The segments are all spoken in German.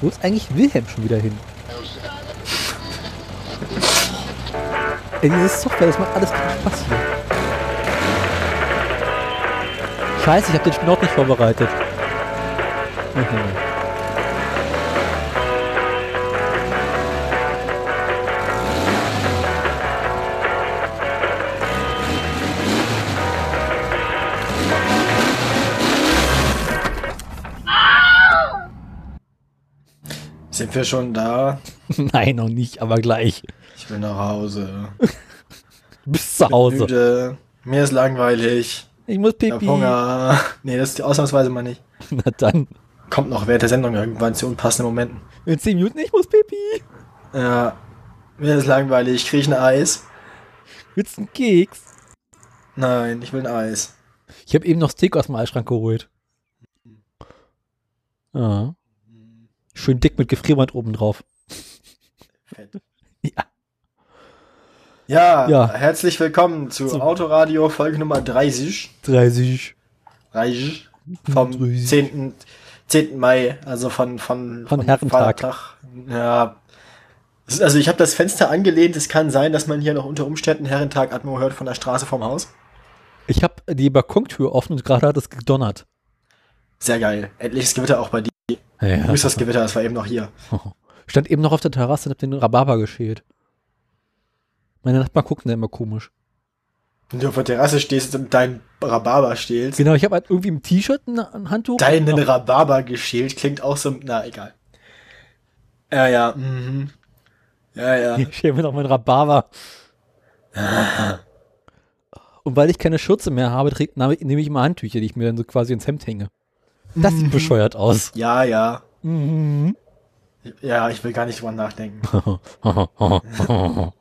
Wo ist eigentlich Wilhelm schon wieder hin? Ey, dieses Software, das macht alles keinen Spaß hier. Scheiße, ich habe den Spinot nicht vorbereitet. Sind wir schon da? Nein, noch nicht, aber gleich. Ich will nach Hause. Du bist zu Hause. müde. Mir ist langweilig. Ich muss Ich hab pipi. Hunger. Nee, das ist ausnahmsweise mal nicht. Na dann. Kommt noch während der Sendung irgendwann zu unpassenden Momenten. In 10 Minuten, ich muss pipi. Ja. Mir ist langweilig. Krieg ich ein Eis? Willst du einen Keks? Nein, ich will ein Eis. Ich habe eben noch Steak aus dem Eisschrank geholt. Ja. Schön dick mit Gefrierband oben drauf. Fett. Ja. Ja, Ja. herzlich willkommen zu Zum- Autoradio Folge Nummer 30. 30. 30 vom 30. 10. 10. Mai, also von von, Von Herrentag. Vatertag. Ja. Also ich habe das Fenster angelehnt. Es kann sein, dass man hier noch unter Umständen Herrentag Atmo hört von der Straße vom Haus. Ich habe die Balkontür offen und gerade hat es gedonnert. Sehr geil. Endlich das Gewitter auch bei dir. Ja. Ist das Gewitter? Das war eben noch hier. Stand eben noch auf der Terrasse und hab den Rhabarber geschält. Meine Nachbarn gucken da immer komisch. Wenn du auf der Terrasse stehst und dein Rhabarber stehlst. Genau, ich habe halt irgendwie im T-Shirt ein, ein Handtuch. Deinen Rhabarber geschält klingt auch so. Na, egal. Ja, ja. Mhm. Ja, ja. Ich schäle mir noch meinen Rhabarber. Und weil ich keine Schürze mehr habe, nehme ich immer Handtücher, die ich mir dann so quasi ins Hemd hänge. Das sieht bescheuert aus. Ja, ja. Mhm. Ja, ich will gar nicht drüber nachdenken.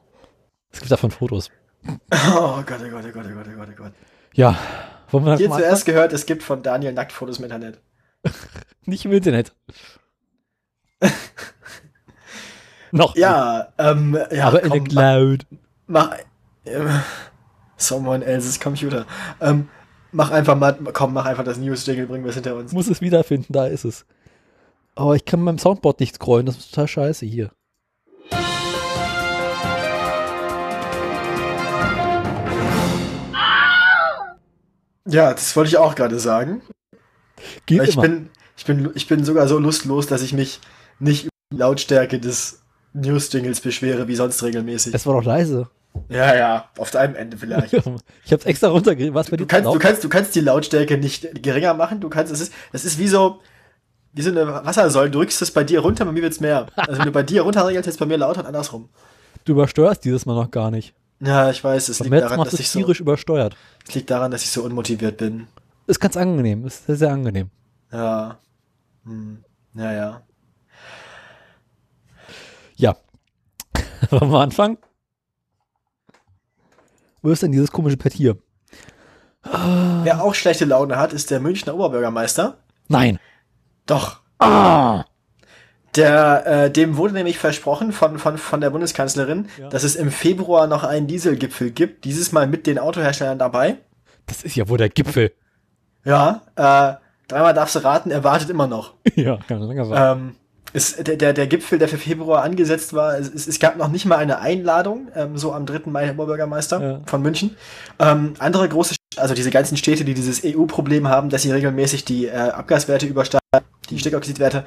Es gibt davon Fotos. Oh Gott, oh Gott, oh Gott, oh Gott, oh Gott, oh Gott. Ja, wollen wir Hier zuerst gehört, es gibt von Daniel Nacktfotos im Internet. nicht im Internet. Noch. Ja, ähm, ja, aber in der komm, Cloud. mach, ähm, someone else's Computer. Ähm, mach einfach mal, komm, mach einfach das News-Jingle, bringen wir es hinter uns. Muss es wiederfinden, da ist es. Aber ich kann mit meinem Soundboard nicht scrollen, das ist total scheiße hier. Ja, das wollte ich auch gerade sagen. Geht ich immer. bin, ich bin, ich bin sogar so lustlos, dass ich mich nicht über die Lautstärke des News-Jingles beschwere, wie sonst regelmäßig. das war doch leise. Ja, ja, auf deinem Ende vielleicht. Ich hab's extra runtergerissen. Was bei Du kannst, du kannst, du kannst die Lautstärke nicht geringer machen. Du kannst, es ist, das ist wie so, wie so eine Wassersäule. Du drückst es bei dir runter, bei mir wird's mehr. Also wenn du bei dir runterregelst, ist es bei mir lauter und andersrum. Du übersteuerst dieses Mal noch gar nicht. Ja, ich weiß, es liegt daran, dass du ich so, tierisch übersteuert. es liegt daran, dass ich so unmotiviert bin. Ist ganz angenehm, ist sehr, sehr angenehm. Ja. Hm. Ja, ja. Ja. Wollen wir anfangen? Wo ist denn dieses komische hier? Wer auch schlechte Laune hat, ist der Münchner Oberbürgermeister. Nein. Doch. Ah! Der, äh, dem wurde nämlich versprochen von, von, von der Bundeskanzlerin, Ja. dass es im Februar noch einen Dieselgipfel gibt. Dieses Mal mit den Autoherstellern dabei. Das ist ja wohl der Gipfel. Ja, äh, dreimal darfst du raten, er wartet immer noch. ja, kann lange warten. Ähm, ist der, der, der Gipfel, der für Februar angesetzt war, es, es, gab noch nicht mal eine Einladung, ähm, so am 3. Mai, der Oberbürgermeister Ja. von München. Ähm, andere große, also diese ganzen Städte, die dieses EU-Problem haben, dass sie regelmäßig die äh, Abgaswerte übersteigen, die Stickoxidwerte,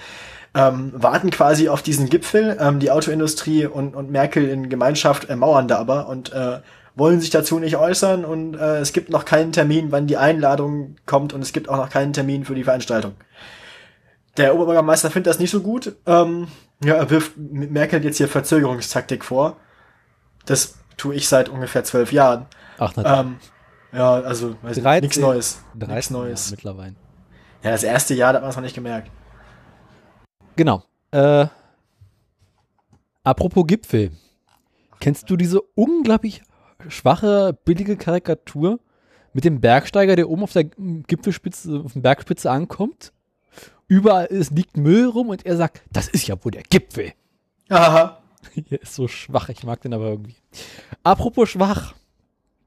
ähm, warten quasi auf diesen Gipfel. Ähm, die Autoindustrie und, und Merkel in Gemeinschaft äh, mauern da aber und äh, wollen sich dazu nicht äußern und äh, es gibt noch keinen Termin, wann die Einladung kommt und es gibt auch noch keinen Termin für die Veranstaltung. Der Oberbürgermeister findet das nicht so gut. Ähm, ja, er wirft Merkel jetzt hier Verzögerungstaktik vor. Das tue ich seit ungefähr zwölf Jahren. Ach, na, Ähm, ja, also weiß nicht, 13 nichts Neues. 13 Nichts Neues. mittlerweile. Ja, das erste Jahr, da hat man es noch nicht gemerkt. Genau. Äh, apropos Gipfel. Kennst du diese unglaublich schwache, billige Karikatur mit dem Bergsteiger, der oben auf der Gipfelspitze, auf der Bergspitze ankommt? Überall ist, liegt Müll rum und er sagt, das ist ja wohl der Gipfel. Aha. Hier ist so schwach, ich mag den aber irgendwie. Apropos schwach.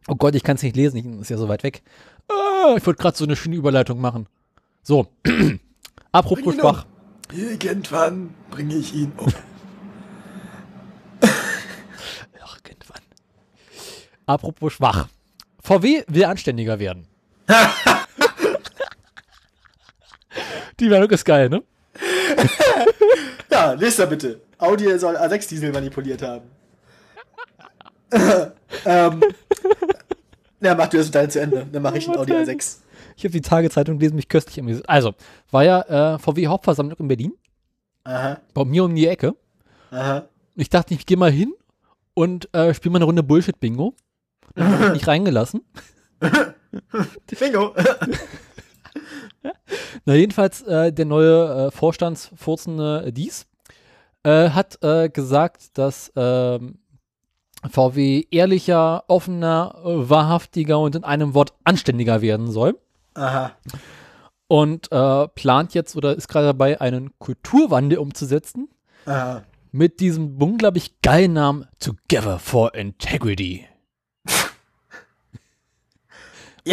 Oh Gott, ich kann es nicht lesen, ich ist ja so weit weg. Ah, ich wollte gerade so eine schöne Überleitung machen. So. Apropos schwach. Um. Irgendwann bringe ich ihn um. Irgendwann. Apropos schwach. VW will anständiger werden. Die Werbung ist geil, ne? ja, da bitte. Audi soll A6 Diesel manipuliert haben. ähm, ja, mach du das dann zu Ende. Dann mache ich einen Audi A6. Ich habe die Tagezeitung gelesen, mich köstlich amüsiert. Also, war ja äh, VW Hauptversammlung in Berlin. Aha. Bei mir um die Ecke. Aha. Ich dachte, ich gehe mal hin und äh, spiele mal eine Runde Bullshit-Bingo. Dann hab ich mich reingelassen. Bingo. Na, jedenfalls, äh, der neue äh, Vorstandsfurzende Dies äh, hat äh, gesagt, dass ähm, VW ehrlicher, offener, äh, wahrhaftiger und in einem Wort anständiger werden soll. Aha. Und äh, plant jetzt oder ist gerade dabei, einen Kulturwandel umzusetzen Aha. mit diesem unglaublich geilen Namen Together for Integrity.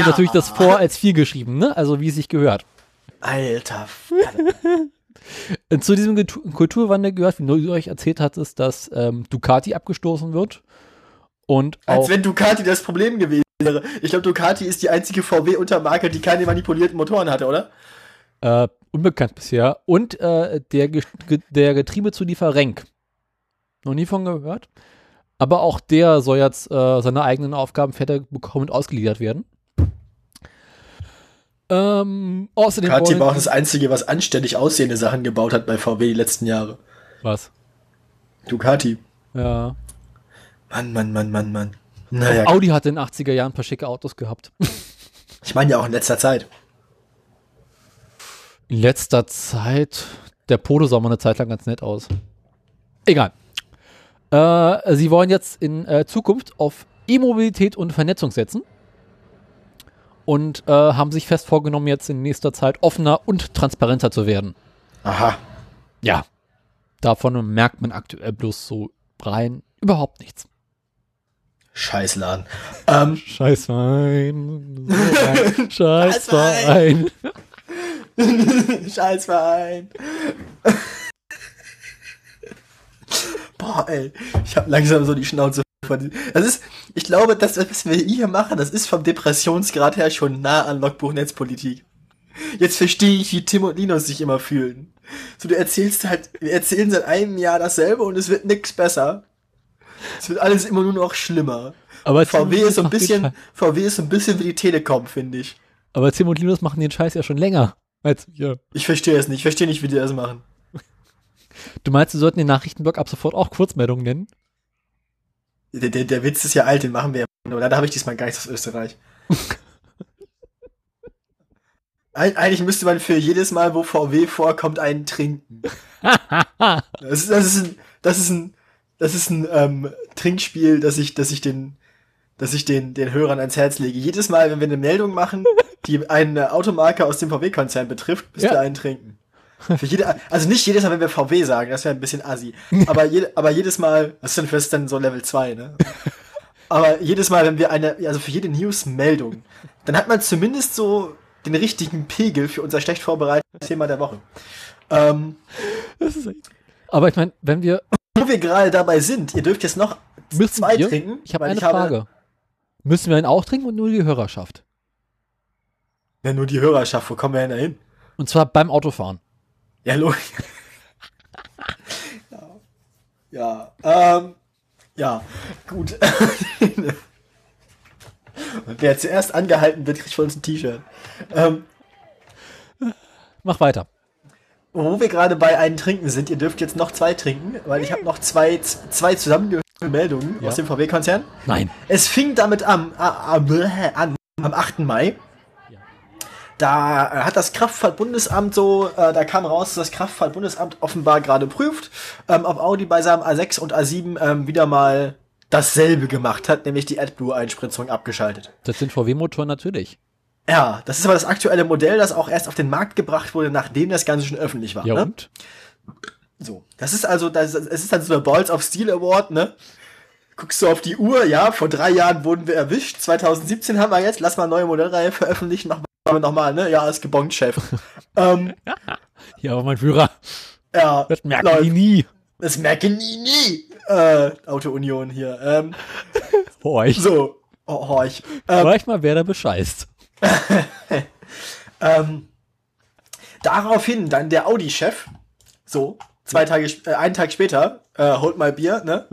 Und natürlich das vor als viel geschrieben, ne? Also wie es sich gehört. Alter. Und zu diesem Kultu- Kulturwandel gehört, wie du euch erzählt hattest, dass ähm, Ducati abgestoßen wird. Und Als wenn Ducati das Problem gewesen wäre. Ich glaube, Ducati ist die einzige VW-Untermarke, die keine manipulierten Motoren hatte, oder? äh, unbekannt bisher. Und äh, der, Ge der Getriebezulieferer Renk. Noch nie von gehört. Aber auch der soll jetzt äh, seine eigenen Aufgaben fertig bekommen und ausgeliefert werden. Ähm, außerdem Ducati wollen- war auch das Einzige, was anständig aussehende Sachen gebaut hat bei VW die letzten Jahre. was? Ducati. Ja. Mann, Mann, Mann, Mann, Mann. Naja, Audi hat in den 80er Jahren ein paar schicke Autos gehabt. ich meine ja auch in letzter Zeit. In letzter Zeit, der Polo sah mal eine Zeit lang ganz nett aus. Egal. Äh, sie wollen jetzt in äh, Zukunft auf E-Mobilität und Vernetzung setzen. Und äh, haben sich fest vorgenommen, jetzt in nächster Zeit offener und transparenter zu werden. Aha. Ja. Davon merkt man aktuell bloß so rein überhaupt nichts. Scheißladen. Ähm, Scheißwein. So Scheißwein. Scheißwein. Scheißverein. Boah, ey. Ich habe langsam so die Schnauze Das ist, ich glaube, das, was wir hier machen, das ist vom Depressionsgrad her schon nah an Logbuch-Netzpolitik. Jetzt verstehe ich, wie Tim und Linus sich immer fühlen. So, du erzählst halt, wir erzählen seit einem Jahr dasselbe und es wird nix besser. Es wird alles immer nur noch schlimmer. Aber VW Tim ist so ein bisschen, VW ist so ein bisschen wie die Telekom, finde ich. Aber Tim und Linus machen den Scheiß ja schon länger. Als, ja. Ich verstehe es nicht. Ich verstehe nicht, wie die das machen. Du meinst, wir sollten den Nachrichtenblock ab sofort auch Kurzmeldungen nennen? Der, der, der Witz ist ja alt, den machen wir ja. Aber da habe ich diesmal gar nichts aus Österreich. Eig eigentlich müsste man für jedes Mal, wo VW vorkommt, einen trinken. Das ist, das ist ein, das ist ein, das ist ein ähm, Trinkspiel, das ich, das ich den, dass ich den, den Hörern ans Herz lege. Jedes Mal, wenn wir eine Meldung machen, die eine Automarke aus dem VW-Konzern betrifft, müsst ihr Ja. einen trinken. Für jede, also nicht jedes Mal, wenn wir VW sagen, das wäre ein bisschen assi. Aber, je, aber jedes Mal, das ist dann, das ist dann so Level 2, ne? Aber jedes Mal, wenn wir eine, also für jede News-Meldung, dann hat man zumindest so den richtigen Pegel für unser schlecht vorbereitetes Thema der Woche. Ähm, Das ist echt- Aber ich meine, wenn wir wo wir gerade dabei sind, ihr dürft jetzt noch müssen zwei wir, trinken. ich habe eine habe- Frage. Müssen wir einen auch trinken und nur die Hörerschaft? Ja, nur die Hörerschaft, wo kommen wir denn da hin? Und zwar beim Autofahren. Ja, logisch. ja, ja, ähm, ja, gut. Wer zuerst angehalten wird, kriegt von uns ein T-Shirt. Ähm, Mach weiter. wo wir gerade bei einem Trinken sind, ihr dürft jetzt noch zwei trinken, weil ich habe noch zwei, zwei zusammengehörige Meldungen Ja. aus dem VW-Konzern. Nein. Es fing damit am, am, an, am 8. Mai. Da äh, hat das Kraftfahrtbundesamt so, äh, da kam raus, dass das Kraftfahrtbundesamt offenbar gerade prüft, ähm, ob Audi bei seinem A6 und A7 ähm, wieder mal dasselbe gemacht hat, nämlich die AdBlue-Einspritzung abgeschaltet. Das sind VW-Motoren natürlich. Ja, das ist aber das aktuelle Modell, das auch erst auf den Markt gebracht wurde, nachdem das Ganze schon öffentlich war. Ja ne? und? So, das ist also, das, es ist dann so der Balls of Steel Award, ne? Guckst du auf die Uhr, ja, vor drei Jahren wurden wir erwischt, 2017 haben wir jetzt, lass mal eine neue Modellreihe veröffentlichen, wir nochmal, ne? Ja, ist gebongt, Chef. ähm, Ja, aber mein Führer, Ja, das merken läuft. die nie. Das merken die nie. Äh, Auto-Union hier. Ähm, Horch. so, oh, horch. Ähm, Horch mal, wer da bescheißt. ähm, daraufhin dann der Audi-Chef, so, zwei Tage, äh, einen Tag später, äh, holt mal Bier, ne?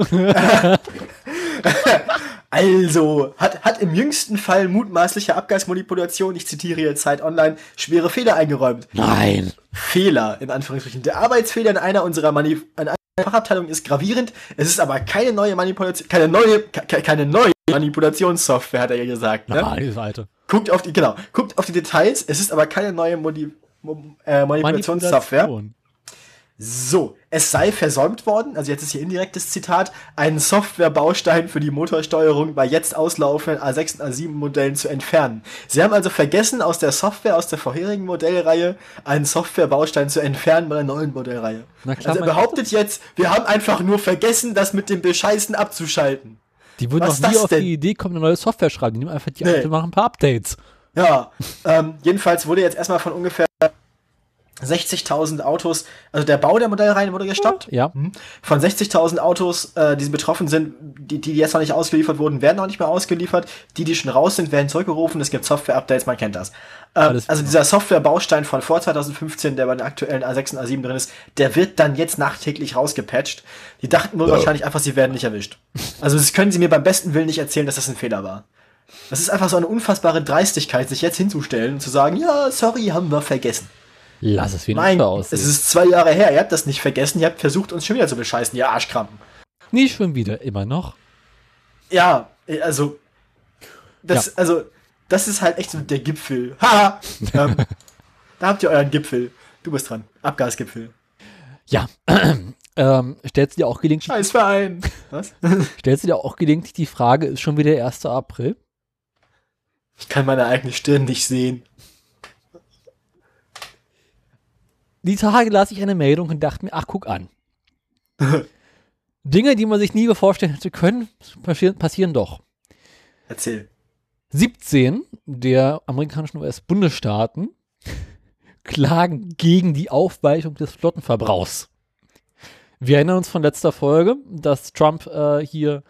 Also, hat, hat im jüngsten Fall mutmaßlicher Abgasmanipulation, ich zitiere jetzt Zeit Online, schwere Fehler eingeräumt. Nein. Fehler, in Anführungsstrichen. Der Arbeitsfehler in einer unserer Mani in einer Fachabteilung ist gravierend. Es ist aber keine neue Manipulation, keine neue, ke- keine neue Manipulationssoftware, hat er ja gesagt. Ne? Nein, die Seite. Guckt auf die, genau, guckt auf die Details. Es ist aber keine neue Modi Mo- äh, Manipulationssoftware. Manipulation. So, es sei versäumt worden, also jetzt ist hier indirektes Zitat, einen Softwarebaustein für die Motorsteuerung bei jetzt auslaufenden A6 und A7 Modellen zu entfernen. Sie haben also vergessen, aus der Software aus der vorherigen Modellreihe einen Softwarebaustein zu entfernen bei der neuen Modellreihe. Na klar, also er behauptet jetzt, wir haben einfach nur vergessen, das mit dem Bescheißen abzuschalten. Die würden Was noch nie auf denn? die Idee kommen, eine neue Software schreiben. Die nehmen einfach die Nee. alte, machen ein paar Updates. Ja, ähm, jedenfalls wurde jetzt erstmal von ungefähr 60.000 Autos, also der Bau der Modellreihen wurde gestoppt. Ja. Mhm. Von 60.000 Autos, äh, die betroffen sind, die, die jetzt noch nicht ausgeliefert wurden, werden noch nicht mehr ausgeliefert. Die, die schon raus sind, werden zurückgerufen. Es gibt Software-Updates, man kennt das. Ähm, also dieser Software-Baustein von vor 2015, der bei den aktuellen A6 und A7 drin ist, der wird dann jetzt nachträglich rausgepatcht. Die dachten wohl wahrscheinlich einfach, sie werden nicht erwischt. Also das können sie mir beim besten Willen nicht erzählen, dass das ein Fehler war. Das ist einfach so eine unfassbare Dreistigkeit, sich jetzt hinzustellen und zu sagen, ja, sorry, haben wir vergessen. Lass es wie ein aussehen. es ist zwei Jahre her, ihr habt das nicht vergessen, ihr habt versucht, uns schon wieder zu bescheißen, ihr Arschkrampen. Nie schon wieder, immer noch. Ja, also, das, Ja. also, das ist halt echt so der Gipfel. Haha! ähm, da habt ihr euren Gipfel. Du bist dran. Abgasgipfel. Ja. ähm, stellst du dir auch gelegentlich, Scheiß Verein. Was? stellst du dir auch gelegentlich die Frage, ist schon wieder 1. April? Ich kann meine eigene Stirn nicht sehen. Die Tage las ich eine Meldung und dachte mir, ach, guck an. Dinge, die man sich nie vorstellen hätte können, passieren, passieren doch. Erzähl. 17 der amerikanischen US-Bundesstaaten klagen gegen die Aufweichung des Flottenverbrauchs. Wir erinnern uns von letzter Folge, dass Trump äh, hier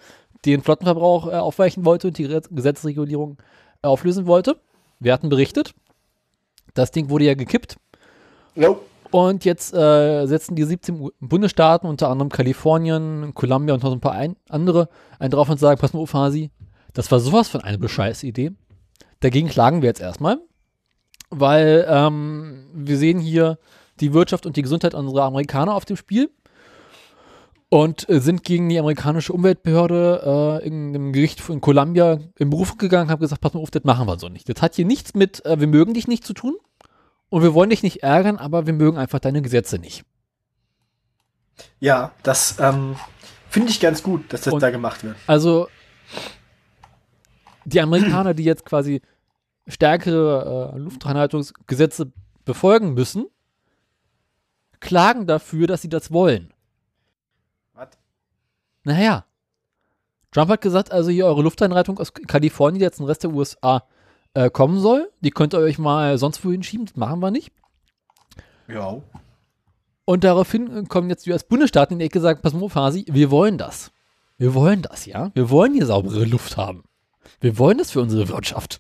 den Flottenverbrauch äh, aufweichen wollte und die Re- Gesetzesregulierung äh, auflösen wollte. Wir hatten berichtet. Das Ding wurde ja gekippt. No. Und jetzt äh, setzen die 17 U- Bundesstaaten, unter anderem Kalifornien, Columbia und noch ein paar ein, andere, einen drauf und sagen, pass mal auf, Hasi, das war sowas von eine Bescheißidee. Dagegen klagen wir jetzt erstmal, weil ähm, wir sehen hier die Wirtschaft und die Gesundheit unserer Amerikaner auf dem Spiel und äh, sind gegen die amerikanische Umweltbehörde äh, in einem Gericht in Columbia in Berufung gegangen, haben gesagt, pass mal auf, das machen wir so nicht. Das hat hier nichts mit, äh, wir mögen dich nicht zu tun und wir wollen dich nicht ärgern, aber wir mögen einfach deine Gesetze nicht. Ja, das ähm, finde ich ganz gut, dass das Und- da gemacht wird. Also die Amerikaner, die jetzt quasi stärkere äh, Luftreinhaltungsgesetze befolgen müssen, klagen dafür, dass sie das wollen. Was? Naja. Trump hat gesagt, also hier eure Luftreinhaltung aus Kalifornien, die jetzt den Rest der USA äh, kommen soll, die könnt ihr euch mal sonst wohin schieben, das machen wir nicht. Ja. Und daraufhin äh, kommen jetzt die US-Bundesstaaten in die Ecke sagen, pass mal auf, Hasi, wir wollen das. Wir wollen das, ja. Wir wollen hier saubere Luft haben. Wir wollen das für unsere Wirtschaft.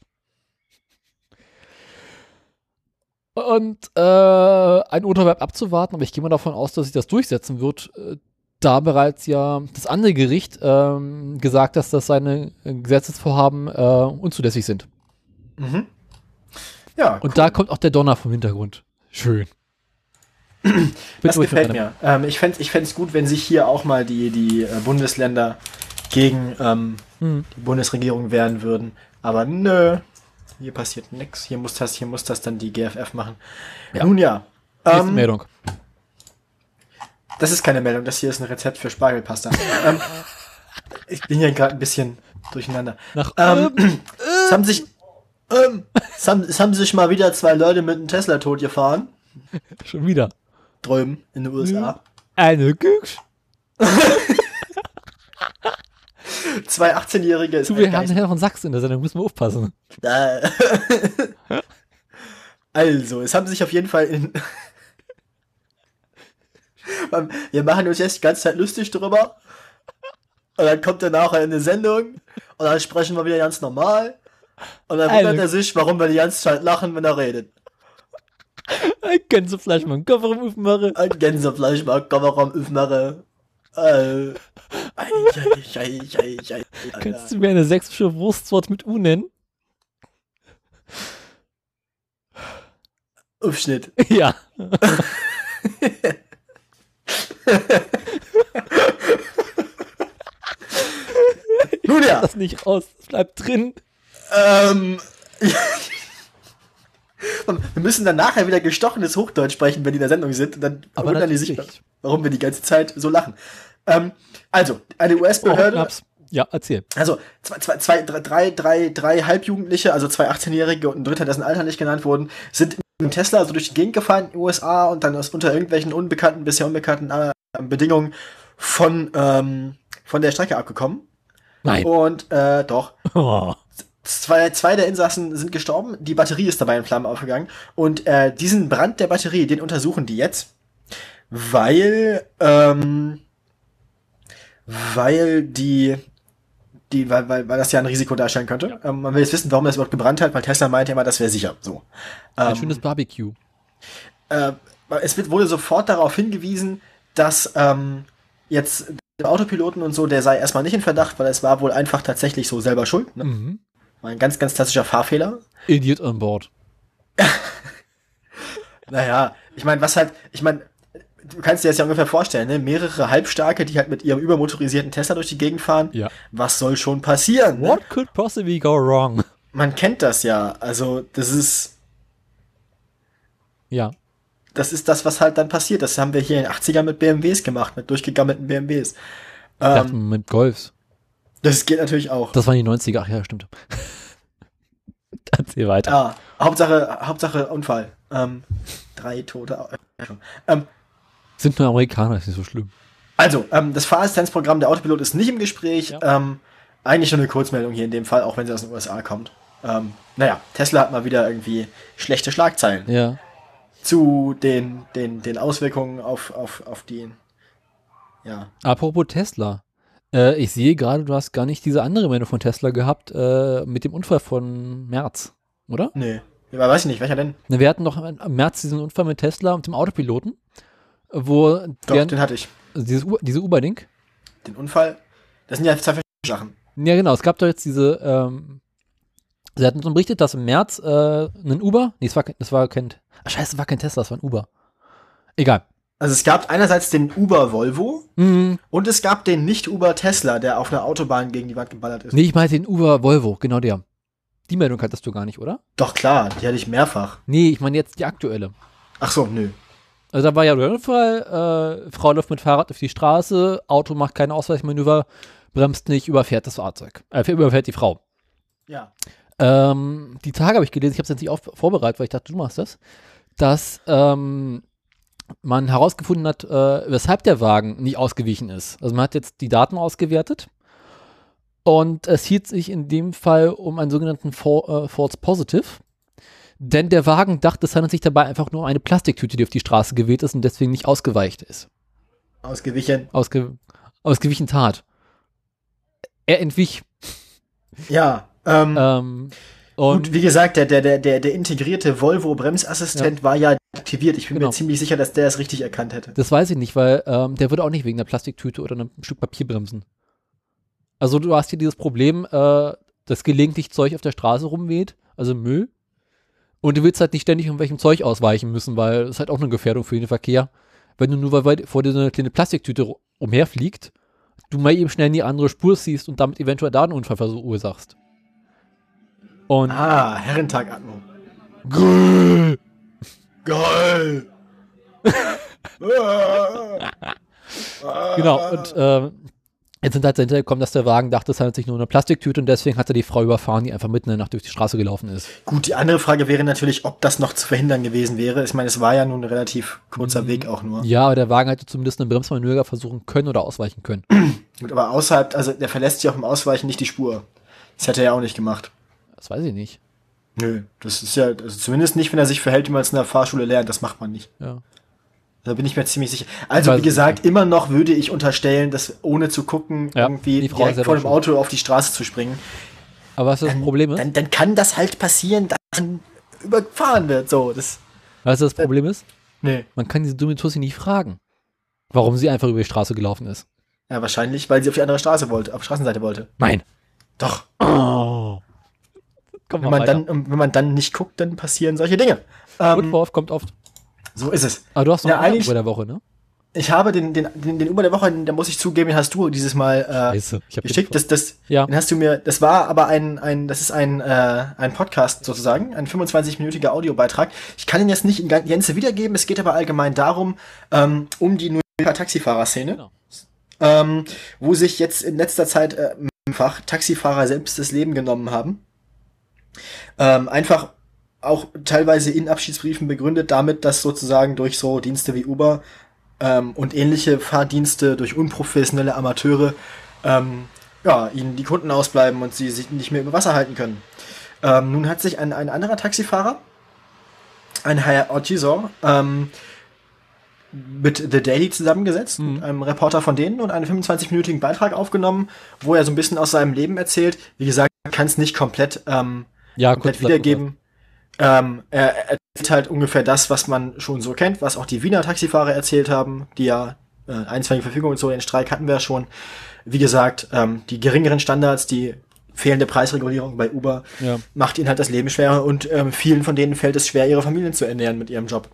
Und äh, ein Urteil abzuwarten, aber ich gehe mal davon aus, dass sich das durchsetzen wird, äh, da bereits ja das andere Gericht ähm, gesagt, dass das seine Gesetzesvorhaben äh, unzulässig sind. Mhm. Ja, Und da kommt auch der Donner vom Hintergrund. Schön. Das gefällt mir. Ähm, ich fände es gut, wenn sich hier auch mal die, die äh, Bundesländer gegen ähm, Hm. die Bundesregierung wehren würden. Aber nö, hier passiert nichts. Hier muss das, hier muss das dann die GFF machen. Ja. Nun ja. Ähm, Meldung. das ist keine Meldung, das hier ist ein Rezept für Spargelpasta. ähm, ich bin hier gerade ein bisschen durcheinander. Nach ähm, es haben sich, ähm, es haben, es haben sich mal wieder zwei Leute mit einem Tesla tot gefahren. schon wieder. Drüben in den USA. Eine Güch. Zwei 18-Jährige ist Du, wir haben den Herrn von Sachsen in der Sendung, müssen wir aufpassen. Äh. also, es haben sich auf jeden Fall in. Wir machen uns jetzt die ganze Zeit lustig drüber. Und dann kommt er nachher in eine Sendung und dann sprechen wir wieder ganz normal. Und dann wundert Also- er sich, warum wir die ganze Zeit lachen, wenn er redet. Ein Gänsefleisch mal einen Kofferraum aufmachen. Ein Gänsefleisch mal Kameraum aufmachen. Äh. Kannst du mir eine sächsische Wurstwort mit U nennen? Aufschnitt. Ja. Nun ja. Das nicht raus. Das bleibt drin. Ähm. wir müssen dann nachher wieder gestochenes Hochdeutsch sprechen, wenn die in der Sendung sind. Dann Aber wundern die sich, natürlich. warum wir die ganze Zeit so lachen. Ähm, also, eine Oh, US-Behörde, Schnaps. Ja, erzähl. also zwei, zwei, zwei, drei, drei, drei, drei Halbjugendliche, also zwei 18-Jährige und ein Dritter, dessen Alter nicht genannt wurden, sind mit dem Tesla also durch die Gegend gefahren in den USA und dann aus unter irgendwelchen unbekannten, bisher unbekannten äh, Bedingungen von, ähm, von der Strecke abgekommen. Nein. Und äh, doch. Oh. Zwei, zwei der Insassen sind gestorben, die Batterie ist dabei in Flammen aufgegangen. Und äh, diesen Brand der Batterie, den untersuchen die jetzt, weil, ähm, weil die, die, weil, weil, weil das ja ein Risiko darstellen könnte. Ähm, man will jetzt wissen, warum das überhaupt gebrannt hat, weil Tesla meinte immer, das wäre sicher. So. Ein Ähm, schönes Barbecue. äh, es wird, wurde sofort darauf hingewiesen, dass ähm, jetzt der Autopiloten und so, der sei erstmal nicht in Verdacht, weil es war wohl einfach tatsächlich so selber schuld. Ne? Mhm. War ein ganz, ganz klassischer Fahrfehler. Idiot on board. Naja, ich meine, was halt, ich meine, du kannst dir das ja ungefähr vorstellen, ne? Mehrere Halbstarke, die halt mit ihrem übermotorisierten Tesla durch die Gegend fahren. Ja. Was soll schon passieren? Ne? What could possibly go wrong? Man kennt das ja. Also, das ist, Ja. das ist das, was halt dann passiert. Das haben wir hier in den 80ern mit BMWs gemacht, mit durchgegammelten BMWs. Ich dachte, Ähm, mit Golfs. Das geht natürlich auch. Das waren die 90er. Ach ja, stimmt. Erzähl weiter. Ja, Hauptsache, Hauptsache Unfall. Ähm, drei Tote. äh. Ähm, Sind nur Amerikaner, ist nicht so schlimm. Also, ähm, das Fahrassistenzprogramm der Autopilot ist nicht im Gespräch. Ja. Ähm, eigentlich nur eine Kurzmeldung hier in dem Fall, auch wenn sie aus den USA kommt. Ähm, naja, Tesla hat mal wieder irgendwie schlechte Schlagzeilen Ja. zu den, den, den Auswirkungen auf, auf, auf die. Ja. Apropos Tesla. Äh, ich sehe gerade, du hast gar nicht diese andere Meldung von Tesla gehabt äh, mit dem Unfall von März, oder? Nee. Ja, weiß ich nicht, welcher denn? Na, Wir hatten doch im März diesen Unfall mit Tesla und dem Autopiloten, wo Doch, während, den hatte ich. also dieses diese Uber-Ding. Den Unfall. Das sind ja zwei verschiedene Sachen. Ja, genau. Es gab doch jetzt diese, ähm, sie hatten uns berichtet, dass im März äh, ein Uber, nee, es war, das war kein, ach scheiße, es war kein Tesla, es war ein Uber. Egal. Also es gab einerseits den Uber Volvo Mhm. und es gab den Nicht-Uber Tesla, der auf einer Autobahn gegen die Wand geballert ist. Nee, ich meinte den Uber Volvo, genau der. Die Meldung hattest du gar nicht, oder? Doch klar, die hatte ich mehrfach. Nee, ich meine jetzt die aktuelle. Ach so, nö. Also da war ja der Unfall, äh, Frau läuft mit Fahrrad auf die Straße, Auto macht keine Ausweichmanöver, bremst nicht, überfährt das Fahrzeug. Äh, überfährt die Frau. Ja. Ähm, die Tage habe ich gelesen, ich habe es jetzt nicht auf, vorbereitet, weil ich dachte, du machst das, dass ähm, man herausgefunden hat, äh, weshalb der Wagen nicht ausgewichen ist. Also man hat jetzt die Daten ausgewertet und es hielt sich in dem Fall um einen sogenannten Fa- äh, False Positive. Denn der Wagen dachte, es handelt sich dabei einfach nur um eine Plastiktüte, die auf die Straße geweht ist und deswegen nicht ausgeweicht ist. Ausgewichen. Ausge ausgewichen tat. Er entwich. Ja. Ähm, Ähm, und Gut, wie gesagt, der, der, der, der, der integrierte Volvo-Bremsassistent war ja aktiviert. Ich bin Genau. mir ziemlich sicher, dass der es richtig erkannt hätte. Das weiß ich nicht, weil ähm, der würde auch nicht wegen einer Plastiktüte oder einem Stück Papier bremsen. Also du hast hier dieses Problem, äh, dass gelegentlich Zeug auf der Straße rumweht, also Müll. Und du willst halt nicht ständig irgendwelchem Zeug ausweichen müssen, weil es halt auch eine Gefährdung für den Verkehr. Wenn du nur weil vor dir so eine kleine Plastiktüte umherfliegt, du mal eben schnell in die andere Spur ziehst und damit eventuell da einen Unfall verursachst. Und Ah, Herrentag Atmo. Grrr. Geil! Genau, und ähm, jetzt sind halt dahinter gekommen, dass der Wagen dachte, es handelt sich nur um eine Plastiktüte und deswegen hat er die Frau überfahren, die einfach mitten in der Nacht durch die Straße gelaufen ist. Gut, die andere Frage wäre natürlich, ob das noch zu verhindern gewesen wäre. Ich meine, es war ja nun ein relativ kurzer Weg auch nur. Mhm. Ja, aber der Wagen hätte zumindest eine Bremsmanöver versuchen können oder ausweichen können. Gut, aber außerhalb, also der verlässt ja auch im Ausweichen nicht die Spur. Das hätte er ja auch nicht gemacht. Das weiß ich nicht. Nö, das ist ja, also zumindest nicht, wenn er sich verhält, wie man es in der Fahrschule lernt. Das macht man nicht. Ja. Da bin ich mir ziemlich sicher. Also, wie es gesagt, immer noch würde ich unterstellen, dass ohne zu gucken, Ja, irgendwie direkt vor dem Auto auf die Straße zu springen. Aber was das Problem ist? Dann, dann kann das halt passieren, dass man überfahren wird. So, das. Weißt du, was das Problem ist? Nee. Man kann diese dumme Tussi nicht fragen, warum sie einfach über die Straße gelaufen ist. Ja, wahrscheinlich, weil sie auf die andere Straße wollte, auf die Straßenseite wollte. Nein. Doch. Oh. Komm Wenn man, dann, wenn man dann nicht guckt, dann passieren solche Dinge. Ähm, Vorwurf kommt oft. so ist es. Aber du hast noch Ja, einen über der Woche, ne? Ich habe den, den, den, den Uber der Woche, da muss ich zugeben, den hast du dieses Mal äh, Scheiße. Geschickt. Das, das, Ja. Den hast du mir, das war aber ein, ein das ist ein, äh, ein Podcast sozusagen, ein 25-minütiger Audiobeitrag. Ich kann ihn jetzt nicht in Gänze wiedergeben, es geht aber allgemein darum, ähm, um die New Yorker Taxifahrerszene, Genau. ähm, wo sich jetzt in letzter Zeit äh, mehrfach Taxifahrer selbst das Leben genommen haben. Ähm, einfach auch teilweise in Abschiedsbriefen begründet damit, dass sozusagen durch so Dienste wie Uber ähm, und ähnliche Fahrdienste durch unprofessionelle Amateure ähm, ja, ihnen die Kunden ausbleiben und sie sich nicht mehr über Wasser halten können. Ähm, nun hat sich ein, ein anderer Taxifahrer, ein Herr Ortizor, ähm, mit The Daily zusammengesetzt, Mhm. mit einem Reporter von denen und einen 25-minütigen Beitrag aufgenommen, wo er so ein bisschen aus seinem Leben erzählt. Wie gesagt, kann es nicht komplett ähm, Ja, komplett wiedergeben. Ähm, er erzählt halt ungefähr das, was man schon so kennt, was auch die Wiener Taxifahrer erzählt haben, die ja äh, einstweilige Verfügung und so, den Streik hatten wir ja schon. Wie gesagt, ähm, die geringeren Standards, die fehlende Preisregulierung bei Uber Ja. macht ihnen halt das Leben schwerer und ähm, vielen von denen fällt es schwer, ihre Familien zu ernähren mit ihrem Job.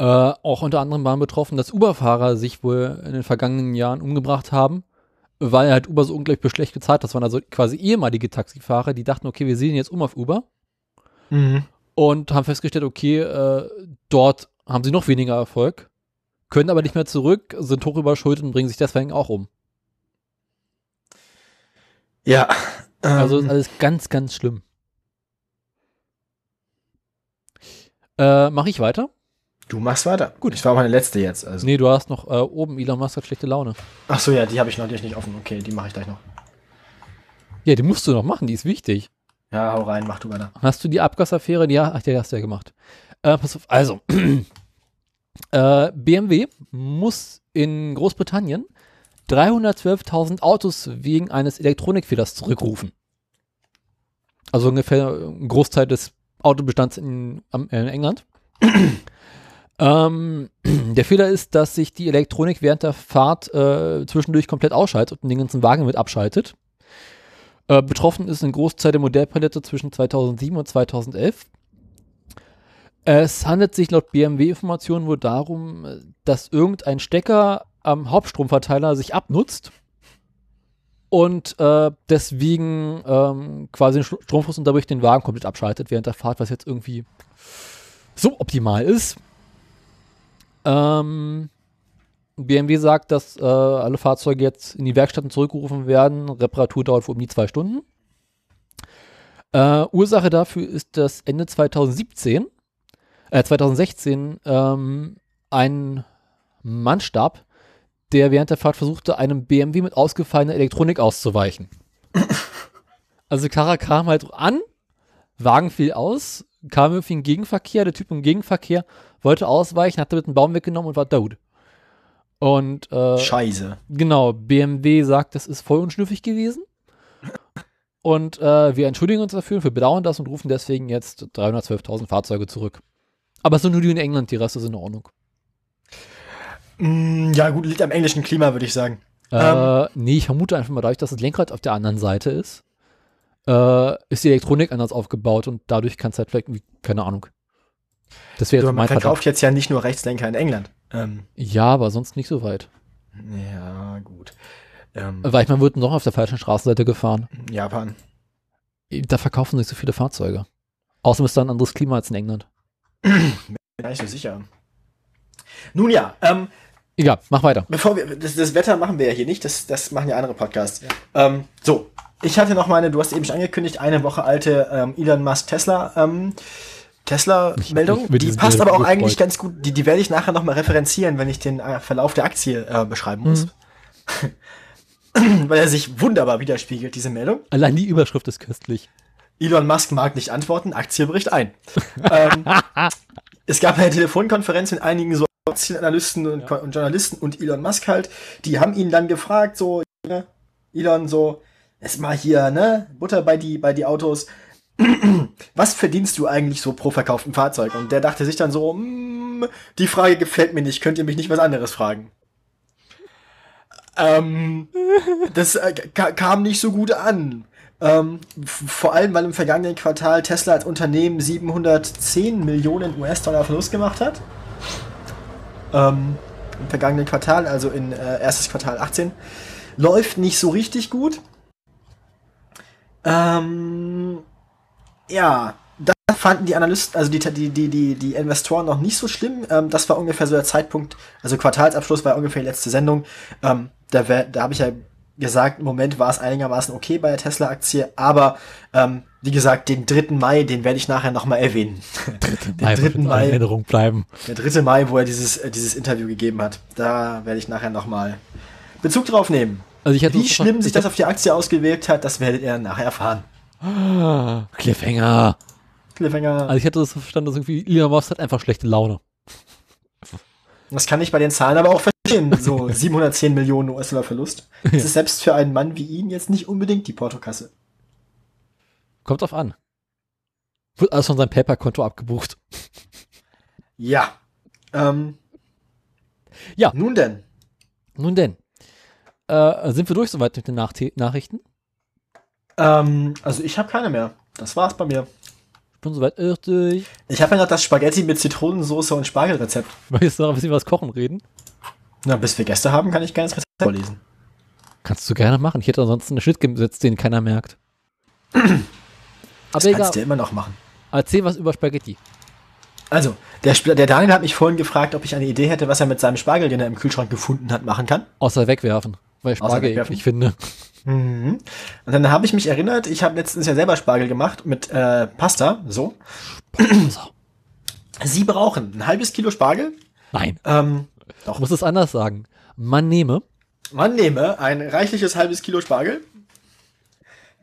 Äh, auch unter anderem waren betroffen, dass Uber-Fahrer sich wohl in den vergangenen Jahren umgebracht haben, weil halt Uber so unglaublich schlecht gezahlt hat. Das waren also quasi ehemalige Taxifahrer, die dachten, okay, wir sehen jetzt um auf Uber und haben festgestellt, okay, äh, dort haben sie noch weniger Erfolg, können aber nicht mehr zurück, sind hoch überschuldet und bringen sich deswegen auch um. Ja. Ähm, Also ist alles ganz, ganz schlimm. Äh, Mache ich weiter? Du machst weiter. Gut. Ich war meine letzte jetzt. Also. Nee, du hast noch äh, oben Elon Musk hat schlechte Laune. Ach so, ja, die habe ich noch die hab ich nicht offen. Okay, die mache ich gleich noch. Ja, die musst du noch machen, die ist wichtig. Ja, hau rein, mach du weiter. Hast du die Abgasaffäre? Ja, ach, die hast du ja gemacht. Äh, pass auf, also, äh, BMW muss in Großbritannien 312.000 Autos wegen eines Elektronikfehlers zurückrufen. Also ungefähr ein Großteil des Autobestands in, in England. ähm, der Fehler ist, dass sich die Elektronik während der Fahrt äh, zwischendurch komplett ausschaltet und den ganzen Wagen mit abschaltet. Äh, betroffen ist ein Großteil der Modellpalette zwischen 2007 und 2011. Es handelt sich laut BMW-Informationen wohl darum, dass irgendein Stecker am Hauptstromverteiler sich abnutzt und äh, deswegen ähm, quasi den Stro- Stromfluss und dadurch den Wagen komplett abschaltet während der Fahrt, was jetzt irgendwie so optimal ist. Ähm, BMW sagt, dass äh, alle Fahrzeuge jetzt in die Werkstätten zurückgerufen werden. Reparatur dauert wohl um die zwei Stunden. Äh, Ursache dafür ist, dass Ende 2017, äh, 2016 ähm, ein Mann starb, der während der Fahrt versuchte, einem BMW mit ausgefallener Elektronik auszuweichen. also Karre kam halt an, Wagen fiel aus, kam irgendwie ein Gegenverkehr, der Typ im Gegenverkehr wollte ausweichen, hat damit einen Baum weggenommen und war tot. Und äh, Scheiße. Genau, BMW sagt, das ist voll unschnüffig gewesen. Und äh, wir entschuldigen uns dafür, wir bedauern das und rufen deswegen jetzt 312.000 Fahrzeuge zurück. Aber es sind nur die in England, die Reste sind in Ordnung. Mm, ja, gut, liegt am englischen Klima, würde ich sagen. Äh, nee, ich vermute einfach mal dadurch, dass das Lenkrad auf der anderen Seite ist, äh, ist die Elektronik anders aufgebaut und dadurch kann es halt vielleicht, keine Ahnung. Das wäre jetzt man verkauft jetzt ja nicht nur Rechtslenker in England. Ähm, Ja, aber sonst nicht so weit. ja, gut. Ähm, Weil ich meine, wird noch auf der falschen Straßenseite gefahren. Japan. Da verkaufen sich so viele Fahrzeuge. Außerdem ist da ein anderes Klima als in England. Gar nicht so sicher. Nun ja, ähm, Egal, mach weiter. bevor wir, das, das Wetter machen wir ja hier nicht, das, das machen ja andere Podcasts. Ähm, so, ich hatte noch meine, du hast eben schon angekündigt, eine Woche alte ähm, Elon Musk Tesla, ähm, Tesla-Meldung. Die passt aber auch ich- eigentlich gefreut. ganz gut, die, die werde ich nachher nochmal referenzieren, wenn ich den äh, Verlauf der Aktie äh, beschreiben muss. Weil er sich wunderbar widerspiegelt, diese Meldung. Allein die Überschrift ist köstlich. Elon Musk mag nicht antworten, Aktie bricht ein. ähm, es gab eine Telefonkonferenz mit einigen so Analysten und, ja. und, Journalisten und Elon Musk halt, die haben ihn dann gefragt, so, ne, Elon, so, erstmal hier, ne, Butter bei die, bei die Autos. Was verdienst du eigentlich so pro verkauften Fahrzeug? Und der dachte sich dann so, mm, die Frage gefällt mir nicht, könnt ihr mich nicht was anderes fragen? Ähm, das äh, kam nicht so gut an. Ähm, vor allem, weil im vergangenen Quartal Tesla als Unternehmen 710 Millionen US-Dollar Verlust gemacht hat. Ähm, Im vergangenen Quartal, also in äh, erstes Quartal 18. Läuft nicht so richtig gut. Ähm, ja, das fanden die Analysten, also die, die, die, die, die Investoren noch nicht so schlimm. Ähm, das war ungefähr so der Zeitpunkt, also Quartalsabschluss war ungefähr die letzte Sendung. Ähm, da, da habe ich ja gesagt, im Moment war es einigermaßen okay bei der Tesla-Aktie, aber ähm, wie gesagt, den 3. Mai, den werde ich nachher nochmal erwähnen. 3. Mai, den 3. Mai Erinnerung bleiben. Der 3. Mai, wo er dieses, äh, dieses Interview gegeben hat. Da werde ich nachher nochmal Bezug drauf nehmen. Also wie schlimm sich das auf die Aktie ausgewirkt hat, das werdet ihr nachher erfahren. Ah, Cliffhanger. Cliffhanger. Also ich hätte das verstanden, dass irgendwie Elon Musk hat einfach schlechte Laune. Das kann ich bei den Zahlen aber auch verstehen. So 710 Millionen US-Dollar Verlust. Das ist selbst für einen Mann wie ihn jetzt nicht unbedingt die Portokasse. Kommt drauf an. Wird alles von seinem PayPal-Konto abgebucht. Ja. Ähm, ja. Nun denn. Nun denn. Äh, sind wir durch soweit mit den Nach Nachrichten? Ähm, also ich habe keine mehr. Das war's bei mir. Ich bin soweit durch. Ich habe ja noch das Spaghetti mit Zitronensauce und Spargelrezept. Möchtest du noch ein bisschen was kochen reden? Na, bis wir Gäste haben, kann ich gerne das Rezept vorlesen. Kannst du gerne machen. Ich hätte ansonsten einen Schnitt gesetzt, den keiner merkt. Aber das egal. kannst du immer noch machen. Erzähl was über Spaghetti. Also, der, der Daniel hat mich vorhin gefragt, ob ich eine Idee hätte, was er mit seinem Spargel, den er im Kühlschrank gefunden hat, machen kann. Außer wegwerfen, weil ich Spargel eklig finde. Mhm. Und dann habe ich mich erinnert, ich habe letztens ja selber Spargel gemacht mit äh, Pasta, so. Sie brauchen ein halbes Kilo Spargel. Nein. Ähm, doch. Muss es anders sagen. Man nehme. Man nehme ein reichliches halbes Kilo Spargel,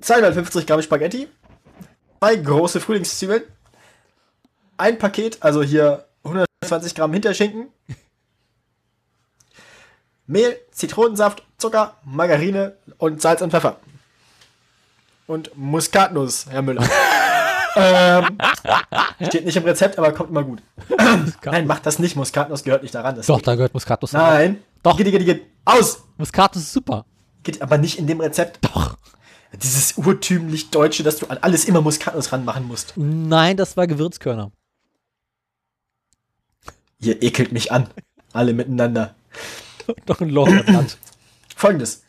250 Gramm Spaghetti, zwei große Frühlingszwiebeln, ein Paket, also hier 120 Gramm Hinterschinken, Mehl, Zitronensaft, Zucker, Margarine und Salz und Pfeffer. Und Muskatnuss, Herr Müller. ähm, steht nicht im Rezept, aber kommt immer gut. Nein, macht das nicht. Muskatnuss gehört nicht daran. Doch, da gehört Muskatnuss Nein. Doch. Geht, geht, geht. Aus! Muskatnuss ist super. Geht aber nicht in dem Rezept. Doch. Dieses urtümlich Deutsche, dass du an alles immer Muskatnuss ranmachen musst. Nein, das war Gewürzkörner. Ihr ekelt mich an. Alle miteinander. Doch ein Loch. Folgendes.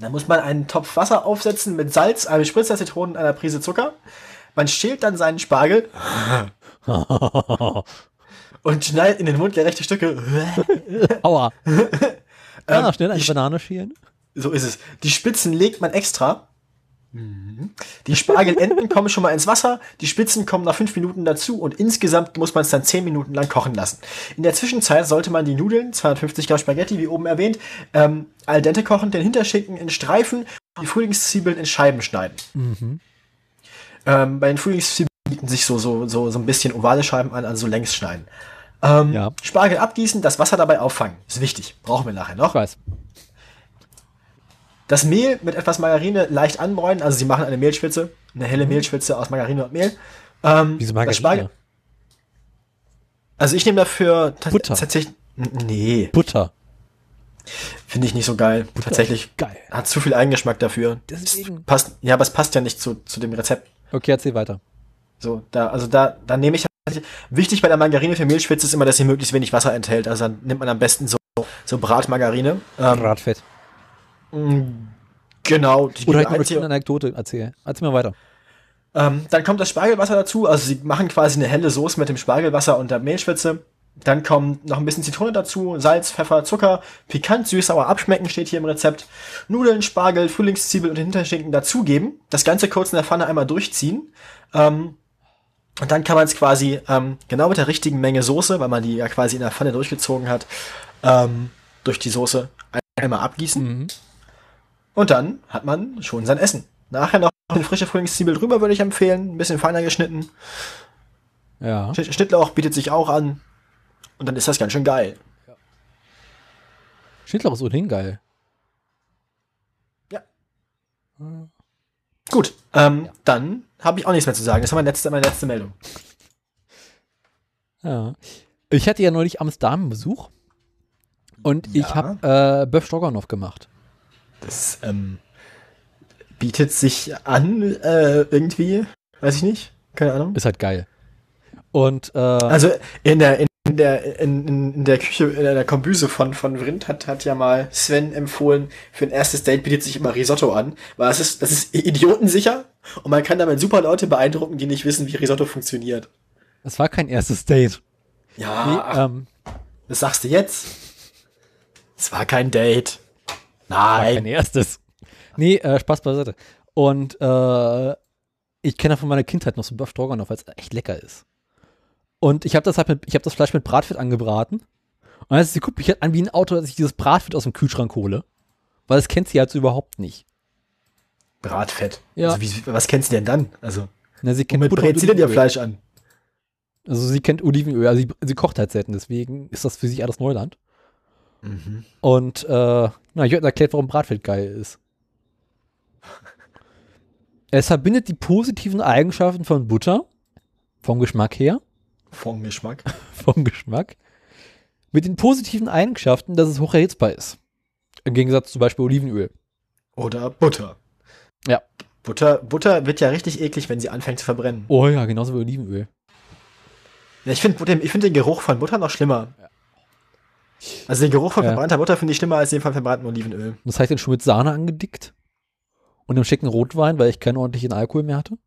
Da muss man einen Topf Wasser aufsetzen mit Salz, einem Spritzer Zitronen, einer Prise Zucker. Man schält dann seinen Spargel und schneidet in den Mund gerechte Stücke. Aua. Ähm, schnell eine Banane schälen. So ist es. Die Spitzen legt man extra die Spargelenden kommen schon mal ins Wasser, die Spitzen kommen nach fünf Minuten dazu und insgesamt muss man es dann zehn Minuten lang kochen lassen. In der Zwischenzeit sollte man die Nudeln, 250 Gramm Spaghetti, wie oben erwähnt, ähm, al dente kochen, den Hinterschinken in Streifen und die Frühlingszwiebeln in Scheiben schneiden. Mhm. Ähm, bei den Frühlingszwiebeln bieten sich so, so, so, so ein bisschen ovale Scheiben an, also so längs schneiden. Ähm, ja. Spargel abgießen, das Wasser dabei auffangen. Ist wichtig. Brauchen wir nachher noch. Ich weiß. Das Mehl mit etwas Margarine leicht anbräunen, also sie machen eine Mehlschwitze, eine helle mhm. Mehlschwitze aus Margarine und Mehl. Ähm, Diese Margarine? Also ich nehme dafür Butter. tatsächlich. Nee. Butter. Finde ich nicht so geil. Butter tatsächlich geil. hat zu viel Eigengeschmack dafür. Deswegen. Passt, ja, aber es passt ja nicht zu, zu dem Rezept. Okay, erzähl weiter. So, da, also da, da nehme ich Wichtig bei der Margarine für Mehlschwitze ist immer, dass sie möglichst wenig Wasser enthält. Also dann nimmt man am besten so, so Bratmargarine. Ähm, Bratfett. Genau. Die Oder ich eine Anekdote erzählen. Erzähl mal weiter. Ähm, dann kommt das Spargelwasser dazu. Also sie machen quasi eine helle Soße mit dem Spargelwasser und der Mehlschwitze. Dann kommt noch ein bisschen Zitrone dazu, Salz, Pfeffer, Zucker, pikant, süß, sauer abschmecken steht hier im Rezept. Nudeln, Spargel, Frühlingszwiebel und Hinterschinken dazugeben. Das Ganze kurz in der Pfanne einmal durchziehen. Ähm, und dann kann man es quasi ähm, genau mit der richtigen Menge Soße, weil man die ja quasi in der Pfanne durchgezogen hat, ähm, durch die Soße einmal abgießen. Mhm. Und dann hat man schon sein Essen. Nachher noch eine frische Frühlingszwiebel drüber, würde ich empfehlen. Ein bisschen feiner geschnitten. Ja. Schnittlauch bietet sich auch an. Und dann ist das ganz schön geil. Schnittlauch ist ohnehin geil. Ja. Gut, ähm, dann habe ich auch nichts mehr zu sagen. Das war meine letzte, meine letzte Meldung. Ja. Ich hatte ja neulich abends Damenbesuch und ich Ja. habe äh, Böff Stroganoff gemacht. Das ähm, bietet sich an, äh, irgendwie. Weiß ich nicht. Keine Ahnung. Ist halt geil. Und äh, Also in der, in der, in, in, der Küche, in der Kombüse von, von Vrind hat, hat ja mal Sven empfohlen, für ein erstes Date bietet sich immer Risotto an, weil es ist, das ist idiotensicher und man kann damit super Leute beeindrucken, die nicht wissen, wie Risotto funktioniert. es war kein erstes Date. Ja, Nee, ähm, das sagst du jetzt. Es war kein Date. Nein. erstes. Nee, äh, Spaß beiseite. Und äh, ich kenne von meiner Kindheit noch so Böff Stroganoff, weil es echt lecker ist. Und ich habe das halt mit, ich habe das Fleisch mit Bratfett angebraten. Und als sie guckt mich halt an wie ein Auto, dass ich dieses Bratfett aus dem Kühlschrank hole. Weil das kennt sie halt so überhaupt nicht. Bratfett. Ja. Also wie, was kennst du denn dann? Also, Na, sie kennt womit brät sie denn ihr. Fleisch an? Also sie kennt Olivenöl, also sie, sie kocht halt selten, deswegen ist das für sie alles Neuland. Mhm. Und äh, na, ich habe erklärt, warum Bratfett geil ist. Es verbindet die positiven Eigenschaften von Butter, vom Geschmack her, Vom Geschmack. vom Geschmack, mit den positiven Eigenschaften, dass es hoch erhitzbar ist. Im Gegensatz zum Beispiel Olivenöl. Oder Butter. Ja. Butter, Butter wird ja richtig eklig, wenn sie anfängt zu verbrennen. Oh ja, genauso wie Olivenöl. Ja, ich finde find den Geruch von Butter noch schlimmer. Also den Geruch von Ja. verbrannter Butter finde ich schlimmer als den von verbranntem Olivenöl. Das habe ich dann schon mit Sahne angedickt. Und einem schicken Rotwein, weil ich keinen ordentlichen Alkohol mehr hatte.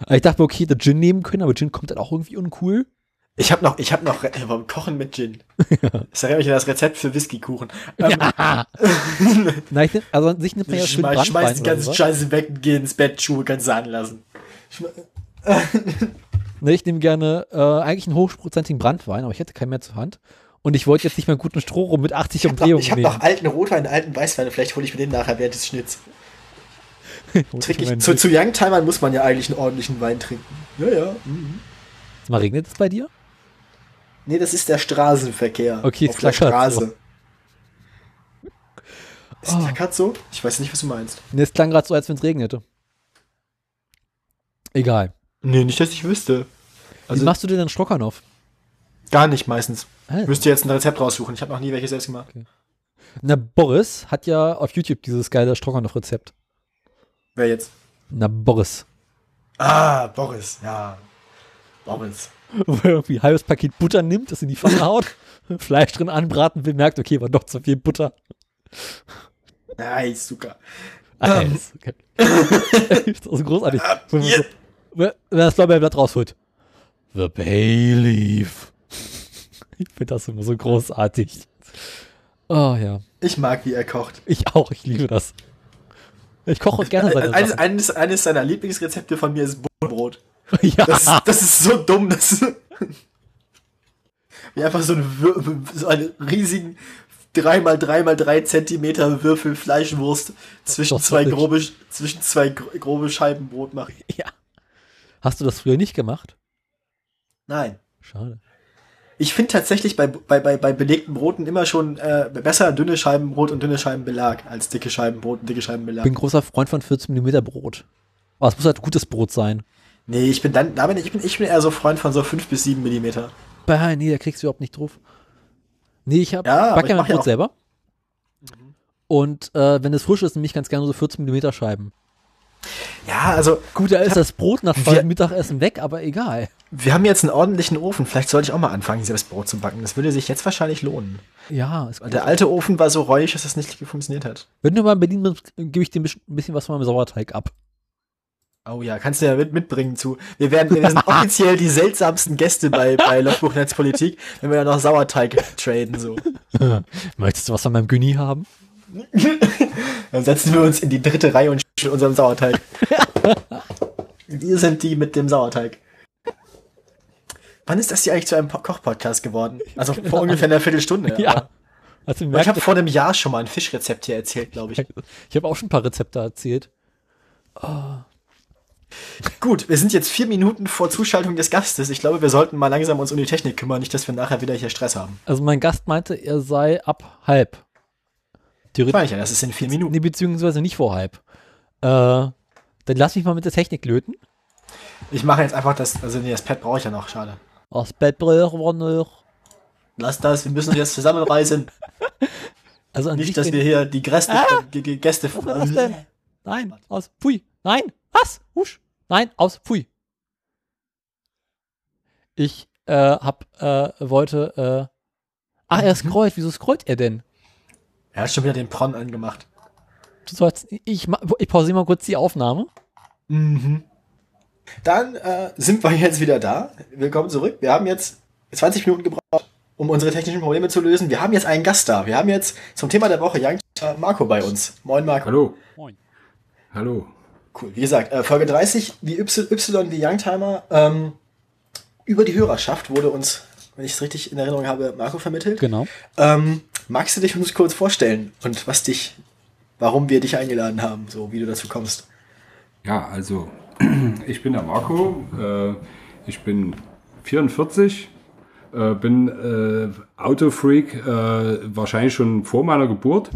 Aber ich dachte okay, hätte Gin nehmen können, aber Gin kommt dann auch irgendwie uncool. Ich habe noch, ich habe noch äh, beim Kochen mit Gin. Das erinnert mich an das Rezept für Whiskykuchen. Ähm, Ja. Nein, nehm, also an sich nimmt man ja schön schmeiß, Brandwein schmeiß die ganze. Scheiße weg geh ins Bett, Schuhe kannst du anlassen. Ne, ich nehme gerne äh, eigentlich einen hochprozentigen Brandwein, aber ich hätte keinen mehr zur Hand. Und ich wollte jetzt nicht mehr einen guten Stroh rum mit 80 Ich habe Umdrehungen noch, hab nehmen. noch alten Rotwein, alten Weißwein, vielleicht hole ich mir den nachher während des Schnitts. Ich, meinen zu, zu Youngtimern muss man ja eigentlich einen ordentlichen Wein trinken. Ja, ja. Mhm. Mal regnet es bei dir? Nee, das ist der Straßenverkehr. Okay, auf der Straße. Ist Oh. Cut so? Ich weiß nicht, was du meinst. Ne, es klang gerade so, als wenn es regnete. Egal. Nee, nicht, dass ich wüsste. Wie Also machst du denn dann Stroganoff? gar nicht meistens. Ich müsste jetzt ein Rezept raussuchen. Ich habe noch nie welche selbst gemacht. Na, Boris hat ja auf YouTube dieses geile Stroganoff-Rezept. Wer jetzt? Na, Boris. Ah, Boris, ja. Boris. Wo er irgendwie ein halbes Paket Butter nimmt, das in die Pfanne haut, Fleisch drin anbraten will, merkt, okay, war doch zu viel Butter. Nice, super. Ah, Ähm. ist okay. ist so großartig. Wenn wenn das Lorbeerblatt rausholt. The Bay Leaf. Ich finde das immer so großartig. Oh ja. Ich mag, wie er kocht. Ich auch, ich liebe das. Ich koche auch gerne seine Eines, eines, eines seiner Lieblingsrezepte von mir ist Butterbrot. Ja, Das, ist- das ist so dumm, das wie einfach so, ein Wür so einen riesigen 3x3x3 Zentimeter Würfel Fleischwurst zwischen zwei grobe, zwischen zwei gro- grobe Scheiben Brot machen. ja. Hast du das früher nicht gemacht? Nein. Schade. Ich finde tatsächlich bei, bei, bei, bei belegten Broten immer schon äh, besser dünne Scheiben Brot und dünne Scheiben Belag als dicke Scheiben Brot und dicke Scheiben Ich bin großer Freund von 14 mm Brot. Aber es muss halt gutes Brot sein. Nee, ich bin dann, da bin ich, ich bin, ich bin eher so Freund von so 5 bis 7 Millimeter. Bah, nee, da kriegst du überhaupt nicht drauf. Nee, ich hab, Ja, aber back ich ja mein ja Brot selber. Und äh, wenn es frisch ist, nehme ich ganz gerne so 14 mm Scheiben. Ja, also Gut, da ist das Brot nach Wir- Mittagessen weg, aber egal. wir haben jetzt einen ordentlichen Ofen. Vielleicht sollte ich auch mal anfangen, selbst Brot zu backen. Das würde sich jetzt wahrscheinlich lohnen. Ja, ist gut. der alte Ofen war so räudig, dass das nicht funktioniert hat. Wenn du mal in Berlin bist, gebe ich dir ein bisschen- was von meinem Sauerteig ab. Oh ja, kannst du ja mit, mitbringen zu. Wir werden, wir sind offiziell die seltsamsten Gäste bei, bei Logbuch Netzpolitik, wenn wir dann noch Sauerteig traden, so. Möchtest du was von meinem Günni haben? Dann setzen wir uns in die dritte Reihe und mit unserem Sauerteig. wir sind die mit dem Sauerteig. Wann ist das hier eigentlich zu einem Po- Koch-Podcast geworden? Also vor ungefähr einer Viertelstunde. Ja. aber- Also, merkt, ich habe vor einem Jahr schon mal ein Fischrezept hier erzählt, glaube ich. ich habe auch schon ein paar Rezepte erzählt. Gut, wir sind jetzt vier Minuten vor Zuschaltung des Gastes. Ich glaube, wir sollten mal langsam uns um die Technik kümmern, nicht, dass wir nachher wieder hier Stress haben. Also mein Gast meinte, er sei ab halb. Ja, das ist in vier Minuten. Nee, beziehungsweise nicht vor halb. Äh, dann lass mich mal mit der Technik löten. Ich mache jetzt einfach das, also nee, das Pad brauche ich ja noch, schade. Das Bett brauchen wir noch. Lass das, wir müssen uns jetzt zusammenreisen. Also Nicht, dass wir hier die Gäste, Ah! Gäste Was war das denn? Nein, aus. Pfui. Nein. Was? Husch. Nein, aus. Pfui. Ich äh, hab, äh, wollte, äh. Ach, er scrollt. Wieso scrollt er denn? Er hat schon wieder den Pron angemacht. Du sollst. Ich, ich pausiere mal kurz die Aufnahme. Mhm. Dann äh, sind wir jetzt wieder da. Willkommen zurück. Wir haben jetzt 20 Minuten gebraucht, um unsere technischen Probleme zu lösen. Wir haben jetzt einen Gast da. Wir haben jetzt zum Thema der Woche Young Marco bei uns. Moin Marco. Hallo. Moin. Hallo. Cool. Wie gesagt, äh, Folge 30, wie Y, y wie Youngtimer. Ähm, über die Hörerschaft wurde uns, wenn ich es richtig in Erinnerung habe, Marco vermittelt. Genau. Ähm, magst du dich uns kurz vorstellen und was dich, warum wir dich eingeladen haben, so wie du dazu kommst? Ja, also ich bin der Marco. Äh, ich bin 44. Äh, bin äh, Autofreak, äh, wahrscheinlich schon vor meiner Geburt.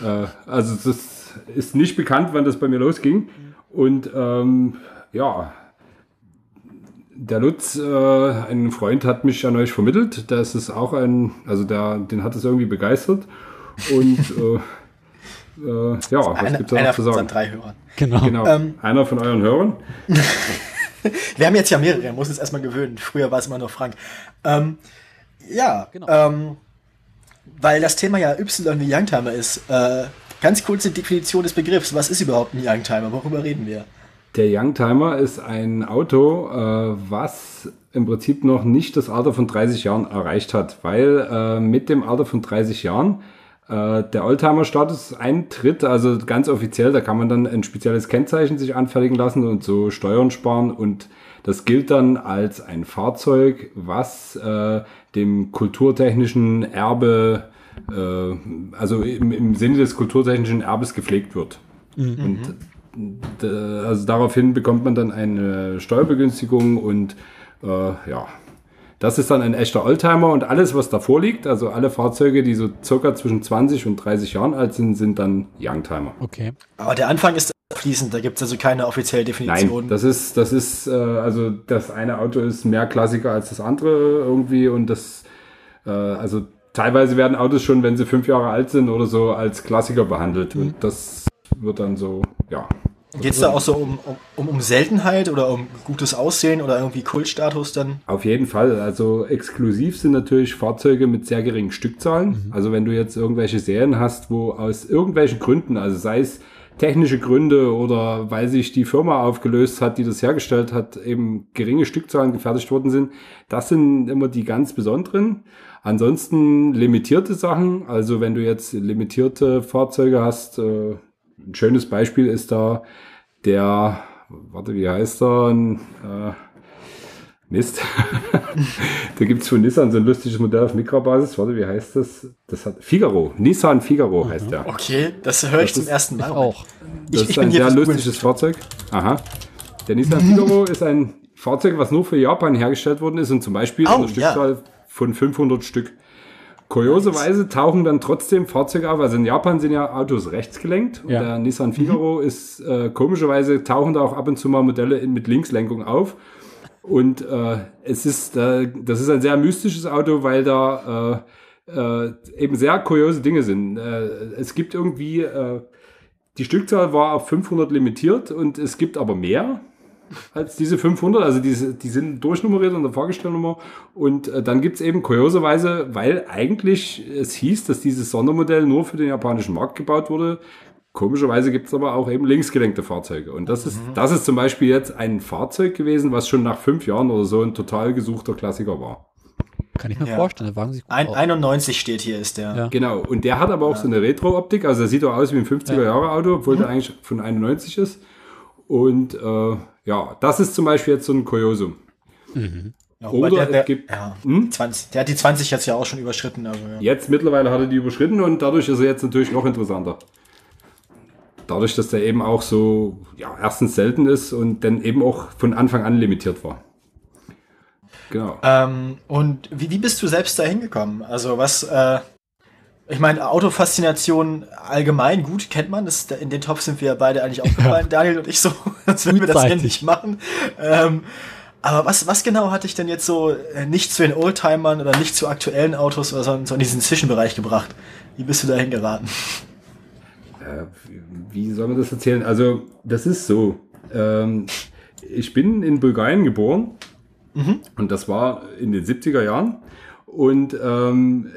Äh, also das ist nicht bekannt, wann das bei mir losging. Und ähm, ja, der Lutz, äh, ein Freund, hat mich an euch vermittelt. Das ist auch ein, also der, den hat es irgendwie begeistert. Und äh, äh, ja, was Einer, gibt's da einer noch zu von unseren sagen? drei Hörern. Genau. Genau, Ähm, einer von euren Hörern. Wir haben jetzt ja mehrere, müssen uns erstmal gewöhnen. Früher war es immer nur Frank. Ähm, ja, Genau. ähm, weil das Thema ja Y wie Youngtimer ist. Äh, ganz kurze Definition des Begriffs. Was ist überhaupt ein Youngtimer? Worüber reden wir? Der Youngtimer ist ein Auto, äh, was im Prinzip noch nicht das Alter von 30 Jahren erreicht hat, weil äh, mit dem Alter von 30 Jahren äh, der Oldtimer-Status eintritt, also ganz offiziell, da kann man dann ein spezielles Kennzeichen sich anfertigen lassen und so Steuern sparen und das gilt dann als ein Fahrzeug, was äh, dem kulturtechnischen Erbe, äh, also im, im Sinne des kulturtechnischen Erbes gepflegt wird. Und D- also daraufhin bekommt man dann eine Steuerbegünstigung und äh, ja, das ist dann ein echter Oldtimer und alles, was davor liegt, also alle Fahrzeuge, die so circa zwischen 20 und 30 Jahren alt sind, sind dann Youngtimer. Okay. Aber der Anfang ist fließend, da gibt es also keine offizielle Definition. Nein, das ist, das ist, äh, also das eine Auto ist mehr Klassiker als das andere irgendwie und das, äh, also teilweise werden Autos schon, wenn sie fünf Jahre alt sind oder so, als Klassiker behandelt und das wird dann so, ja. Geht es da auch so um, um, um, Seltenheit oder um gutes Aussehen oder irgendwie Kultstatus dann? Auf jeden Fall. Also exklusiv sind natürlich Fahrzeuge mit sehr geringen Stückzahlen. Also wenn du jetzt irgendwelche Serien hast, wo aus irgendwelchen Gründen, also sei es technische Gründe oder weil sich die Firma aufgelöst hat, die das hergestellt hat, eben geringe Stückzahlen gefertigt worden sind, das sind immer die ganz besonderen. Ansonsten limitierte Sachen, also wenn du jetzt limitierte Fahrzeuge hast, äh, ein schönes Beispiel ist da der, warte, wie heißt er? Ein, äh, Mist. da gibt's von Nissan so ein lustiges Modell auf Mikrobasis. Warte, wie heißt das? Das hat Figaro. Nissan Figaro heißt der. Okay, das höre ich Das zum ist- ersten Mal. Ich auch. Das Ich, ich ist bin ein sehr lustiges Fahrzeug. Aha. Der Nissan Figaro ist ein Fahrzeug, was nur für Japan hergestellt worden ist und zum Beispiel Oh, eine Stückzahl von 500 Stück. Kurioserweise tauchen dann trotzdem Fahrzeuge auf. Also in Japan sind ja Autos rechtsgelenkt. Und Ja. der Nissan Figaro ist äh, komischerweise tauchen da auch ab und zu mal Modelle in, mit Linkslenkung auf. Und äh, es ist, äh, das ist ein sehr mystisches Auto, weil da äh, äh, eben sehr kuriose Dinge sind. Äh, es gibt irgendwie, die Stückzahl war auf 500 limitiert und es gibt aber mehr als diese 500. Also diese, die sind durchnummeriert in der Fahrgestellnummer. Und äh, dann gibt's eben kurioserweise, weil eigentlich es hieß, dass dieses Sondermodell nur für den japanischen Markt gebaut wurde, Komischerweise gibt's aber auch eben linksgelenkte Fahrzeuge. Und das ist, das ist zum Beispiel jetzt ein Fahrzeug gewesen, was schon nach fünf Jahren oder so ein total gesuchter Klassiker war. Kann ich mir Ja. vorstellen. Der Wagen sieht gut Ein, aus. 91 steht hier, ist der. Ja. Genau. Und der hat aber auch so eine Retro-Optik. Also er sieht doch aus wie ein 50er-Jahre-Auto, obwohl der eigentlich von 91 ist. Und äh, ja, das ist zum Beispiel jetzt so ein Kuriosum. Ja, Oder der, der, es gibt- ja, Hm? 20, der hat die 20 jetzt ja auch schon überschritten. Also, ja. Jetzt mittlerweile hat er die überschritten und dadurch ist er jetzt natürlich noch interessanter. dadurch, dass der eben auch so, ja, erstens selten ist und dann eben auch von Anfang an limitiert war. Genau. Ähm, und wie, wie bist du selbst da hingekommen? Also was, äh, ich meine, Autofaszination allgemein gut kennt man. Das, in den Topf sind wir beide eigentlich auch gefallen, ja. Daniel und ich so. Sonst würden wir das hier nicht machen. Ähm, aber was, was genau hat dich denn jetzt so äh, nicht zu den Oldtimern oder nicht zu aktuellen Autos, sondern so in diesen Zwischenbereich gebracht? Wie bist du dahin geraten? Äh, wie soll man das erzählen? Also, das ist so. Ähm, ich bin in Bulgarien geboren mhm. und das war in den 70er Jahren. Und ähm,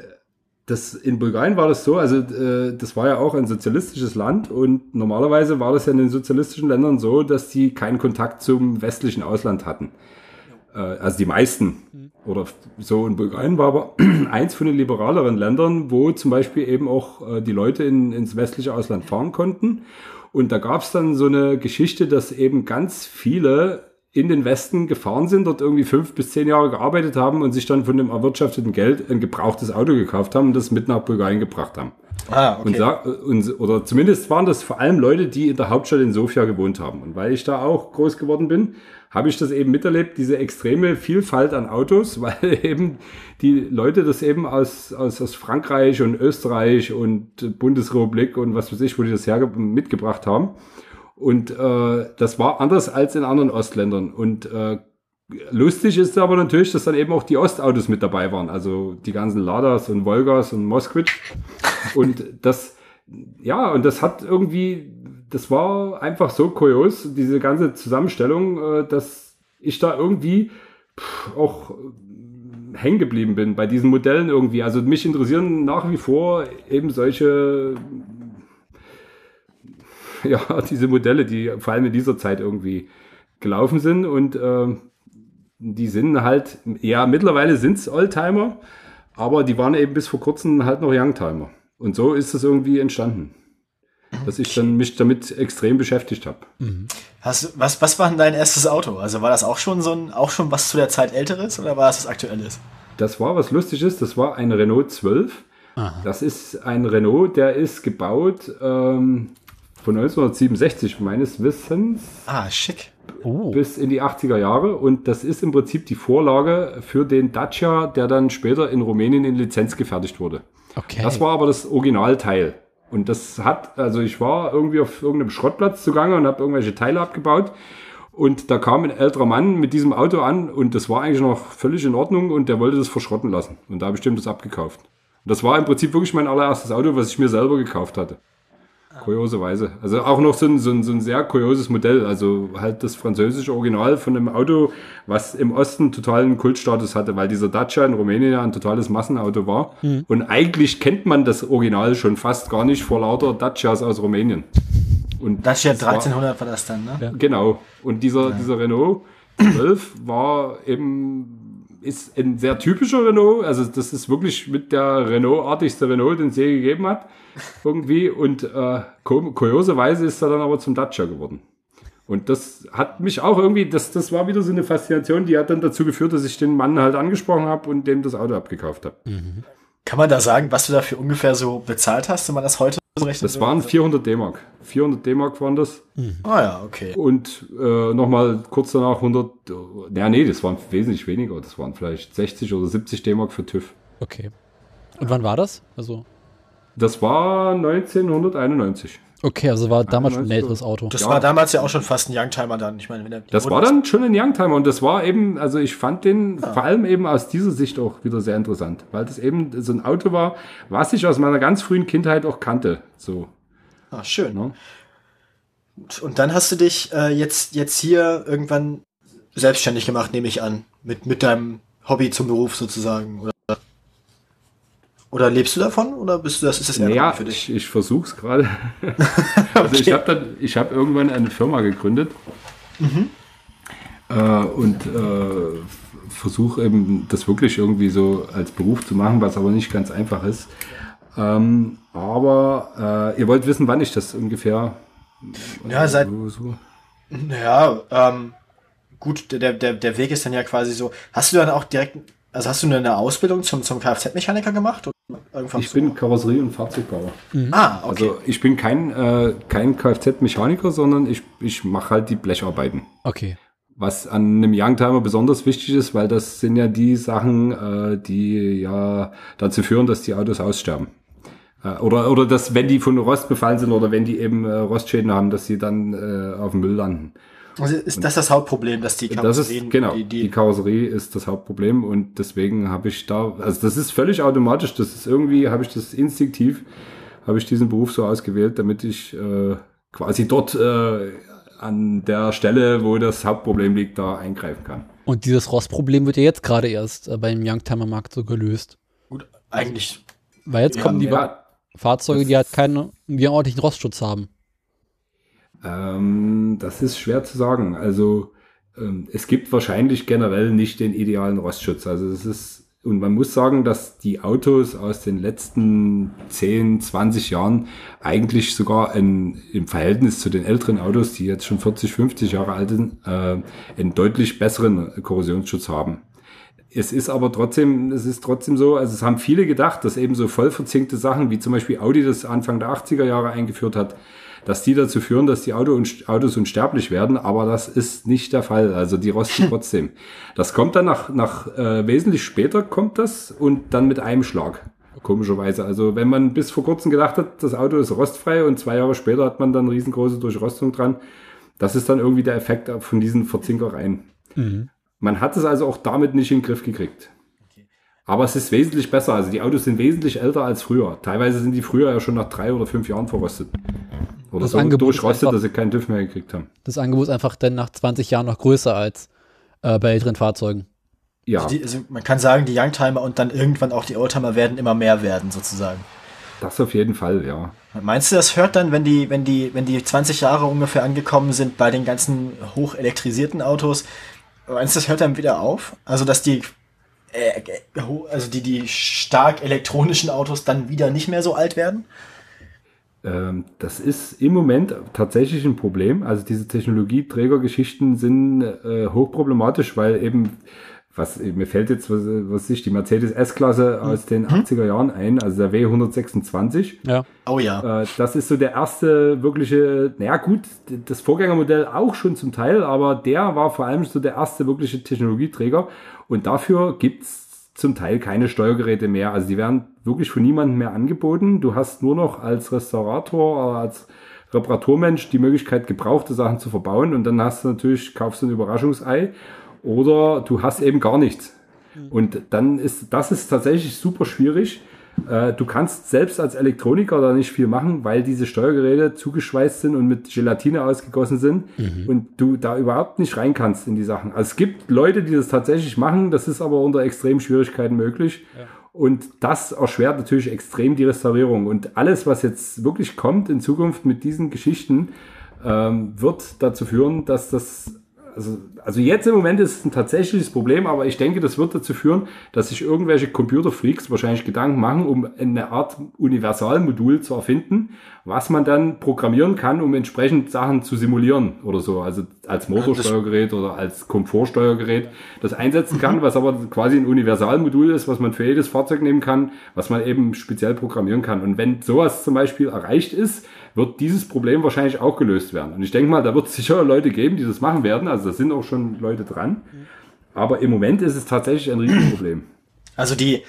das, in Bulgarien war das so, also äh, das war ja auch ein sozialistisches Land und normalerweise war das ja in den sozialistischen Ländern so, dass die keinen Kontakt zum westlichen Ausland hatten. Äh, also die meisten mhm. oder so in Bulgarien war aber eins von den liberaleren Ländern, wo zum Beispiel eben auch äh, die Leute in, ins westliche Ausland fahren konnten. Und da gab es dann so eine Geschichte, dass eben ganz viele in den Westen gefahren sind, dort irgendwie fünf bis zehn Jahre gearbeitet haben und sich dann von dem erwirtschafteten Geld ein gebrauchtes Auto gekauft haben und das mit nach Bulgarien gebracht haben. Ah, okay. Und, und, oder zumindest waren das vor allem Leute, die in der Hauptstadt in Sofia gewohnt haben. Und weil ich da auch groß geworden bin, habe ich das eben miterlebt, diese extreme Vielfalt an Autos, weil eben die Leute das eben aus, aus, aus Frankreich und Österreich und Bundesrepublik und was weiß ich, wo die das her mitgebracht haben. Und äh, das war anders als in anderen Ostländern. Und äh, lustig ist aber natürlich, dass dann eben auch die Ostautos mit dabei waren. Also die ganzen Ladas und Volgas und Moskvich. Und das, ja, und das hat irgendwie, das war einfach so kurios, diese ganze Zusammenstellung, äh, dass ich da irgendwie pff, auch hängen geblieben bin bei diesen Modellen irgendwie. Also mich interessieren nach wie vor eben solche ja, diese Modelle, die vor allem in dieser Zeit irgendwie gelaufen sind und äh, die sind halt, ja, mittlerweile sind es Oldtimer, aber die waren eben bis vor kurzem halt noch Youngtimer. Und so ist es irgendwie entstanden. Dass ich dann mich damit extrem beschäftigt habe. Mhm. Hast, was, was war denn dein erstes Auto? Also war das auch schon so ein, auch schon was zu der Zeit älteres oder war das was aktuelles? Das war was Lustiges, das war ein Renault 12. Aha. Das ist ein Renault, der ist gebaut ähm, von 1967 meines Wissens. Ah, schick. Oh. Bis in die 80er Jahre. Und das ist im Prinzip die Vorlage für den Dacia, der dann später in Rumänien in Lizenz gefertigt wurde. Okay. Das war aber das Originalteil. Und das hat, also ich war irgendwie auf irgendeinem Schrottplatz zugange und habe irgendwelche Teile abgebaut. Und da kam ein älterer Mann mit diesem Auto an und das war eigentlich noch völlig in Ordnung und der wollte das verschrotten lassen. Und da habe ich dem das abgekauft. Und das war im Prinzip wirklich mein allererstes Auto, was ich mir selber gekauft hatte. Kurioserweise. Also auch noch so ein, so, ein, so ein sehr kurioses Modell. Also halt das französische Original von einem Auto, was im Osten totalen Kultstatus hatte, weil dieser Dacia in Rumänien ja ein totales Massenauto war. Mhm. Und eigentlich kennt man das Original schon fast gar nicht vor lauter Dacias aus Rumänien. Und Dacia 1300 war, war, das dann, ne? Genau. Und dieser, ja. dieser Renault 12 war eben ist ein sehr typischer Renault. Also das ist wirklich mit der Renault-artigste Renault, den es je gegeben hat. Irgendwie. Und äh, kurioserweise ist er dann aber zum Dacia geworden. Und das hat mich auch irgendwie, das, das war wieder so eine Faszination, die hat dann dazu geführt, dass ich den Mann halt angesprochen habe und dem das Auto abgekauft habe. Mhm. Kann man da sagen, was du dafür ungefähr so bezahlt hast, wenn man das heute? Das waren 400 D-Mark. 400 D-Mark waren das. Mhm. Ah ja, okay. Und äh, nochmal kurz danach 100, ja nee, das waren wesentlich weniger. Das waren vielleicht 60 oder 70 D-Mark für TÜV. Okay. Und wann war das? Also das war 1991. Okay, also war damals schon ein älteres Auto. Das ja. war damals ja auch schon fast ein Youngtimer dann. Ich meine, wenn das war dann schon ein Youngtimer und das war eben, also ich fand den ja. vor allem eben aus dieser Sicht auch wieder sehr interessant, weil das eben so ein Auto war, was ich aus meiner ganz frühen Kindheit auch kannte. So. Ah, schön. Ja. Und dann hast du dich äh, jetzt, jetzt hier irgendwann selbstständig gemacht, nehme ich an, mit, mit deinem Hobby zum Beruf sozusagen, oder? Oder lebst du davon oder bist du das ist das eher naja, für dich? Ich, ich versuche es gerade. also okay. ich habe dann, ich habe irgendwann eine Firma gegründet mhm. äh, und äh, versuche eben das wirklich irgendwie so als Beruf zu machen, was aber nicht ganz einfach ist. Ähm, aber äh, ihr wollt wissen, wann ich das ungefähr. Ja, seit. So, so. Ja, ähm, gut, der, der, der Weg ist dann ja quasi so. Hast du dann auch direkt, also hast du eine Ausbildung zum, zum Kfz-Mechaniker gemacht? Irgendwann ich bin Karosserie- und Fahrzeugbauer. Mhm. Ah, okay. Also ich bin kein, äh, kein Kfz-Mechaniker, sondern ich, ich mache halt die Blecharbeiten. Okay. Was an einem Youngtimer besonders wichtig ist, weil das sind ja die Sachen, äh, die ja dazu führen, dass die Autos aussterben. Äh, oder, oder dass, wenn die von Rost befallen sind oder wenn die eben äh, Rostschäden haben, dass sie dann äh, auf dem Müll landen. Also ist das das Hauptproblem, dass die Karosserie... Das ist, genau, die, die, die Karosserie ist das Hauptproblem und deswegen habe ich da, also das ist völlig automatisch, das ist irgendwie, habe ich das instinktiv, habe ich diesen Beruf so ausgewählt, damit ich äh, quasi dort äh, an der Stelle, wo das Hauptproblem liegt, da eingreifen kann. Und dieses Rostproblem wird ja jetzt gerade erst äh, beim Youngtimer-Markt so gelöst. Gut, eigentlich. Weil jetzt kommen die ja, Fahrzeuge, die halt keinen, die einen ordentlichen Rostschutz haben. Ähm, das ist schwer zu sagen. Also ähm, es gibt wahrscheinlich generell nicht den idealen Rostschutz. Also es ist und man muss sagen, dass die Autos aus den letzten 10, 20 Jahren eigentlich sogar ein, im Verhältnis zu den älteren Autos, die jetzt schon 40, 50 Jahre alt sind, äh, einen deutlich besseren Korrosionsschutz haben. Es ist aber trotzdem, es ist trotzdem so, also es haben viele gedacht, dass eben so voll verzinkte Sachen, wie zum Beispiel Audi das Anfang der 80er Jahre eingeführt hat, dass die dazu führen, dass die Auto und, Autos unsterblich werden, aber das ist nicht der Fall. Also die rosten trotzdem. Das kommt dann nach, nach äh, wesentlich später kommt das und dann mit einem Schlag. Komischerweise. Also wenn man bis vor kurzem gedacht hat, das Auto ist rostfrei und zwei Jahre später hat man dann riesengroße Durchrostung dran, das ist dann irgendwie der Effekt von diesen Verzinkereien. Mhm. Man hat es also auch damit nicht in den Griff gekriegt. Aber es ist wesentlich besser. Also die Autos sind wesentlich älter als früher. Teilweise sind die früher ja schon nach drei oder fünf Jahren verrostet. Oder das so Angebot durchrostet, dass sie keinen TÜV mehr gekriegt haben. Das Angebot ist einfach dann nach 20 Jahren noch größer als äh, bei älteren Fahrzeugen. Ja. Also, die, also, man kann sagen, die Youngtimer und dann irgendwann auch die Oldtimer werden immer mehr werden, sozusagen. Das auf jeden Fall, ja. Meinst du, das hört dann, wenn die, wenn die, wenn die 20 Jahre ungefähr angekommen sind bei den ganzen hochelektrisierten Autos, meinst du, das hört dann wieder auf? Also, dass die äh, also die, die stark elektronischen Autos dann wieder nicht mehr so alt werden? Ähm, das ist im Moment tatsächlich ein Problem. Also diese Technologieträgergeschichten sind äh, hochproblematisch, weil eben was mir fällt jetzt, was, was ich, die Mercedes S-Klasse mhm. aus den 80er Jahren ein, also der W126. Ja. Oh ja. Äh, das ist so der erste wirkliche, naja gut, das Vorgängermodell auch schon zum Teil, aber der war vor allem so der erste wirkliche Technologieträger. Und dafür gibt's zum Teil keine Steuergeräte mehr. Also die werden wirklich von niemandem mehr angeboten. Du hast nur noch als Restaurator oder als Reparaturmensch die Möglichkeit, gebrauchte Sachen zu verbauen. Und dann hast du natürlich, kaufst du ein Überraschungsei oder du hast eben gar nichts. Mhm. Und dann ist, das ist tatsächlich super schwierig. Äh, du kannst selbst als Elektroniker da nicht viel machen, weil diese Steuergeräte zugeschweißt sind und mit Gelatine ausgegossen sind mhm. und du da überhaupt nicht rein kannst in die Sachen. Also es gibt Leute, die das tatsächlich machen, das ist aber unter extremen Schwierigkeiten möglich. Ja. Und das erschwert natürlich extrem die Restaurierung. Und alles, was jetzt wirklich kommt in Zukunft mit diesen Geschichten, ähm, wird dazu führen, dass das also, also jetzt im Moment ist es ein tatsächliches Problem, aber ich denke, das wird dazu führen, dass sich irgendwelche Computerfreaks wahrscheinlich Gedanken machen, um eine Art Universalmodul zu erfinden, was man dann programmieren kann, um entsprechend Sachen zu simulieren oder so. Also als Motorsteuergerät oder als Komfortsteuergerät das einsetzen kann, was aber quasi ein Universalmodul ist, was man für jedes Fahrzeug nehmen kann, was man eben speziell programmieren kann. Und wenn sowas zum Beispiel erreicht ist, wird dieses Problem wahrscheinlich auch gelöst werden. Und ich denke mal, da wird es sicher Leute geben, die das machen werden. Also da sind auch schon Leute dran. Aber im Moment ist es tatsächlich ein Riesenproblem. Also die,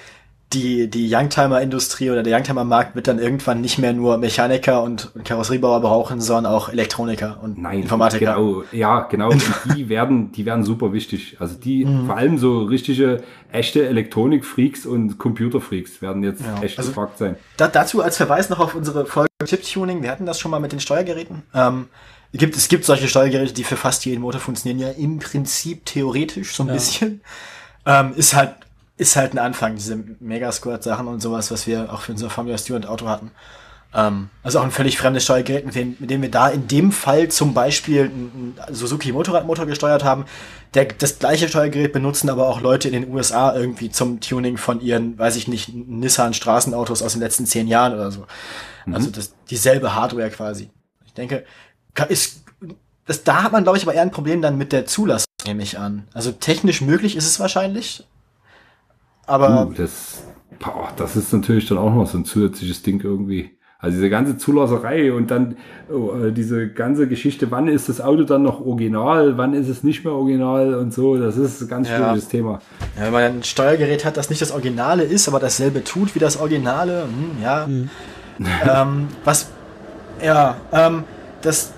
die, die Youngtimer-Industrie oder der Youngtimer-Markt wird dann irgendwann nicht mehr nur Mechaniker und, und Karosseriebauer brauchen, sondern auch Elektroniker und Nein, Informatiker. Genau, ja, genau. Die werden, die werden super wichtig. Also die, mhm. vor allem so richtige, echte Elektronik-Freaks und Computer-Freaks werden jetzt ja. echt also, gefragt sein. Da, dazu als Verweis noch auf unsere Folge Chip-Tuning. Wir hatten das schon mal mit den Steuergeräten. Ähm, es gibt, es gibt solche Steuergeräte, die für fast jeden Motor funktionieren ja im Prinzip theoretisch so ein ja. bisschen. Ähm, ist halt ist halt ein Anfang, diese Megasquirt-Sachen und sowas, was wir auch für unser Formula Stewart Auto hatten. Ähm, also auch ein völlig fremdes Steuergerät, mit dem, mit dem wir da in dem Fall zum Beispiel einen Suzuki Motorradmotor gesteuert haben. Der, das gleiche Steuergerät benutzen aber auch Leute in den USA irgendwie zum Tuning von ihren, weiß ich nicht, Nissan Straßenautos aus den letzten zehn Jahren oder so. Mhm. Also das, dieselbe Hardware quasi. Ich denke, ist, das, da hat man, glaube ich, aber eher ein Problem dann mit der Zulassung, nehme ich an. Also technisch möglich ist es wahrscheinlich, aber. Uh, das, boah, das ist natürlich dann auch noch so ein zusätzliches Ding irgendwie. Also diese ganze Zulasserei und dann oh, äh, diese ganze Geschichte, wann ist das Auto dann noch original, wann ist es nicht mehr original und so, das ist ein ganz Ja. schwieriges Thema. Ja, wenn man ein Steuergerät hat, das nicht das Originale ist, aber dasselbe tut wie das Originale, hm, ja. ähm, was, ja, ähm, das,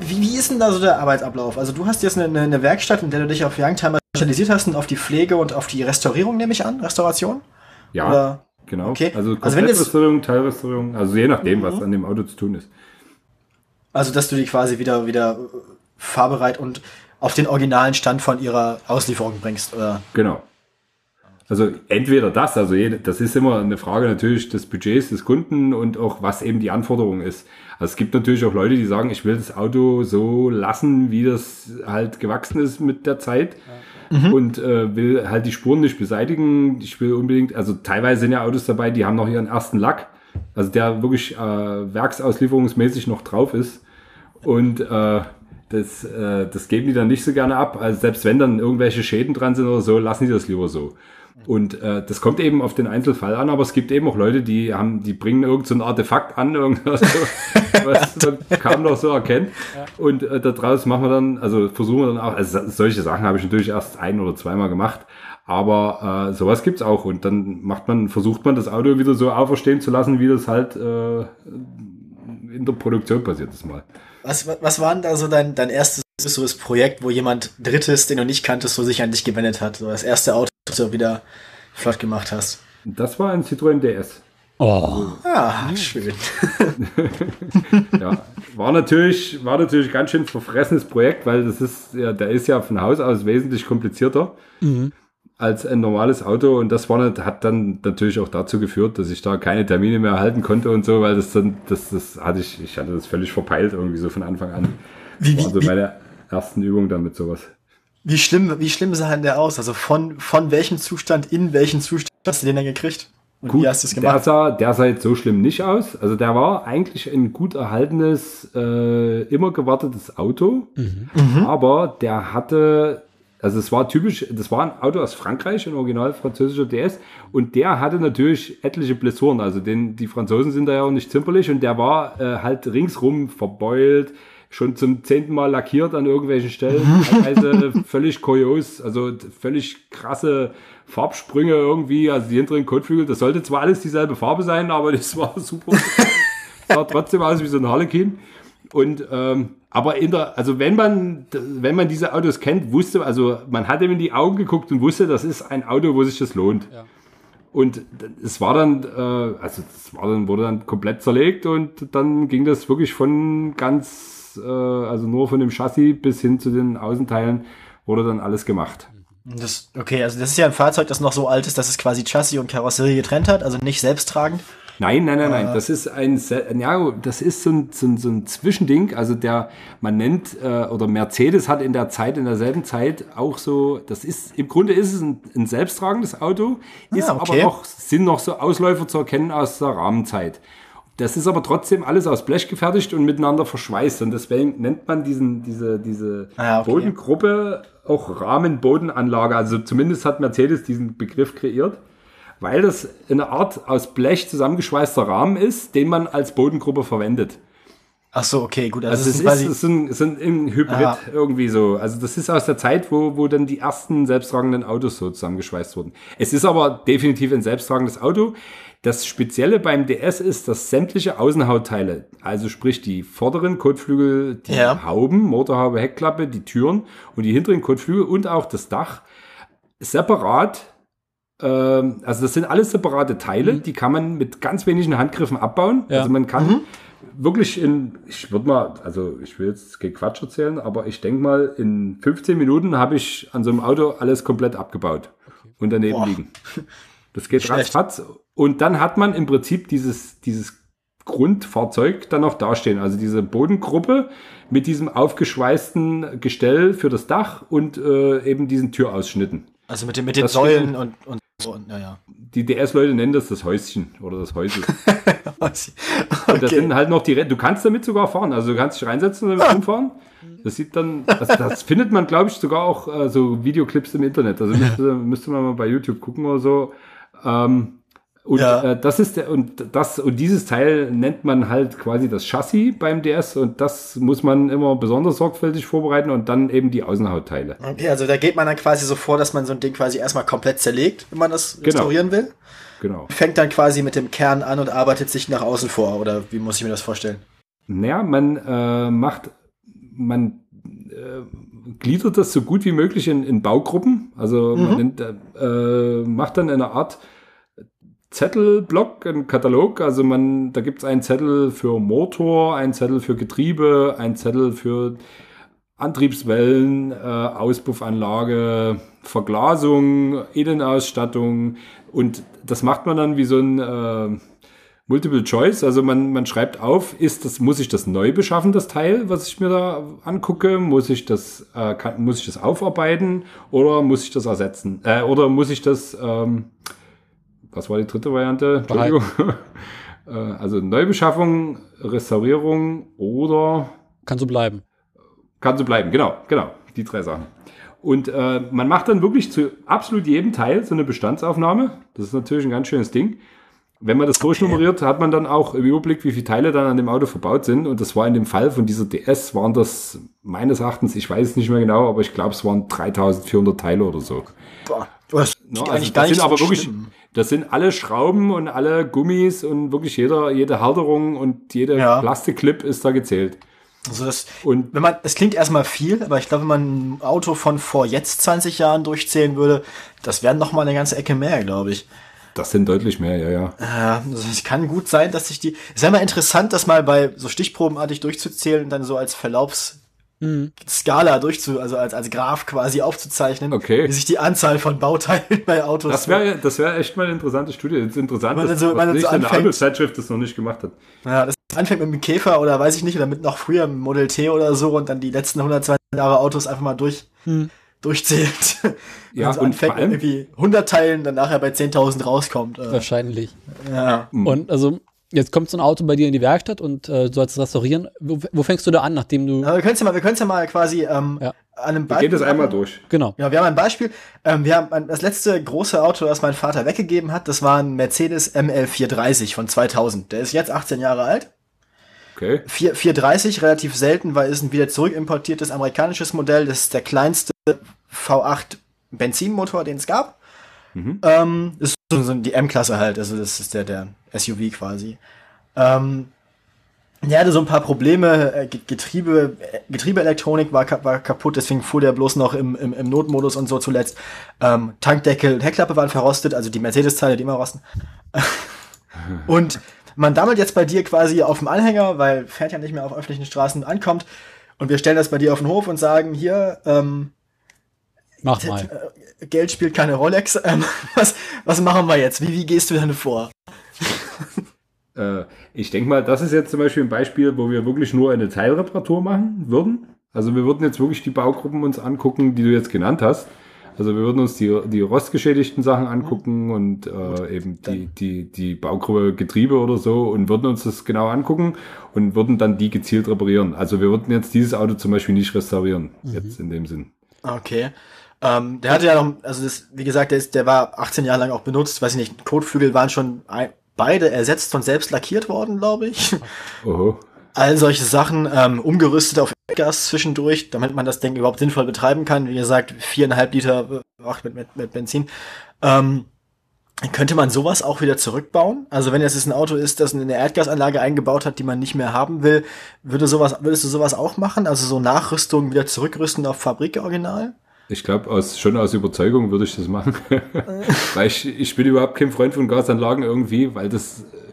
wie, wie ist denn da so der Arbeitsablauf? Also du hast jetzt eine, eine Werkstatt, in der du dich auf Youngtimer spezialisiert hast und auf die Pflege und auf die Restaurierung, nehme ich an, Restauration? Ja, Oder- genau. okay. Also Also wenn jetzt- Teilrestaurierung, also je nachdem, was an dem Auto zu tun ist. Also, dass du die quasi wieder, wieder äh, fahrbereit und auf den originalen Stand von ihrer Auslieferung bringst, oder? Genau. Also entweder das, also das ist immer eine Frage natürlich des Budgets des Kunden und auch was eben die Anforderung ist. Also es gibt natürlich auch Leute, die sagen, ich will das Auto so lassen, wie das halt gewachsen ist mit der Zeit und äh, will halt die Spuren nicht beseitigen. Ich will unbedingt, also teilweise sind ja Autos dabei, die haben noch ihren ersten Lack, also der wirklich äh, werksauslieferungsmäßig noch drauf ist. Und äh, das, äh, das geben die dann nicht so gerne ab. Also selbst wenn dann irgendwelche Schäden dran sind oder so, lassen die das lieber so. Und äh, das kommt eben auf den Einzelfall an, aber es gibt eben auch Leute, die haben, die bringen irgend so Artefakt an, irgendwas, was man kaum noch so erkennt. Und äh, daraus machen wir dann, also versuchen wir dann auch, also solche Sachen habe ich natürlich erst ein oder zweimal gemacht. Aber äh, sowas gibt's auch und dann macht man, versucht man das Auto wieder so auferstehen zu lassen, wie das halt äh, in der Produktion passiert ist mal. Was, was war denn da so dein, dein erstes größeres Projekt, wo jemand Drittes, den du nicht kanntest, so sich an dich gewendet hat? So das erste Auto, das du wieder flott gemacht hast. Das war ein Citroën DS. Oh. Ah, schön. Ja, war natürlich, war natürlich ganz schön verfressenes Projekt, weil das ist, ja, der ist ja von Haus aus wesentlich komplizierter als ein normales Auto und das war, nicht- hat dann natürlich auch dazu geführt, dass ich da keine Termine mehr halten konnte und so, weil das dann, das, das hatte ich, ich hatte das völlig verpeilt irgendwie so von Anfang an. Wie, wie, also meine ersten Übungen dann mit sowas. Wie schlimm, wie schlimm sah denn der aus? Also von, von welchem Zustand in welchen Zustand hast du den dann gekriegt? Und wie hast du es der gemacht? sah, der sah jetzt so schlimm nicht aus. Also der war eigentlich ein gut erhaltenes, äh, immer gewartetes Auto. Aber der hatte, also es war typisch, das war ein Auto aus Frankreich, ein original französischer DS. Und der hatte natürlich etliche Blessuren. Also den, die Franzosen sind da ja auch nicht zimperlich. Und der war äh, halt ringsrum verbeult. Schon zum zehnten Mal lackiert an irgendwelchen Stellen, teilweise völlig kurios, also völlig krasse Farbsprünge irgendwie, also die hinteren Kotflügel, das sollte zwar alles dieselbe Farbe sein, aber das war super. sah trotzdem aus wie so ein Harlequin. Und ähm, aber in der, also wenn man, wenn man diese Autos kennt, wusste, also man hat ihm in die Augen geguckt und wusste, das ist ein Auto, wo sich das lohnt. Und es war dann, äh, also es war dann, wurde dann komplett zerlegt und dann ging das wirklich von ganz, äh, also nur von dem Chassis bis hin zu den Außenteilen wurde dann alles gemacht. Das, okay, also das ist ja ein Fahrzeug, das noch so alt ist, dass es quasi Chassis und Karosserie getrennt hat, also nicht selbsttragend. Nein, nein, nein, nein. Das ist ein, ja, das ist so ein, so ein, so ein Zwischending. Also der, man nennt, äh, oder Mercedes hat in der Zeit, in derselben Zeit auch so, das ist, im Grunde ist es ein, ein selbsttragendes Auto, ist Ah, okay. aber noch, sind noch so Ausläufer zu erkennen aus der Rahmenzeit. Das ist aber trotzdem alles aus Blech gefertigt und miteinander verschweißt. Und deswegen nennt man diesen, diese, diese Ah, okay. Bodengruppe auch Rahmenbodenanlage. Also zumindest hat Mercedes diesen Begriff kreiert weil das eine Art aus Blech zusammengeschweißter Rahmen ist, den man als Bodengruppe verwendet. Ach so, okay, gut. Also es ist, es ist ein, es ist ein, ein Hybrid Ja. irgendwie so. Also das ist aus der Zeit, wo, wo dann die ersten selbsttragenden Autos so zusammengeschweißt wurden. Es ist aber definitiv ein selbsttragendes Auto. Das Spezielle beim DS ist, dass sämtliche Außenhautteile, also sprich die vorderen Kotflügel, die Ja. Hauben, Motorhaube, Heckklappe, die Türen und die hinteren Kotflügel und auch das Dach separat ähm, also das sind alles separate Teile, die kann man mit ganz wenigen Handgriffen abbauen. Ja. Also man kann wirklich in, ich würde mal, also ich will jetzt kein Quatsch erzählen, aber ich denke mal, in 15 Minuten habe ich an so einem Auto alles komplett abgebaut und daneben Boah. liegen. Das geht Schlecht. ratzfatz. Und dann hat man im Prinzip dieses, dieses Grundfahrzeug dann noch dastehen. Also diese Bodengruppe mit diesem aufgeschweißten Gestell für das Dach und äh, eben diesen Türausschnitten. Also mit, den mit den Das Säulen und, und so, und, naja. Die DS-Leute nennen das das Häuschen oder das Häusel. Und das okay. sind halt noch die, Re- du kannst damit sogar fahren, also du kannst dich reinsetzen und damit rumfahren. Das sieht dann, also das findet man, glaube ich, sogar auch äh, so Videoclips im Internet. Also müsste, müsste man mal bei YouTube gucken oder so. Ähm, und Ja. äh, das ist der, und das und dieses Teil nennt man halt quasi das Chassis beim DS und das muss man immer besonders sorgfältig vorbereiten und dann eben die Außenhautteile. Okay, also da geht man dann quasi so vor, dass man so ein Ding quasi erstmal komplett zerlegt, wenn man das Genau. restaurieren will. Genau. Fängt dann quasi mit dem Kern an und arbeitet sich nach außen vor, oder wie muss ich mir das vorstellen? Naja, man äh, macht, man äh, gliedert das so gut wie möglich in, in Baugruppen. Also man nimmt, äh, macht dann eine Art Zettelblock, einen Katalog. Also man, da gibt es einen Zettel für Motor, einen Zettel für Getriebe, einen Zettel für Antriebswellen, äh, Auspuffanlage, Verglasung, Innenausstattung und das macht man dann wie so ein äh, Multiple Choice, also man, man schreibt auf, ist das, muss ich das neu beschaffen, das Teil, was ich mir da angucke? Muss ich das, äh, kann, muss ich das aufarbeiten oder muss ich das ersetzen? Äh, oder muss ich das, ähm, was war die dritte Variante? Entschuldigung. äh, also Neubeschaffung, Restaurierung oder Kann so bleiben. kann so bleiben, genau, genau, die drei Sachen. Und äh, man macht dann wirklich zu absolut jedem Teil so eine Bestandsaufnahme. Das ist natürlich ein ganz schönes Ding. Wenn man das durchnummeriert, hat man dann auch im Überblick, wie viele Teile dann an dem Auto verbaut sind. Und das war in dem Fall von dieser DS, waren das meines Erachtens, ich weiß es nicht mehr genau, aber ich glaube, es waren 3400 Teile oder so. Boah, das No, also das sind so aber wirklich, das sind alle Schrauben und alle Gummis und wirklich jeder, jede Halterung und jede Ja. Plastikclip ist da gezählt. Also das, Und wenn man, es klingt erstmal viel, aber ich glaube, wenn man ein Auto von vor jetzt 20 Jahren durchzählen würde, das wären noch mal eine ganze Ecke mehr, glaube ich. Das sind deutlich mehr, ja, ja. Ja, also es kann gut sein, dass sich die. Es wäre mal interessant, das mal bei so stichprobenartig durchzuzählen und dann so als Verlaufsskala durchzu, also als, als Graph quasi aufzuzeichnen, Okay. wie sich die Anzahl von Bauteilen bei Autos. Das wäre das wär echt mal eine interessante Studie. Das ist interessant, Wenn dass man so- man so nicht eine anfängt- Autozeitschrift das noch nicht gemacht hat. ja, das anfängt mit dem Käfer oder weiß ich nicht, oder mit noch früher mit Model T oder so und dann die letzten 120 Jahre Autos einfach mal durch, durchzählt. Ja, und so und anfängt vor allem- irgendwie 100 Teilen, dann nachher bei 10.000 rauskommt. Äh, Wahrscheinlich. ja. Und also, jetzt kommt so ein Auto bei dir in die Werkstatt und äh, du sollst es restaurieren. Wo, wo fängst du da an, nachdem du. Aber wir können es ja mal, wir können's ja mal quasi ähm, Ja. an einem Wir Beispiel gehen das einmal durch. Genau. Ja, wir haben ein Beispiel. Ähm, wir haben ein, das letzte große Auto, das mein Vater weggegeben hat, das war ein Mercedes ML430 von 2000. Der ist jetzt 18 Jahre alt. Okay. 4, 430, relativ selten, weil es ein wieder zurückimportiertes amerikanisches Modell. Das ist der kleinste V8 Benzinmotor, den es gab. Ähm, das ist so so die M-Klasse halt, also das ist der, der SUV quasi. Ähm, der hatte so ein paar Probleme, äh, Ge- Getriebe, äh, Getriebeelektronik war, war kaputt, deswegen fuhr der bloß noch im, im, im Notmodus und so zuletzt. Ähm, Tankdeckel und Heckklappe waren verrostet, also die Mercedes-Teile, die immer rosten. und man dammelt jetzt bei dir quasi auf dem Anhänger, weil fährt ja nicht mehr auf öffentlichen Straßen ankommt. Und wir stellen das bei dir auf den Hof und sagen, hier, ähm, Mach mal. äh, Geld spielt keine Rolex. Ähm, was, was machen wir jetzt? Wie, wie gehst du denn vor? Äh, ich denke mal, das ist jetzt zum Beispiel ein Beispiel, wo wir wirklich nur eine Teilreparatur machen würden. Also wir würden jetzt wirklich die Baugruppen uns angucken, die du jetzt genannt hast. Also wir würden uns die, die rostgeschädigten Sachen angucken und äh, eben die, die, die Baugruppe Getriebe oder so und würden uns das genau angucken und würden dann die gezielt reparieren. Also wir würden jetzt dieses Auto zum Beispiel nicht restaurieren, jetzt in dem Sinn. Okay. Ähm, der hatte ja noch, also das, wie gesagt, der, ist, der war 18 Jahre lang auch benutzt, weiß ich nicht, Kotflügel waren schon ein, beide ersetzt und selbst lackiert worden, glaube ich. Oho. All solche Sachen, ähm, umgerüstet auf Gas zwischendurch, damit man das Ding überhaupt sinnvoll betreiben kann. Wie gesagt, viereinhalb Liter äh, ach, mit, mit, mit Benzin. Ähm, könnte man sowas auch wieder zurückbauen? Also wenn jetzt ein Auto ist, das eine Erdgasanlage eingebaut hat, die man nicht mehr haben will, würde sowas, würdest du sowas auch machen? Also so Nachrüstung wieder zurückrüsten auf Fabrikoriginal? Ich glaube, aus, schon aus Überzeugung würde ich das machen. weil ich, ich bin überhaupt kein Freund von Gasanlagen irgendwie, weil das äh,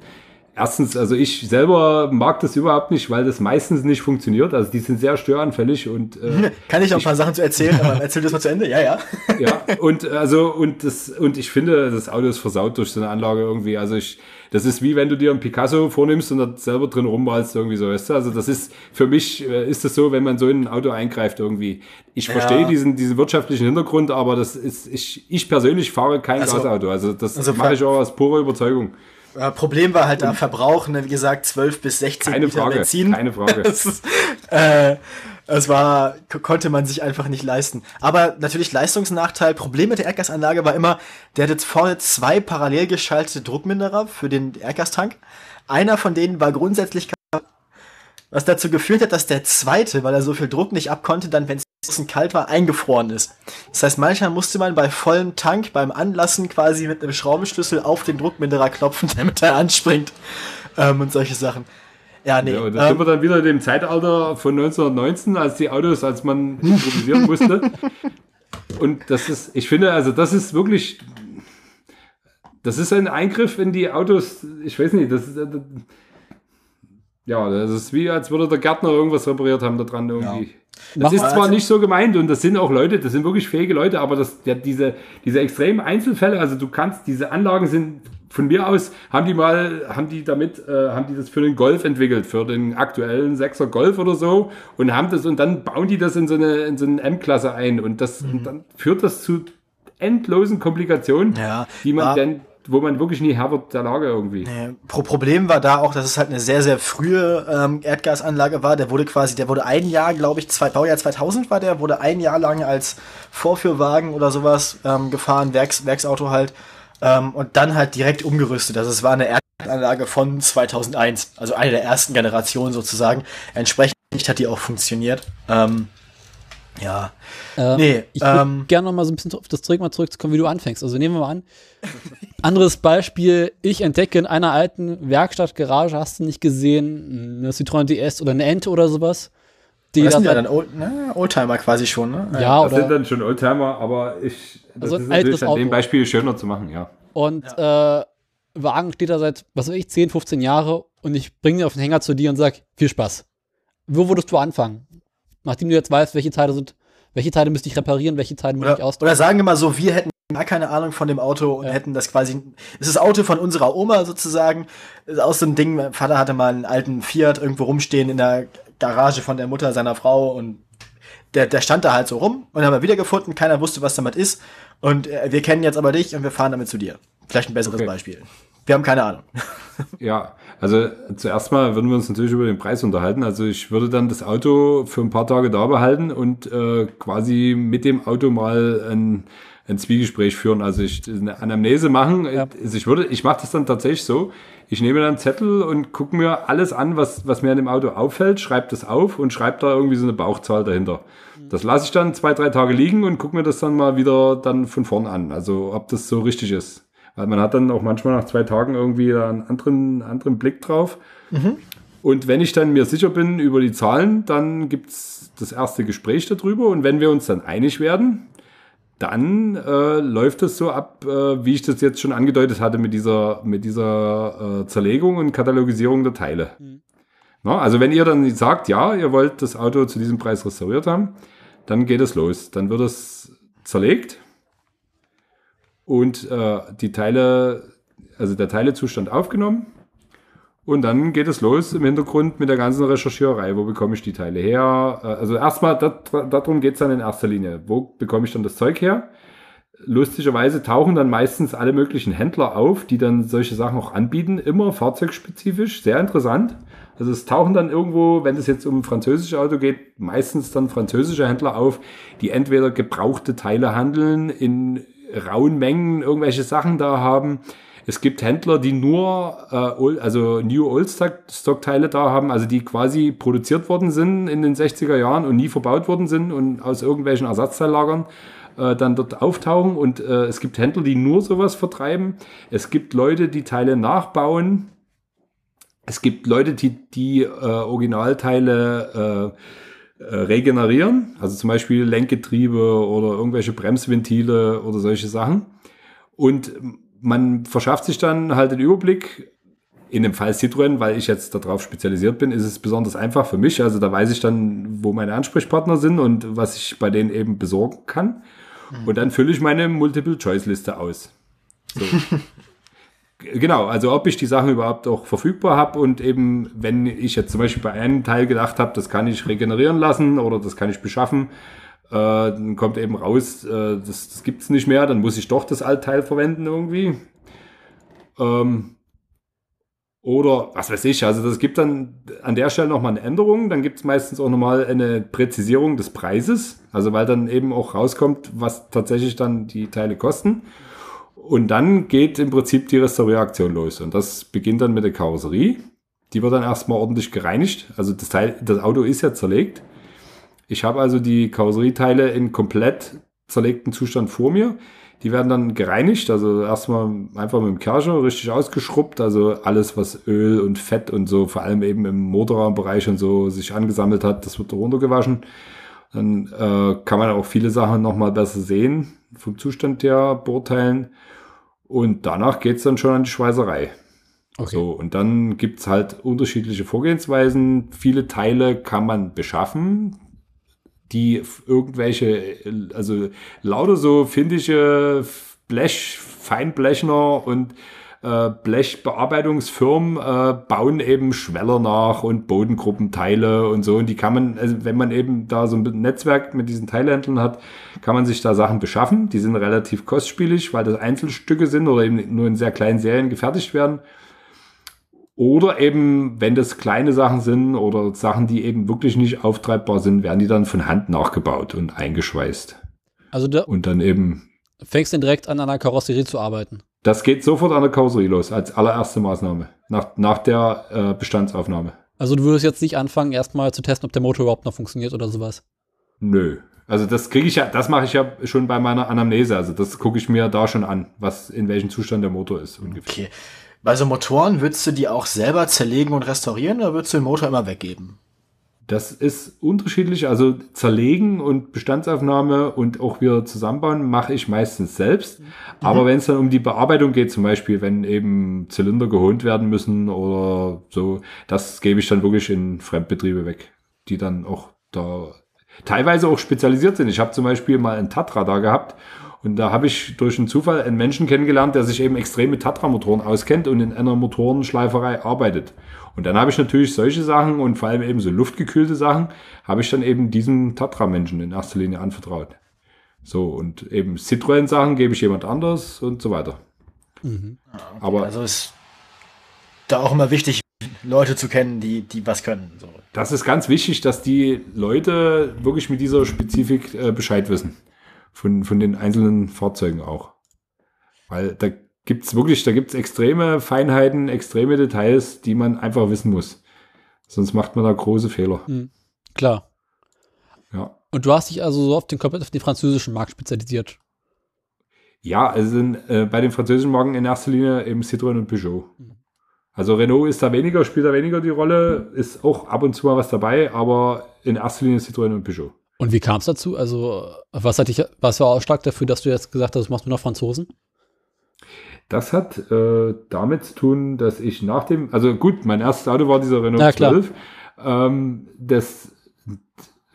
erstens, also ich selber mag das überhaupt nicht, weil das meistens nicht funktioniert. Also die sind sehr störanfällig und äh, Kann ich auch ein paar Sachen zu erzählen, aber erzähl das mal zu Ende. Ja, ja. ja, und also und das und ich finde, das Auto ist versaut durch so eine Anlage irgendwie. Also ich, das ist wie wenn du dir ein Picasso vornimmst und da selber drin rummalst irgendwie so, weißt du? Also das ist für mich äh, ist das so, wenn man so in ein Auto eingreift irgendwie. Ich verstehe diesen diesen wirtschaftlichen Hintergrund, aber das ist ich ich persönlich fahre kein Also- Gasauto. Also das also mache ich auch aus purer Überzeugung. Äh, Problem war halt da Verbrauch, ne, wie gesagt, 12 bis 16 keine Liter Frage, Benzin. Keine Frage. Es, äh, es war, konnte man sich einfach nicht leisten. Aber natürlich Leistungsnachteil. Problem mit der Erdgasanlage war immer, der hatte vorne zwei parallel geschaltete Druckminderer für den Erdgastank. Einer von denen war grundsätzlich was dazu geführt hat, dass der zweite, weil er so viel Druck nicht abkonnte, dann, wenn es kalt war, eingefroren ist. Das heißt, manchmal musste man bei vollem Tank beim Anlassen quasi mit einem Schraubenschlüssel auf den Druckminderer klopfen, damit er anspringt ähm, und solche Sachen. Ja, nee. Ja, da sind wir dann wieder in dem Zeitalter von 1919, als die Autos, als man improvisieren musste. Und das ist, ich finde, also das ist wirklich, das ist ein Eingriff in die Autos, ich weiß nicht, das ist, das, ja, das ist wie, als würde der Gärtner irgendwas repariert haben da dran irgendwie. Das Mach ist zwar also- nicht so gemeint und das sind auch Leute, das sind wirklich fähige Leute, aber das, ja, diese, diese extremen Einzelfälle, also du kannst, diese Anlagen sind von mir aus, haben die mal, haben die damit, äh, haben die das für den Golf entwickelt, für den aktuellen Sechser Golf oder so und haben das und dann bauen die das in so eine, in so eine M-Klasse ein und das, und dann führt das zu endlosen Komplikationen, Ja, die man dann, wo man wirklich nie Herr wird der Lage irgendwie. Nee, Pro Problem war da auch, dass es halt eine sehr, sehr frühe ähm, Erdgasanlage war. Der wurde quasi, der wurde ein Jahr, glaube ich, zwei, Baujahr 2000 war der, wurde ein Jahr lang als Vorführwagen oder sowas ähm, gefahren, Werks, Werksauto halt. Ähm, und dann halt direkt umgerüstet. Also es war eine Erdgasanlage von 2001, also eine der ersten Generationen sozusagen. Entsprechend hat die auch funktioniert. Ähm, ja, Äh, Nee, ich würde ähm, gerne noch mal so ein bisschen auf das zurück mal zurückzukommen, wie du anfängst. Also nehmen wir mal an. Anderes Beispiel, ich entdecke in einer alten Werkstattgarage, hast du nicht gesehen, eine Citroën DS oder eine Ente oder sowas. Die das da sind ja dann Old, ne, Oldtimer quasi schon, ne? ja, Das sind oder dann schon Oldtimer, aber ich, das Also ein ist natürlich an dem. Beispiel schöner zu machen, ja. und äh, Wagen steht da seit, was weiß ich, 10, 15 Jahre und ich bringe ihn auf den Hänger zu dir und sag, viel Spaß. Wo würdest du anfangen? Nachdem du jetzt weißt, welche Teile sind, welche Teile müsste ich reparieren, welche Teile muss ich austauschen. oder sagen wir mal so, wir hätten gar keine Ahnung von dem Auto und Ja. hätten das quasi, es ist das Auto von unserer Oma sozusagen, aus so einem Ding, mein Vater hatte mal einen alten Fiat irgendwo rumstehen in der Garage von der Mutter seiner Frau und der, der stand da halt so rum und haben wir wiedergefunden, keiner wusste, was damit ist und äh, wir kennen jetzt aber dich und wir fahren damit zu dir. Vielleicht ein besseres Okay. Beispiel. Wir haben keine Ahnung. Ja, also zuerst mal würden wir uns natürlich über den Preis unterhalten. Also ich würde dann das Auto für ein paar Tage da behalten und äh, quasi mit dem Auto mal ein, ein Zwiegespräch führen. Also ich eine Anamnese machen. Ja. Also ich würde, ich mache das dann tatsächlich so. Ich nehme dann einen Zettel und gucke mir alles an, was, was mir an dem Auto auffällt, schreibe das auf und schreibe da irgendwie so eine Bauchzahl dahinter. Das lasse ich dann zwei, drei Tage liegen und gucke mir das dann mal wieder dann von vorn an. Also ob das so richtig ist. Weil man hat dann auch manchmal nach zwei Tagen irgendwie einen anderen, anderen Blick drauf. Und wenn ich dann mir sicher bin über die Zahlen, dann gibt's das erste Gespräch darüber. Und wenn wir uns dann einig werden, dann äh, läuft es so ab, äh, wie ich das jetzt schon angedeutet hatte mit dieser, mit dieser äh, Zerlegung und Katalogisierung der Teile. Na, also wenn ihr dann sagt, ja, ihr wollt das Auto zu diesem Preis restauriert haben, dann geht es los. Dann wird es zerlegt und äh, die Teile, also der Teilezustand aufgenommen. Und dann geht es los im Hintergrund mit der ganzen Recherchiererei. Wo bekomme ich die Teile her? Äh, Also erstmal, darum geht's dann in erster Linie. Wo bekomme ich dann das Zeug her? Lustigerweise tauchen dann meistens alle möglichen Händler auf, die dann solche Sachen auch anbieten, immer fahrzeugspezifisch, sehr interessant. Also es tauchen dann irgendwo, wenn es jetzt um ein französisches Auto geht, meistens dann französische Händler auf, die entweder gebrauchte Teile handeln, in rauen Mengen irgendwelche Sachen da haben. Es gibt Händler, die nur äh, also New Old Stock Teile da haben, also die quasi produziert worden sind in den 60er Jahren und nie verbaut worden sind und aus irgendwelchen Ersatzteillagern äh, dann dort auftauchen. Und äh, es gibt Händler, die nur sowas vertreiben. Es gibt Leute, die Teile nachbauen. Es gibt Leute, die die äh, Originalteile äh, äh, regenerieren, also zum Beispiel Lenkgetriebe oder irgendwelche Bremsventile oder solche Sachen. Und man verschafft sich dann halt den Überblick. In dem Fall Citroën, weil ich jetzt darauf spezialisiert bin, ist es besonders einfach für mich. Also da weiß ich dann, wo meine Ansprechpartner sind und was ich bei denen eben besorgen kann. Und dann fülle ich meine Multiple-Choice-Liste aus. So. Genau, also ob ich die Sachen überhaupt auch verfügbar habe und eben, wenn ich jetzt zum Beispiel bei einem Teil gedacht habe, das kann ich regenerieren lassen oder das kann ich beschaffen, äh, dann kommt eben raus, äh, das, das gibt's nicht mehr, dann muss ich doch das Altteil verwenden irgendwie. Ähm, Oder was weiß ich, also das gibt dann an der Stelle nochmal eine Änderung, dann gibt es meistens auch nochmal eine Präzisierung des Preises, also weil dann eben auch rauskommt, was tatsächlich dann die Teile kosten. Und dann geht im Prinzip die Restaurieraktion los. Und das beginnt dann mit der Karosserie. Die wird dann erstmal ordentlich gereinigt. Also das Teil, das Auto ist ja zerlegt. Ich habe also die Karosserieteile in komplett zerlegten Zustand vor mir. Die werden dann gereinigt, also erstmal einfach mit dem Kercher richtig ausgeschrubbt, also alles, was Öl und Fett und so, vor allem eben im Motorraumbereich und so sich angesammelt hat, das wird runtergewaschen. Dann äh, kann man auch viele Sachen nochmal besser sehen, vom Zustand her beurteilen. Und danach geht's dann schon an die Schweißerei. Okay. So, und dann gibt's halt unterschiedliche Vorgehensweisen. Viele Teile kann man beschaffen die irgendwelche, also lauter so findige Blech, Feinblechner und äh, Blechbearbeitungsfirmen äh, bauen eben Schweller nach und Bodengruppenteile und so. Und die kann man, also wenn man eben da so ein Netzwerk mit diesen Teilhändlern hat, kann man sich da Sachen beschaffen. Die sind relativ kostspielig, weil das Einzelstücke sind oder eben nur in sehr kleinen Serien gefertigt werden. Oder eben, wenn das kleine Sachen sind oder Sachen, die eben wirklich nicht auftreibbar sind, werden die dann von Hand nachgebaut und eingeschweißt. Also da und dann eben fängst du direkt an, an einer Karosserie zu arbeiten. Das geht sofort an der Karosserie los, als allererste Maßnahme, nach, nach der äh, Bestandsaufnahme. Also du würdest jetzt nicht anfangen, erstmal zu testen, ob der Motor überhaupt noch funktioniert oder sowas? Nö. Also das kriege ich ja, das mache ich ja schon bei meiner Anamnese. Also das gucke ich mir da schon an, was in welchem Zustand der Motor ist ungefähr. Okay. Bei so Motoren würdest du die auch selber zerlegen und restaurieren oder würdest du den Motor immer weggeben? Das ist unterschiedlich. Also zerlegen und Bestandsaufnahme und auch wieder zusammenbauen mache ich meistens selbst. Mhm. Aber wenn es dann um die Bearbeitung geht, zum Beispiel, wenn eben Zylinder geholt werden müssen oder so, das gebe ich dann wirklich in Fremdbetriebe weg, die dann auch da teilweise auch spezialisiert sind. Ich habe zum Beispiel mal einen Tatra da gehabt und da habe ich durch einen Zufall einen Menschen kennengelernt, der sich eben extrem mit Tatra-Motoren auskennt und in einer Motorenschleiferei arbeitet. Und dann habe ich natürlich solche Sachen und vor allem eben so luftgekühlte Sachen, habe ich dann eben diesem Tatra-Menschen in erster Linie anvertraut. So, und eben Citroën-Sachen gebe ich jemand anders und so weiter. Mhm. Ah, okay. Aber also ist da auch immer wichtig, Leute zu kennen, die, die was können. So. Das ist ganz wichtig, dass die Leute wirklich mit dieser Spezifik äh, Bescheid wissen von, von den einzelnen Fahrzeugen auch. Weil da gibt's wirklich, da gibt's extreme Feinheiten, extreme Details, die man einfach wissen muss. Sonst macht man da große Fehler. Mhm. Klar. Ja. Und du hast dich also so auf den komplett auf den französischen Markt spezialisiert. Ja, also in, äh, bei den französischen Marken in erster Linie eben Citroën und Peugeot. Mhm. Also Renault ist da weniger, spielt da weniger die Rolle, ist auch ab und zu mal was dabei, aber in erster Linie Citroën und Peugeot. Und wie kam es dazu? Also, was hat dich, was war Ausschlag dafür, dass du jetzt gesagt hast, du machst nur noch Franzosen? Das hat äh, damit zu tun, dass ich nach dem, also gut, mein erstes Auto war dieser Renault ja, 12. Ähm, das,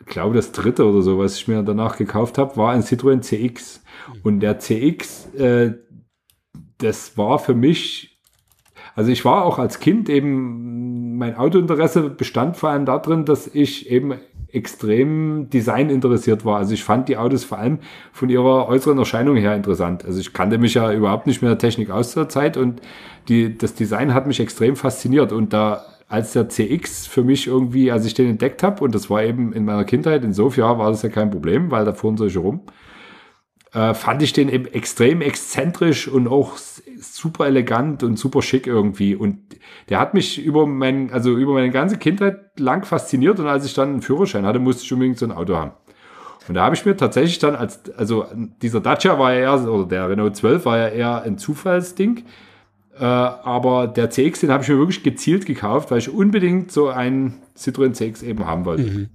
glaube das dritte oder so, was ich mir danach gekauft habe, war ein Citroën CX. Und der CX, äh, das war für mich, also ich war auch als Kind eben, mein Autointeresse bestand vor allem darin, dass ich eben extrem Design interessiert war. Also ich fand die Autos vor allem von ihrer äußeren Erscheinung her interessant. Also ich kannte mich ja überhaupt nicht mehr der Technik aus zur Zeit und die, das Design hat mich extrem fasziniert. Und da als der CX für mich irgendwie, als ich den entdeckt habe, und das war eben in meiner Kindheit, in Sofia war das ja kein Problem, weil da fuhren solche rum, äh, fand ich den extrem exzentrisch und auch super elegant und super schick irgendwie. Und der hat mich über mein, also über meine ganze Kindheit lang fasziniert. Und als ich dann einen Führerschein hatte, musste ich unbedingt so ein Auto haben. Und da habe ich mir tatsächlich dann als, also dieser Dacia war ja eher, oder der Renault 12 war ja eher ein Zufallsding. Äh, aber der CX, den habe ich mir wirklich gezielt gekauft, weil ich unbedingt so einen Citroën CX eben haben wollte. Mhm.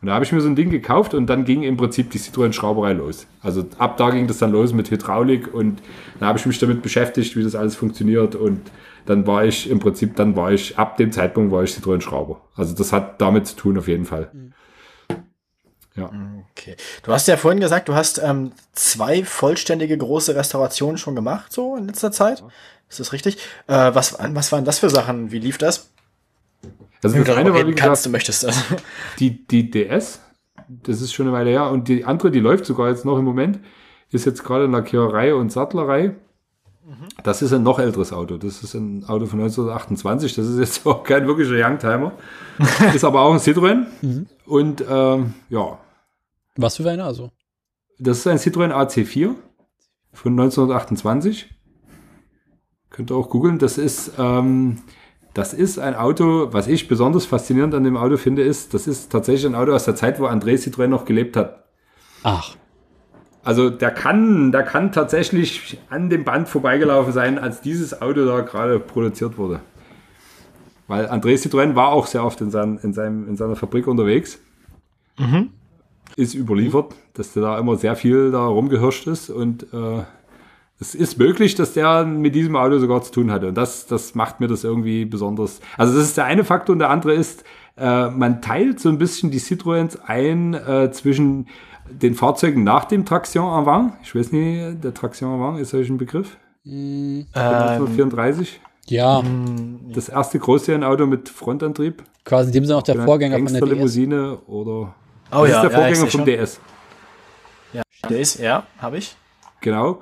Und da habe ich mir so ein Ding gekauft und dann ging im Prinzip die Citroën-Schrauberei los. Also ab da ging das dann los mit Hydraulik und dann habe ich mich damit beschäftigt, wie das alles funktioniert und dann war ich im Prinzip, dann war ich, ab dem Zeitpunkt war ich Citroën-Schrauber. Also das hat damit zu tun auf jeden Fall. Mhm. Ja. Okay. Du hast ja vorhin gesagt, du hast ähm, zwei vollständige große Restaurationen schon gemacht, so in letzter Zeit. Ist das richtig? Äh, was, was waren das für Sachen? Wie lief das? Also das eine war, wie kannst, du möchtest das. Die, die DS, das ist schon eine Weile her. Und die andere, die läuft sogar jetzt noch im Moment, ist jetzt gerade Lackiererei und Sattlerei. Das ist ein noch älteres Auto. Das ist ein Auto von 1928. Das ist jetzt auch kein wirklicher Youngtimer. ist aber auch ein Citroën. Mhm. Und ähm, ja. Was für eine also? Das ist ein Citroën AC4 von 1928. Könnt ihr auch googeln. Das ist, ähm, das ist ein Auto, was ich besonders faszinierend an dem Auto finde, ist, das ist tatsächlich ein Auto aus der Zeit, wo André Citroën noch gelebt hat. Ach. Also der kann, der kann tatsächlich an dem Band vorbeigelaufen sein, als dieses Auto da gerade produziert wurde. Weil André Citroën war auch sehr oft in, sein, in, seinem, in seiner Fabrik unterwegs. Mhm. Ist überliefert, dass der da immer sehr viel da rumgehirscht ist und äh, es ist möglich, dass der mit diesem Auto sogar zu tun hatte. Und das, das macht mir das irgendwie besonders. Also das ist der eine Faktor und der andere ist, äh, man teilt so ein bisschen die Citroëns ein äh, zwischen den Fahrzeugen nach dem Traction Avant. Ich weiß nicht, der Traction Avant ist euch ein Begriff? Mm, 1934? Ja. Das erste Großserienauto mit Frontantrieb. Quasi in dem Sinne auch der Vorgänger von der Limousine oder oh, das ja, ist der Vorgänger ja, vom DS. Ja, DS, ja, habe ich. Genau.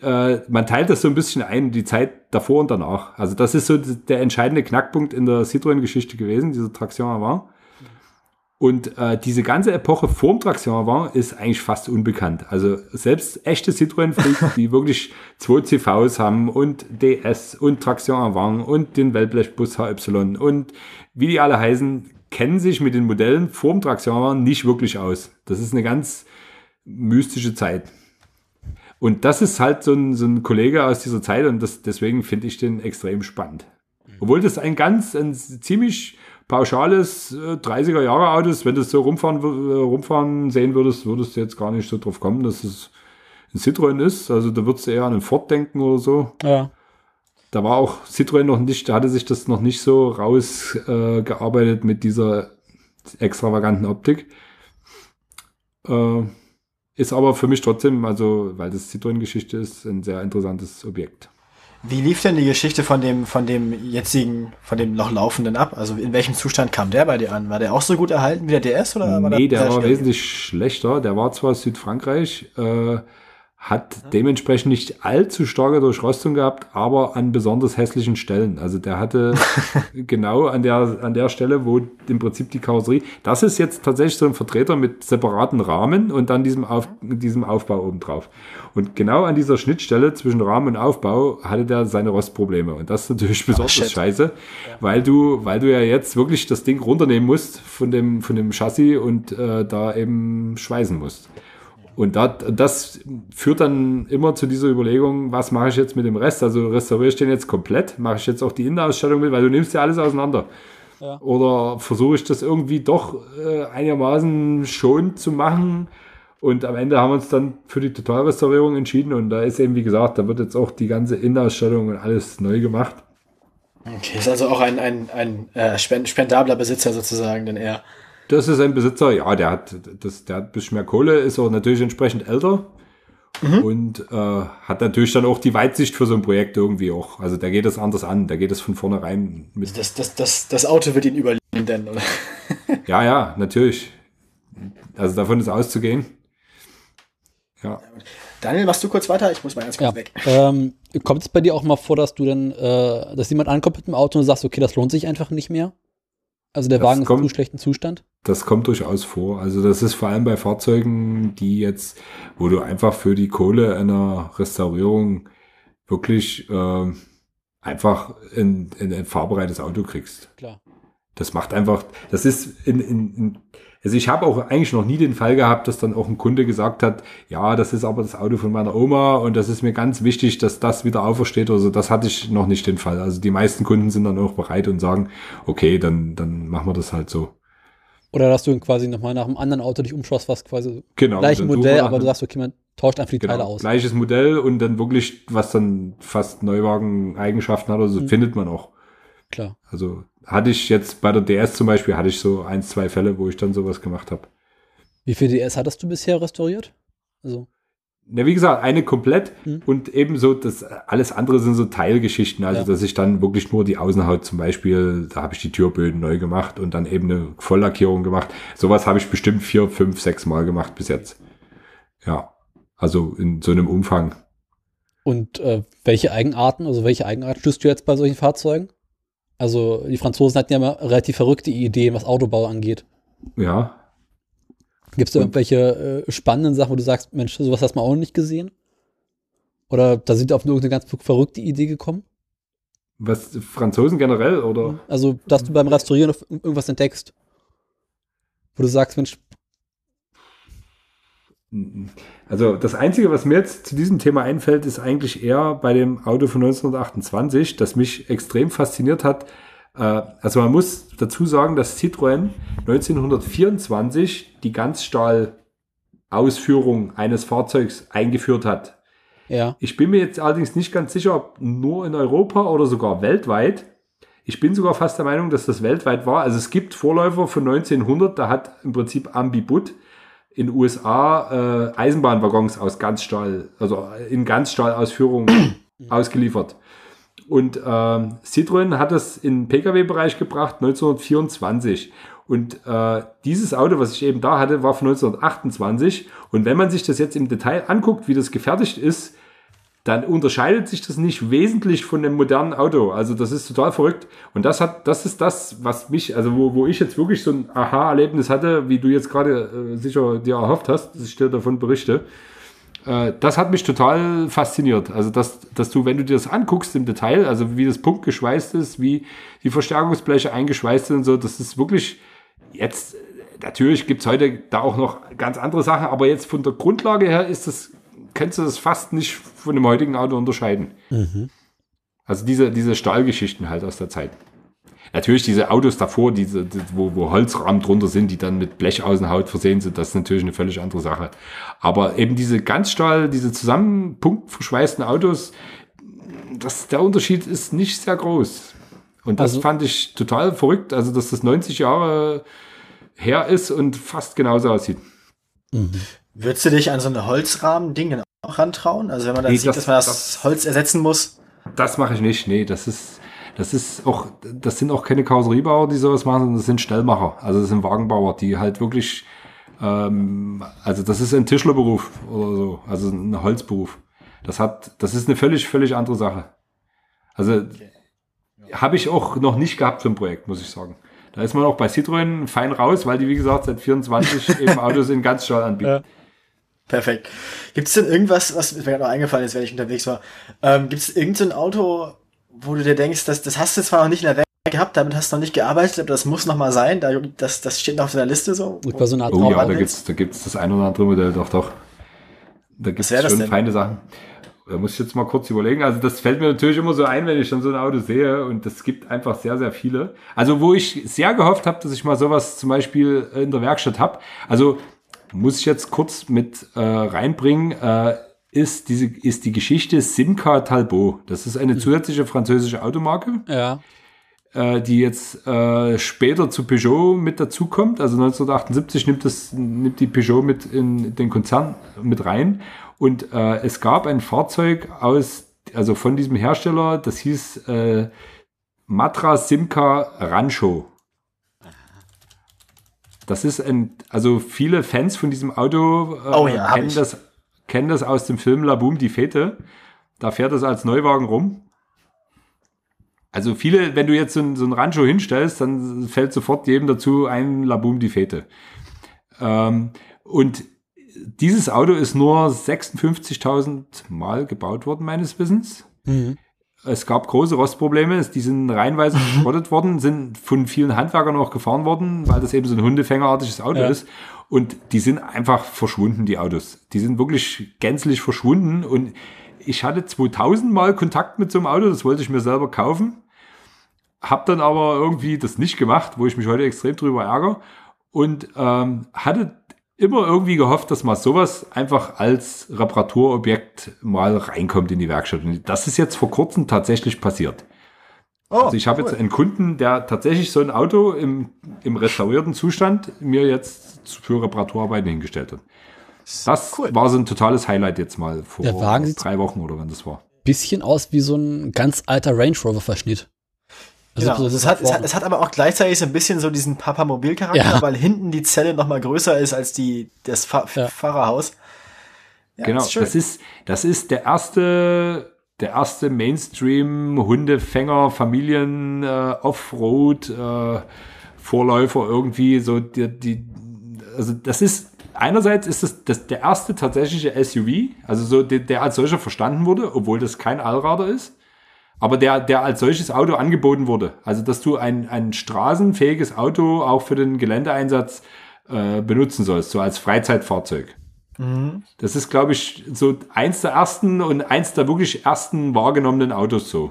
Äh, man teilt das so ein bisschen ein, die Zeit davor und danach. Also das ist so der entscheidende Knackpunkt in der Citroën-Geschichte gewesen, dieser Traction Avant. Und äh, diese ganze Epoche vorm Traction Avant ist eigentlich fast unbekannt. Also selbst echte Citroën-Freaks, die wirklich zwei CVs haben und DS und Traction Avant und den Wellblechbus HY und wie die alle heißen, kennen sich mit den Modellen vorm Traction Avant nicht wirklich aus. Das ist eine ganz mystische Zeit. Und das ist halt so ein, so ein Kollege aus dieser Zeit und das, deswegen finde ich den extrem spannend. Obwohl das ein ganz, ein ziemlich pauschales äh, 30er Jahre Autos, wenn du es so rumfahren, äh, rumfahren sehen würdest, würdest du jetzt gar nicht so drauf kommen, dass es ein Citroën ist. Also da würdest du eher an einen Ford denken oder so. Ja. Da war auch Citroën noch nicht, da hatte sich das noch nicht so rausgearbeitet äh, mit dieser extravaganten Optik. Äh, ist aber für mich trotzdem, also weil das Citroën-Geschichte ist, ein sehr interessantes Objekt. Wie lief denn die Geschichte von dem, von dem jetzigen, von dem noch laufenden ab? Also in welchem Zustand kam der bei dir an? War der auch so gut erhalten wie der DS oder war Nee, der, der war wesentlich schlechter. Der war zwar Südfrankreich, äh, hat dementsprechend nicht allzu starke Durchrostung gehabt, aber an besonders hässlichen Stellen. Also der hatte genau an der, an der Stelle, wo im Prinzip die Karosserie, das ist jetzt tatsächlich so ein Vertreter mit separaten Rahmen und dann diesem, Auf, diesem Aufbau oben drauf. Und genau an dieser Schnittstelle zwischen Rahmen und Aufbau hatte der seine Rostprobleme. Und das ist natürlich besonders Ach, scheiße, ja. weil du, weil du ja jetzt wirklich das Ding runternehmen musst von dem, von dem Chassis und äh, da eben schweißen musst. Und das, das führt dann immer zu dieser Überlegung, was mache ich jetzt mit dem Rest? Also restauriere ich den jetzt komplett? Mache ich jetzt auch die Innenausstattung mit? Weil du nimmst ja alles auseinander. Ja. Oder versuche ich das irgendwie doch äh, einigermaßen schon zu machen? Und am Ende haben wir uns dann für die Totalrestaurierung entschieden. Und da ist eben, wie gesagt, da wird jetzt auch die ganze Innenausstattung und alles neu gemacht. Okay, ist also auch ein, ein, ein äh, spendabler Besitzer sozusagen, denn er. Das ist ein Besitzer, ja, der hat, das, der hat ein bisschen mehr Kohle, ist auch natürlich entsprechend älter mhm. und äh, hat natürlich dann auch die Weitsicht für so ein Projekt irgendwie auch. Also der geht das anders an, der geht das von vornherein mit. Das, das, das, das Auto wird ihn überleben denn, oder? ja, ja, natürlich. Also davon ist auszugehen. Ja. Daniel, machst du kurz weiter? Ich muss mal ganz kurz ja. weg. Ähm, kommt es bei dir auch mal vor, dass du dann, äh, dass jemand ankommt mit dem Auto und sagst, okay, das lohnt sich einfach nicht mehr? Also der das Wagen ist kommt, in zu schlechten Zustand? Das kommt durchaus vor. Also das ist vor allem bei Fahrzeugen, die jetzt, wo du einfach für die Kohle einer Restaurierung wirklich äh, einfach ein, ein, ein fahrbereites Auto kriegst. Klar. Das macht einfach, das ist in, in, in also ich habe auch eigentlich noch nie den Fall gehabt, dass dann auch ein Kunde gesagt hat, ja, das ist aber das Auto von meiner Oma und das ist mir ganz wichtig, dass das wieder aufersteht oder so. Das hatte ich noch nicht den Fall. Also die meisten Kunden sind dann auch bereit und sagen, okay, dann, dann machen wir das halt so. Oder dass du quasi nochmal nach einem anderen Auto dich umschaust, was quasi genau, gleiche Modell, aber du sagst, okay, man tauscht einfach die genau, Teile aus. Gleiches Modell und dann wirklich, was dann fast Neuwagen-Eigenschaften hat, also mhm. findet man auch. Klar. Also hatte ich jetzt bei der DS zum Beispiel, hatte ich so ein, zwei Fälle, wo ich dann sowas gemacht habe. Wie viele DS hattest du bisher restauriert? Also. Na, wie gesagt, eine komplett hm. und ebenso das alles andere sind so Teilgeschichten, also ja. dass ich dann wirklich nur die Außenhaut zum Beispiel, da habe ich die Türböden neu gemacht und dann eben eine Volllackierung gemacht. Sowas habe ich bestimmt vier, fünf, sechs Mal gemacht bis jetzt. Ja, also in so einem Umfang. Und äh, welche Eigenarten, also welche Eigenarten stößt du jetzt bei solchen Fahrzeugen? Also die Franzosen hatten ja immer relativ verrückte Ideen, was Autobau angeht. Ja. Gibt es da irgendwelche äh, spannenden Sachen, wo du sagst, Mensch, sowas hast du auch noch nicht gesehen? Oder da sind auf irgendeine ganz verrückte Idee gekommen? Was, Franzosen generell, oder? Also, dass du beim Restaurieren irgendwas entdeckst. Wo du sagst, Mensch. Also, das Einzige, was mir jetzt zu diesem Thema einfällt, ist eigentlich eher bei dem Auto von 1928, das mich extrem fasziniert hat. Äh, also, man muss dazu sagen, dass Citroën 1924 die Ganzstahl-Ausführung eines Fahrzeugs eingeführt hat. Ja. Ich bin mir jetzt allerdings nicht ganz sicher, ob nur in Europa oder sogar weltweit. Ich bin sogar fast der Meinung, dass das weltweit war. Also es gibt Vorläufer von 1900, da hat im Prinzip Ambibut in USA äh, Eisenbahnwaggons aus Ganzstahl, also in Ganzstahlausführung ausgeliefert. Und äh, Citroën hat das in Pkw-Bereich gebracht 1924. Und äh, dieses Auto, was ich eben da hatte, war von 1928. Und wenn man sich das jetzt im Detail anguckt, wie das gefertigt ist, dann unterscheidet sich das nicht wesentlich von einem modernen Auto. Also das ist total verrückt. Und das hat, das ist das, was mich, also wo, wo ich jetzt wirklich so ein Aha-Erlebnis hatte, wie du jetzt gerade äh, sicher dir erhofft hast, dass ich dir davon berichte. Äh, das hat mich total fasziniert. Also dass, dass du, wenn du dir das anguckst im Detail, also wie das Punkt geschweißt ist, wie die Verstärkungsbleche eingeschweißt sind und so, das ist wirklich jetzt, natürlich gibt's heute da auch noch ganz andere Sachen, aber jetzt von der Grundlage her ist das kannst du das fast nicht von dem heutigen Auto unterscheiden. Mhm. Also diese, diese Stahlgeschichten halt aus der Zeit. Natürlich diese Autos davor, diese, die, wo, wo Holzrahmen drunter sind, die dann mit Blechaußenhaut versehen sind, das ist natürlich eine völlig andere Sache. Aber eben diese Ganzstahl, diese zusammenpunktverschweißten Autos, das, der Unterschied ist nicht sehr groß. Und das also, fand ich total verrückt, also dass das 90 Jahre her ist und fast genauso aussieht. Mhm. Würdest du dich an so ein Holzrahmen-Ding dann auch rantrauen? Also wenn man dann nee, sieht, das, dass man das, das, Holz ersetzen muss? Das mache ich nicht, nee, das ist, das ist auch, das sind auch keine Karosseriebauer, die sowas machen, sondern das sind Stellmacher. Also das sind Wagenbauer, die halt wirklich, ähm, also das ist ein Tischlerberuf oder so, also ein Holzberuf. Das hat, das ist eine völlig, völlig andere Sache. Also okay. ja. habe ich auch noch nicht gehabt für ein Projekt, muss ich sagen. Da ist man auch bei Citroën fein raus, weil die, wie gesagt, seit 24 eben Autos in Ganzstahl anbieten. Ja. Perfekt. Gibt es denn irgendwas, was mir gerade noch eingefallen ist, wenn ich unterwegs war? Ähm, Gibt es irgendein Auto, wo du dir denkst, dass, das hast du zwar noch nicht in der Welt gehabt, damit hast du noch nicht gearbeitet, aber das muss noch mal sein. Da, das, das steht noch auf deiner Liste so. So eine Art oh ja, da gibt's, da gibt's das ein oder andere Modell, doch, doch. Da gibt's schon feine Sachen. Da muss ich jetzt mal kurz überlegen. Also das fällt mir natürlich immer so ein, wenn ich dann so ein Auto sehe und es gibt einfach sehr, sehr viele. Also wo ich sehr gehofft habe, dass ich mal sowas zum Beispiel in der Werkstatt habe. Also muss ich jetzt kurz mit äh, reinbringen, äh, ist, diese, ist die Geschichte Simca Talbot. Das ist eine zusätzliche französische Automarke. Ja. Äh, die jetzt äh, später zu Peugeot mit dazukommt. Also 1978 nimmt, das, nimmt die Peugeot mit in den Konzern mit rein. Und äh, es gab ein Fahrzeug aus, also von diesem Hersteller, das hieß äh, Matra Simca Rancho. Das ist ein, also viele Fans von diesem Auto äh, oh ja, kennen, das, kennen das aus dem Film La Boom, die Fete. Da fährt es als Neuwagen rum. Also viele, wenn du jetzt so ein, so ein Rancho hinstellst, dann fällt sofort jedem dazu ein La Boom, die Fete. Ähm, und dieses Auto ist nur 56.000 Mal gebaut worden, meines Wissens. Mhm. Es gab große Rostprobleme, die sind reihenweise geschrottet worden, sind von vielen Handwerkern auch gefahren worden, weil das eben so ein Hundefängerartiges Auto ja. ist. Und die sind einfach verschwunden, die Autos. Die sind wirklich gänzlich verschwunden. Und ich hatte 2000 Mal Kontakt mit so einem Auto, das wollte ich mir selber kaufen. Hab dann aber irgendwie das nicht gemacht, wo ich mich heute extrem drüber ärgere. Und ähm, hatte immer irgendwie gehofft, dass mal sowas einfach als Reparaturobjekt mal reinkommt in die Werkstatt. Und das ist jetzt vor kurzem tatsächlich passiert. Oh, also ich habe cool. jetzt einen Kunden, der tatsächlich so ein Auto im, im restaurierten Zustand mir jetzt für Reparaturarbeiten hingestellt hat. Das cool. war so ein totales Highlight jetzt mal vor drei Wochen oder wann das war. Bisschen aus wie so ein ganz alter Range Rover Verschnitt. Also genau. So es, hat, es, hat, es hat aber auch gleichzeitig so ein bisschen so diesen Papamobil-Charakter, ja. weil hinten die Zelle noch mal größer ist als die, das Fa ja. Fahrerhaus. Ja, genau, das ist, das ist, das ist der erste, der erste Mainstream-Hundefänger, Familien, äh, Offroad, äh, Vorläufer irgendwie, so die, die, also das ist, einerseits ist das, das der erste tatsächliche SUV, also so, der, der als solcher verstanden wurde, obwohl das kein Allrader ist aber der, der als solches Auto angeboten wurde. Also, dass du ein, ein straßenfähiges Auto auch für den Geländeeinsatz äh, benutzen sollst, so als Freizeitfahrzeug. Mhm. Das ist, glaube ich, so eins der ersten und eins der wirklich ersten wahrgenommenen Autos so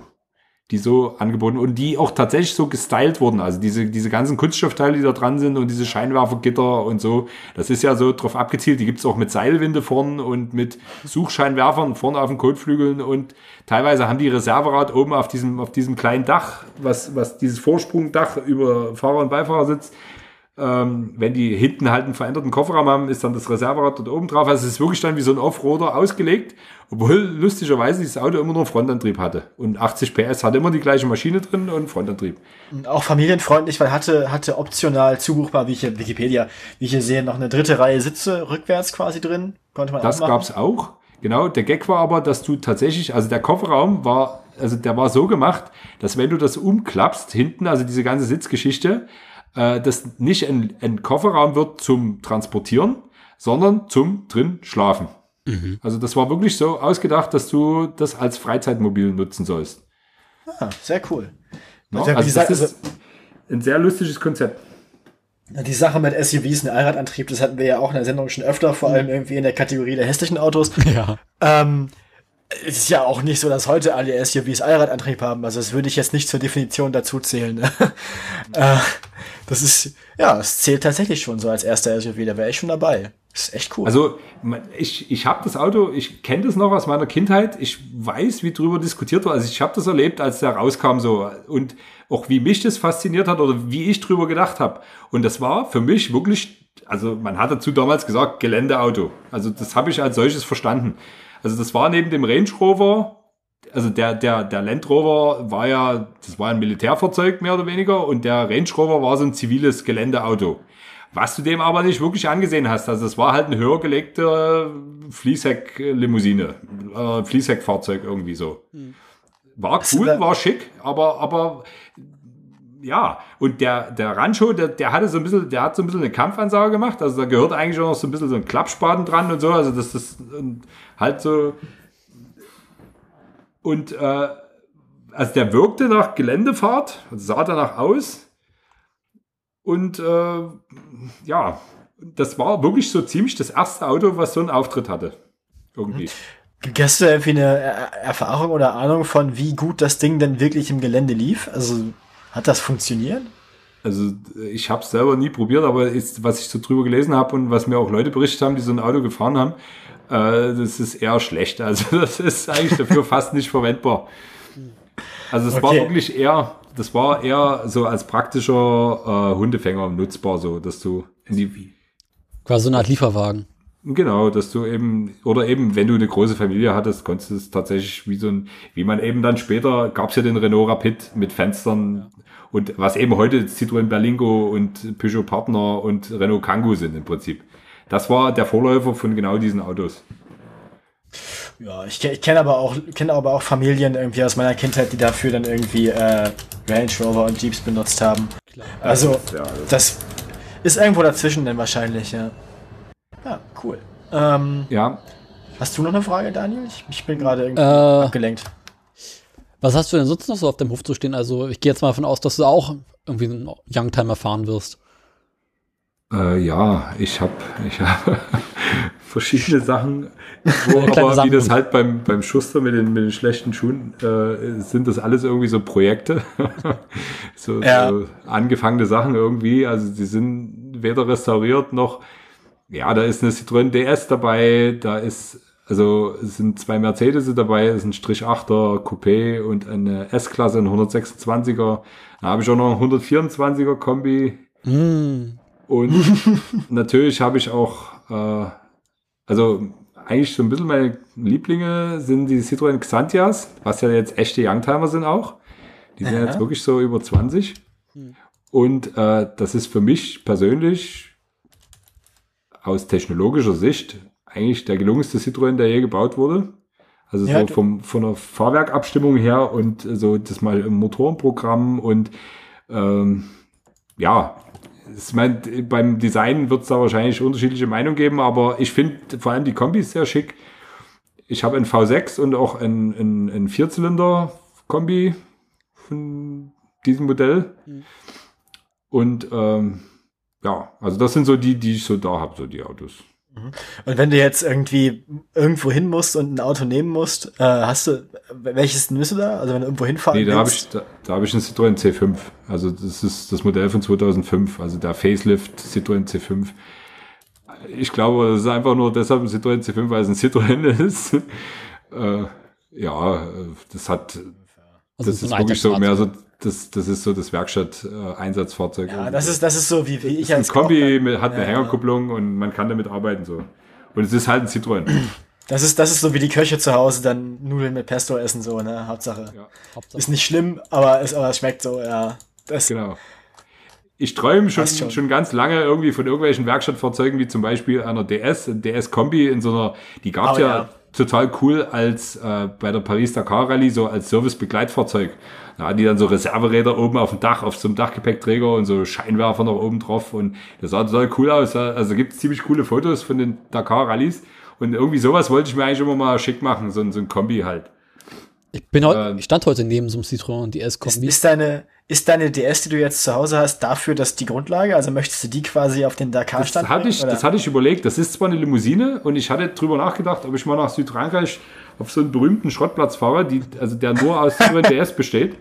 die so angeboten und die auch tatsächlich so gestylt wurden. Also diese, diese ganzen Kunststoffteile, die da dran sind und diese Scheinwerfergitter und so, das ist ja so drauf abgezielt. Die gibt's auch mit Seilwinde vorn und mit Suchscheinwerfern vorne auf den Kotflügeln und teilweise haben die Reserverad oben auf diesem, auf diesem kleinen Dach, was, was dieses Vorsprungdach über Fahrer und Beifahrer sitzt, ähm, wenn die hinten halt einen veränderten Kofferraum haben, ist dann das Reserverad dort oben drauf. Also es ist wirklich dann wie so ein Offroader ausgelegt, obwohl lustigerweise dieses Auto immer nur Frontantrieb hatte. Und 80 PS hatte immer die gleiche Maschine drin und Frontantrieb. Auch familienfreundlich, weil hatte, hatte optional zubuchbar, wie ich hier Wikipedia, wie ich hier sehe, noch eine dritte Reihe Sitze rückwärts quasi drin. Konnte man Das gab es auch. Genau, der Gag war aber, dass du tatsächlich, also der Kofferraum war, also der war so gemacht, dass wenn du das umklappst, hinten, also diese ganze Sitzgeschichte, äh, das nicht ein, ein Kofferraum wird zum Transportieren, sondern zum drin schlafen. Mhm. Also das war wirklich so ausgedacht, dass du das als Freizeitmobil nutzen sollst. Ah, sehr cool. No, also, also das ist also, ein sehr lustiges Konzept. Die Sache mit SUVs und Allradantrieb, das hatten wir ja auch in der Sendung schon öfter, vor allem irgendwie in der Kategorie der hässlichen Autos. Ja. Ähm, es ist ja auch nicht so, dass heute alle SUVs Allradantrieb haben. Also das würde ich jetzt nicht zur Definition dazu zählen. Ne? äh, das ist, ja, es zählt tatsächlich schon so als erster SUV. Da wäre ich schon dabei. Das ist echt cool. Also ich, ich habe das Auto, ich kenne das noch aus meiner Kindheit. Ich weiß, wie drüber diskutiert war. Also ich habe das erlebt, als der rauskam so. Und auch wie mich das fasziniert hat oder wie ich drüber gedacht habe. Und das war für mich wirklich, also man hat dazu damals gesagt, Geländeauto. Also das habe ich als solches verstanden. Also das war neben dem Range Rover, also der, der, der Land Rover war ja, das war ein Militärfahrzeug mehr oder weniger und der Range Rover war so ein ziviles Geländeauto. Was du dem aber nicht wirklich angesehen hast. Also es war halt ein höher gelegter Fließheck-Limousine, äh, Fließheck-Fahrzeug irgendwie so. Hm. War cool, war schick, aber, aber ja, und der, der Rancho, der, der hatte so ein bisschen, der hat so ein bisschen eine Kampfansage gemacht. Also da gehört eigentlich auch noch so ein bisschen so ein Klappspaten dran und so. Also das ist halt so. Und äh, also der wirkte nach Geländefahrt, sah danach aus. Und äh, ja, das war wirklich so ziemlich das erste Auto, was so einen Auftritt hatte. Irgendwie. Hast du irgendwie eine Erfahrung oder Ahnung von, wie gut das Ding denn wirklich im Gelände lief? Also hat das funktioniert? Also ich habe es selber nie probiert, aber ist, was ich so drüber gelesen habe und was mir auch Leute berichtet haben, die so ein Auto gefahren haben, äh, das ist eher schlecht. Also das ist eigentlich dafür fast nicht verwendbar. Also es okay. war wirklich eher, das war eher so als praktischer äh, Hundefänger nutzbar, so dass du in die quasi so eine Art Lieferwagen. Genau, dass du eben, oder eben, wenn du eine große Familie hattest, konntest du es tatsächlich wie so ein, wie man eben dann später, gab es ja den Renault Rapid mit Fenstern und was eben heute Citroën Berlingo und Peugeot Partner und Renault Kangoo sind im Prinzip. Das war der Vorläufer von genau diesen Autos. Ja, ich, ich kenne aber auch kenne aber auch Familien irgendwie aus meiner Kindheit, die dafür dann irgendwie äh, Range Rover und Jeeps benutzt haben. Klar. Also ja, das ist irgendwo dazwischen dann wahrscheinlich, ja. Ja, cool. Ähm, ja. Hast du noch eine Frage, Daniel? Ich, ich bin gerade irgendwie äh, abgelenkt. Was hast du denn sonst noch so auf dem Hof zu stehen? Also ich gehe jetzt mal davon aus, dass du auch irgendwie einen Youngtimer fahren wirst. Äh, ja, ich habe ich hab verschiedene Sachen, wo aber Sachen. wie das halt beim, beim Schuster mit den, mit den schlechten Schuhen äh, sind das alles irgendwie so Projekte. so, ja. so angefangene Sachen irgendwie. Also die sind weder restauriert noch ja, da ist eine Citroën DS dabei, da ist, also es sind zwei Mercedes dabei, es ist ein Strich 8er Coupé und eine S-Klasse, ein 126er. Da habe ich auch noch ein 124er Kombi. Mm. Und natürlich habe ich auch, äh, also eigentlich so ein bisschen meine Lieblinge sind die Citroën Xantias, was ja jetzt echte Youngtimer sind auch. Die sind Aha. jetzt wirklich so über 20. Hm. Und äh, das ist für mich persönlich aus technologischer Sicht eigentlich der gelungenste Citroën, der je gebaut wurde. Also ja, so vom, von der Fahrwerkabstimmung her und so das mal im Motorenprogramm und ähm, ja, ich mein, beim Design wird es da wahrscheinlich unterschiedliche Meinungen geben, aber ich finde vor allem die Kombis sehr schick. Ich habe ein V6 und auch ein, ein, ein Vierzylinder-Kombi von diesem Modell. Mhm. Und ähm, ja, also das sind so die, die ich so da habe, so die Autos. Mhm. Und wenn du jetzt irgendwie irgendwo hin musst und ein Auto nehmen musst, äh, hast du, welches nimmst du da? Also wenn du irgendwo hinfahren Nee, da habe ich, da, da habe ich einen Citroën C5. Also das ist das Modell von 2005, also der Facelift Citroën C5. Ich glaube, das ist einfach nur deshalb ein Citroën C5, weil es ein Citroën ist. äh, ja, das hat, also das ist wirklich so mehr so das, das ist so das Werkstatt-Einsatzfahrzeug. Äh, ja, das ist, das ist so wie, wie ich als Ein Kombi mit, hat eine ja, Hängerkupplung und man kann damit arbeiten so. Und es ist halt ein Citroën. Das ist, das ist so wie die Köche zu Hause dann Nudeln mit Pesto essen, so, ne? Hauptsache. Ja. Hauptsache. Ist nicht schlimm, aber es, aber es schmeckt so, ja. Das genau. Ich träume schon, schon, schon. ganz lange irgendwie von irgendwelchen Werkstattfahrzeugen, wie zum Beispiel einer DS, DS-Kombi in so einer, die gab oh, ja, ja, total cool als äh, bei der Paris-Dakar Rallye, so als Service-Begleitfahrzeug. Da hatten die dann so Reserveräder oben auf dem Dach, auf so einem Dachgepäckträger und so Scheinwerfer noch oben drauf und das sah total cool aus. Also gibt es ziemlich coole Fotos von den Dakar-Rallyes und irgendwie sowas wollte ich mir eigentlich immer mal schick machen, so, so ein Kombi halt. Ich bin heute, ähm, ich stand heute neben so einem Citroën DS-Kombi. Ist, ist, deine, ist deine DS, die du jetzt zu Hause hast, dafür dass die Grundlage? Also möchtest du die quasi auf den Dakar stand? Das hatte ich, das hatte ich überlegt. Das ist zwar eine Limousine und ich hatte drüber nachgedacht, ob ich mal nach Südfrankreich auf so einen berühmten Schrottplatz fahre, die, also der nur aus DS besteht.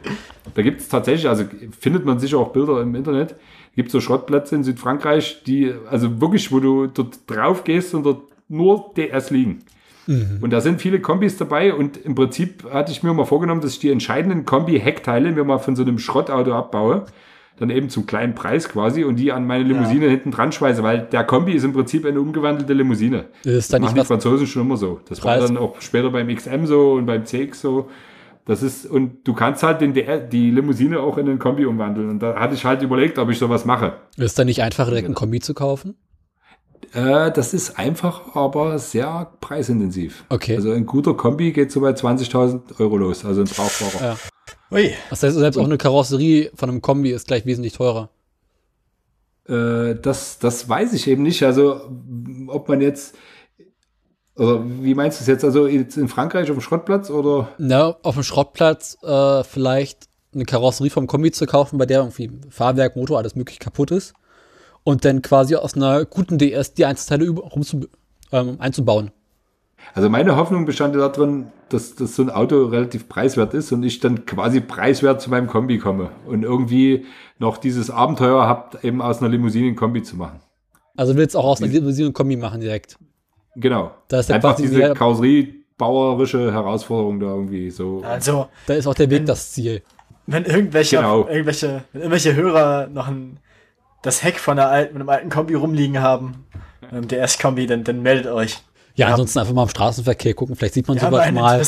Da gibt es tatsächlich, also findet man sicher auch Bilder im Internet. Gibt es so Schrottplätze in Südfrankreich, die, also wirklich, wo du dort drauf gehst und dort nur DS liegen. Mhm. Und da sind viele Kombis dabei und im Prinzip hatte ich mir mal vorgenommen, dass ich die entscheidenden Kombi-Heckteile mir mal von so einem Schrottauto abbaue. Dann eben zum kleinen Preis quasi und die an meine Limousine ja. hinten dran schweiße, weil der Kombi ist im Prinzip eine umgewandelte Limousine. Das ist dann das machen die Franzosen schon immer so. Das Preis. war dann auch später beim XM so und beim CX so. Das ist, und du kannst halt den die Limousine auch in den Kombi umwandeln. Und da hatte ich halt überlegt, ob ich sowas mache. Ist dann nicht einfacher, direkt einen Kombi zu kaufen? Äh, das ist einfach, aber sehr preisintensiv. Okay. Also ein guter Kombi geht so bei 20.000 Euro los, also ein brauchbarer. Ja. Ui. Das heißt, selbst auch eine Karosserie von einem Kombi ist gleich wesentlich teurer. Äh, das, das weiß ich eben nicht. Also, ob man jetzt, also wie meinst du es jetzt? Also jetzt in Frankreich auf dem Schrottplatz oder? Na, auf dem Schrottplatz äh, vielleicht eine Karosserie vom Kombi zu kaufen, bei der irgendwie Fahrwerk, Motor, alles möglich kaputt ist und dann quasi aus einer guten DS die Einzelteile rumzu, ähm, einzubauen. Also meine Hoffnung bestand darin, dass, dass so ein Auto relativ preiswert ist und ich dann quasi preiswert zu meinem Kombi komme und irgendwie noch dieses Abenteuer habt, eben aus einer Limousine ein Kombi zu machen. Also willst du auch aus einer Limousine ein Kombi machen direkt? Genau. Da ist Einfach diese karosseriebauerische Herausforderung da irgendwie so. Also, da ist auch der Weg wenn, das Ziel. Wenn irgendwelche, genau. irgendwelche, wenn irgendwelche Hörer noch ein das Heck von der alten, mit einem alten Kombi rumliegen haben, einem DS-Kombi, dann, dann meldet euch. Ja, ja, ansonsten einfach mal im Straßenverkehr gucken, vielleicht sieht man ja, sowas mal.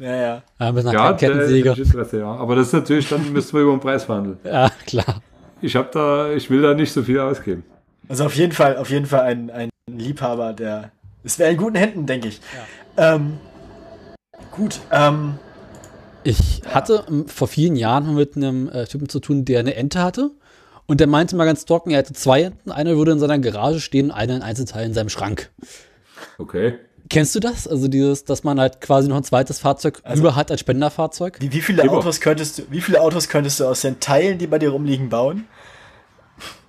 Ja, ja. Ja, mit einer ja, Kettensäge. Interesse, ja. Aber das ist natürlich, dann müssen wir über den Preis verhandeln. Ja, klar. Ich habe da, ich will da nicht so viel ausgeben. Also auf jeden Fall, auf jeden Fall ein, ein Liebhaber, der, es wäre in guten Händen, denke ich. Ja. Ähm, gut, ähm, ich hatte vor vielen Jahren mit einem äh, Typen zu tun, der eine Ente hatte. Und der meinte mal ganz trocken, er hätte zwei Enten. Eine würde in seiner Garage stehen, eine in Einzelteil in seinem Schrank. Okay. Kennst du das? Also dieses, dass man halt quasi noch ein zweites Fahrzeug also, über hat als Spenderfahrzeug? Wie, wie viele Autos könntest du, wie viele Autos könntest du aus den Teilen, die bei dir rumliegen, bauen?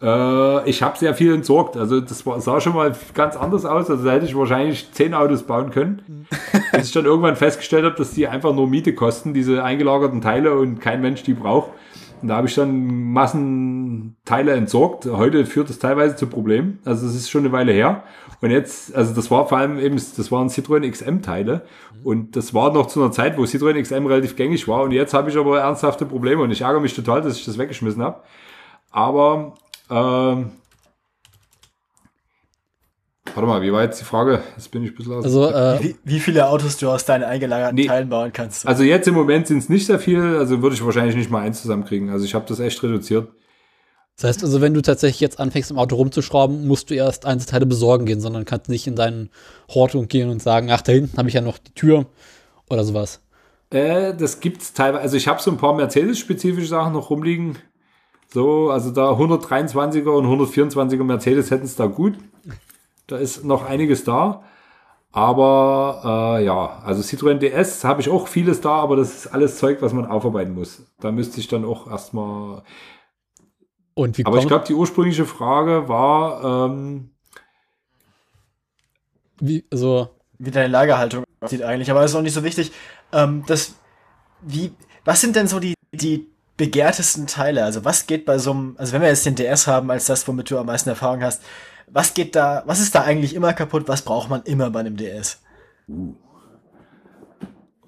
Äh, ich habe sehr viel entsorgt. Also das war, sah schon mal ganz anders aus. Also da hätte ich wahrscheinlich zehn Autos bauen können. Mhm. Bis ich dann irgendwann festgestellt habe, dass die einfach nur Miete kosten, diese eingelagerten Teile und kein Mensch die braucht. Und da habe ich dann Massenteile entsorgt. Heute führt das teilweise zu Problemen. Also es ist schon eine Weile her. Und jetzt, also das war vor allem eben, das waren Citroën XM-Teile. Und das war noch zu einer Zeit, wo Citroën XM relativ gängig war. Und jetzt habe ich aber ernsthafte Probleme und ich ärgere mich total, dass ich das weggeschmissen habe. Aber ähm, Warte mal, wie war jetzt die Frage? Jetzt bin ich ein bisschen aus. Also, äh, wie, wie, viele Autos du aus deinen eingelagerten nee, Teilen bauen kannst. Also jetzt im Moment sind es nicht sehr viele, also würde ich wahrscheinlich nicht mal eins zusammenkriegen. Also ich habe das echt reduziert. Das heißt also, wenn du tatsächlich jetzt anfängst, im Auto rumzuschrauben, musst du erst Einzelteile besorgen gehen, sondern kannst nicht in deinen Hortung gehen und sagen, ach, da hinten habe ich ja noch die Tür oder sowas. Äh, das gibt's teilweise. Also ich habe so ein paar Mercedes-spezifische Sachen noch rumliegen. So, also da 123er und 124er Mercedes hätten es da gut. Da ist noch einiges da. Aber äh, ja, also Citroën DS habe ich auch vieles da, aber das ist alles Zeug, was man aufarbeiten muss. Da müsste ich dann auch erstmal. Und wie aber ich glaube, die ursprüngliche Frage war, ähm, wie, also wie deine Lagerhaltung aussieht eigentlich, aber das ist auch nicht so wichtig. Ähm, das, wie, was sind denn so die, die begehrtesten Teile? Also was geht bei so einem, also wenn wir jetzt den DS haben als das, womit du am meisten Erfahrung hast, was geht da, was ist da eigentlich immer kaputt? Was braucht man immer bei einem DS? Uh.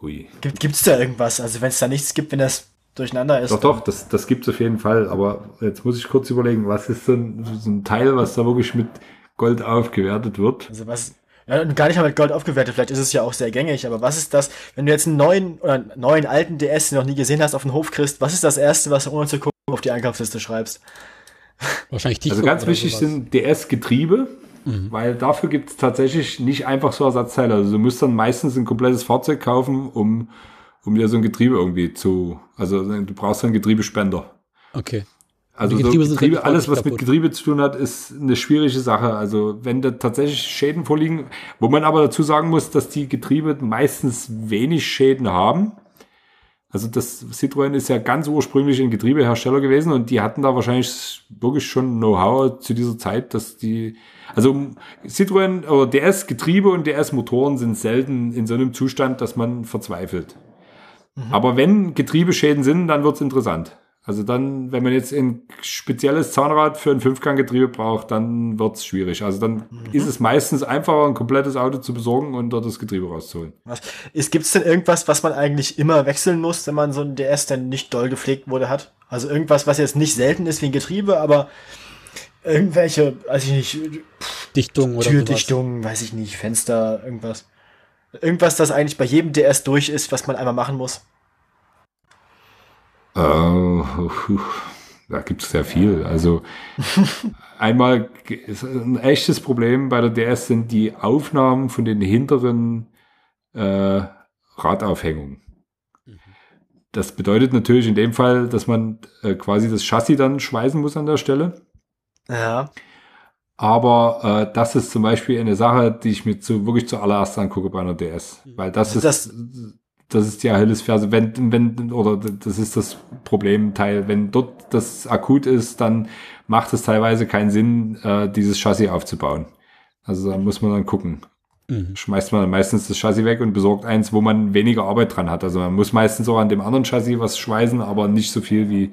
Ui. Gibt, gibt's da irgendwas? Also wenn es da nichts gibt, wenn das durcheinander ist. Doch, doch, das, das gibt's auf jeden Fall. Aber jetzt muss ich kurz überlegen, was ist so ein, so ein Teil, was da wirklich mit Gold aufgewertet wird? Also was, ja, und gar nicht mal mit Gold aufgewertet, vielleicht ist es ja auch sehr gängig, aber was ist das, wenn du jetzt einen neuen oder einen neuen alten DS, den du noch nie gesehen hast, auf den Hof kriegst, was ist das erste, was du ohne zu gucken auf die Einkaufsliste schreibst? Wahrscheinlich die Also ganz wichtig sowas. sind DS-Getriebe, mhm. weil dafür gibt es tatsächlich nicht einfach so Ersatzteile. Also du musst dann meistens ein komplettes Fahrzeug kaufen, um, um dir so ein Getriebe irgendwie zu, also du brauchst dann einen Getriebespender. Okay. Also Getriebe so Getriebe, alles, was kaputt. mit Getriebe zu tun hat, ist eine schwierige Sache. Also wenn da tatsächlich Schäden vorliegen, wo man aber dazu sagen muss, dass die Getriebe meistens wenig Schäden haben. Also das Citroën ist ja ganz ursprünglich ein Getriebehersteller gewesen und die hatten da wahrscheinlich wirklich schon Know-how zu dieser Zeit, dass die, also Citroën oder DS Getriebe und DS Motoren sind selten in so einem Zustand, dass man verzweifelt. Mhm. Aber wenn Getriebeschäden sind, dann wird's interessant. Also dann, wenn man jetzt ein spezielles Zahnrad für ein Fünfganggetriebe braucht, dann wird's schwierig. Also dann mhm. ist es meistens einfacher, ein komplettes Auto zu besorgen und dort das Getriebe rauszuholen. Was? Gibt es denn irgendwas, was man eigentlich immer wechseln muss, wenn man so ein DS, der nicht doll gepflegt wurde, hat? Also irgendwas, was jetzt nicht selten ist wie ein Getriebe, aber irgendwelche, weiß ich nicht, Dichtung oder Türdichtung, weiß ich nicht, Fenster, irgendwas. Irgendwas, das eigentlich bei jedem DS durch ist, was man einmal machen muss. Äh, da gibt es sehr viel. Also einmal ist ein echtes Problem bei der DS sind die Aufnahmen von den hinteren äh, Radaufhängungen. Das bedeutet natürlich in dem Fall, dass man äh, quasi das Chassis dann schweißen muss an der Stelle. Ja. Aber äh, das ist zum Beispiel eine Sache, die ich mir zu, wirklich zuallererst angucke bei einer DS. Weil das also ist, das, das ist die Achillesferse, wenn, wenn, oder das ist das Problemteil. Wenn dort das akut ist, dann macht es teilweise keinen Sinn, äh, dieses Chassis aufzubauen. Also da muss man dann gucken. Mhm. Schmeißt man meistens das Chassis weg und besorgt eins, wo man weniger Arbeit dran hat. Also man muss meistens auch an dem anderen Chassis was schweißen, aber nicht so viel wie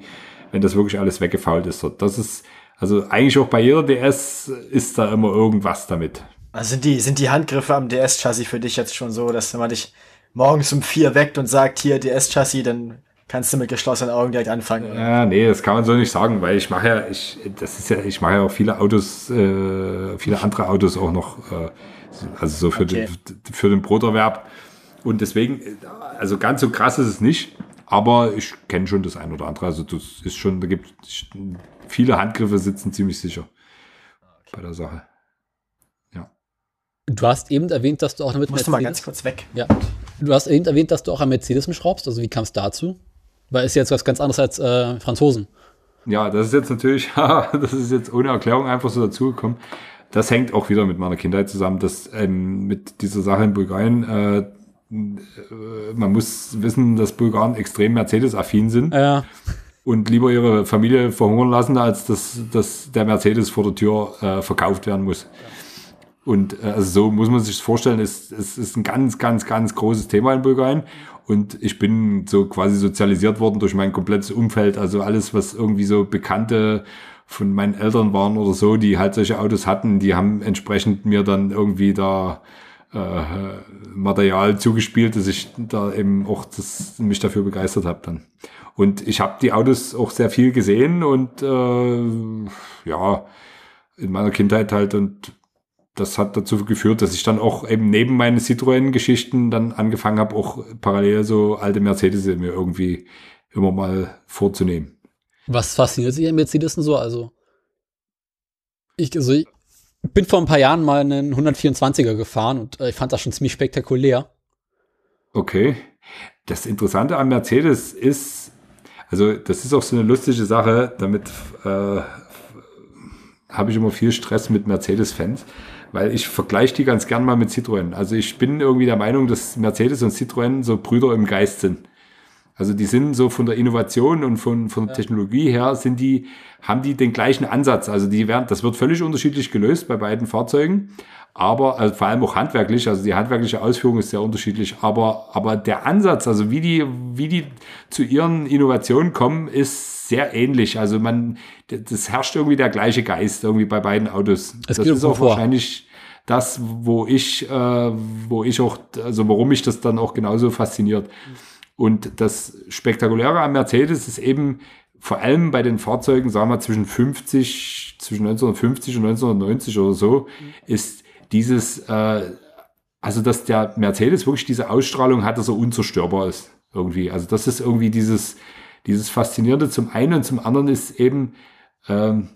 wenn das wirklich alles weggefault ist dort. Das ist, also eigentlich auch bei jeder DS ist da immer irgendwas damit. Also sind die, sind die Handgriffe am DS-Chassis für dich jetzt schon so, dass man dich morgens um vier weckt und sagt, hier DS-Chassis, dann kannst du mit geschlossenen Augen direkt anfangen. Ja, nee, das kann man so nicht sagen, weil ich mache ja, ich, das ist ja, ich mache ja auch viele Autos, äh, viele andere Autos auch noch, äh, also so für, okay. den, für den Broterwerb. Und deswegen, also ganz so krass ist es nicht, aber ich kenne schon das ein oder andere. Also das ist schon, da gibt viele Handgriffe sitzen ziemlich sicher bei der Sache. Ja. Du hast eben erwähnt, dass du auch damit Musst du mal ganz kurz weg. Ja. Du hast eben erwähnt, dass du auch am Mercedes schraubst. Also wie kam es dazu? Weil es jetzt was ganz anderes als äh, Franzosen. Ja, das ist jetzt natürlich, das ist jetzt ohne Erklärung einfach so dazugekommen. Das hängt auch wieder mit meiner Kindheit zusammen, dass ähm, mit dieser Sache in Bulgarien, äh, äh man muss wissen, dass Bulgaren extrem Mercedes-affin sind. Ja. Und lieber ihre Familie verhungern lassen, als dass, dass der Mercedes vor der Tür äh, verkauft werden muss. Ja. Und äh, also so muss man sich vorstellen, es, es ist ein ganz, ganz, ganz großes Thema in Bulgarien. Und ich bin so quasi sozialisiert worden durch mein komplettes Umfeld. Also alles, was irgendwie so Bekannte von meinen Eltern waren oder so, die halt solche Autos hatten, die haben entsprechend mir dann irgendwie da äh, Material zugespielt, dass ich da eben auch das, mich dafür begeistert habe dann. Und ich habe die Autos auch sehr viel gesehen und äh, ja, in meiner Kindheit halt und das hat dazu geführt, dass ich dann auch eben neben meinen Citroën-Geschichten dann angefangen habe, auch parallel so alte Mercedes mir irgendwie immer mal vorzunehmen. Was fasziniert sich an Mercedes denn so? Also, ich, also ich bin vor ein paar Jahren mal einen 124er gefahren und äh, ich fand das schon ziemlich spektakulär. Okay. Das Interessante an Mercedes ist, also das ist auch so eine lustige Sache, damit äh, habe ich immer viel Stress mit Mercedes-Fans, weil ich vergleiche die ganz gern mal mit Citroën. Also ich bin irgendwie der Meinung, dass Mercedes und Citroën so Brüder im Geist sind. Also die sind so von der Innovation und von, von der Technologie her sind die, haben die den gleichen Ansatz. Also die werden, das wird völlig unterschiedlich gelöst bei beiden Fahrzeugen. Aber also vor allem auch handwerklich, also die handwerkliche Ausführung ist sehr unterschiedlich, aber, aber der Ansatz, also wie die, wie die zu ihren Innovationen kommen, ist sehr ähnlich. Also man, das herrscht irgendwie der gleiche Geist irgendwie bei beiden Autos. Es das ist auch vor. wahrscheinlich das, wo ich, äh, wo ich auch, also warum mich das dann auch genauso fasziniert. Und das Spektakuläre am Mercedes ist eben vor allem bei den Fahrzeugen, sagen wir zwischen 50, zwischen 1950 und 1990 oder so, ist dieses, äh, also dass der Mercedes wirklich diese Ausstrahlung hat, dass er unzerstörbar ist irgendwie. Also das ist irgendwie dieses, dieses Faszinierende zum einen und zum anderen ist eben, ähm,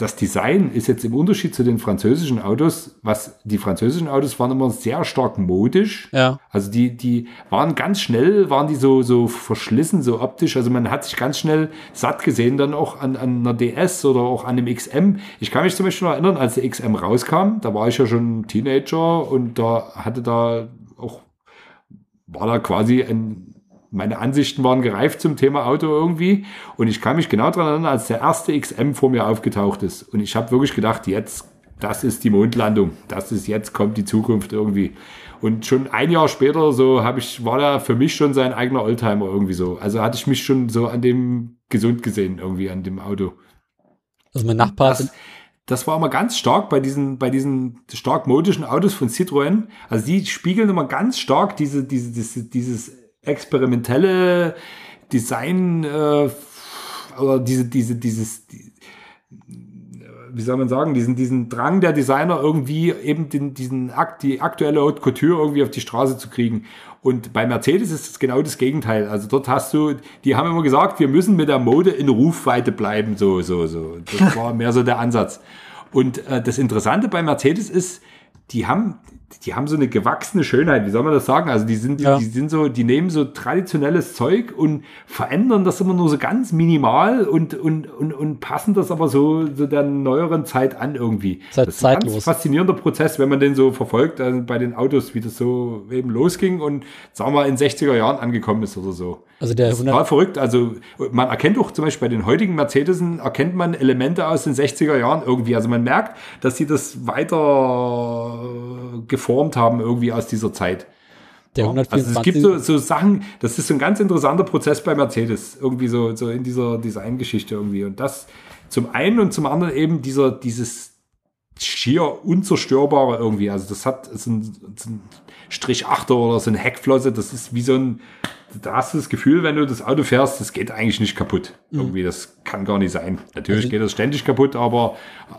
das Design ist jetzt im Unterschied zu den französischen Autos, was die französischen Autos waren immer sehr stark modisch. Ja. Also die, die waren ganz schnell, waren die so, so verschlissen, so optisch. Also man hat sich ganz schnell satt gesehen, dann auch an, an einer DS oder auch an einem XM. Ich kann mich zum Beispiel noch erinnern, als der XM rauskam, da war ich ja schon Teenager und da hatte da auch, war da quasi ein meine Ansichten waren gereift zum Thema Auto irgendwie. Und ich kann mich genau daran erinnern, als der erste XM vor mir aufgetaucht ist. Und ich habe wirklich gedacht, jetzt, das ist die Mondlandung. Das ist jetzt kommt die Zukunft irgendwie. Und schon ein Jahr später so habe ich, war da für mich schon sein eigener Oldtimer irgendwie so. Also hatte ich mich schon so an dem gesund gesehen irgendwie an dem Auto. Also mein Nachbar. Das, das war immer ganz stark bei diesen, bei diesen stark modischen Autos von Citroën. Also die spiegeln immer ganz stark diese, diese, diese dieses experimentelle Design äh, oder diese, diese, dieses, die, wie soll man sagen, diesen, diesen Drang der Designer irgendwie eben den, diesen Akt, die aktuelle Haute Couture irgendwie auf die Straße zu kriegen. Und bei Mercedes ist es genau das Gegenteil. Also dort hast du, die haben immer gesagt, wir müssen mit der Mode in Rufweite bleiben, so, so, so. Das war mehr so der Ansatz. Und äh, das Interessante bei Mercedes ist, die haben, die haben so eine gewachsene Schönheit, wie soll man das sagen? Also die sind, ja. die sind so, die nehmen so traditionelles Zeug und verändern das immer nur so ganz minimal und, und, und, und passen das aber so, so der neueren Zeit an irgendwie. Seit das ist ein ganz faszinierender Prozess, wenn man den so verfolgt, also bei den Autos, wie das so eben losging und sagen wir in 60er Jahren angekommen ist oder so. Also der das ist total verrückt. Also man erkennt auch zum Beispiel bei den heutigen Mercedesen erkennt man Elemente aus den 60er Jahren irgendwie. Also man merkt, dass sie das weiter geformt haben irgendwie aus dieser Zeit. Der 124. Also es gibt so, so Sachen, das ist so ein ganz interessanter Prozess bei Mercedes, irgendwie so, so in dieser Designgeschichte irgendwie. Und das zum einen und zum anderen eben dieser, dieses schier unzerstörbare irgendwie. Also das hat so ein, so ein Strich 8 oder so eine Heckflosse, das ist wie so ein, da hast du das Gefühl, wenn du das Auto fährst, das geht eigentlich nicht kaputt. Mhm. Irgendwie, das kann gar nicht sein. Natürlich also, geht das ständig kaputt, aber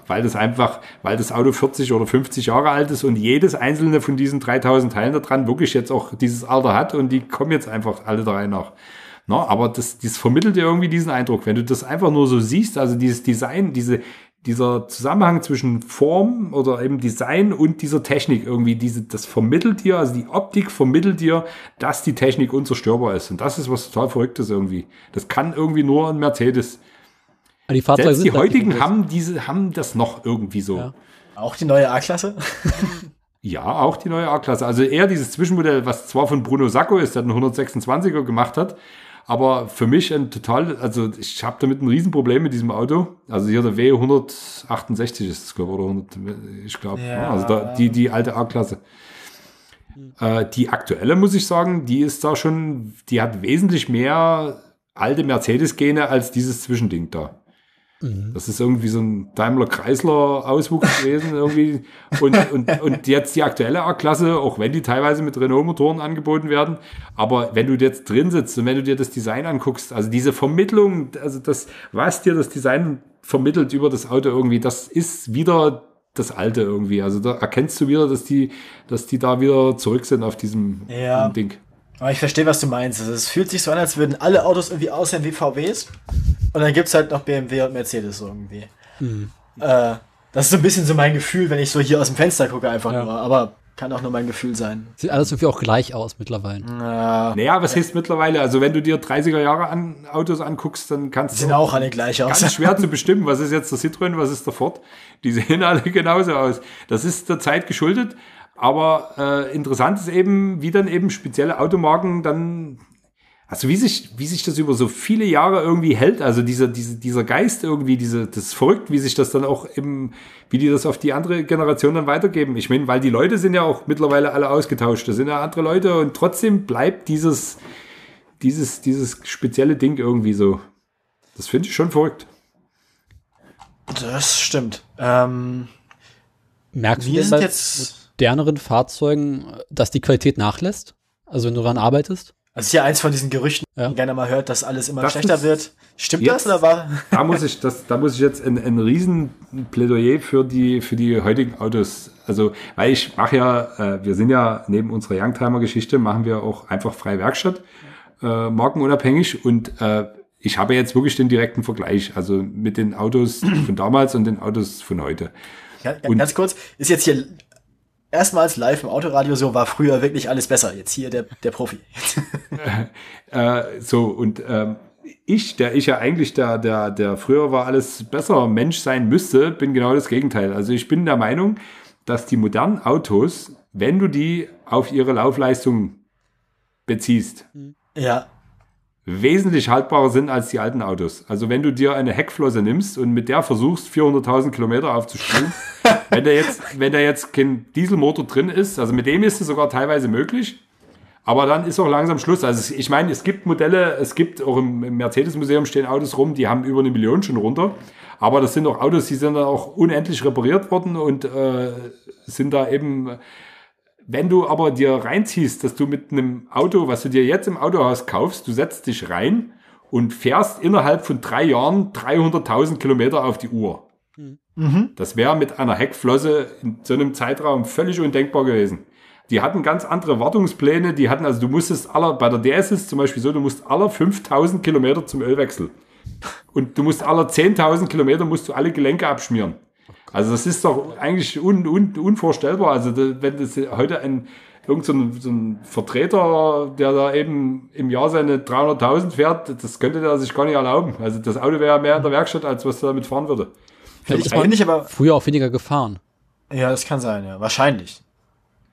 weil das einfach, weil das Auto 40 oder 50 Jahre alt ist und jedes einzelne von diesen 3000 Teilen da dran wirklich jetzt auch dieses Alter hat und die kommen jetzt einfach alle drei nach. Na, aber das, das vermittelt dir irgendwie diesen Eindruck, wenn du das einfach nur so siehst, also dieses Design, diese, dieser Zusammenhang zwischen Form oder eben Design und dieser Technik irgendwie, diese, das vermittelt dir, also die Optik vermittelt dir, dass die Technik unzerstörbar ist. Und das ist was total Verrücktes irgendwie. Das kann irgendwie nur ein Mercedes. die Fahrzeuge Selbst die heutigen haben diese, haben das noch irgendwie so. Ja. Auch die neue A-Klasse? ja, auch die neue A-Klasse. Also eher dieses Zwischenmodell, was zwar von Bruno Sacco ist, der den 126er gemacht hat, aber für mich ein total, also ich habe damit ein Riesenproblem mit diesem Auto. Also hier der W168 ist es, glaube ich, oder 100, ich glaube. Ja. Also da, die, die alte A-Klasse. Äh, die aktuelle, muss ich sagen, die ist da schon, die hat wesentlich mehr alte Mercedes-Gene als dieses Zwischending da. Mhm. Das ist irgendwie so ein Daimler-Chrysler-Auswuchs gewesen irgendwie. Und, und, und jetzt die aktuelle A-Klasse, auch wenn die teilweise mit Renault-Motoren angeboten werden. Aber wenn du jetzt drin sitzt und wenn du dir das Design anguckst, also diese Vermittlung, also das, was dir das Design vermittelt über das Auto irgendwie, das ist wieder das Alte irgendwie. Also da erkennst du wieder, dass die, dass die da wieder zurück sind auf diesem ja. Ding. Aber ich verstehe, was du meinst. Also, es fühlt sich so an, als würden alle Autos irgendwie aussehen wie VWs. Und dann gibt es halt noch BMW und Mercedes irgendwie. Mhm. Äh, das ist so ein bisschen so mein Gefühl, wenn ich so hier aus dem Fenster gucke, einfach ja. nur. Aber kann auch nur mein Gefühl sein. Sieht alles irgendwie auch gleich aus mittlerweile. Ja. Naja, was heißt mittlerweile? Also wenn du dir 30er Jahre an Autos anguckst, dann kannst du. Sehen auch alle gleich aus. Ganz schwer zu bestimmen, was ist jetzt der Citroën, was ist der Ford. Die sehen alle genauso aus. Das ist der Zeit geschuldet. Aber äh, interessant ist eben, wie dann eben spezielle Automarken dann also wie sich, wie sich das über so viele Jahre irgendwie hält, also dieser, dieser, dieser Geist irgendwie, diese, das ist verrückt, wie sich das dann auch eben, wie die das auf die andere Generation dann weitergeben. Ich meine, weil die Leute sind ja auch mittlerweile alle ausgetauscht, das sind ja andere Leute und trotzdem bleibt dieses, dieses, dieses spezielle Ding irgendwie so. Das finde ich schon verrückt. Das stimmt. Ähm, Merkst du sind jetzt moderneren Fahrzeugen, dass die Qualität nachlässt? Also wenn du daran arbeitest? Das ist ja eins von diesen Gerüchten, ja. die man gerne mal hört, dass alles immer das schlechter wird. Stimmt jetzt, das oder war? Da muss ich, das, da muss ich jetzt ein, ein riesen Plädoyer für die, für die heutigen Autos. Also, weil ich mache ja, äh, wir sind ja neben unserer Youngtimer-Geschichte, machen wir auch einfach freie Werkstatt, äh, markenunabhängig und äh, ich habe jetzt wirklich den direkten Vergleich, also mit den Autos von damals und den Autos von heute. Ja, ganz kurz, ist jetzt hier erstmals live im Autoradio so, war früher wirklich alles besser. Jetzt hier der, der Profi. äh, so, und ähm, ich, der ich ja eigentlich der, der, der früher war alles besser Mensch sein müsste, bin genau das Gegenteil. Also ich bin der Meinung, dass die modernen Autos, wenn du die auf ihre Laufleistung beziehst, ja. Wesentlich haltbarer sind als die alten Autos. Also wenn du dir eine Heckflosse nimmst und mit der versuchst, 400.000 Kilometer aufzuspielen, wenn da jetzt, wenn da jetzt kein Dieselmotor drin ist, also mit dem ist es sogar teilweise möglich. Aber dann ist auch langsam Schluss. Also ich meine, es gibt Modelle, es gibt auch im, Mercedes-Museum stehen Autos rum, die haben über eine Million schon runter. Aber das sind auch Autos, die sind dann auch unendlich repariert worden und äh, sind da eben, wenn du aber dir reinziehst, dass du mit einem Auto, was du dir jetzt im Autohaus kaufst, du setzt dich rein und fährst innerhalb von drei Jahren 300.000 Kilometer auf die Uhr. Mhm. Das wäre mit einer Heckflosse in so einem Zeitraum völlig undenkbar gewesen. Die hatten ganz andere Wartungspläne, die hatten, also du musstest aller, bei der DS ist zum Beispiel so, du musst aller 5000 Kilometer zum Ölwechsel. Und du musst aller 10.000 Kilometer musst du alle Gelenke abschmieren. Also das ist doch eigentlich un, un, unvorstellbar. Also wenn das heute ein, irgend so ein, so ein Vertreter, der da eben im Jahr seine 300.000 fährt, das könnte der sich gar nicht erlauben. Also das Auto wäre mehr in der Werkstatt, als was er damit fahren würde. Vielleicht ist man nicht, aber früher auch weniger gefahren. Ja, das kann sein, ja. Wahrscheinlich.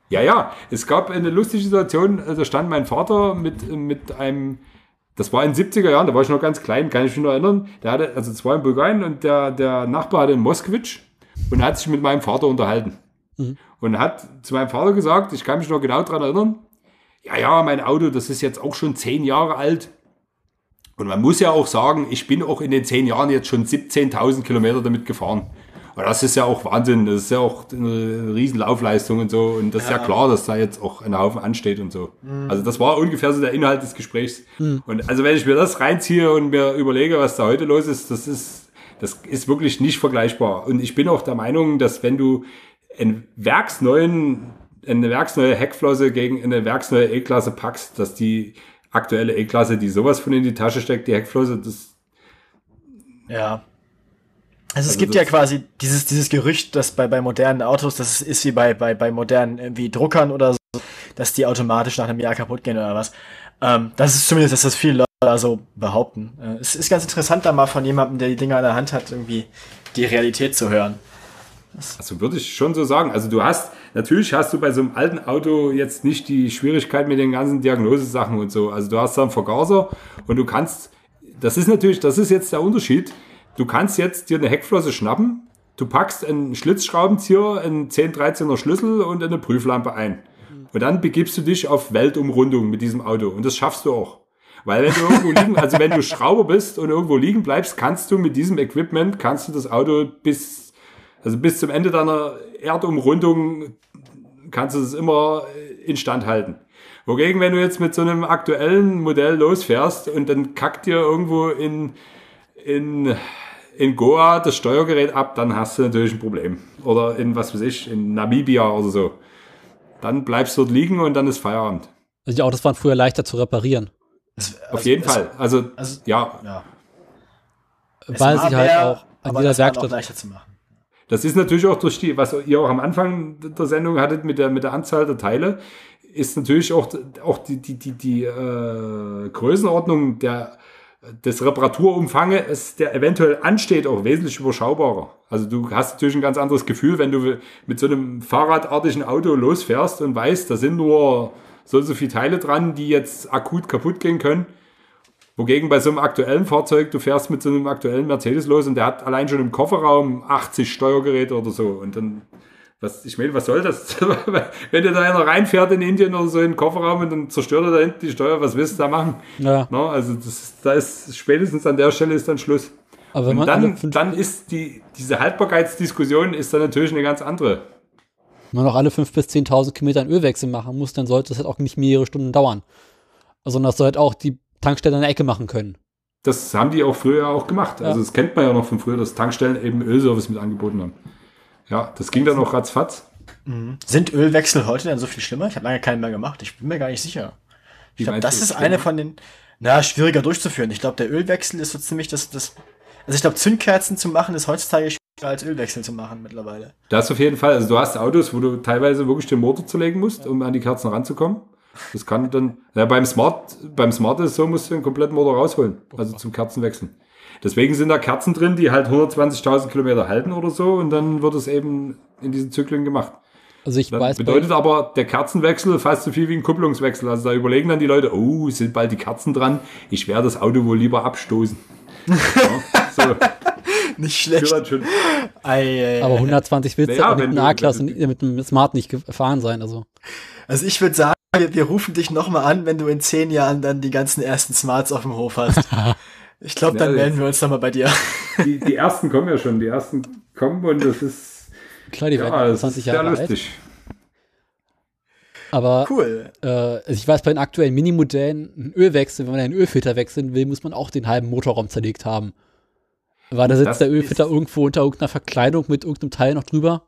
Ja, ja. Es gab eine lustige Situation, da stand mein Vater mit, mit einem, das war in den 70er Jahren, da war ich noch ganz klein, kann ich mich noch erinnern. Der hatte also zwei in Bulgarien und der, der Nachbar hatte in Moskowitsch und hat sich mit meinem Vater unterhalten. Mhm. Und hat zu meinem Vater gesagt, ich kann mich noch genau daran erinnern, ja, ja, mein Auto, das ist jetzt auch schon zehn Jahre alt. Und man muss ja auch sagen, ich bin auch in den zehn Jahren jetzt schon 17.000 Kilometer damit gefahren. Und das ist ja auch Wahnsinn. Das ist ja auch eine riesen Laufleistung und so. Und das ja. ist ja klar, dass da jetzt auch ein Haufen ansteht und so. Mhm. Also das war ungefähr so der Inhalt des Gesprächs. Mhm. Und also wenn ich mir das reinziehe und mir überlege, was da heute los ist, das ist, das ist wirklich nicht vergleichbar. Und ich bin auch der Meinung, dass wenn du einen werksneuen, eine werksneue Heckflosse gegen eine werksneue E-Klasse packst, dass die aktuelle E-Klasse, die sowas von in die Tasche steckt, die Heckflosse, das. Ja. Also, es also gibt ja quasi dieses, dieses Gerücht, dass bei, bei modernen Autos, das ist wie bei, bei, bei modernen irgendwie Druckern oder so, dass die automatisch nach einem Jahr kaputt gehen oder was. Ähm, das ist zumindest, dass das viele Leute da so behaupten. Äh, es ist ganz interessant, da mal von jemandem, der die Dinger in der Hand hat, irgendwie die Realität zu hören. Also würde ich schon so sagen. Also du hast, natürlich hast du bei so einem alten Auto jetzt nicht die Schwierigkeit mit den ganzen Diagnosesachen und so. Also du hast da einen Vergaser und du kannst, das ist natürlich, das ist jetzt der Unterschied. Du kannst jetzt dir eine Heckflosse schnappen, du packst einen Schlitzschraubenzieher, einen 10, 13er Schlüssel und eine Prüflampe ein. Und dann begibst du dich auf Weltumrundung mit diesem Auto. Und das schaffst du auch. Weil wenn du irgendwo liegen, also wenn du Schrauber bist und irgendwo liegen bleibst, kannst du mit diesem Equipment, kannst du das Auto bis also bis zum Ende deiner Erdumrundung kannst du es immer instand halten. Wogegen, wenn du jetzt mit so einem aktuellen Modell losfährst und dann kackt dir irgendwo in, in, in Goa das Steuergerät ab, dann hast du natürlich ein Problem. Oder in, was weiß ich, in Namibia oder so. Dann bleibst du dort liegen und dann ist Feierabend. Also die Autos waren früher leichter zu reparieren. Es, Auf also jeden es, Fall. Also, also ja. ja. Weil sie halt auch an jeder Werkstatt leichter zu machen. Das ist natürlich auch durch die, was ihr auch am Anfang der Sendung hattet mit der, mit der Anzahl der Teile, ist natürlich auch, auch die, die, die, die äh, Größenordnung der, des Reparaturumfanges, der eventuell ansteht, auch wesentlich überschaubarer. Also du hast natürlich ein ganz anderes Gefühl, wenn du mit so einem fahrradartigen Auto losfährst und weißt, da sind nur so und so viele Teile dran, die jetzt akut kaputt gehen können. Wogegen bei so einem aktuellen Fahrzeug, du fährst mit so einem aktuellen Mercedes los und der hat allein schon im Kofferraum 80 Steuergeräte oder so. Und dann, was, ich meine, was soll das? Wenn dir da einer reinfährt in Indien oder so in den Kofferraum und dann zerstört er da hinten die Steuer, was willst du da machen? Ja. No, also das, da ist spätestens an der Stelle ist dann Schluss. Aber und dann, dann ist die, diese Haltbarkeitsdiskussion ist dann natürlich eine ganz andere. Wenn man noch alle 5.000 bis 10.000 Kilometer einen Ölwechsel machen muss, dann sollte das halt auch nicht mehrere Stunden dauern. Sondern das soll halt auch die Tankstellen an der Ecke machen können. Das haben die auch früher auch gemacht. Ja. Also das kennt man ja noch von früher, dass Tankstellen eben Ölservice mit angeboten haben. Ja, das ging dann auch ratzfatz. Mhm. Sind Ölwechsel heute denn so viel schlimmer? Ich habe lange keinen mehr gemacht. Ich bin mir gar nicht sicher. Ich glaube, das ist eine von den, na, schwieriger durchzuführen. Ich glaube, der Ölwechsel ist so ziemlich das, das, also ich glaube, Zündkerzen zu machen ist heutzutage schwieriger als Ölwechsel zu machen mittlerweile. Das auf jeden Fall. Also du hast Autos, wo du teilweise wirklich den Motor zulegen musst, um an die Kerzen ranzukommen. Das kann dann, ja, beim Smart, beim Smart ist so, musst du den kompletten Motor rausholen. Also zum Kerzenwechseln. Deswegen sind da Kerzen drin, die halt 120.000 Kilometer halten oder so und dann wird es eben in diesen Zyklen gemacht. Also ich das weiß. Bedeutet aber der Kerzenwechsel fast so viel wie ein Kupplungswechsel. Also da überlegen dann die Leute, oh, sind bald die Kerzen dran. Ich werde das Auto wohl lieber abstoßen. ja, so. Nicht schlecht. Ei, ei, aber 120 willst du ja, mit einem A-Klasse, mit einem Smart nicht gefahren sein. Also, also ich würde sagen, wir, wir rufen dich nochmal an, wenn du in zehn Jahren dann die ganzen ersten Smarts auf dem Hof hast. Ich glaube, dann ja, melden wir uns nochmal bei dir. Die, die ersten kommen ja schon, die ersten kommen und das ist. Klar, die werden 20 Jahre sehr lustig. Aber cool. Äh, also ich weiß, bei den aktuellen Minimodellen, ein Ölwechsel, wenn man einen Ölfilter wechseln will, muss man auch den halben Motorraum zerlegt haben. Weil da sitzt das der Ölfilter irgendwo unter irgendeiner Verkleidung mit irgendeinem Teil noch drüber.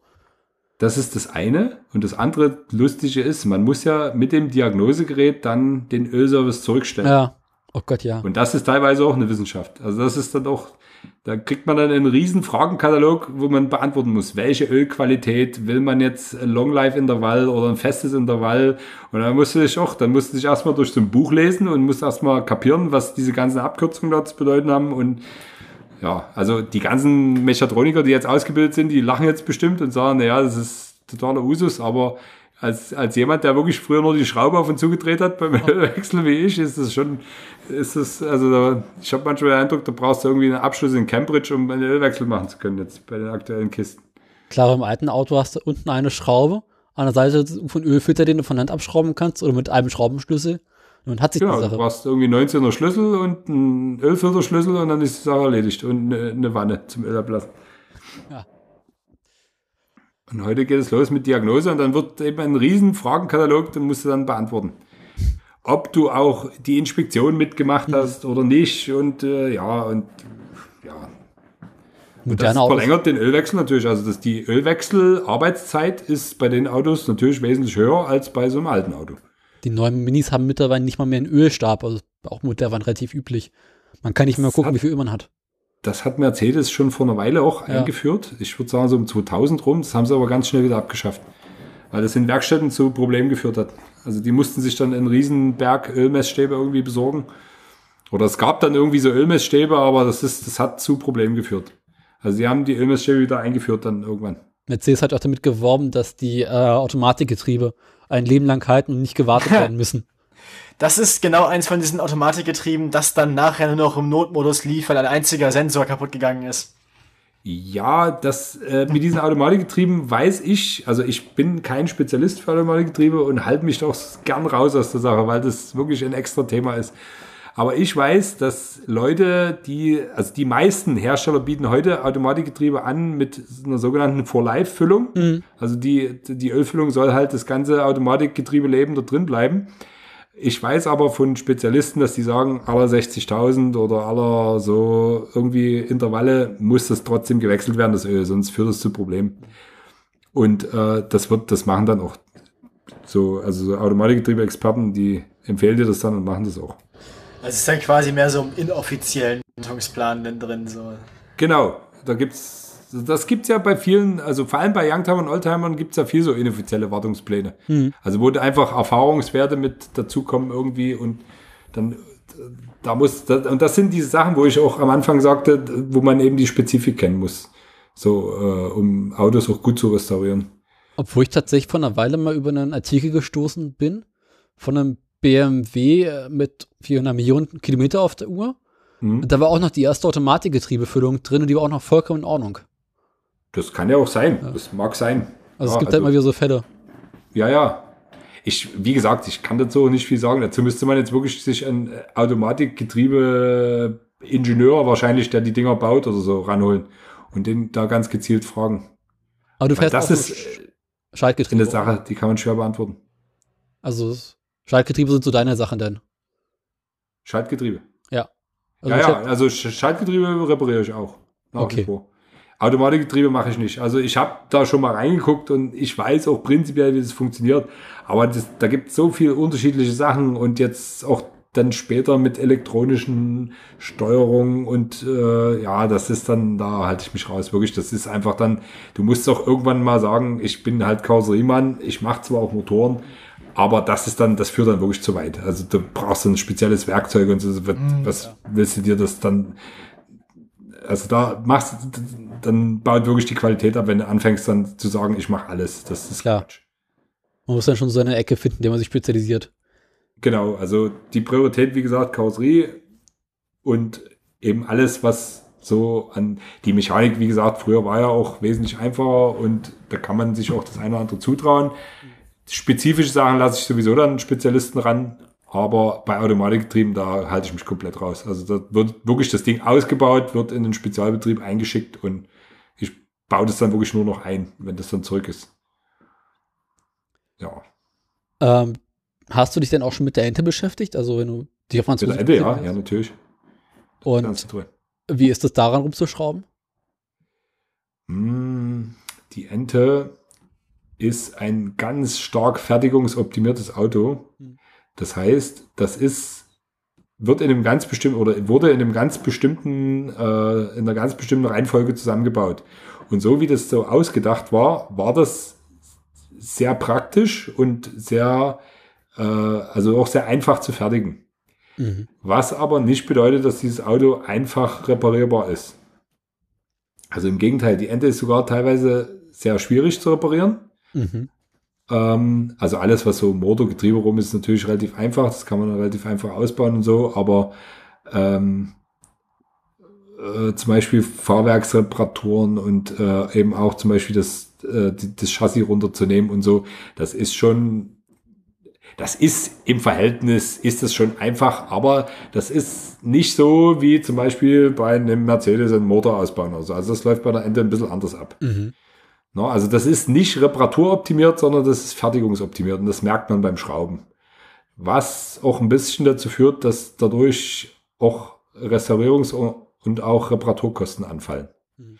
Das ist das eine. Und das andere Lustige ist, man muss ja mit dem Diagnosegerät dann den Ölservice zurückstellen. Ja. Oh Gott, ja. Und das ist teilweise auch eine Wissenschaft. Also das ist dann auch, da kriegt man dann einen riesen Fragenkatalog, wo man beantworten muss, welche Ölqualität will man jetzt ein Long Life Intervall oder ein festes Intervall? Und dann musst du dich auch, dann musst du dich erstmal durch so ein Buch lesen und musst erstmal kapieren, was diese ganzen Abkürzungen da zu bedeuten haben und ja, also die ganzen Mechatroniker, die jetzt ausgebildet sind, die lachen jetzt bestimmt und sagen, naja, das ist totaler Usus, aber als, als jemand, der wirklich früher nur die Schraube auf und zugedreht hat beim Ölwechsel wie ich, ist das schon, ist das, also da, ich habe manchmal den Eindruck, da brauchst du irgendwie einen Abschluss in Cambridge, um einen Ölwechsel machen zu können jetzt bei den aktuellen Kisten. Klar, im alten Auto hast du unten eine Schraube, an der Seite von Ölfilter, den du von Hand abschrauben kannst oder mit einem Schraubenschlüssel. Und hat sich genau, die Sache. Du brauchst irgendwie 19er Schlüssel und einen Ölfilterschlüssel und dann ist die Sache erledigt und eine, eine Wanne zum Öl ablassen. Ja. Und heute geht es los mit Diagnose und dann wird eben ein riesen Fragenkatalog, den musst du dann beantworten. Ob du auch die Inspektion mitgemacht mhm. hast oder nicht und äh, ja und ja. Und das verlängert den Ölwechsel natürlich. Also dass die Ölwechsel-Arbeitszeit ist bei den Autos natürlich wesentlich höher als bei so einem alten Auto. Die neuen Minis haben mittlerweile nicht mal mehr einen Ölstab, also auch mittlerweile relativ üblich. Man kann nicht mehr gucken, hat, wie viel Öl man hat. Das hat Mercedes schon vor einer Weile auch ja. eingeführt. Ich würde sagen so um 2000 rum. Das haben sie aber ganz schnell wieder abgeschafft. Weil das in Werkstätten zu Problemen geführt hat. Also die mussten sich dann einen riesen Berg Ölmessstäbe irgendwie besorgen. Oder es gab dann irgendwie so Ölmessstäbe, aber das ist, das hat zu Problemen geführt. Also sie haben die Ölmessstäbe wieder eingeführt dann irgendwann. Mercedes hat auch damit geworben, dass die äh, Automatikgetriebe ein Leben lang halten und nicht gewartet werden müssen. Das ist genau eins von diesen Automatikgetrieben, das dann nachher nur noch im Notmodus lief, weil ein einziger Sensor kaputt gegangen ist. Ja, das äh, mit diesen Automatikgetrieben weiß ich, also ich bin kein Spezialist für Automatikgetriebe und halte mich doch gern raus aus der Sache, weil das wirklich ein extra Thema ist. Aber ich weiß, dass Leute, die, also die meisten Hersteller bieten heute Automatikgetriebe an mit einer sogenannten For-Life-Füllung. Mhm. Also die, die Ölfüllung soll halt das ganze Automatikgetriebeleben da drin bleiben. Ich weiß aber von Spezialisten, dass die sagen, aller 60.000 oder aller so irgendwie Intervalle muss das trotzdem gewechselt werden, das Öl, sonst führt das zu Problemen. Und äh, das wird, das machen dann auch so, also so Automatikgetriebe-Experten, die empfehlen dir das dann und machen das auch. Also es ist dann quasi mehr so im inoffiziellen Wartungsplan drin. So. Genau, da gibt's, das gibt's ja bei vielen, also vor allem bei Youngtimern und Oldtimern gibt's ja viel so inoffizielle Wartungspläne. Mhm. Also wo einfach Erfahrungswerte mit dazukommen irgendwie und dann da muss, das, und das sind diese Sachen, wo ich auch am Anfang sagte, wo man eben die Spezifik kennen muss. So, äh, um Autos auch gut zu restaurieren. Obwohl ich tatsächlich vor einer Weile mal über einen Artikel gestoßen bin, von einem BMW äh, mit 400 Millionen Kilometer auf der Uhr. Mhm. Da war auch noch die erste Automatikgetriebefüllung drin und die war auch noch vollkommen in Ordnung. Das kann ja auch sein. Ja. Das mag sein. Also ja, es gibt halt also, halt mal wieder so Fälle. Ja, ja. Ich, wie gesagt, ich kann dazu nicht viel sagen. Dazu müsste man jetzt wirklich sich ein Automatikgetriebe Ingenieur wahrscheinlich, der die Dinger baut oder so, ranholen und den da ganz gezielt fragen. Aber du fährst das ist Schaltgetriebe. Eine Sache, die kann man schwer beantworten. Also Schaltgetriebe sind so deine Sachen denn? Schaltgetriebe. Ja. Also ja, ja, also Schaltgetriebe repariere ich auch. okay. Automatikgetriebe mache ich nicht. Also ich habe da schon mal reingeguckt und ich weiß auch prinzipiell, wie das funktioniert. Aber das, da gibt es so viele unterschiedliche Sachen und jetzt auch dann später mit elektronischen Steuerungen und äh, ja, das ist dann, da halte ich mich raus. Wirklich, das ist einfach dann, du musst doch irgendwann mal sagen, ich bin halt Karosseriemann, ich mache zwar auch Motoren, aber das ist dann, das führt dann wirklich zu weit. Also du brauchst ein spezielles Werkzeug und so. Mhm, was ja. willst du dir das dann? Also da machst dann baut wirklich die Qualität ab, wenn du anfängst dann zu sagen, ich mache alles. Das ist klar. Quatsch. Man muss dann schon so eine Ecke finden, in der man sich spezialisiert. Genau, also die Priorität, wie gesagt, Karosserie und eben alles, was so an die Mechanik, wie gesagt, früher war ja auch wesentlich einfacher und da kann man sich auch das eine oder andere zutrauen. Spezifische Sachen lasse ich sowieso dann Spezialisten ran, aber bei Automatikgetrieben, da halte ich mich komplett raus. Also da wird wirklich das Ding ausgebaut, wird in den Spezialbetrieb eingeschickt und ich baue das dann wirklich nur noch ein, wenn das dann zurück ist. Ja. Ähm, hast du dich denn auch schon mit der Ente beschäftigt? Also wenn du dich auf Französisch Mit der Ente, ja, ja, natürlich. Und wie ist es daran rumzuschrauben? Hm, die Ente ist ein ganz stark fertigungsoptimiertes Auto. Hm. Das heißt, das ist, wird in einem ganz bestimmten oder wurde in einem ganz bestimmten, äh, in einer ganz bestimmten Reihenfolge zusammengebaut. Und so wie das so ausgedacht war, war das sehr praktisch und sehr, äh, also auch sehr einfach zu fertigen. Mhm. Was aber nicht bedeutet, dass dieses Auto einfach reparierbar ist. Also im Gegenteil, die Ente ist sogar teilweise sehr schwierig zu reparieren. Mhm. Ähm, also alles, was so Motorgetriebe rum ist, natürlich relativ einfach. Das kann man relativ einfach ausbauen und so. Aber ähm, äh, zum Beispiel Fahrwerksreparaturen und äh, eben auch zum Beispiel das, äh, das Chassis runterzunehmen und so, das ist schon das ist im Verhältnis, ist das schon einfach, aber das ist nicht so wie zum Beispiel bei einem Mercedes ein Motor ausbauen oder so. Also das läuft bei der Ende ein bisschen anders ab. Mhm. No, also das ist nicht reparaturoptimiert, sondern das ist fertigungsoptimiert und das merkt man beim Schrauben. Was auch ein bisschen dazu führt, dass dadurch auch Restaurierungs- und auch Reparaturkosten anfallen. Mhm.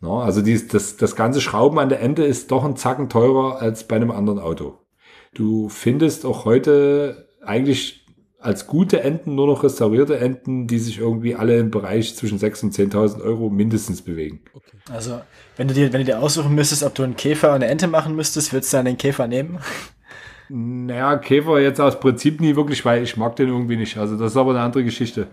No, also dies, das, das ganze Schrauben an der Ende ist doch ein Zacken teurer als bei einem anderen Auto. Du findest auch heute eigentlich als gute Enten nur noch restaurierte Enten, die sich irgendwie alle im Bereich zwischen 6.000 und 10.000 Euro mindestens bewegen. Okay. Also, wenn du, dir, wenn du dir aussuchen müsstest, ob du einen Käfer und eine Ente machen müsstest, würdest du dann den Käfer nehmen? Naja, Käfer jetzt aus Prinzip nie wirklich, weil ich mag den irgendwie nicht. Also, das ist aber eine andere Geschichte.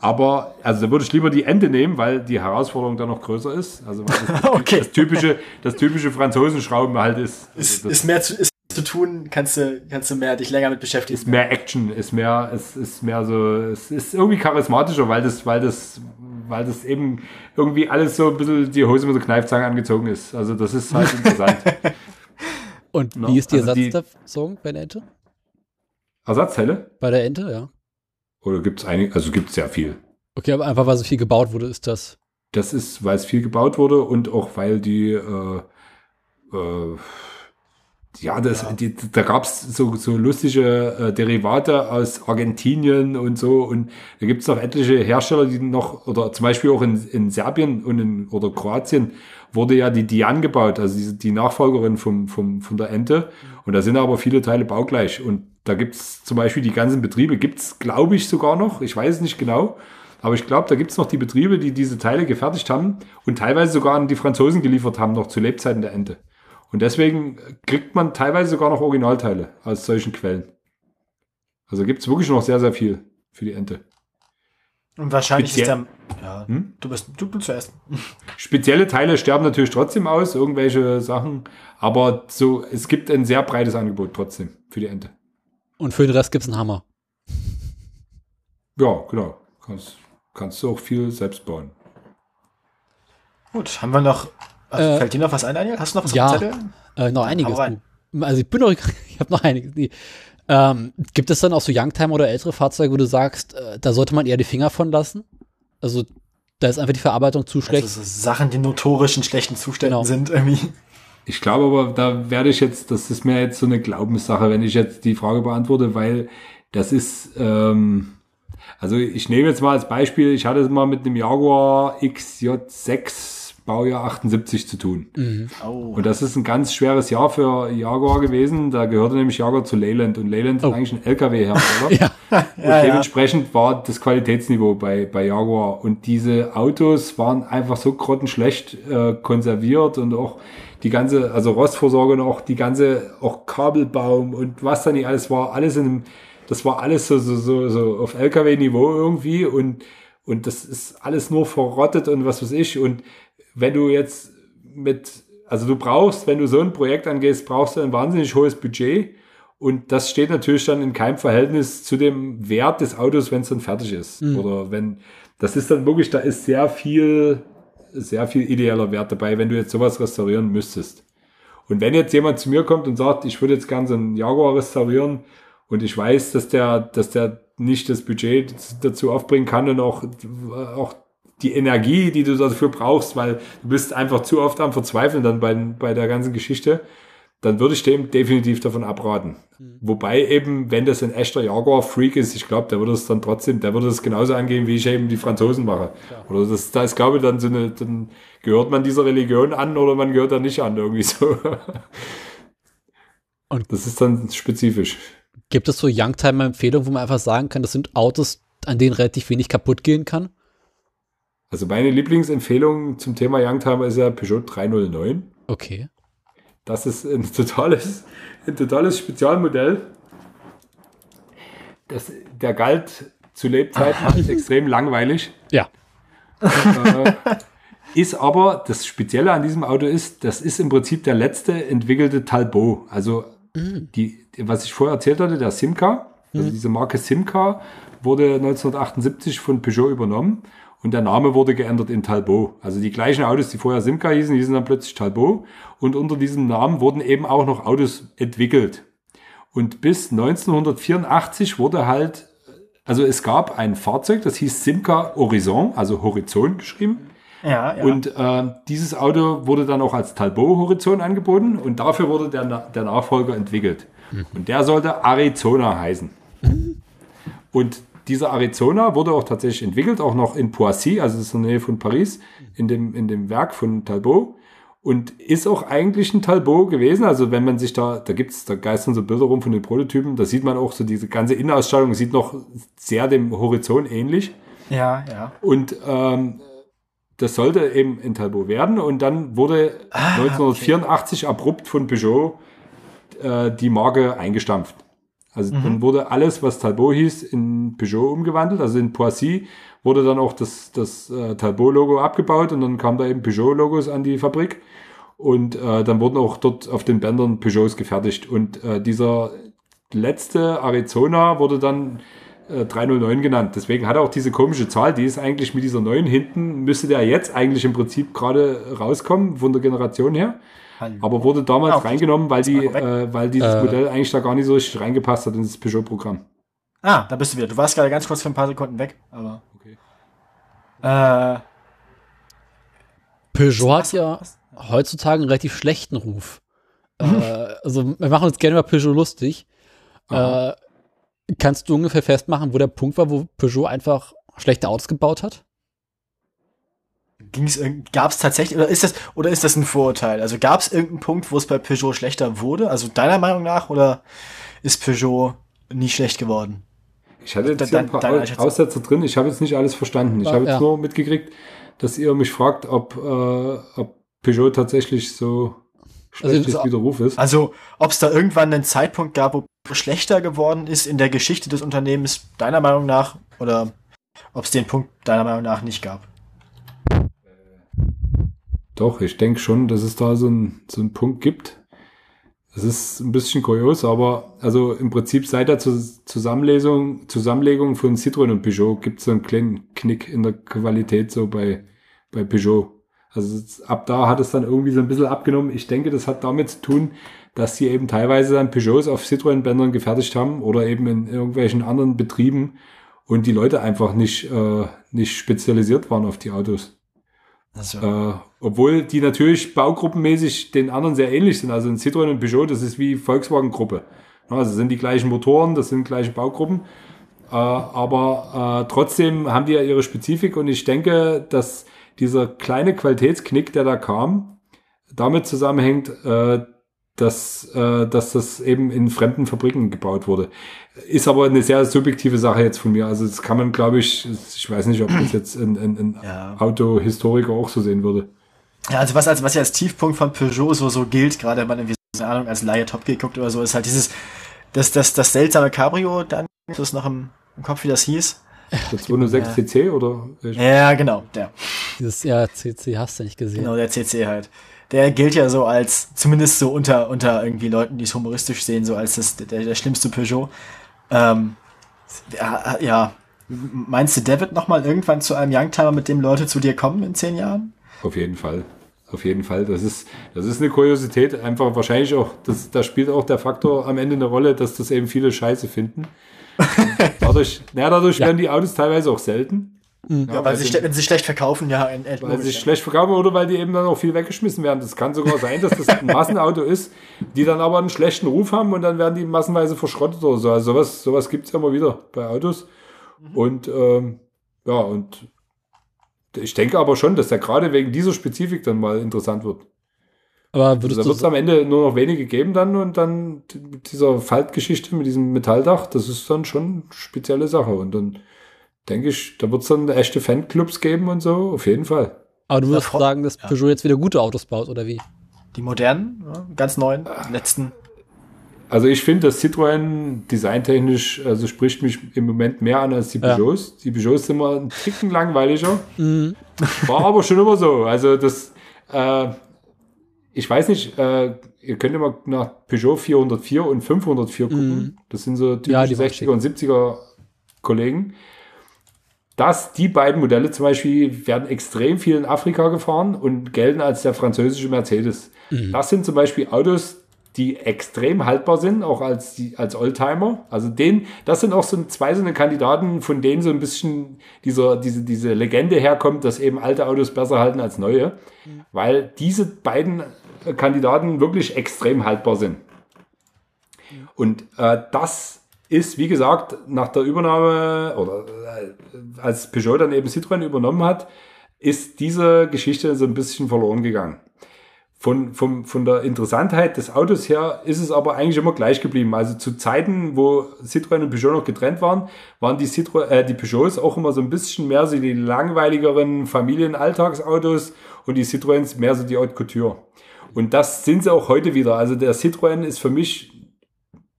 Aber, also da würde ich lieber die Ente nehmen, weil die Herausforderung da noch größer ist. Also, das, okay. das typische, das typische Franzosenschrauben halt ist. Also ist, ist mehr zu, ist zu tun, kannst du, kannst du mehr dich länger mit beschäftigen. Ist mehr Action, ist mehr, es ist mehr so, es ist irgendwie charismatischer, weil das, weil das, weil das eben irgendwie alles so ein bisschen die Hose mit der Kneifzange angezogen ist. Also das ist halt interessant. Und no? wie ist die also Ersatzteilung bei der Ente? Ersatzteile? Bei der Ente, ja. Oder gibt es einige, also gibt es sehr viel. Okay, aber einfach weil so viel gebaut wurde, ist das. Das ist, weil es viel gebaut wurde und auch weil die äh, äh, ja, das, ja. Die, da gab's so, so lustige äh, Derivate aus Argentinien und so. Und da gibt's noch etliche Hersteller, die noch, oder zum Beispiel auch in, in Serbien und in, oder Kroatien wurde ja die Dian gebaut, also die, die Nachfolgerin vom, vom, von der Ente. Und da sind aber viele Teile baugleich. Und da gibt's zum Beispiel die ganzen Betriebe, gibt's glaube ich, sogar noch. Ich weiß es nicht genau. Aber ich glaube, da gibt's noch die Betriebe, die diese Teile gefertigt haben und teilweise sogar an die Franzosen geliefert haben, noch zu Lebzeiten der Ente. Und deswegen kriegt man teilweise sogar noch Originalteile aus solchen Quellen. Also gibt es wirklich noch sehr, sehr viel für die Ente. Und wahrscheinlich Speziell ist der. Ja, hm? du bist du, du zuerst. Spezielle Teile sterben natürlich trotzdem aus, irgendwelche Sachen. Aber so, es gibt ein sehr breites Angebot trotzdem für die Ente. Und für den Rest gibt es einen Hammer. Ja, genau. Kannst, kannst du auch viel selbst bauen. Gut, haben wir noch also, äh, fällt dir noch was ein, Daniel? Hast du noch was ja, auf dem Zettel? Äh, noch einiges. Also ich bin noch, ich habe noch einiges. Nee. Ähm, gibt es dann auch so Youngtime oder ältere Fahrzeuge, wo du sagst, äh, da sollte man eher die Finger von lassen? Also da ist einfach die Verarbeitung zu schlecht. Also so Sachen, die notorisch in schlechten Zuständen genau. sind irgendwie. Ich glaube aber, da werde ich jetzt, das ist mir jetzt so eine Glaubenssache, wenn ich jetzt die Frage beantworte, weil das ist, ähm, also ich nehme jetzt mal als Beispiel, ich hatte es mal mit einem Jaguar XJ6 Baujahr 78 zu tun. Mhm. Oh. Und das ist ein ganz schweres Jahr für Jaguar gewesen. Da gehörte nämlich Jaguar zu Leyland und Leyland oh. ist eigentlich ein LKW-Hersteller. ja. Und ja, dementsprechend ja. war das Qualitätsniveau bei, bei Jaguar. Und diese Autos waren einfach so grottenschlecht äh, konserviert und auch die ganze, also Rostversorgung und auch die ganze, auch Kabelbaum und was da nicht alles war, alles in einem, das war alles so, so, so, so auf LKW-Niveau irgendwie und, und das ist alles nur verrottet und was weiß ich und wenn du jetzt mit, also du brauchst, wenn du so ein Projekt angehst, brauchst du ein wahnsinnig hohes Budget. Und das steht natürlich dann in keinem Verhältnis zu dem Wert des Autos, wenn es dann fertig ist. Mhm. Oder wenn, das ist dann wirklich, da ist sehr viel, sehr viel ideeller Wert dabei, wenn du jetzt sowas restaurieren müsstest. Und wenn jetzt jemand zu mir kommt und sagt, ich würde jetzt gerne so einen Jaguar restaurieren und ich weiß, dass der, dass der nicht das Budget dazu aufbringen kann und auch, auch die Energie, die du dafür brauchst, weil du bist einfach zu oft am Verzweifeln dann bei, bei der ganzen Geschichte, dann würde ich dem definitiv davon abraten. Mhm. Wobei eben, wenn das ein echter Jaguar-Freak ist, ich glaube, der würde es dann trotzdem, der würde es genauso angehen, wie ich eben die Franzosen mache. Ja. Oder das, da ist, glaube ich, dann so eine, dann gehört man dieser Religion an oder man gehört da nicht an, irgendwie so. Und das ist dann spezifisch. Gibt es so Youngtimer-Empfehlungen, wo man einfach sagen kann, das sind Autos, an denen relativ wenig kaputt gehen kann? Also meine Lieblingsempfehlung zum Thema Youngtimer ist ja Peugeot 309. Okay. Das ist ein totales, ein totales Spezialmodell. Das, der galt zu Lebzeiten als extrem langweilig. Ja. Äh, ist aber, das Spezielle an diesem Auto ist, das ist im Prinzip der letzte entwickelte Talbot. Also mhm. die, was ich vorher erzählt hatte, der Simca, also mhm. diese Marke Simca wurde 1978 von Peugeot übernommen und der Name wurde geändert in Talbot. Also die gleichen Autos, die vorher Simca hießen, hießen dann plötzlich Talbot und unter diesem Namen wurden eben auch noch Autos entwickelt. Und bis 1984 wurde halt, also es gab ein Fahrzeug, das hieß Simca Horizon, also Horizon geschrieben. Ja, ja. Und äh, dieses Auto wurde dann auch als Talbot Horizon angeboten und dafür wurde der, der Nachfolger entwickelt. Mhm. Und der sollte Arizona heißen. Und dieser Arizona wurde auch tatsächlich entwickelt, auch noch in Poissy, also das ist in der Nähe von Paris, in dem, in dem Werk von Talbot. Und ist auch eigentlich ein Talbot gewesen. Also wenn man sich da, da gibt's, da geistern so Bilder rum von den Prototypen, da sieht man auch so diese ganze Innenausstattung, sieht noch sehr dem Horizont ähnlich. Ja, ja. Und ähm, das sollte eben in Talbot werden. Und dann wurde ah, 1984 okay. abrupt von Peugeot äh, die Marke eingestampft. Also mhm. dann wurde alles, was Talbot hieß, in Peugeot umgewandelt. Also in Poissy wurde dann auch das, das äh, Talbot-Logo abgebaut und dann kamen da eben Peugeot-Logos an die Fabrik. Und äh, dann wurden auch dort auf den Bändern Peugeots gefertigt. Und äh, dieser letzte Arizona wurde dann äh, 309 genannt. Deswegen hat er auch diese komische Zahl, die ist eigentlich mit dieser 9 hinten, müsste der jetzt eigentlich im Prinzip gerade rauskommen von der Generation her. Aber wurde damals ah, reingenommen, weil, die, äh, weil dieses äh, Modell eigentlich da gar nicht so richtig reingepasst hat in das Peugeot-Programm. Ah, da bist du wieder. Du warst gerade ganz kurz für ein paar Sekunden weg, aber. Okay. Äh, Peugeot hat ja heutzutage einen relativ schlechten Ruf. Äh, also wir machen uns gerne über Peugeot lustig. Äh, kannst du ungefähr festmachen, wo der Punkt war, wo Peugeot einfach schlechte Autos gebaut hat? Gab es tatsächlich, oder ist das, oder ist das ein Vorurteil? Also gab es irgendeinen Punkt, wo es bei Peugeot schlechter wurde? Also deiner Meinung nach, oder ist Peugeot nie schlecht geworden? Ich hatte jetzt hier ein paar Aussätze drin. Ich habe jetzt nicht alles verstanden. Ich habe jetzt ja. nur mitgekriegt, dass ihr mich fragt, ob, äh, ob Peugeot tatsächlich so schlechtes also, Widerruf ist. Also, ob es da irgendwann einen Zeitpunkt gab, wo schlechter geworden ist in der Geschichte des Unternehmens, deiner Meinung nach, oder ob es den Punkt deiner Meinung nach nicht gab? Doch, ich denke schon, dass es da so, ein, so einen Punkt gibt. Das ist ein bisschen kurios, aber also im Prinzip seit der Zusammenlegung, Zusammenlegung von Citroën und Peugeot gibt es so einen kleinen Knick in der Qualität so bei, bei Peugeot. Also ab da hat es dann irgendwie so ein bisschen abgenommen. Ich denke, das hat damit zu tun, dass sie eben teilweise dann Peugeots auf Citroën-Bändern gefertigt haben oder eben in irgendwelchen anderen Betrieben und die Leute einfach nicht, äh, nicht spezialisiert waren auf die Autos. Also. Äh, obwohl die natürlich baugruppenmäßig den anderen sehr ähnlich sind. Also ein Citroën und Peugeot, das ist wie Volkswagen-Gruppe. Also sind die gleichen Motoren, das sind gleiche Baugruppen. Äh, aber äh, trotzdem haben die ja ihre Spezifik und ich denke, dass dieser kleine Qualitätsknick, der da kam, damit zusammenhängt, äh, dass, äh, dass das eben in fremden Fabriken gebaut wurde. Ist aber eine sehr subjektive Sache jetzt von mir. Also das kann man, glaube ich, ich weiß nicht, ob das jetzt ein, ein, ein ja. Autohistoriker auch so sehen würde. Ja, also was als was ja als Tiefpunkt von Peugeot so so gilt, gerade wenn man irgendwie keine Ahnung als Laie Top geguckt oder so, ist halt dieses das das das seltsame Cabrio, dann ist das noch im, im Kopf, wie das hieß. Das 206 CC oder? Ja, genau, der. Dieses ja CC hast du nicht gesehen. Genau, der CC halt der gilt ja so als, zumindest so unter, unter irgendwie Leuten, die es humoristisch sehen, so als das, der, der schlimmste Peugeot. Ähm, ja, ja, meinst du, der wird nochmal irgendwann zu einem Youngtimer, mit dem Leute zu dir kommen in zehn Jahren? Auf jeden Fall. Auf jeden Fall. Das ist, das ist eine Kuriosität. Einfach wahrscheinlich auch, das, da spielt auch der Faktor am Ende eine Rolle, dass das eben viele Scheiße finden. dadurch, naja, dadurch ja. werden die Autos teilweise auch selten. Mhm. Ja, weil, sie, wenn sie schlecht verkaufen, ja. In, in weil sie sich schlecht verkaufen oder weil die eben dann auch viel weggeschmissen werden. Das kann sogar sein, dass das ein Massenauto ist, die dann aber einen schlechten Ruf haben und dann werden die massenweise verschrottet oder so. Also sowas, sowas gibt es ja immer wieder bei Autos. Mhm. Und ähm, ja, und ich denke aber schon, dass der gerade wegen dieser Spezifik dann mal interessant wird. Aber würdest also, da wird es am Ende nur noch wenige geben dann und dann mit dieser Faltgeschichte mit diesem Metalldach, das ist dann schon eine spezielle Sache. Und dann denke ich, da wird es dann echte Fanclubs geben und so, auf jeden Fall. Aber du würdest ja, sagen, dass ja. Peugeot jetzt wieder gute Autos baut, oder wie? Die modernen, ganz neuen, letzten. Also ich finde, dass Citroën designtechnisch, also spricht mich im Moment mehr an als die Peugeots. Ja. Die Peugeots sind immer ein Ticken langweiliger. Mhm. War aber schon immer so. Also das, äh, ich weiß nicht, äh, ihr könnt immer nach Peugeot 404 und 504 gucken. Mhm. Das sind so typische ja, 60er und 70er Kollegen dass die beiden Modelle zum Beispiel werden extrem viel in Afrika gefahren und gelten als der französische Mercedes. Mhm. Das sind zum Beispiel Autos, die extrem haltbar sind, auch als, die, als Oldtimer. Also den, das sind auch so zwei so eine Kandidaten, von denen so ein bisschen dieser, diese, diese Legende herkommt, dass eben alte Autos besser halten als neue, mhm. weil diese beiden Kandidaten wirklich extrem haltbar sind. Mhm. Und äh, das ist, wie gesagt, nach der Übernahme oder äh, als Peugeot dann eben Citroën übernommen hat, ist diese Geschichte so ein bisschen verloren gegangen. Von, von, von der Interessantheit des Autos her ist es aber eigentlich immer gleich geblieben. Also zu Zeiten, wo Citroën und Peugeot noch getrennt waren, waren die, Citroën, äh, die Peugeots auch immer so ein bisschen mehr so die langweiligeren Familienalltagsautos und die Citroëns mehr so die Haute Couture. Und das sind sie auch heute wieder. Also der Citroën ist für mich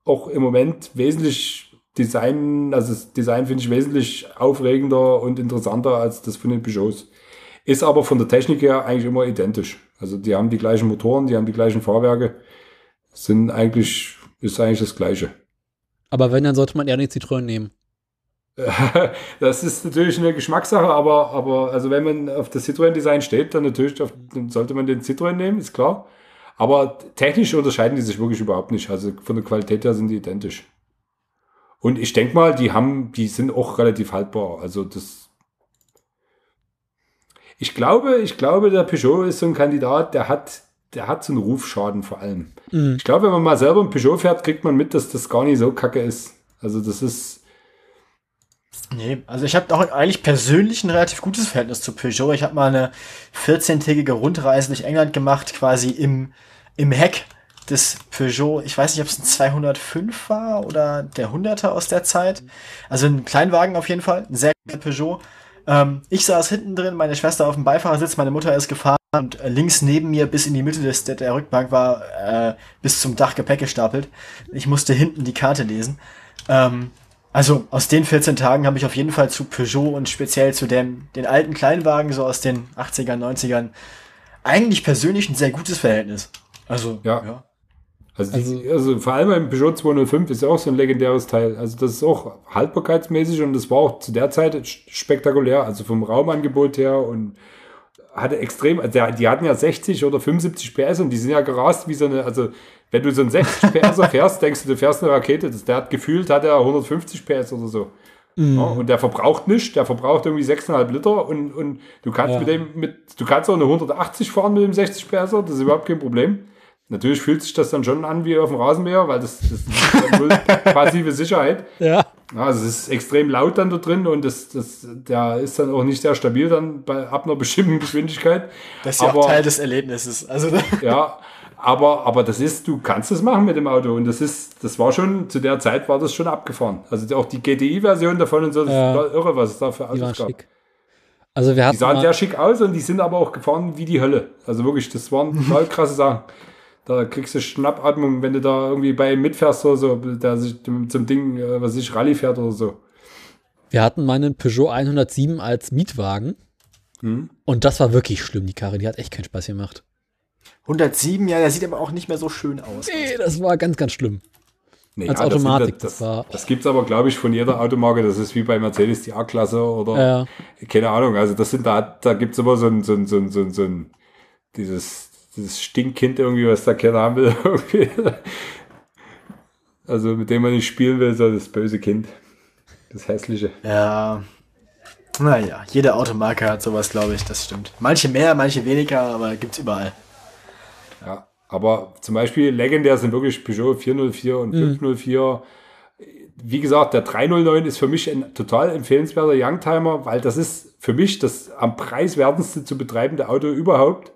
auch im Moment wesentlich Design, also das Design finde ich wesentlich aufregender und interessanter als das von den Peugeots. Ist aber von der Technik her eigentlich immer identisch. Also die haben die gleichen Motoren, die haben die gleichen Fahrwerke, sind eigentlich, ist eigentlich das Gleiche. Aber wenn, dann sollte man eher den Citroën nehmen. das ist natürlich eine Geschmackssache, aber, aber also wenn man auf das Citroën-Design steht, dann natürlich auf, dann sollte man den Citroën nehmen, ist klar. Aber technisch unterscheiden die sich wirklich überhaupt nicht. Also von der Qualität her sind die identisch. Und ich denke mal, die haben, die sind auch relativ haltbar. Also das. Ich glaube, ich glaube, der Peugeot ist so ein Kandidat, der hat, der hat so einen Rufschaden vor allem. Mhm. Ich glaube, wenn man mal selber ein Peugeot fährt, kriegt man mit, dass das gar nicht so kacke ist. Also das ist. Nee, also ich habe auch eigentlich persönlich ein relativ gutes Verhältnis zu Peugeot. Ich habe mal eine 14-tägige Rundreise durch England gemacht, quasi im, im Heck des Peugeot. Ich weiß nicht, ob es ein 205 war oder der 100er aus der Zeit. Also ein Kleinwagen auf jeden Fall, ein sehr guter Peugeot. Ähm, ich saß hinten drin, meine Schwester auf dem Beifahrersitz, meine Mutter ist gefahren und äh, links neben mir bis in die Mitte des, der, Rückbank war äh, bis zum Dach Gepäck gestapelt. Ich musste hinten die Karte lesen. Ähm, also aus den 14 Tagen habe ich auf jeden Fall zu Peugeot und speziell zu dem, den alten Kleinwagen so aus den 80ern, 90ern eigentlich persönlich ein sehr gutes Verhältnis. Also, ja. ja. Also, also, also, vor allem im Peugeot 205 ist ja auch so ein legendäres Teil. Also das ist auch haltbarkeitsmäßig und das war auch zu der Zeit spektakulär. Also vom Raumangebot her und hatte extrem, also die hatten ja 60 oder 75 PS und die sind ja gerast wie so eine, also wenn du so ein 60 PS fährst, denkst du, du fährst eine Rakete. Das, der hat gefühlt, hat er 150 PS oder so. Mm. Ja, und der verbraucht nichts, der verbraucht irgendwie 6,5 Liter und, und du kannst ja. mit dem, mit, du kannst auch eine 180 fahren mit dem 60 PS, das ist überhaupt kein Problem. Natürlich fühlt sich das dann schon an wie auf dem Rasenmäher, weil das, das ist passive Sicherheit. Ja. ja. Also es ist extrem laut dann da drin und das, das, der ist dann auch nicht sehr stabil dann bei, ab einer bestimmten Geschwindigkeit. Das ist ja aber, auch Teil des Erlebnisses. Also ja, aber, aber das ist, du kannst es machen mit dem Auto und das ist, das war schon, zu der Zeit war das schon abgefahren. Also auch die GTI-Version davon und so, das ja. war irre, was es da für Autos gab. Schick. Also wir hatten die sahen sehr schick aus und die sind aber auch gefahren wie die Hölle. Also wirklich, das waren total krasse Sachen. Da kriegst du Schnappatmung, wenn du da irgendwie bei ihm mitfährst oder so, der sich zum Ding, äh, was ich, Rallye fährt oder so. Wir hatten meinen Peugeot 107 als Mietwagen. Hm. Und das war wirklich schlimm, die Karre. Die hat echt keinen Spaß gemacht. 107, ja, der sieht aber auch nicht mehr so schön aus. Nee, das war ganz, ganz schlimm. Nee, als ja, Automatik. Das, das, das, das gibt es aber, glaube ich, von jeder Automarke. Das ist wie bei Mercedes die A-Klasse oder ja. keine Ahnung. Also das sind da, da gibt es immer so ein, so ein, so ein, so ein, so ein dieses dieses Stinkkind irgendwie, was da keiner haben will. also mit dem man nicht spielen will, so das böse Kind. Das hässliche. Ja. Naja, jede Automarke hat sowas, glaube ich, das stimmt. Manche mehr, manche weniger, aber gibt's überall. Ja, aber zum Beispiel legendär sind wirklich Peugeot 404 und mhm. 504. Wie gesagt, der 309 ist für mich ein total empfehlenswerter Youngtimer, weil das ist für mich das am preiswertendste zu betreibende Auto überhaupt.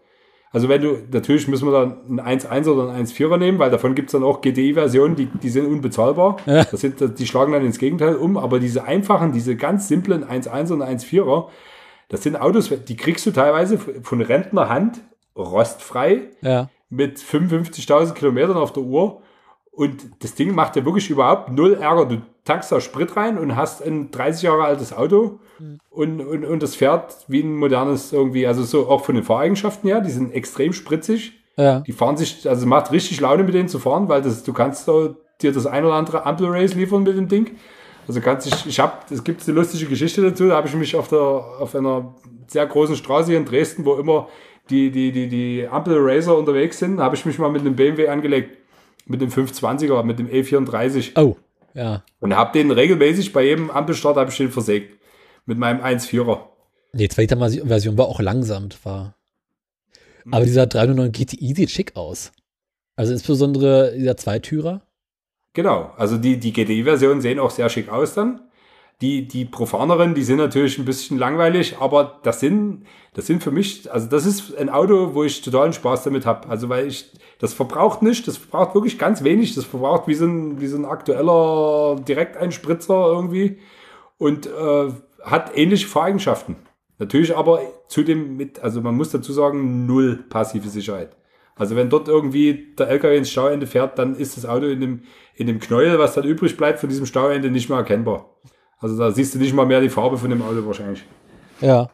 Also wenn du, natürlich müssen wir dann ein 1.1 oder ein 1.4er nehmen, weil davon gibt's dann auch GDI-Versionen, die, die sind unbezahlbar. Ja. Das sind, die schlagen dann ins Gegenteil um, aber diese einfachen, diese ganz simplen 1.1 und 1.4er, das sind Autos, die kriegst du teilweise von Rentnerhand rostfrei ja. mit 55.000 Kilometern auf der Uhr. Und das Ding macht ja wirklich überhaupt null Ärger. Du tankst da Sprit rein und hast ein 30 Jahre altes Auto und, und, und das fährt wie ein modernes irgendwie, also so auch von den Fahreigenschaften her, die sind extrem spritzig. Ja. Die fahren sich, also macht richtig Laune mit denen zu fahren, weil das, du kannst da, dir das ein oder andere Ampel-Race liefern mit dem Ding. Also kannst ich, ich habe, es gibt eine lustige Geschichte dazu, da habe ich mich auf der, auf einer sehr großen Straße hier in Dresden, wo immer die, die, die, die Ampel-Racer unterwegs sind, habe ich mich mal mit einem BMW angelegt. Mit dem 520er, mit dem E34. Oh, ja. Und habe den regelmäßig bei jedem Ampelstart habe ich den versägt mit meinem 1.4er. Nee, die zweite Version war auch langsam. War. Aber dieser 309 GTI sieht schick aus. Also insbesondere dieser Zweitürer. Genau, also die, die GTI-Versionen sehen auch sehr schick aus dann. Die, die profaneren, die sind natürlich ein bisschen langweilig, aber das sind, das sind für mich, also das ist ein Auto, wo ich totalen Spaß damit habe. Also weil ich, das verbraucht nicht, das verbraucht wirklich ganz wenig, das verbraucht wie so ein, wie so ein aktueller Direkteinspritzer irgendwie. Und äh, hat ähnliche Fahreigenschaften. Natürlich aber zudem mit, also man muss dazu sagen, null passive Sicherheit. Also wenn dort irgendwie der LKW ins Stauende fährt, dann ist das Auto in dem, in dem Knäuel, was dann übrig bleibt von diesem Stauende, nicht mehr erkennbar. Also da siehst du nicht mal mehr die Farbe von dem Auto wahrscheinlich. Ja.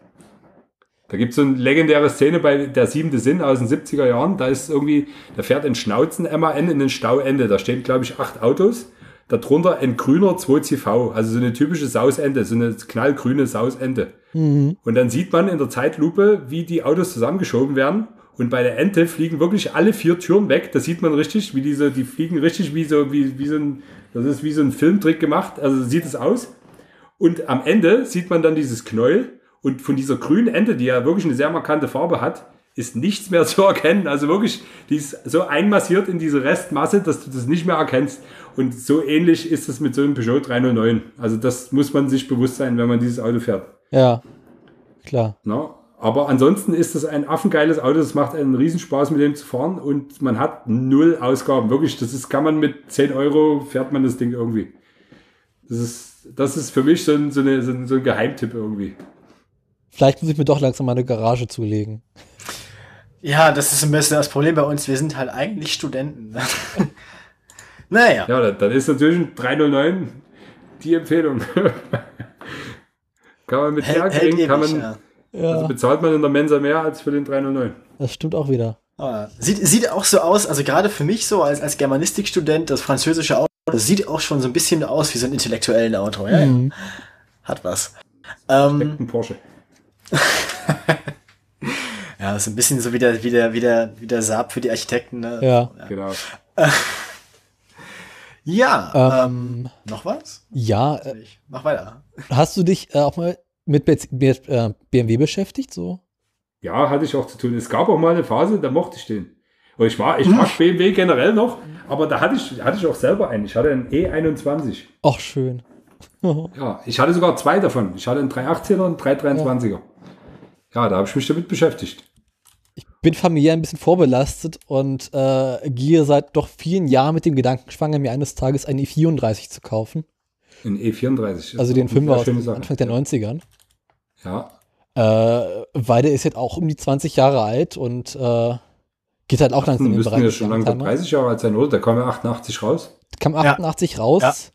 Da gibt es so eine legendäre Szene bei der siebente Sinn aus den 70er Jahren. Da ist irgendwie, da fährt ein Schnauzen-MAN in den Stauende. Da stehen, glaube ich, acht Autos darunter ein grüner 2CV, also so eine typische Sausende, so eine knallgrüne Sausende. Mhm. Und dann sieht man in der Zeitlupe, wie die Autos zusammengeschoben werden. Und bei der Ente fliegen wirklich alle vier Türen weg. Da sieht man richtig, wie diese, die fliegen richtig wie so, wie, wie so ein, das ist wie so ein Filmtrick gemacht. Also sieht es aus. Und am Ende sieht man dann dieses Knäuel. Und von dieser grünen Ente, die ja wirklich eine sehr markante Farbe hat, ist nichts mehr zu erkennen. Also wirklich, die ist so einmassiert in diese Restmasse, dass du das nicht mehr erkennst. Und so ähnlich ist es mit so einem Peugeot 309. Also das muss man sich bewusst sein, wenn man dieses Auto fährt. Ja, klar. Na, aber ansonsten ist es ein affengeiles Auto. Es macht einen Riesenspaß, mit dem zu fahren. Und man hat null Ausgaben. Wirklich, das ist, kann man mit 10 Euro fährt man das Ding irgendwie. Das ist, das ist für mich so ein, so, eine, so ein, so ein Geheimtipp irgendwie. Vielleicht muss ich mir doch langsam mal eine Garage zulegen. Ja, das ist ein bisschen das Problem bei uns. Wir sind halt eigentlich Studenten. naja. Ja, dann ist natürlich ein 309 die Empfehlung. kann man mit Hält- herkriegen, kann man, ja. also bezahlt man in der Mensa mehr als für den 309. Das stimmt auch wieder. Ah, Sieht, sieht auch so aus, also gerade für mich so als, als Germanistikstudent, das französische Auto, das sieht auch schon so ein bisschen aus wie so ein intellektuellen Auto. Ja, ja. Mhm. Hat was. Ähm, Ein Porsche. ja, ist ein bisschen so wie der, wie der, wie der, wie der Saab für die Architekten. Ne? Ja. Genau. Ja, ähm, noch was? Ja, äh, Mach weiter. hast du dich äh, auch mal mit, B- mit äh, BMW beschäftigt? So? Ja, hatte ich auch zu tun. Es gab auch mal eine Phase, da mochte ich den. Und ich mag, ich mag BMW generell noch, aber da hatte ich, hatte ich auch selber einen. Ich hatte einen E21. Ach, schön. Ja, ich hatte sogar zwei davon. Ich hatte einen 318er und einen 323er. Ja, da habe ich mich damit beschäftigt. Bin familiär ein bisschen vorbelastet und äh, gehe seit doch vielen Jahren mit dem Gedanken schwanger, mir eines Tages einen E34 zu kaufen. Ein E34. ist Also den eine 5er sehr aus. Anfang der 90ern. Ja, Äh, weil der ist jetzt auch um die 20 Jahre alt und äh, geht halt auch langsam in den Bereich. wir schon langsam Youngtimer. 30 Jahre alt sein, oder? Der kam ja 88 raus. Kam 88 raus.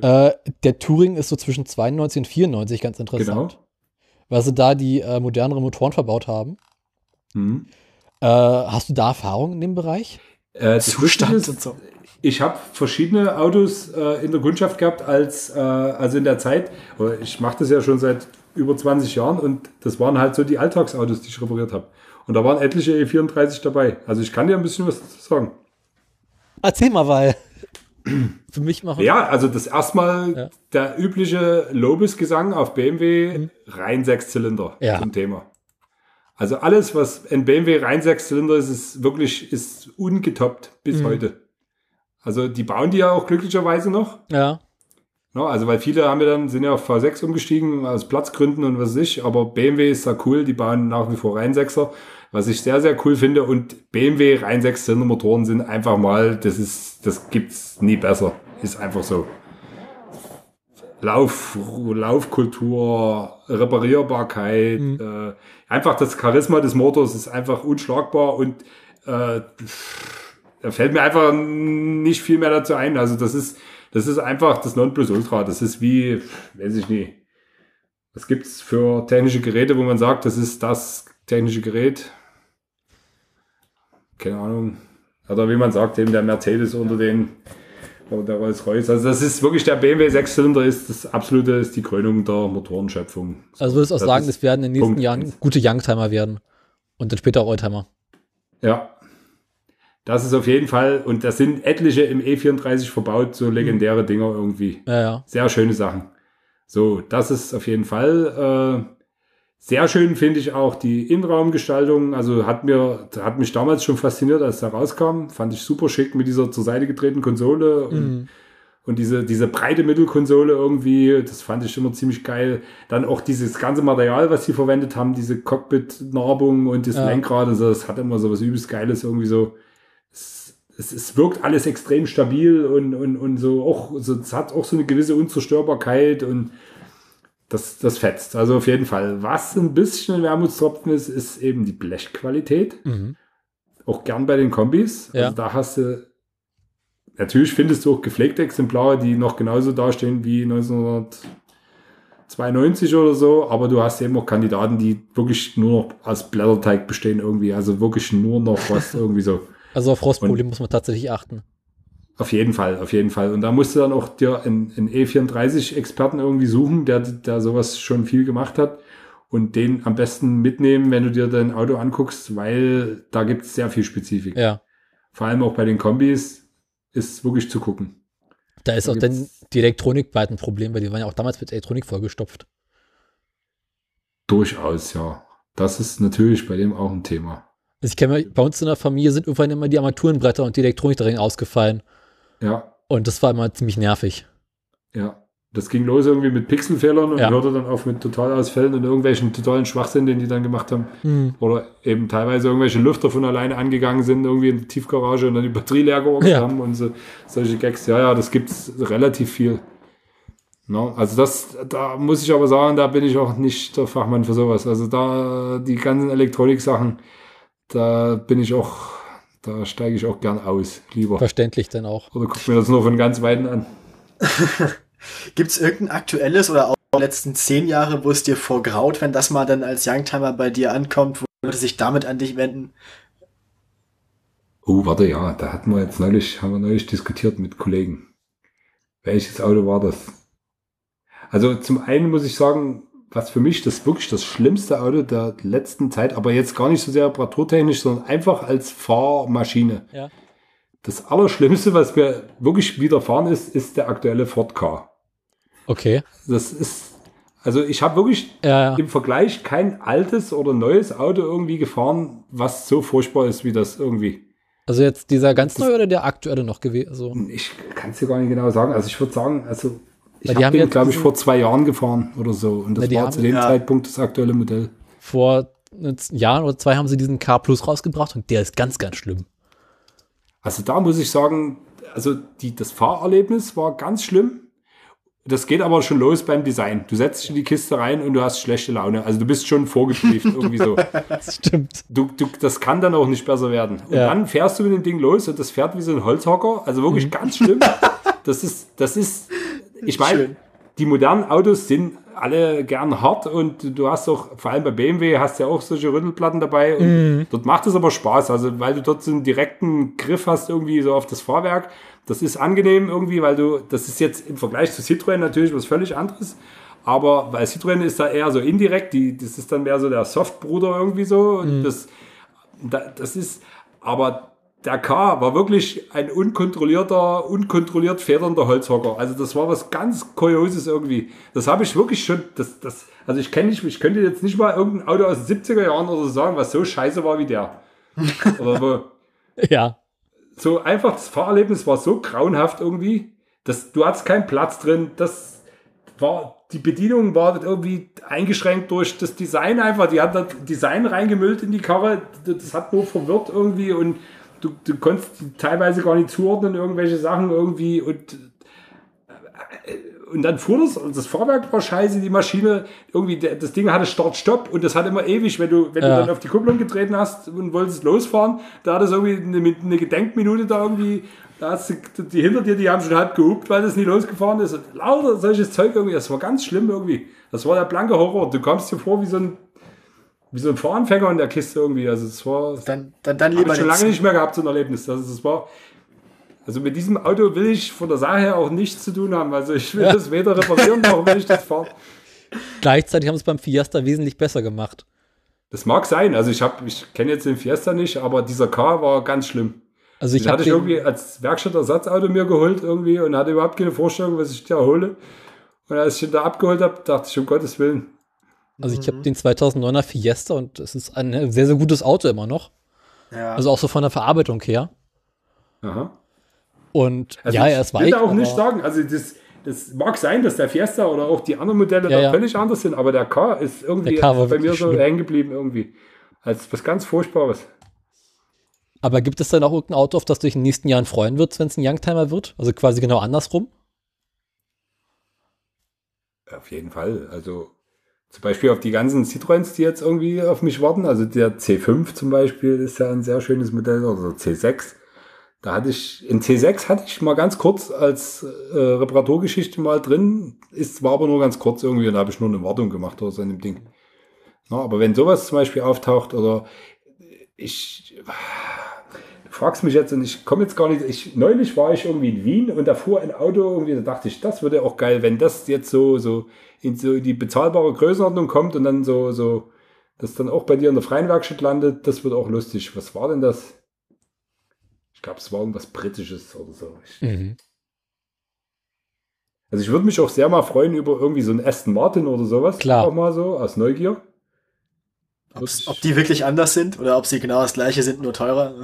Äh, der Touring ist so zwischen 92 und 94 ganz interessant. Genau. Weil sie da die äh, moderneren Motoren verbaut haben. Hm. Äh, hast du da Erfahrung in dem Bereich? Äh, Zustand Lustige und so. Ich habe verschiedene Autos äh, in der Kundschaft gehabt, als äh, also in der Zeit. Ich mache das ja schon seit über 20 Jahren und das waren halt so die Alltagsautos, die ich repariert habe. Und da waren etliche E34 dabei. Also ich kann dir ein bisschen was dazu sagen. Erzähl mal, weil für mich machen. Ja, also das erstmal Ja. der übliche Lobesgesang auf BMW rein Sechszylinder Ja. zum Thema. Also alles, was ein BMW rein Sechszylinder ist, ist wirklich ist ungetoppt bis heute. Also die bauen die ja auch glücklicherweise noch. Ja. Ja, also weil viele haben ja dann, sind ja auf V6 umgestiegen aus Platzgründen und was weiß ich, aber BMW ist da cool, die bauen nach wie vor Reinsechser, was ich sehr, sehr cool finde und BMW rein Motoren sind einfach mal, das ist, das gibt's nie besser. Ist einfach so. Lauf, Laufkultur, Reparierbarkeit, äh, einfach das Charisma des Motors ist einfach unschlagbar und äh, da fällt mir einfach nicht viel mehr dazu ein. Also das ist, das ist einfach das Nonplusultra. Das ist wie, weiß ich nie. Was gibt's für technische Geräte, wo man sagt, das ist das technische Gerät? Keine Ahnung. Oder wie man sagt, eben der Mercedes unter den oder der Rolls-Royce. Also das ist wirklich der BMW Sechszylinder ist das absolute, ist die Krönung der Motorenschöpfung. Also würdest du auch Das sagen, das werden in den nächsten Punkt Jahren gute Youngtimer werden. Und dann später auch Oldtimer. Ja. Das ist auf jeden Fall, und da sind etliche im E34 verbaut, so legendäre Dinger irgendwie. Ja, ja. Sehr schöne Sachen. So, das ist auf jeden Fall äh, sehr schön, finde ich auch die Innenraumgestaltung. Also hat mir, hat mich damals schon fasziniert, als der rauskam. Fand ich super schick mit dieser zur Seite gedrehten Konsole und, Mhm. und diese, diese breite Mittelkonsole irgendwie. Das fand ich immer ziemlich geil. Dann auch dieses ganze Material, was sie verwendet haben, diese Cockpit-Narbung und das Ja. Lenkrad, also das hat immer so was übelst Geiles irgendwie so. Es, es, wirkt alles extrem stabil und, und, und so auch, so, es hat auch so eine gewisse Unzerstörbarkeit und das, das fetzt. Also auf jeden Fall. Was ein bisschen ein Wermutstropfen ist, ist eben die Blechqualität. Mhm. Auch gern bei den Kombis. Ja. Also da hast du, natürlich findest du auch gepflegte Exemplare, die noch genauso dastehen wie 1992 oder so, aber du hast eben auch Kandidaten, die wirklich nur noch aus Blätterteig bestehen irgendwie. Also wirklich nur noch was irgendwie so. Also auf Rostproblem muss man tatsächlich achten. Auf jeden Fall, auf jeden Fall. Und da musst du dann auch dir einen, einen E34-Experten irgendwie suchen, der, der sowas schon viel gemacht hat und den am besten mitnehmen, wenn du dir dein Auto anguckst, weil da gibt es sehr viel Spezifik. Ja. Vor allem auch bei den Kombis ist wirklich zu gucken. Da ist Da auch dann die Elektronik bald ein Problem, weil die waren ja auch damals mit Elektronik vollgestopft. Durchaus, ja. Das ist natürlich bei dem auch ein Thema. Also ich kenne bei uns in der Familie sind irgendwann immer die Armaturenbretter und die Elektronik darin ausgefallen. Ja. Und das war immer ziemlich nervig. Ja. Das ging los irgendwie mit Pixelfehlern und Ja. hörte dann auf mit Totalausfällen und irgendwelchen totalen Schwachsinn, den die dann gemacht haben. Hm. Oder eben teilweise irgendwelche Lüfter von alleine angegangen sind, irgendwie in die Tiefgarage und dann die Batterie leer geordnet Ja. haben und so, solche Gags. Ja, ja, das gibt's relativ viel. No, also das, da muss ich aber sagen, da bin ich auch nicht der Fachmann für sowas. Also da, die ganzen Elektronik-Sachen, da bin ich auch, da steige ich auch gern aus, lieber. Verständlich dann auch. Oder guck mir das nur von ganz Weiten an. Gibt es irgendein aktuelles oder auch letzten zehn Jahre, wo es dir vorgraut, wenn das mal dann als Youngtimer bei dir ankommt, wo Leute sich damit an dich wenden? Oh, warte, ja, da hatten wir jetzt neulich, haben wir neulich diskutiert mit Kollegen. Welches Auto war das? Also zum einen muss ich sagen, was für mich das wirklich das schlimmste Auto der letzten Zeit, aber jetzt gar nicht so sehr reparaturtechnisch, sondern einfach als Fahrmaschine. Ja. Das Allerschlimmste, was mir wirklich widerfahren ist, ist der aktuelle Ford K. Okay. Das ist, also ich habe wirklich Ja, im Vergleich kein altes oder neues Auto irgendwie gefahren, was so furchtbar ist wie das irgendwie. Also jetzt dieser ganz neue oder der aktuelle noch gewesen? Also, Ich kann es dir gar nicht genau sagen. Also ich würde sagen, also ich habe haben den, jetzt glaube ich, vor zwei Jahren gefahren oder so. Und das die war haben- zu dem ja. Zeitpunkt das aktuelle Modell. vor Jahren oder zwei haben sie diesen K Plus rausgebracht und der ist ganz, ganz schlimm. Also da muss ich sagen, also die, das Fahrerlebnis war ganz schlimm. Das geht aber schon los beim Design. Du setzt dich in die Kiste rein und du hast schlechte Laune. Also du bist schon vorgebrieft irgendwie so. Das stimmt. Du, du, das kann dann auch nicht besser werden. Und Ja. dann fährst du mit dem Ding los und das fährt wie so ein Holzhocker. Also wirklich ganz schlimm. Das ist, das ist, ich meine, die modernen Autos sind alle gern hart und du hast auch, vor allem bei BMW, hast ja auch solche Rüttelplatten dabei. Und Dort macht es aber Spaß, also weil du dort so einen direkten Griff hast irgendwie so auf das Fahrwerk. Das ist angenehm irgendwie, weil du, das ist jetzt im Vergleich zu Citroën natürlich was völlig anderes. Aber weil Citroën ist da eher so indirekt, die, das ist dann mehr so der Softbruder irgendwie so. Und das, da, das ist, aber der K war wirklich ein unkontrollierter, unkontrolliert federnder Holzhocker. Also das war was ganz Kurioses irgendwie. Das habe ich wirklich schon, das, das, also ich kenne nicht, ich könnte jetzt nicht mal irgendein Auto aus den 70er Jahren oder so sagen, was so scheiße war wie der. oder wo, Ja. so einfach das Fahrerlebnis war so grauenhaft irgendwie, dass du hattest keinen Platz drin. Das war die Bedienung war irgendwie eingeschränkt durch das Design einfach. Die hat das Design reingemüllt in die Karre. Das hat nur verwirrt irgendwie und du, du konntest teilweise gar nicht zuordnen irgendwelche Sachen irgendwie und und dann fuhr das, das Fahrwerk war scheiße, die Maschine, irgendwie, das Ding hatte Start-Stopp und das hat immer ewig, wenn du, wenn Ja. du dann auf die Kupplung getreten hast und wolltest losfahren, da hat es irgendwie eine, eine Gedenkminute da irgendwie, da hast du, die hinter dir, die haben schon halb gehupt, weil das nie losgefahren ist. Und lauter solches Zeug irgendwie, das war ganz schlimm irgendwie. Das war der blanke Horror. Du kamst dir vor wie so ein, wie so ein Fahranfänger in der Kiste irgendwie. Also es war, Dann, dann, dann habe lieber ich schon lange nicht mehr gehabt, so ein Erlebnis. Also es war, also mit diesem Auto will ich von der Sache her auch nichts zu tun haben. Also ich will das weder reparieren, noch will ich das fahren. Gleichzeitig haben sie es beim Fiesta wesentlich besser gemacht. Das mag sein. Also ich habe, ich kenne jetzt den Fiesta nicht, aber dieser K war ganz schlimm. Also Den ich habe hatte ich irgendwie als Werkstattersatzauto mir geholt irgendwie und hatte überhaupt keine Vorstellung, was ich da hole. Und als ich ihn da abgeholt habe, dachte ich, um Gottes Willen. Also ich habe den 2009er Fiesta und es ist ein sehr, sehr gutes Auto immer noch. Ja. Also auch so von der Verarbeitung her. Aha. Und Also ja, ich er ist will weich. da auch nicht sagen, also das, das mag sein, dass der Fiesta oder auch die anderen Modelle Ja, da ja. völlig anders sind, aber der K ist irgendwie K bei mir so schlimm. hängen geblieben irgendwie. Als was ganz Furchtbares. Aber gibt es dann auch irgendein Auto, auf das du dich in den nächsten Jahren freuen würdest, wenn es ein Youngtimer wird? Also quasi genau andersrum? Auf jeden Fall. Also zum Beispiel auf die ganzen Citroëns, die jetzt irgendwie auf mich warten. Also der C5 zum Beispiel ist ja ein sehr schönes Modell oder der C6. Da hatte ich, in C6 hatte ich mal ganz kurz als äh, Reparaturgeschichte mal drin. Ist, war aber nur ganz kurz irgendwie und da habe ich nur eine Wartung gemacht oder so an dem Ding. Na, aber wenn sowas zum Beispiel auftaucht oder ich, fragst mich jetzt und ich komme jetzt gar nicht, ich, neulich war ich irgendwie in Wien und da fuhr ein Auto irgendwie, da dachte ich, das würde auch geil, wenn das jetzt so, so in so die bezahlbare Größenordnung kommt und dann so, so, das dann auch bei dir in der freien Werkstatt landet, das wird auch lustig. Was war denn das? Ich glaube, es war irgendwas Britisches oder so. Mhm. also ich würde mich auch sehr mal freuen über irgendwie so einen Aston Martin oder sowas. Klar. Auch mal so, aus Neugier. Ob die wirklich anders sind oder ob sie genau das gleiche sind, nur teurer?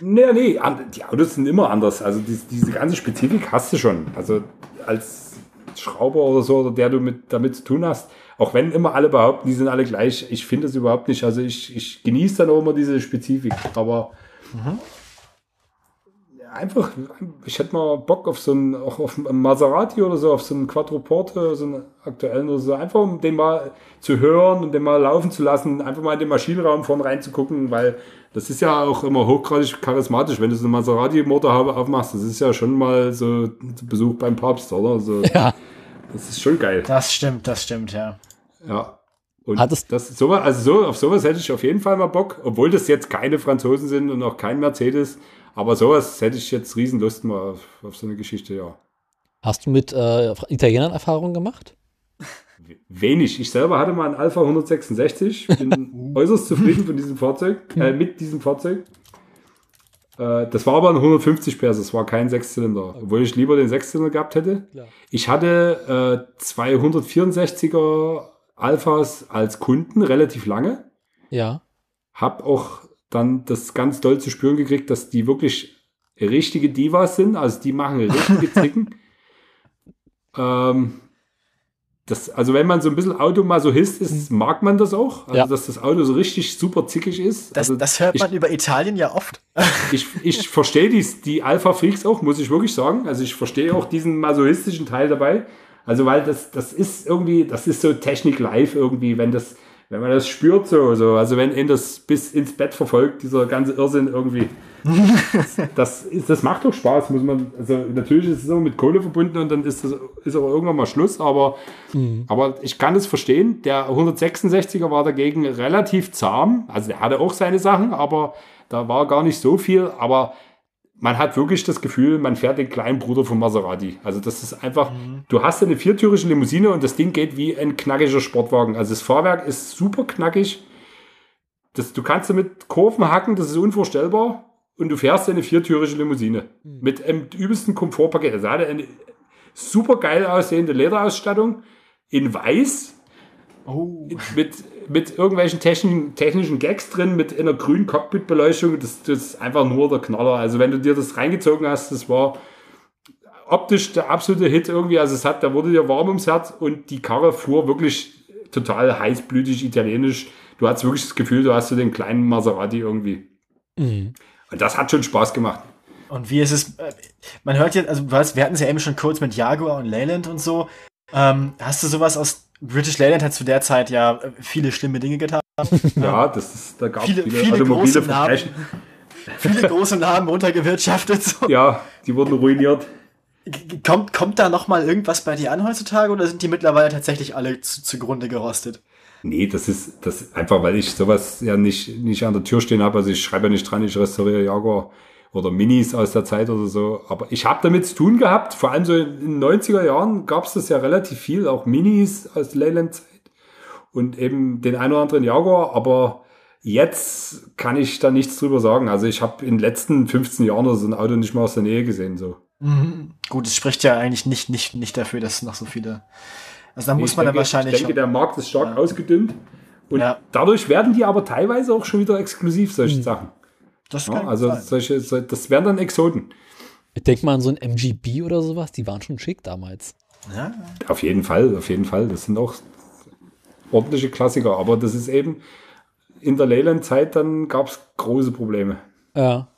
Nee, nee, die Autos sind immer anders. Also die, diese ganze Spezifik hast du schon. Also als Schrauber oder so, oder der du mit, damit zu tun hast, auch wenn immer alle behaupten, die sind alle gleich, ich finde es überhaupt nicht. Also ich, ich genieße dann auch immer diese Spezifik. Aber mhm einfach, ich hätte mal Bock auf so einen, auch auf einen Maserati oder so, auf so einen Quattroporte, so einen aktuellen oder so, einfach um den mal zu hören und den mal laufen zu lassen, einfach mal in den Maschinenraum vorne reinzugucken, weil das ist ja auch immer hochgradig charismatisch, wenn du so einen Maserati-Motorhaube aufmachst, das ist ja schon mal so Besuch beim Papst, oder? So, ja. Das ist schon geil. Das stimmt, das stimmt, ja. Ja. Und das, das sowas, also so, auf sowas hätte ich auf jeden Fall mal Bock, obwohl das jetzt keine Franzosen sind und auch kein Mercedes. Aber sowas hätte ich jetzt Riesenlust mal auf, auf so eine Geschichte, ja. Hast du mit äh, Italienern Erfahrungen gemacht? Wenig. Ich selber hatte mal einen Alpha 166. Bin äußerst zufrieden von diesem Fahrzeug, äh, mit diesem Fahrzeug. Äh, das war aber ein 150 PS, das war kein Sechszylinder. Obwohl ich lieber den Sechszylinder gehabt hätte. Klar. Ich hatte äh, 240er Alphas als Kunden relativ lange. Ja. Hab auch dann das ganz doll zu spüren gekriegt, dass die wirklich richtige Divas sind, also die machen richtige Zicken. ähm, das, also wenn man so ein bisschen Automasochist ist, mhm. mag man das auch. Also ja. dass das Auto so richtig super zickig ist. Das, also, das hört man über Italien ja oft. ich ich verstehe die, die Alpha-Freaks auch, muss ich wirklich sagen. Also ich verstehe auch diesen masochistischen Teil dabei. Also weil das, das ist irgendwie, das ist so Technik live irgendwie, wenn das, wenn man das spürt so, so, also wenn ihn das bis ins Bett verfolgt, dieser ganze Irrsinn irgendwie, das, ist, das macht doch Spaß, muss man, also natürlich ist es immer mit Kohle verbunden und dann ist das, ist aber irgendwann mal Schluss, aber, mhm. aber ich kann es verstehen, der 166er war dagegen relativ zahm, also der hatte auch seine Sachen, aber da war gar nicht so viel, aber man hat wirklich das Gefühl, man fährt den kleinen Bruder von Maserati. Also das ist einfach, mhm. du hast eine viertürige Limousine und das Ding geht wie ein knackiger Sportwagen. Also das Fahrwerk ist super knackig. Das, du kannst damit Kurven hacken, das ist unvorstellbar. Und du fährst eine viertürige Limousine mhm. mit einem übelsten Komfortpaket. Also eine super geil aussehende Lederausstattung in weiß. Oh. Mit, mit irgendwelchen technischen, technischen Gags drin, mit einer grünen Cockpit-Beleuchtung. Das, das ist einfach nur der Knaller. Also wenn du dir das reingezogen hast, das war optisch der absolute Hit irgendwie. Also es hat, da wurde dir warm ums Herz und die Karre fuhr wirklich total heißblütig italienisch. Du hast wirklich das Gefühl, du hast so den kleinen Maserati irgendwie. Mhm. Und das hat schon Spaß gemacht. Und wie ist es, äh, man hört jetzt, also wir hatten es ja eben schon kurz mit Jaguar und Leyland und so. Ähm, hast du sowas aus British Leyland hat zu der Zeit ja viele schlimme Dinge getan. ja, das ist, da gab es viele, viele, viele automobile Verbrechen. viele große Namen runtergewirtschaftet. So. Ja, die wurden ruiniert. Kommt, kommt da noch mal irgendwas bei dir an heutzutage oder sind die mittlerweile tatsächlich alle zu, zugrunde gerostet? Nee, das ist, das einfach, weil ich sowas ja nicht, nicht an der Tür stehen habe. Also ich schreibe ja nicht dran, ich restauriere Jaguar oder Minis aus der Zeit oder so. Aber ich habe damit zu tun gehabt. Vor allem so in den 90er Jahren gab es das ja relativ viel, auch Minis aus Leyland-Zeit und eben den einen oder anderen Jaguar. Aber jetzt kann ich da nichts drüber sagen. Also ich habe in den letzten 15 Jahren so ein Auto nicht mal aus der Nähe gesehen. So. Mhm. Gut, es spricht ja eigentlich nicht, nicht, nicht dafür, dass noch so viele. Also da muss ich man denke, dann wahrscheinlich. Ich denke, der Markt ist stark ja. ausgedünnt. Und ja. dadurch werden die aber teilweise auch schon wieder exklusiv, solche mhm. Sachen. Das ja, also solche, das wären dann Exoten. Ich denke mal an so ein MGB oder sowas, die waren schon schick damals. Ja. Auf jeden Fall, auf jeden Fall. Das sind auch ordentliche Klassiker, aber das ist eben in der Leyland-Zeit, dann gab es große Probleme. Ja.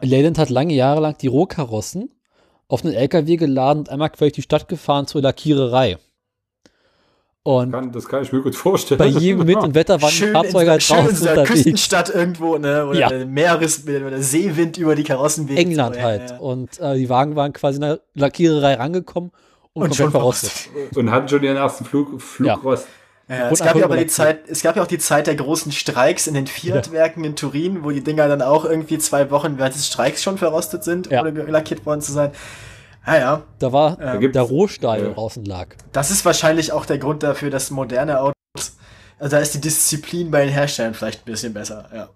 Leyland hat lange Jahre lang die Rohkarossen auf einen LKW geladen und einmal quer durch die Stadt gefahren zur Lackiererei. Und kann, das kann ich mir gut vorstellen. Bei jedem Wind und Wetter waren schön die Fahrzeuge halt draußen in der Küstenstadt irgendwo, ne? Oder ja. der Meeres, oder der Seewind über die Karossen weht. England so, halt. Ja, ja. Und äh, die Wagen waren quasi in der Lackiererei rangekommen und, und komplett verrostet. Und hatten schon ihren ersten Flug, Flugrost. Ja, es gab ja aber die Zeit, es gab ja auch die Zeit der großen Streiks in den Fiat-Werken in Turin, wo die Dinger dann auch irgendwie zwei Wochen während des Streiks schon verrostet sind, ohne lackiert worden zu sein. Ja, ja. Da war ja. der Rohstahl ja. draußen lag. Das ist wahrscheinlich auch der Grund dafür, dass moderne Autos, also da ist die Disziplin bei den Herstellern vielleicht ein bisschen besser, ja.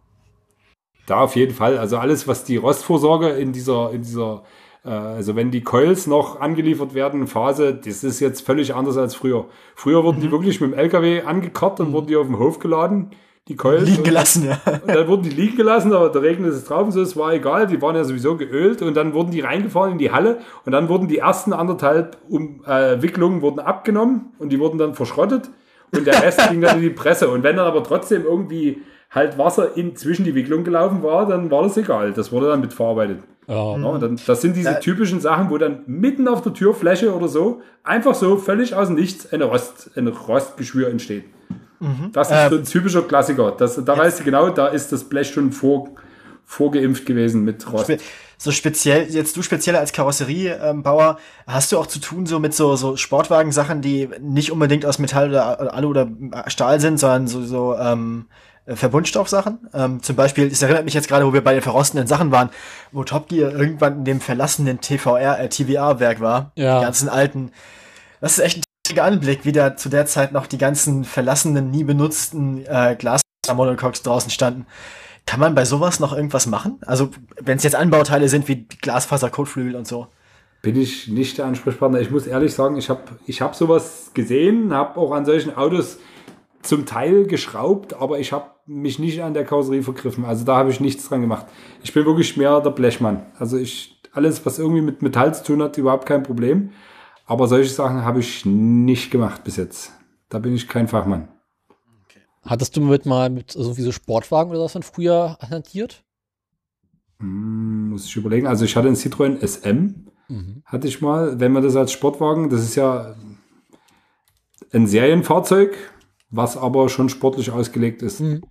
Da auf jeden Fall. Also alles, was die Rostvorsorge in dieser, in dieser Äh, also wenn die Coils noch angeliefert werden, Phase, das ist jetzt völlig anders als früher. Früher wurden mhm. die wirklich mit dem LKW angekarrt und mhm. wurden die auf dem Hof geladen. Die Coils. Liegen gelassen, ja. Und dann wurden die liegen gelassen, aber da regnet es drauf und so, es war egal, die waren ja sowieso geölt und dann wurden die reingefahren in die Halle und dann wurden die ersten anderthalb um, äh, Wicklungen wurden abgenommen und die wurden dann verschrottet und der Rest ging dann in die Presse. Und wenn dann aber trotzdem irgendwie halt Wasser in, zwischen die Wicklung gelaufen war, dann war das egal. Das wurde dann mitverarbeitet. Ja. ja dann, das sind diese ja. typischen Sachen, wo dann mitten auf der Türfläche oder so einfach so völlig aus dem Nichts eine Rost, ein Rostgeschwür entsteht. Mhm. Das ist äh, so ein typischer Klassiker. Das, da weißt du genau, da ist das Blech schon vor, vorgeimpft gewesen mit Rost. So speziell, jetzt du speziell als Karosseriebauer, hast du auch zu tun so mit so, so Sportwagen-Sachen, die nicht unbedingt aus Metall oder Alu oder Stahl sind, sondern so, so ähm, äh, Verbundstoffsachen. Ähm, zum Beispiel, es erinnert mich jetzt gerade, wo wir bei den verrostenden Sachen waren, wo Top Gear irgendwann in dem verlassenen TVR, äh, TVA-Werk war. Ja. Die ganzen alten. Das ist echt ein toller Anblick, wie da zu der Zeit noch die ganzen verlassenen, nie benutzten äh, Glas-Monocoques draußen standen. Kann man bei sowas noch irgendwas machen? Also, wenn es jetzt Anbauteile sind wie Glasfaser-Kotflügel und so. Bin ich nicht der Ansprechpartner. Ich muss ehrlich sagen, ich habe ich hab sowas gesehen, habe auch an solchen Autos zum Teil geschraubt, aber ich habe mich nicht an der Karosserie vergriffen. Also da habe ich nichts dran gemacht. Ich bin wirklich mehr der Blechmann. Also ich, alles, was irgendwie mit Metall zu tun hat, überhaupt kein Problem. Aber solche Sachen habe ich nicht gemacht bis jetzt. Da bin ich kein Fachmann. Okay. Hattest du mit mal mit so wie so Sportwagen oder was von früher hantiert? Hm, muss ich überlegen. Also ich hatte einen Citroën SM, mhm. hatte ich mal. Wenn man das als Sportwagen, das ist ja ein Serienfahrzeug, was aber schon sportlich ausgelegt ist. Mhm.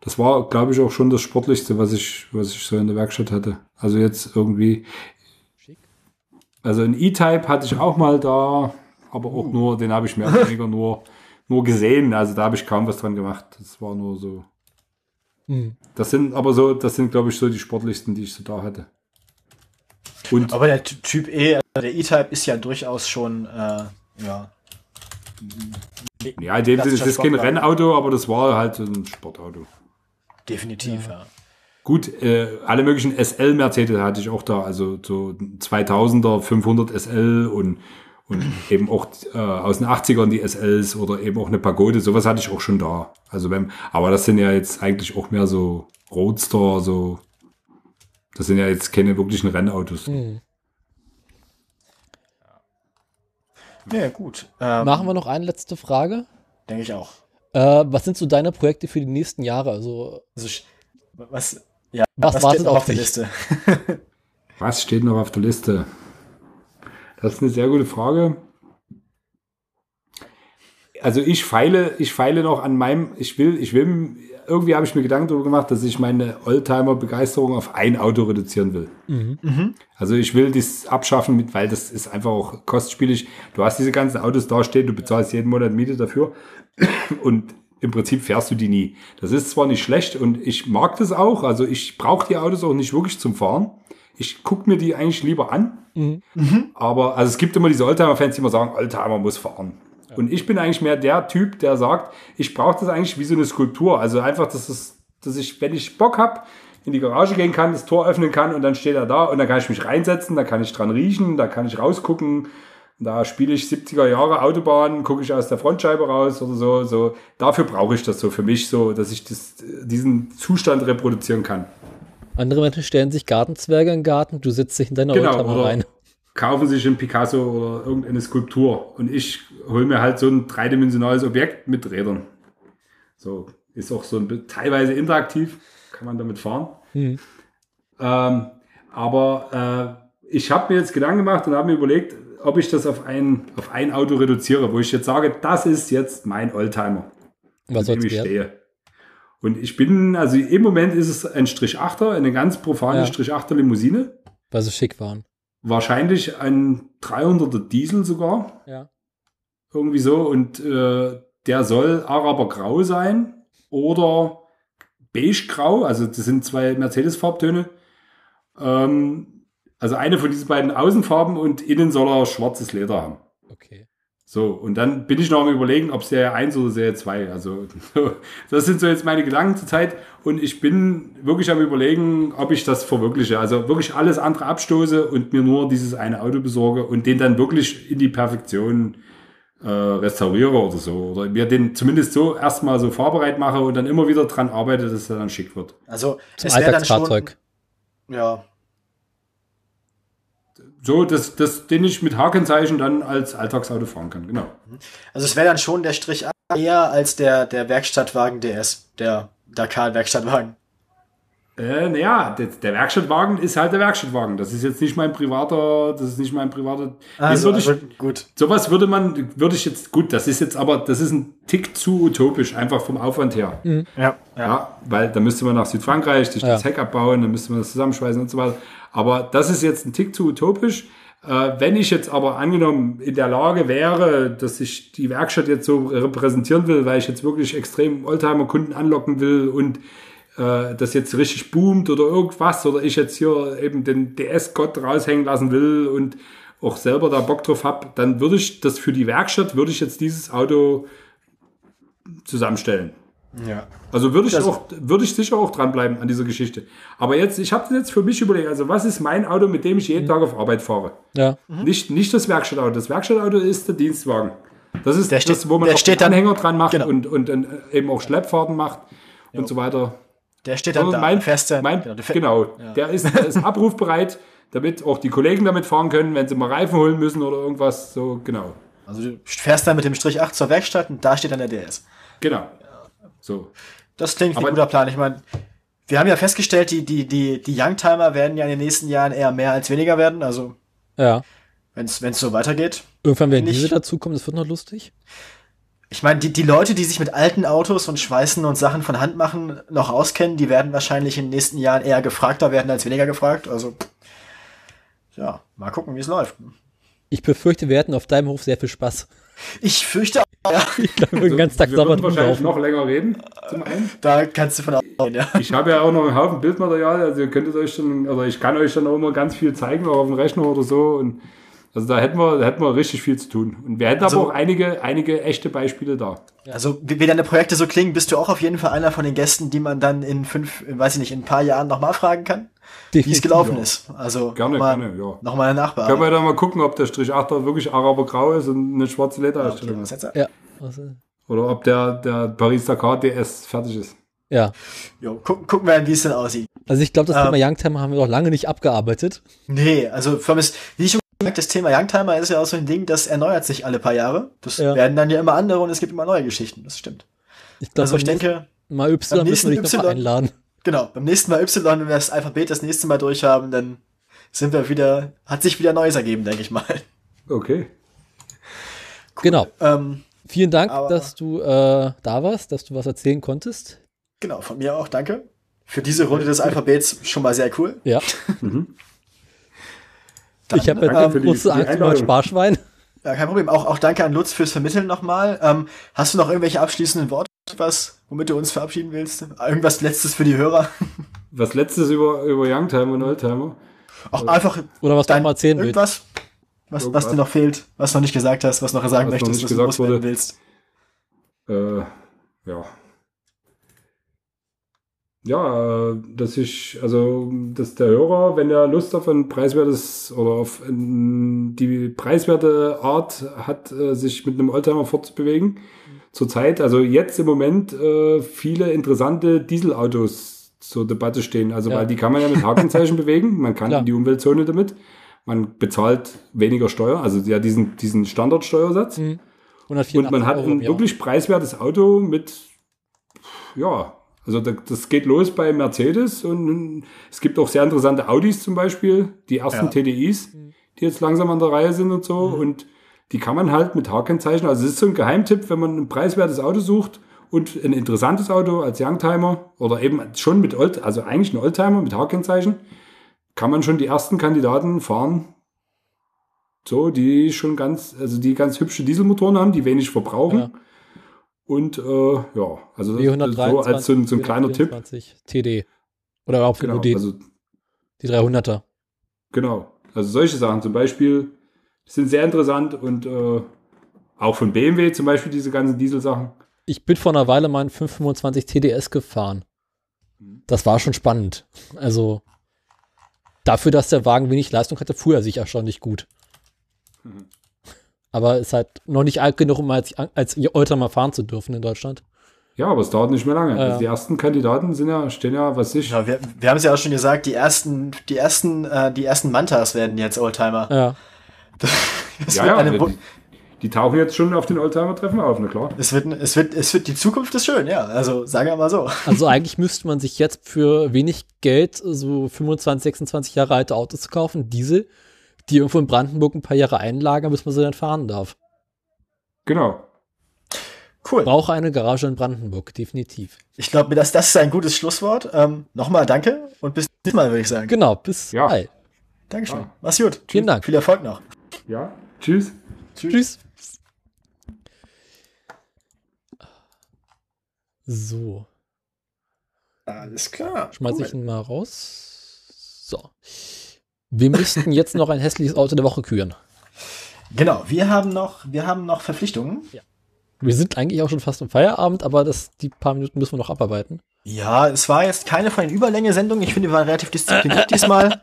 Das war, glaube ich, auch schon das Sportlichste, was ich, was ich so in der Werkstatt hatte. Also jetzt irgendwie. Also ein E-Type hatte ich auch mal da, aber auch uh. nur, den habe ich mehr oder weniger nur, nur gesehen. Also da habe ich kaum was dran gemacht. Das war nur so. Mhm. Das sind aber so, das sind, glaube ich, so die sportlichsten, die ich so da hatte. Und aber der Typ E, also der E-Type ist ja durchaus schon, äh, ja, ja, in dem Sinne, das ist kein Rennauto, aber das war halt ein Sportauto. Definitiv, ja. ja. Gut, äh, alle möglichen SL-Mercedes hatte ich auch da, also so 2000er, 500 SL und, und eben auch äh, aus den 80ern die SLs oder eben auch eine Pagode, sowas hatte ich auch schon da. Also beim, aber das sind ja jetzt eigentlich auch mehr so Roadster, so, das sind ja jetzt keine wirklichen Rennautos. Mhm. Ja, gut. Ähm, Machen wir noch eine letzte Frage? Denke ich auch. Äh, was sind so deine Projekte für die nächsten Jahre? Also, also was, ja, was, was wartet auf, auf der Liste? was steht noch auf der Liste? Das ist eine sehr gute Frage. Also ich feile, ich feile noch an meinem, ich will, ich will irgendwie habe ich mir Gedanken darüber gemacht, dass ich meine Oldtimer-Begeisterung auf ein Auto reduzieren will. Mhm. Mhm. Also ich will das abschaffen, mit, weil das ist einfach auch kostspielig. Du hast diese ganzen Autos da stehen, du bezahlst jeden Monat Miete dafür und im Prinzip fährst du die nie. Das ist zwar nicht schlecht und ich mag das auch, also ich brauche die Autos auch nicht wirklich zum Fahren. Ich gucke mir die eigentlich lieber an. Mhm. Aber also es gibt immer diese Oldtimer-Fans, die immer sagen, Oldtimer muss fahren. Und ich bin eigentlich mehr der Typ, der sagt, ich brauche das eigentlich wie so eine Skulptur. Also einfach, dass, es, dass ich, wenn ich Bock habe, in die Garage gehen kann, das Tor öffnen kann und dann steht er da und dann kann ich mich reinsetzen, da kann ich dran riechen, da kann ich rausgucken. Da spiele ich 70er Jahre Autobahn, gucke ich aus der Frontscheibe raus oder so. so. Dafür brauche ich das so für mich, so, dass ich das, diesen Zustand reproduzieren kann. Andere Menschen stellen sich Gartenzwerge in den Garten, du sitzt dich in deiner genau, Oldtimer rein kaufen sich ein Picasso oder irgendeine Skulptur und ich hole mir halt so ein dreidimensionales Objekt mit Rädern. So ist auch so ein teilweise interaktiv, kann man damit fahren. Mhm. Ähm, aber äh, ich habe mir jetzt Gedanken gemacht und habe mir überlegt, ob ich das auf ein, auf ein Auto reduziere, wo ich jetzt sage, das ist jetzt mein Oldtimer. Was soll ich stehe. Und ich bin, also im Moment ist es ein Strich 8er, eine ganz profane ja. Strich 8er Limousine. Weil sie schick waren. Wahrscheinlich ein 300er Diesel sogar. Ja. Irgendwie so. Und äh, der soll Arabergrau sein oder beigegrau. Also das sind zwei Mercedes-Farbtöne. Ähm, also eine von diesen beiden Außenfarben und innen soll er schwarzes Leder haben. Okay. So, und dann bin ich noch am überlegen, ob Serie 1 oder Serie 2. Also, das sind so jetzt meine Gedanken zur Zeit. Und ich bin wirklich am überlegen, ob ich das verwirkliche. Also wirklich alles andere abstoße und mir nur dieses eine Auto besorge und den dann wirklich in die Perfektion äh, restauriere oder so. Oder mir den zumindest so erstmal so fahrbereit mache und dann immer wieder dran arbeite, dass er dann schick wird. Also, Zum es wäre dann schon. Alltagsfahrzeug. Ja, So, dass, dass den ich mit Hakenzeichen dann als Alltagsauto fahren kann, genau. also es wäre dann schon der Strich A eher als der, der Werkstattwagen DS, der Dakar-Werkstattwagen. Äh, naja, der, der Werkstattwagen ist halt der Werkstattwagen. Das ist jetzt nicht mein privater, das ist nicht mein privater. Also, würde ich, also gut. sowas würde man, würde ich jetzt, gut, das ist jetzt aber, das ist ein Tick zu utopisch, einfach vom Aufwand her. Ja, ja. Ja, weil da müsste man nach Südfrankreich sich Ja. das Heck abbauen, dann müsste man das zusammenschweißen und so weiter. Aber das ist jetzt ein Tick zu utopisch. Äh, wenn ich jetzt aber angenommen in der Lage wäre, dass ich die Werkstatt jetzt so repräsentieren will, weil ich jetzt wirklich extrem Oldtimer-Kunden anlocken will und äh, das jetzt richtig boomt oder irgendwas oder ich jetzt hier eben den DS-Gott raushängen lassen will und auch selber da Bock drauf hab, dann würde ich das für die Werkstatt, würde ich jetzt dieses Auto zusammenstellen. Ja. Also würde ich Das- auch, würde ich sicher auch dranbleiben an dieser Geschichte. Aber jetzt, ich habe jetzt für mich überlegt, also was ist mein Auto, mit dem ich jeden Tag auf Arbeit fahre? Ja. Nicht, nicht das Werkstattauto. Das Werkstattauto ist der Dienstwagen. Das ist Der das, steht- wo man auch den Anhänger dran macht genau. und, und, dann eben auch Schleppfahrten macht und so weiter. Der steht dann da. mein, fest dann. mein, genau, der genau, der, ist, der ist abrufbereit, damit auch die Kollegen damit fahren können, wenn sie mal Reifen holen müssen oder irgendwas. So, genau. Also du fährst dann mit dem Strich 8 zur Werkstatt und da steht dann der DS. Genau. So. Das klingt wie ein guter Plan. Ich meine, wir haben ja festgestellt, die, die, die, die Youngtimer werden ja in den nächsten Jahren eher mehr als weniger werden. Also, Ja. wenn es so weitergeht. Irgendwann werden Nicht- diese dazukommen, das wird noch lustig. Ich meine, die, die Leute, die sich mit alten Autos und Schweißen und Sachen von Hand machen, noch auskennen, die werden wahrscheinlich in den nächsten Jahren eher gefragter werden als weniger gefragt. Also, ja, mal gucken, wie es läuft. Ich befürchte, wir hätten auf deinem Hof sehr viel Spaß. Ich fürchte, auch, ja, Ich glaube, wir würden den ganzen Tag wir sauber würden wahrscheinlich noch länger reden, zum einen. da kannst du von ausgehen, ja. Ich habe ja auch noch einen Haufen Bildmaterial, also ihr könntet euch dann, oder ich kann euch dann auch immer ganz viel zeigen, auch auf dem Rechner oder so. Und also da hätten wir, da hätten wir richtig viel zu tun. Und wir hätten Also- aber auch einige, einige echte Beispiele da. Also, wie, deine Projekte so klingen, bist du auch auf jeden Fall einer von den Gästen, die man dann in fünf, weiß ich nicht, in ein paar Jahren nochmal fragen kann, wie es gelaufen ist. Also, Gerne, mal, gerne, ja. Nochmal eine Können wir dann mal gucken, ob der Strich 8er wirklich Arabergrau ist und eine schwarze was ist. Ja. Oder ob der, der Paris-Dakar DS fertig ist. ja. Jo, gucken, gucken wir, wie es denn aussieht. Also ich glaube, das Ähm. Thema Youngtimer haben wir noch lange nicht abgearbeitet. Nee, also ist, wie ich schon gesagt, das Thema Youngtimer ist ja auch so ein Ding, das erneuert sich alle paar Jahre. Das Ja. werden dann ja immer andere und es gibt immer neue Geschichten. Das stimmt. Ich glaube, Also ich denke, mal Y müssen wir dich noch einladen. Genau, beim nächsten Mal Y, wenn wir das Alphabet das nächste Mal durchhaben, dann sind wir wieder, hat sich wieder Neues ergeben, denke ich mal. Okay. Genau. Ähm, Vielen Dank, Aber- dass du äh, da warst, dass du was erzählen konntest. genau, von mir auch, danke. Für diese Runde des Alphabets schon mal sehr cool. Ja. ich habe jetzt die- große Angst vor. Sparschwein. Ja, kein Problem. Auch, auch danke an Lutz fürs Vermitteln nochmal. Ähm, hast du noch irgendwelche abschließenden Worte, was, womit du uns verabschieden willst? Irgendwas Letztes für die Hörer? Was letztes über, über Youngtimer und Oldtimer. Auch einfach Oder was du dein, noch mal erzählen willst. irgendwas, was, was Irgendwas. dir noch fehlt, was du noch nicht gesagt hast, was noch sagen Was noch möchtest, nicht was du gesagt loswerden wurde. willst. Äh, ja. Ja, äh, dass ich, also, dass der Hörer, wenn er Lust auf ein preiswertes oder auf ein, die preiswerte Art hat, äh, sich mit einem Oldtimer fortzubewegen, zurzeit, also jetzt im Moment, äh, viele interessante Dieselautos zur Debatte stehen. Also, Ja. weil die kann man ja mit Hakenzeichen bewegen, man kann Klar. in die Umweltzone damit, man bezahlt weniger Steuer, also ja diesen, diesen Standardsteuersatz. 184 Und man hat Euro ein Jahr. wirklich preiswertes Auto mit, ja, also da- das geht los bei Mercedes und es gibt auch sehr interessante Audis zum Beispiel, die ersten Ja. TDIs, die jetzt langsam an der Reihe sind und so und die kann man halt mit H-Kennzeichen, also es ist so ein Geheimtipp, wenn man ein preiswertes Auto sucht und ein interessantes Auto als Youngtimer oder eben schon mit Old, also eigentlich ein Oldtimer mit H-Kennzeichen, kann man schon die ersten Kandidaten fahren, so, die schon ganz, also die ganz hübsche Dieselmotoren haben, die wenig verbrauchen. Ja. Und äh, ja, also das, W123, das so als so ein, so ein kleiner Tipp. 424 TD. Oder überhaupt Genau, die, also, die 300er. genau. Also solche Sachen zum Beispiel sind sehr interessant und äh, Auch von BMW zum Beispiel diese ganzen Dieselsachen. Ich bin vor einer Weile meinen 525 TDS gefahren. Das war schon spannend. Also dafür, dass der Wagen wenig Leistung hatte, fuhr er sich erstaunlich gut. Mhm. Aber ist halt noch nicht alt genug, um als, als Oldtimer fahren zu dürfen in Deutschland. Ja, aber es dauert nicht mehr lange. Ja. Also die ersten Kandidaten sind ja, stehen ja, was ich. Ja, wir, wir haben es ja auch schon gesagt, die ersten, die ersten, äh, die ersten Mantas werden jetzt Oldtimer. Ja. Das, ja, ja die, die, tauchen jetzt schon auf den Oldtimer-Treffen auf, na klar. Es wird, es wird, es wird, die Zukunft ist schön, ja. Also, sagen wir mal so. Also eigentlich müsste man sich jetzt für wenig Geld so 25, 26 Jahre alte Autos kaufen, Diesel, die irgendwo in Brandenburg ein paar Jahre einlagern, bis man sie dann fahren darf. Genau. Cool. Brauche eine Garage in Brandenburg, definitiv. Ich glaube, das, das ist ein gutes Schlusswort. Ähm, Nochmal danke und bis nächstes Mal, würde ich sagen. Genau, bis ja. bald. Dankeschön. Ah. Mach's gut. Vielen Dank. Viel Erfolg noch. Ja, tschüss. Tschüss. tschüss. So. Alles klar. Schmeiß cool. ich ihn mal raus. So. Wir müssten jetzt noch ein hässliches Auto der Woche küren. Genau, wir haben noch, wir haben noch Verpflichtungen. Ja. Wir sind eigentlich auch schon fast im Feierabend, aber das, die paar Minuten müssen wir noch abarbeiten. Ja, es war jetzt keine von den Überlänge-Sendungen. Ich finde, wir waren relativ diszipliniert diesmal.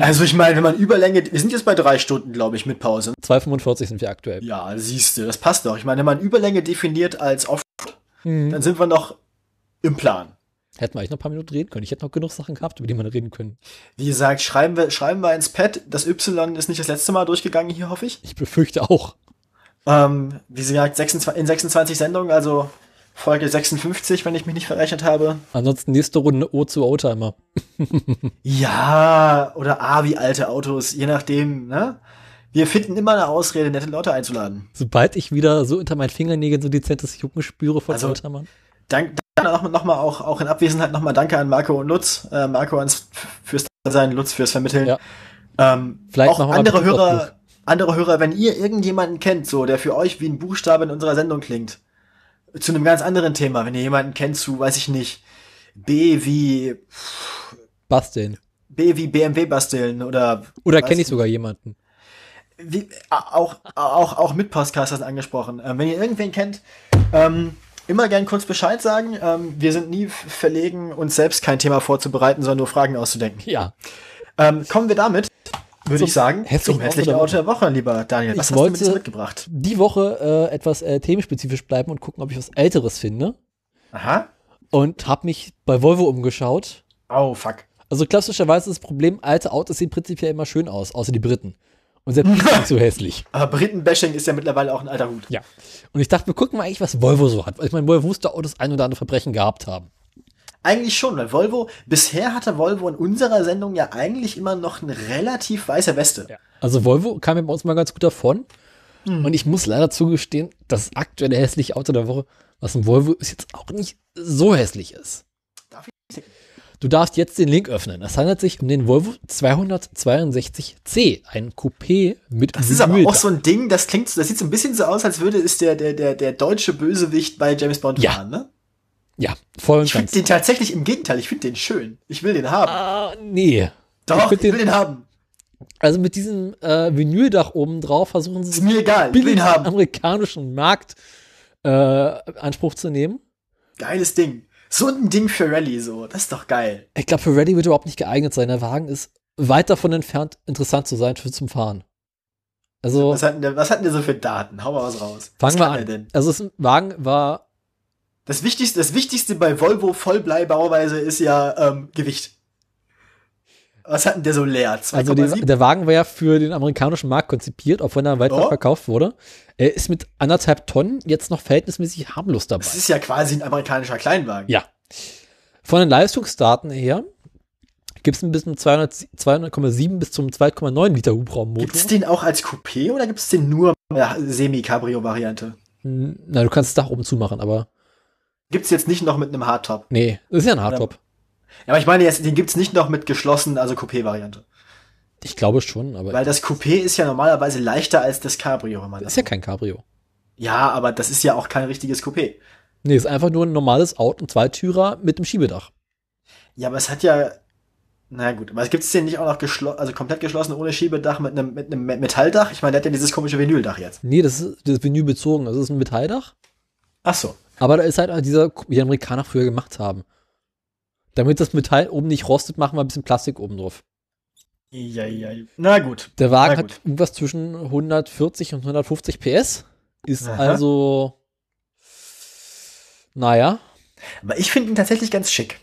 Also ich meine, wenn man Überlänge, wir sind jetzt bei drei Stunden, glaube ich, mit Pause. 2,45 sind wir aktuell. Ja, siehst du, das passt doch. Ich meine, wenn man Überlänge definiert als off, mhm. dann sind wir noch im Plan. Hätten wir eigentlich noch ein paar Minuten reden können. Ich hätte noch genug Sachen gehabt, über die wir reden können. Wie gesagt, schreiben wir, schreiben wir ins Pad. Das Y ist nicht das letzte Mal durchgegangen hier, hoffe ich. Ich befürchte auch. Ähm, wie gesagt, 26, in 26 Sendungen, also Folge 56, wenn ich mich nicht verrechnet habe. Ansonsten nächste Runde O zu Oldtimer. ja, oder A wie alte Autos, je nachdem, ne? Wir finden immer eine Ausrede, nette Leute einzuladen. Sobald ich wieder so unter meinen Fingernägeln so dezentes Jucken spüre von also, Oldtimern. Dank, danke nochmal auch, auch in Abwesenheit nochmal danke an Marco und Lutz. Äh, Marco ans, fürs Sein, Lutz fürs Vermitteln. Ja. Ähm, Vielleicht auch andere Hörer, andere Hörer, wenn ihr irgendjemanden kennt, so, der für euch wie ein Buchstabe in unserer Sendung klingt, zu einem ganz anderen Thema, wenn ihr jemanden kennt zu, weiß ich nicht, B wie Basteln. B wie BMW basteln oder Oder kenne ich sogar jemanden. Wie, auch, auch, auch mit Podcasters angesprochen. Ähm, wenn ihr irgendwen kennt, ähm, immer gern kurz Bescheid sagen. Ähm, wir sind nie verlegen, uns selbst kein Thema vorzubereiten, sondern nur Fragen auszudenken. Ja. Ähm, kommen wir damit würde ich sagen, zum hässlichen Auto der Woche, lieber Daniel. Was ich hast du mit mitgebracht? Die Woche äh, etwas äh, themenspezifisch bleiben und gucken, ob ich was Älteres finde. Aha. Und habe mich bei Volvo umgeschaut. Oh, fuck. Also klassischerweise ist das Problem, alte Autos sehen prinzipiell immer schön aus, außer die Briten. Und selbst sind so hässlich. Aber Briten-Bashing ist ja mittlerweile auch ein alter Hut. Ja. Und ich dachte, wir gucken mal eigentlich, was Volvo so hat. Weil ich meine, Volvo musste Autos ein oder andere Verbrechen gehabt haben. Eigentlich schon, weil Volvo, bisher hatte Volvo in unserer Sendung ja eigentlich immer noch eine relativ weiße Weste. Ja. Also Volvo kam ja bei uns mal ganz gut davon. Hm. Und ich muss leider zugestehen, das aktuelle hässliche Auto der Woche, was ein Volvo ist, jetzt auch nicht so hässlich ist. Darf ich sehen? Du darfst jetzt den Link öffnen. Es handelt sich um den Volvo 262C, ein Coupé mit Das ist aber auch so ein Ding, das klingt, das sieht so ein bisschen so aus, als würde es der, der, der, der deutsche Bösewicht bei James Bond ja. fahren, ne? Ja, voll und Ich finde den tatsächlich im Gegenteil, ich finde den schön. Ich will den haben. Ah, nee. Doch, ich, ich will den, haben. Also mit diesem äh, Vinyldach oben drauf versuchen sie ist mir egal, ich will den haben. amerikanischen Markt äh, Anspruch zu nehmen. Geiles Ding. So ein Ding für Rallye, so. Das ist doch geil. Ich glaube, für Rallye wird überhaupt nicht geeignet sein. Der Wagen ist weit davon entfernt, interessant zu sein für zum Fahren. Also. Was hatten der, was hatten der so für Daten? Hau mal was raus. Fangen wir an. Denn? Also, das Wagen war das Wichtigste, das Wichtigste bei Volvo Vollbleibauweise ist ja ähm, Gewicht. Was hat denn der so leer? 2, also die, der Wagen war ja für den amerikanischen Markt konzipiert, auch wenn er weiter oh. verkauft wurde. Er ist mit anderthalb Tonnen jetzt noch verhältnismäßig harmlos dabei. Das ist ja quasi ein amerikanischer Kleinwagen. Ja. Von den Leistungsdaten her gibt es ein bisschen 200,7 200, bis zum 2,9 Liter Hubraummotor. Gibt es den auch als Coupé oder gibt es den nur Semi-Cabrio-Variante? Na, du kannst das Dach oben zumachen, aber Gibt's jetzt nicht noch mit einem Hardtop? Nee, das ist ja ein Hardtop. Ja, aber ich meine, jetzt, den gibt's nicht noch mit geschlossen, also Coupé-Variante. Ich glaube schon, aber. Weil das Coupé ist ja normalerweise leichter als das Cabrio, wenn man das. Ist ja kein Cabrio. Ja, aber das ist ja auch kein richtiges Coupé. Nee, ist einfach nur ein normales Auto, ein Zweitürer mit einem Schiebedach. Ja, aber es hat ja Na gut, aber es gibt es den nicht auch noch geschlossen, also komplett geschlossen ohne Schiebedach mit einem, mit einem Metalldach? Ich meine, der hat ja dieses komische Vinyldach jetzt. Nee, das ist, das ist Vinyl bezogen. Das ist ein Metalldach. Ach so. Aber da ist halt dieser, wie die Amerikaner früher gemacht haben. Damit das Metall oben nicht rostet, machen wir ein bisschen Plastik oben drauf. Ja, ja. Na gut. Der Wagen gut. hat irgendwas zwischen 140 und 150 PS. Ist Aha. also, naja. Aber ich finde ihn tatsächlich ganz schick.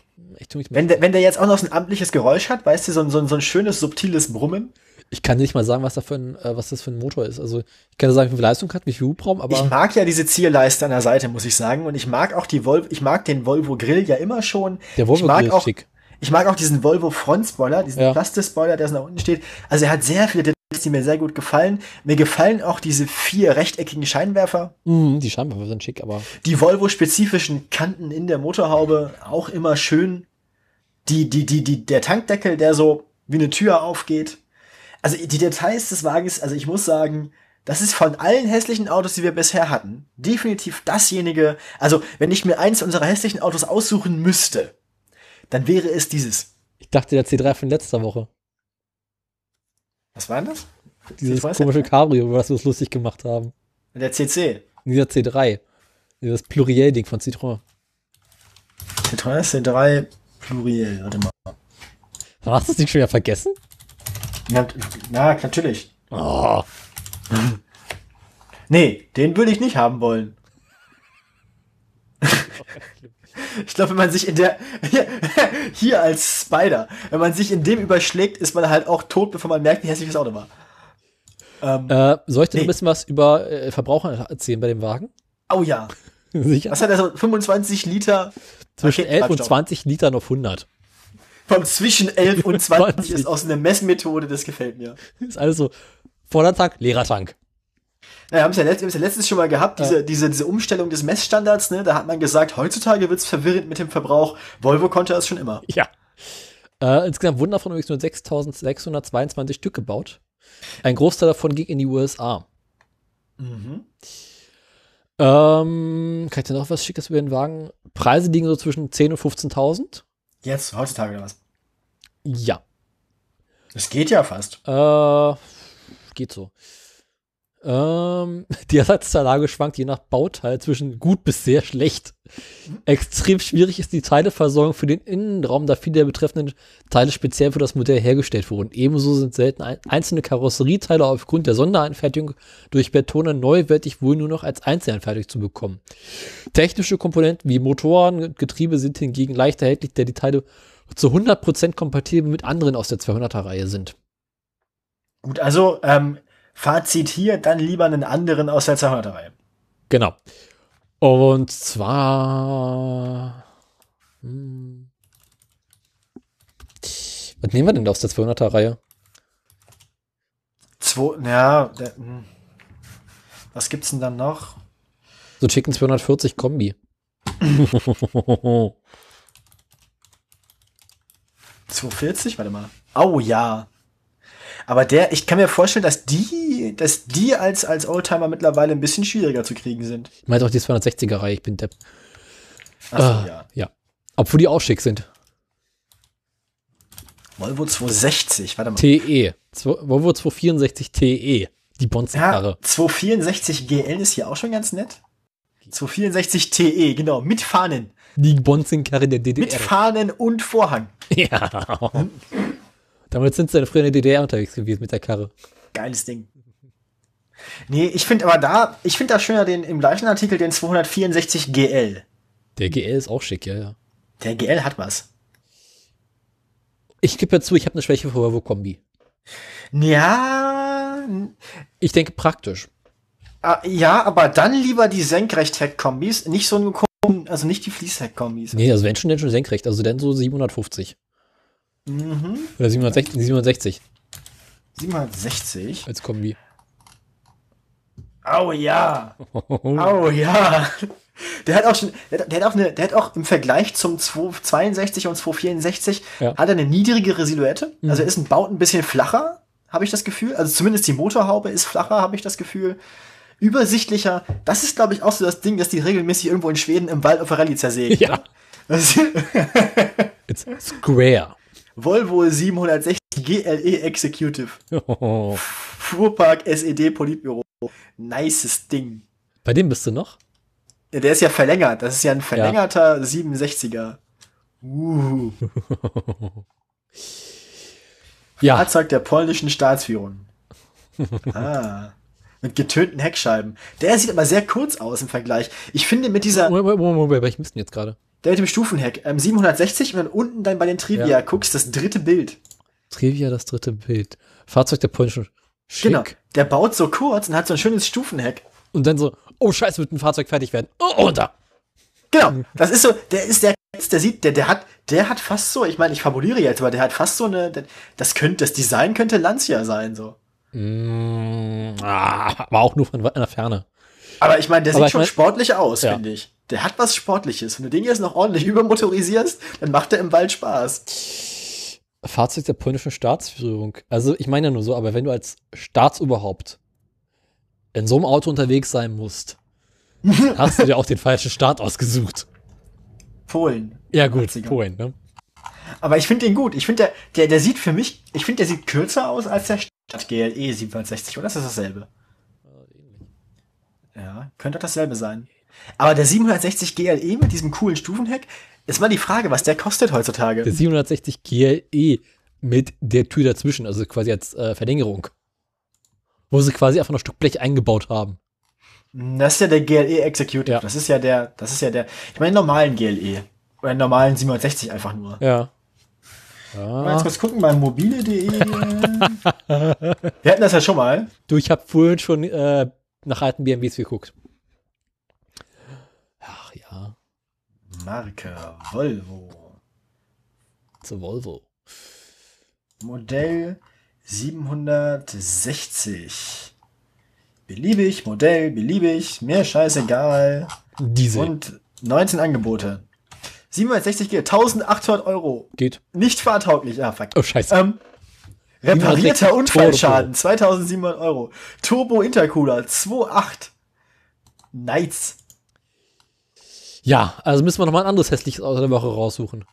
Wenn der, wenn der jetzt auch noch so ein amtliches Geräusch hat, weißt du, so ein, so ein, so ein schönes, subtiles Brummen. Ich kann nicht mal sagen, was, da für ein, äh, was das für ein Motor ist. Also ich kann sagen, wie viel Leistung hat, wie viel Hubraum, aber. Ich mag ja diese Zierleiste an der Seite, muss ich sagen. Und ich mag auch die Volvo, ich mag den Volvo Grill ja immer schon. Der Volvo Grill ist schick. Ich mag auch diesen Volvo Frontspoiler, diesen ja. Plastik-Spoiler, der so nach unten steht. Also er hat sehr viele Details, die mir sehr gut gefallen. Mir gefallen auch diese vier rechteckigen Scheinwerfer. Mhm, die Scheinwerfer sind schick, aber. Die Volvo-spezifischen Kanten in der Motorhaube auch immer schön. Die, die, die, die, der Tankdeckel, der so wie eine Tür aufgeht. Also die Details des Wagens, also ich muss sagen, das ist von allen hässlichen Autos, die wir bisher hatten, definitiv dasjenige. Also, wenn ich mir eins unserer hässlichen Autos aussuchen müsste, dann wäre es dieses. Ich dachte, der C3 von letzter Woche. Was war denn das? Dieses komische Cabrio, was wir uns lustig gemacht haben. Der CC. Dieser C3. Dieses Pluriel-Ding von Citroën. Citroën C3 Pluriel, warte mal. Hast du das nicht schon wieder vergessen? Ja, na, natürlich. Oh. nee, den würde ich nicht haben wollen. Ich glaube, wenn man sich in der hier, hier, als Spider, wenn man sich in dem überschlägt, ist man halt auch tot, bevor man merkt, wie hässlich das Auto war. Ähm, äh, soll ich dir nee. ein bisschen was über äh, Verbraucher erzählen bei dem Wagen? Oh ja. Sicher. Was hat er so? 25 Liter? Zwischen 11 und 20 Litern auf 100. Vom zwischen 11 und 20, 20. ist aus einer Messmethode, das gefällt mir. Ist alles so, voller Tank, leerer Tank. Naja, haben es ja, letzt, ja letztens schon mal gehabt, diese, ja. diese, diese Umstellung des Messstandards, ne? Da hat man gesagt, heutzutage wird es verwirrend mit dem Verbrauch. Volvo konnte das schon immer. Ja. Äh, insgesamt wurden davon übrigens nur 6.622 Stück gebaut. Ein Großteil davon ging in die USA. Mhm. Ähm, kann ich dir noch was Schickes über den Wagen? Preise liegen so zwischen 10.000 und 15.000. Jetzt, heutzutage oder was? Ja. Es geht ja fast. Äh, geht so. Ähm, die Ersatzteillage schwankt je nach Bauteil zwischen gut bis sehr schlecht. Extrem schwierig ist die Teileversorgung für den Innenraum, da viele der betreffenden Teile speziell für das Modell hergestellt wurden. Ebenso sind selten einzelne Karosserieteile aufgrund der Sondereinfertigung durch Betone neuwertig wohl nur noch als Einzelanfertigung zu bekommen. Technische Komponenten wie Motoren und Getriebe sind hingegen leicht erhältlich, da die Teile zu 100% kompatibel mit anderen aus der 200er-Reihe sind. Gut, also ähm, Fazit hier, dann lieber einen anderen aus der 200er-Reihe. Genau. Und zwar. Hm, was nehmen wir denn da aus der 200er-Reihe? Zwei, ja, was gibt's denn dann noch? So Chicken 240 Kombi. 240? Warte mal. Oh ja. Aber der, ich kann mir vorstellen, dass die, dass die als, als Oldtimer mittlerweile ein bisschen schwieriger zu kriegen sind. Ich meine auch die 260er-Reihe, ich bin Depp. Achso, ah, ja. Ja. Obwohl die auch schick sind. Volvo 260, warte mal. TE. Volvo 264 TE. Die Bonzenkarre. Ja, 264 GL ist hier auch schon ganz nett. 264 TE, genau, mit Fahnen. Die Bonzenkarre der DDR. Mit Fahnen und Vorhang. Ja. Damit sind sie dann früher in der DDR unterwegs gewesen mit der Karre. Geiles Ding. Nee, ich finde aber da, ich finde da schöner den, im gleichen Artikel den 264 GL. Der GL ist auch schick, ja, ja. Der GL hat was. Ich gebe ja zu, ich habe eine Schwäche für Volvo Kombi. Ja. Ich denke praktisch. Ah, ja, aber dann lieber die Senkrecht-Heck-Kombis, nicht so ein, also nicht die Fließheck-Kombis. Nee, also wenn schon, denn schon senkrecht, also dann so 750. Mhm. Oder 760, 760. 760? Als Kombi. Oh ja. oh ja. Der hat auch schon, der, der, hat auch eine, der hat auch im Vergleich zum 262 und 264 ja. hat er eine niedrigere Silhouette. Mhm. Also ist ein Baut ein bisschen flacher, habe ich das Gefühl. Also zumindest die Motorhaube ist flacher, habe ich das Gefühl. Übersichtlicher. Das ist, glaube ich, auch so das Ding, dass die regelmäßig irgendwo in Schweden im Wald auf der Rallye zersägen. Ja. It's square. Volvo 760 GLE Executive. Oh. Fuhrpark SED Politbüro. Nices Ding. Bei dem bist du noch? Ja, der ist ja verlängert. Das ist ja ein verlängerter ja. 67er. Uh. ja. Fahrzeug der polnischen Staatsführung. ah. Mit getönten Heckscheiben. Der sieht aber sehr kurz aus im Vergleich. Ich finde mit dieser. Moment, Moment, Moment, bist du jetzt gerade? Der mit dem Stufenheck. Ähm, 760 und dann unten dann bei den Trivia ja. guckst, das dritte Bild. Trivia, das dritte Bild. Fahrzeug der polnischen. Schick. Genau. Der baut so kurz und hat so ein schönes Stufenheck. Und dann so, oh Scheiße, wird ein Fahrzeug fertig werden. Oh, runter. Genau. Das ist so, der ist der, der sieht, der, der hat, der hat fast so, ich meine, ich fabuliere jetzt, aber der hat fast so eine, das könnte, das Design könnte Lancia sein, so. Mm, ah, aber auch nur von einer Ferne. Aber ich meine, der aber sieht schon mein, sportlich aus, ja. finde ich. Der hat was Sportliches. Wenn du den jetzt noch ordentlich übermotorisierst, dann macht er im Wald Spaß. Fahrzeug der polnischen Staatsführung. Also ich meine ja nur so, aber wenn du als Staatsoberhaupt in so einem Auto unterwegs sein musst, hast du dir auch den falschen Staat ausgesucht. Polen. Ja gut, 80er. Polen, ne? Aber ich finde den gut. Ich finde, der, der, der sieht für mich, ich finde, der sieht kürzer aus als der Stadt GLE 760, oder ist das dasselbe? Ja, könnte dasselbe sein. Aber der 760 GLE mit diesem coolen Stufenheck, ist mal die Frage, was der kostet heutzutage. Der 760 GLE mit der Tür dazwischen, also quasi als äh, Verlängerung. Wo sie quasi einfach noch Stück Blech eingebaut haben. Das ist ja der GLE Executive. Ja. Das ist ja der, das ist ja der, ich meine normalen GLE. Oder normalen 760 einfach nur. Ja. Ja. Mal kurz gucken bei mobile.de. Wir hatten das ja schon mal. Du, ich habe vorhin schon äh, nach alten BMWs geguckt. Ach ja. Marke Volvo. Zu Volvo. Modell 760. Beliebig, Modell, beliebig, mir scheißegal. Diese. Und 19 Angebote. 760 geht, 1800 Euro. Geht. Nicht fahrtauglich, ah, fuck. Oh, scheiße. Ähm, reparierter Unfallschaden, 2700 Euro. Turbo Intercooler, 2.8. Nice. Ja, also müssen wir noch mal ein anderes hässliches Auto der Woche raussuchen.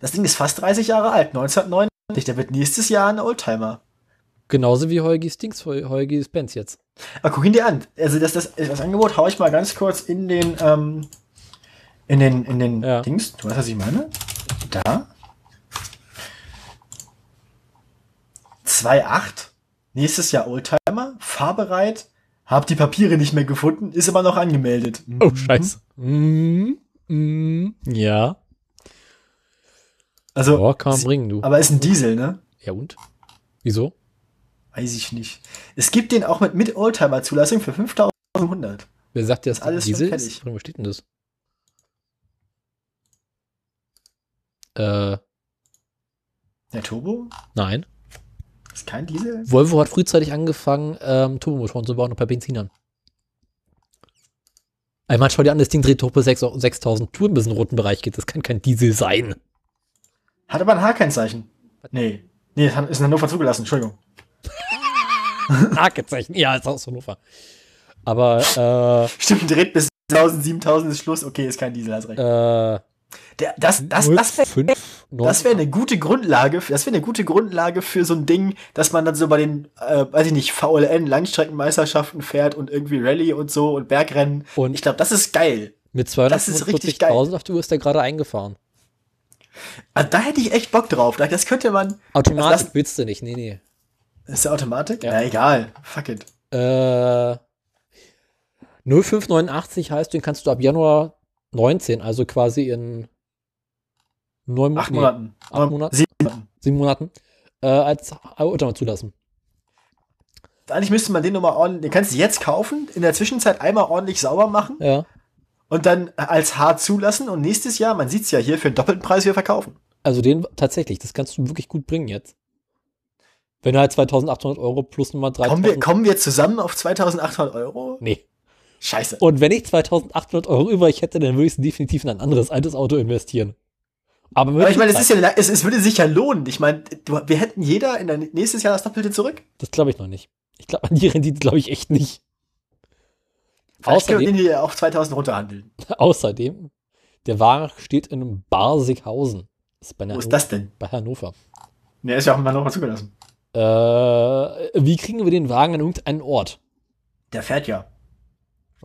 Das Ding ist fast 30 Jahre alt, 1999. Der wird nächstes Jahr ein Oldtimer. Genauso wie Heugis Dings, Heugis Benz jetzt. Aber guck ihn dir an. Also das, das, das Angebot haue ich mal ganz kurz in den, ähm, in den, in den ja. Dings. Du weißt, was ich meine? Da. 2.8. Nächstes Jahr Oldtimer. Fahrbereit. Hab die Papiere nicht mehr gefunden. Ist aber noch angemeldet. Oh, mhm. scheiße. Mhm. Mhm. Ja. Also. Oh, kann man bringen, du. Aber ist ein Diesel, ne? Ja, und? Wieso? Weiß ich nicht. Es gibt den auch mit, mit Oldtimer-Zulassung für 5100. Wer sagt dir, dass das alles Diesel ist? Wo steht denn das? Äh. Der Turbo? Nein. Ist kein Diesel? Volvo hat frühzeitig angefangen, ähm, Turbomotoren zu bauen und bei Benzinern. Einmal schau dir an, das Ding dreht hoch bis 6000 Touren bis in den roten Bereich geht. Das kann kein Diesel sein. Hat aber ein H-Kennzeichen. Nee. Nee, ist in Hannover zugelassen, Entschuldigung. H-Kennzeichen, ja, ist aus Hannover. Aber, äh. Stimmt, dreht bis 1000, 7000 ist Schluss. Okay, ist kein Diesel, hast recht. Äh. Der, das das, das wäre das wär eine gute Grundlage, das wäre eine gute Grundlage für so ein Ding, dass man dann so bei den, äh, weiß ich nicht, VLN Langstreckenmeisterschaften fährt und irgendwie Rallye und so und Bergrennen. Und ich glaube, das ist geil. Mit 240.000 auf der Uhr ist der gerade eingefahren. Also da hätte ich echt Bock drauf. Das könnte man. Automatik also willst du nicht, nee, nee. Ist der Automatik? Ja. Na egal. Fuck it. Äh, 0589 heißt, den kannst du ab Januar 19, also quasi in neun acht nee, Monaten. Acht Monaten. Sieben Monaten. Sieben Monaten äh, als Automat zulassen. Eigentlich müsste man den nochmal ordentlich, den kannst du jetzt kaufen, in der Zwischenzeit einmal ordentlich sauber machen. Ja. Und dann als hart zulassen und nächstes Jahr, man sieht es ja hier, für einen doppelten Preis wieder verkaufen. Also den tatsächlich, das kannst du wirklich gut bringen jetzt. Wenn du halt 2800 Euro plus nochmal 3000. Kommen wir, kommen wir zusammen auf 2800 Euro? Nee. Scheiße. Und wenn ich 2800 Euro übrig hätte, dann würde ich definitiv in ein anderes altes Auto investieren. Aber, Aber ich meine, es, ist ja, es, es würde sich ja lohnen. Ich meine, wir hätten jeder in der nächstes Jahr das Doppelte zurück. Das glaube ich noch nicht. Ich glaube an die Rendite glaube ich echt nicht. Vielleicht außerdem, können wir den auf 2000 runterhandeln. Außerdem, der Wagen steht in Barsighausen. Ist Wo ist Hannover- das denn? Bei Hannover. Ne, ist ja auch noch mal zugelassen. Äh, wie kriegen wir den Wagen an irgendeinen Ort? Der fährt ja.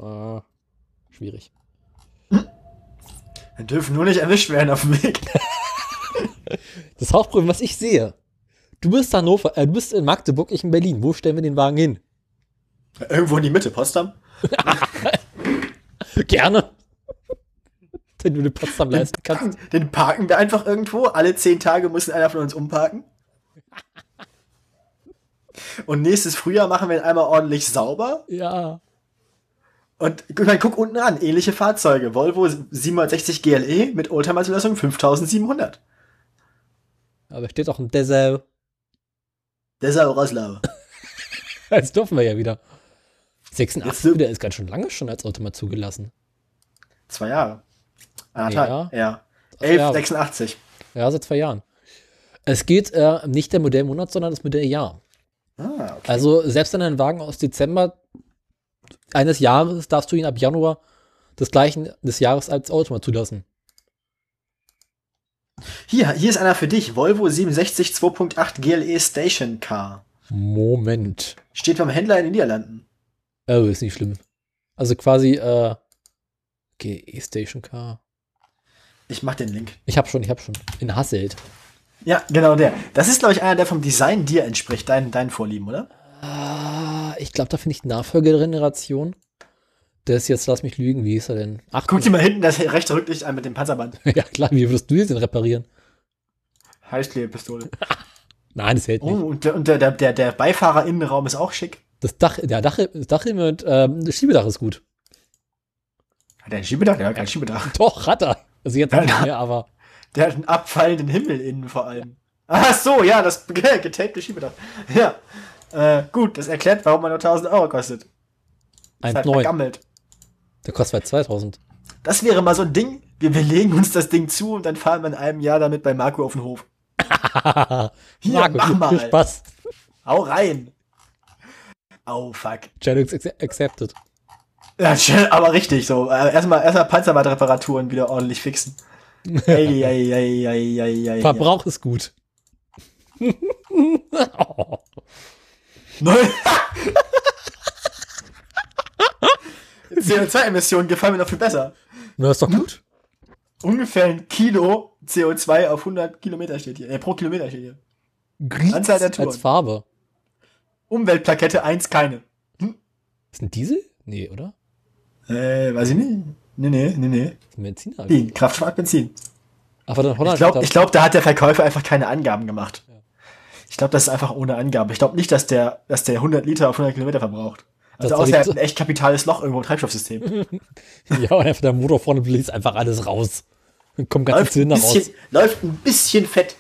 Äh, schwierig. Wir dürfen nur nicht erwischt werden auf dem Weg. Das Hauptproblem, was ich sehe. Du bist Hannover, äh, du bist in Magdeburg, ich in Berlin. Wo stellen wir den Wagen hin? Irgendwo in die Mitte, Potsdam. Gerne. Wenn du den Potsdam leisten kannst. Den parken wir einfach irgendwo. Alle zehn Tage muss einer von uns umparken. Und nächstes Frühjahr machen wir ihn einmal ordentlich sauber. Ja. Und guck, mal, guck unten an, ähnliche Fahrzeuge. Volvo 760 GLE mit Oldtimer-Zulassung 5700. Aber steht auch ein ist auch Roslau. Jetzt dürfen wir ja wieder. 86 Jetzt- der ist ganz schön lange schon als Automat zugelassen. Zwei Jahre. Anderthalb. Ja. Ja. 1186. Ja, seit zwei Jahren. Es geht äh, nicht der Modellmonat, sondern das Modelljahr. Ah, okay. Also selbst wenn ein Wagen aus Dezember eines Jahres darfst du ihn ab Januar des gleichen des Jahres als Automat zulassen. Hier, hier ist einer für dich. Volvo 760 2.8 GLE Station Car. Moment. Steht beim Händler in den Niederlanden. Oh, ist nicht schlimm. Also quasi, äh, okay, E-Station Car. Ich mach den Link. Ich hab schon, ich hab schon. In Hasselt. Ja, genau der. Das ist, glaube ich, einer, der vom Design dir entspricht, dein, dein Vorlieben, oder? Ah, ich glaube, da finde ich Nachfolgegeneration. Der ist jetzt, lass mich lügen, wie hieß er denn? Ach, Guck dir mal hinten das rechte Rücklicht an mit dem Panzerband. ja klar, wie würdest du den reparieren? Heißklebepistole. Nein, das hält Oh, nicht. und der, und der, der, der, Beifahrerinnenraum ist auch schick. Das Dach, der Dach, das Dach mit, ähm, das Schiebedach ist gut. Hat der ein Schiebedach? Der hat kein Schiebedach. Doch, hat er. Also jetzt nicht mehr, aber. Der hat einen abfallenden Himmel innen vor allem. Ach so, ja, das getapte Schiebedach. Ja. Äh, gut, das erklärt, warum man nur 1000 Euro kostet. Ist halt 1,9. vergammelt. Der kostet halt 2000. Das wäre mal so ein Ding. Wir, wir legen uns das Ding zu und dann fahren wir in einem Jahr damit bei Marco auf den Hof. Hier, Marco, mach mal. Viel Spaß. Hau rein. Oh, fuck. Challenge ac- accepted. Ja, aber richtig so. Äh, erstmal erstmal Panzerbandreparaturen wieder ordentlich fixen. Ey, ey, ey, ey, ey, ey. Verbrauch ist gut. oh, Neu CO2-Emissionen gefallen mir noch viel besser. na, ist doch gut. Ungefähr ein Kilo CO2 auf 100 Kilometer steht hier. Äh, pro Kilometer steht hier. Grün Anzahl der Touren. als Farbe. Umweltplakette 1 keine. Ist ein Diesel? Nee, oder? Äh, weiß ich nicht. Nee, nee, nee, nee. Ist ein Benziner. Benzin, Kraftstoff Benzin. Aber dann Holland Ich glaube, ich glaub, da hat der Verkäufer einfach keine Angaben gemacht. Ich glaube, das ist einfach ohne Angabe. Ich glaube nicht, dass der, dass der 100 Liter auf 100 Kilometer verbraucht. Also außer er hat ein echt kapitales Loch irgendwo im Treibstoffsystem. Ja, und einfach der Motor vorne bläst einfach alles raus. Dann kommen ganze läuft, ein Zylinder bisschen, raus. läuft ein bisschen fett.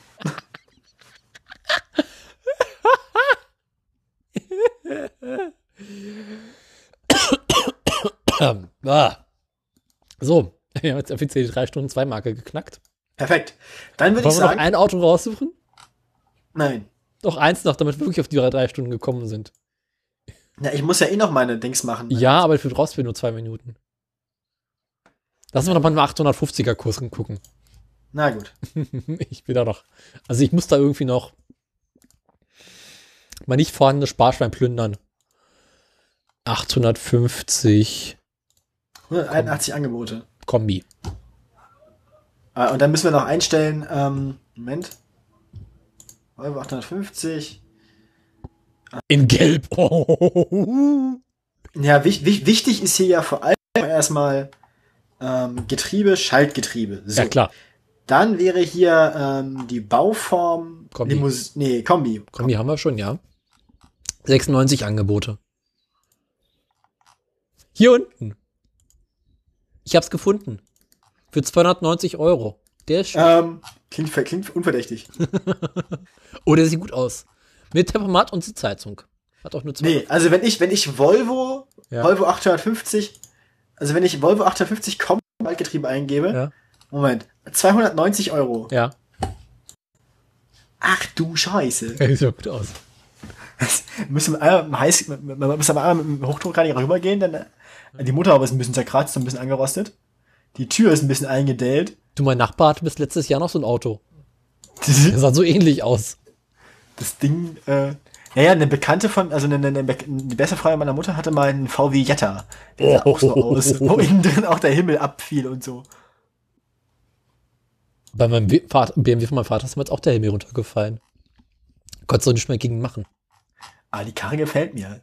ah. So, wir haben jetzt offiziell die 3 Stunden 2 Marke geknackt. Perfekt. Dann würde ich wir noch sagen, ein Auto raussuchen? nein. Noch eins noch, damit wir wirklich auf die drei Stunden gekommen sind. Ja, ich muss ja eh noch meine Dings machen. ne? Ja, aber für brauchst du nur zwei Minuten. Lass uns noch mal einen 850er Kurs gucken. Na gut. ich will da noch. Also ich muss da irgendwie noch mal nicht vorhandene Sparschwein plündern. 850 181 Angebote. Kombi. Ah, und dann müssen wir noch einstellen, ähm, Moment. Euro 850. In Gelb. Oh. Ja, wich, wich, wichtig ist hier ja vor allem erstmal ähm, Getriebe, Schaltgetriebe. So. Ja, klar. Dann wäre hier ähm, die Bauform Kombi. Limus nee, Kombi. Kombi haben wir schon, ja. 96 Angebote. Hier unten. Ich hab's gefunden. Für 290 Euro. Der ist schön. Ähm, klingt, klingt unverdächtig. Oh, der sieht gut aus. Mit Tempomat und Sitzheizung. Hat auch nur zwei. Nee, also wenn ich, wenn ich Volvo, Ja. Volvo 850, also wenn ich Volvo 850 Kombi Schaltgetriebe eingebe, Ja. Moment, 290 Euro. Ja. Ach du Scheiße. Der sieht ja gut aus. müssen wir einmal mit Heiß, man muss aber einmal mit dem Hochdruckreiniger rübergehen, denn äh, die Motorhaube ist ein bisschen zerkratzt und ein bisschen angerostet. Die Tür ist ein bisschen eingedellt. Du, mein Nachbar hatte bis letztes Jahr noch so ein Auto. Der sah so ähnlich aus. Das Ding, äh, naja, eine Bekannte von, also eine, eine, eine beste Freundin meiner Mutter hatte mal einen VW Jetta. Der sah auch so aus, wo innen drin auch der Himmel abfiel und so. Bei meinem BMW von meinem Vater ist mir jetzt auch der Himmel runtergefallen. Konntest du nicht mehr gegen machen. Ah, die Karre gefällt mir.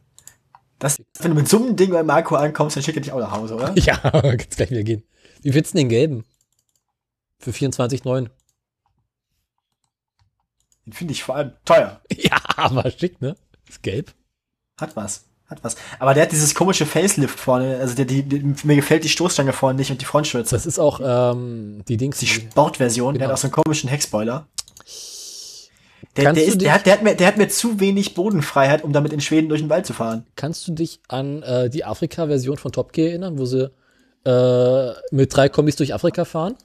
Das, wenn du mit so einem Ding bei Marco ankommst, dann schickt er dich auch nach Hause, oder? Ja, kann's gleich wieder gehen. Wie findest du den gelben? Für 24,9. Den finde ich vor allem teuer. Ja, aber schick, ne? Ist gelb. Hat was. Hat was. Aber der hat dieses komische Facelift vorne. Also der, die, die, mir gefällt die Stoßstange vorne nicht und die Frontschürze. Das ist auch ähm, die Dings. Die Sportversion. Genau. Der hat auch so einen komischen Heckspoiler. Der, der, ist, der, hat, der, hat mir, der hat mir zu wenig Bodenfreiheit, um damit in Schweden durch den Wald zu fahren. Kannst du dich an äh, die Afrika-Version von Top Gear erinnern, wo sie äh, mit drei Kombis durch Afrika fahren?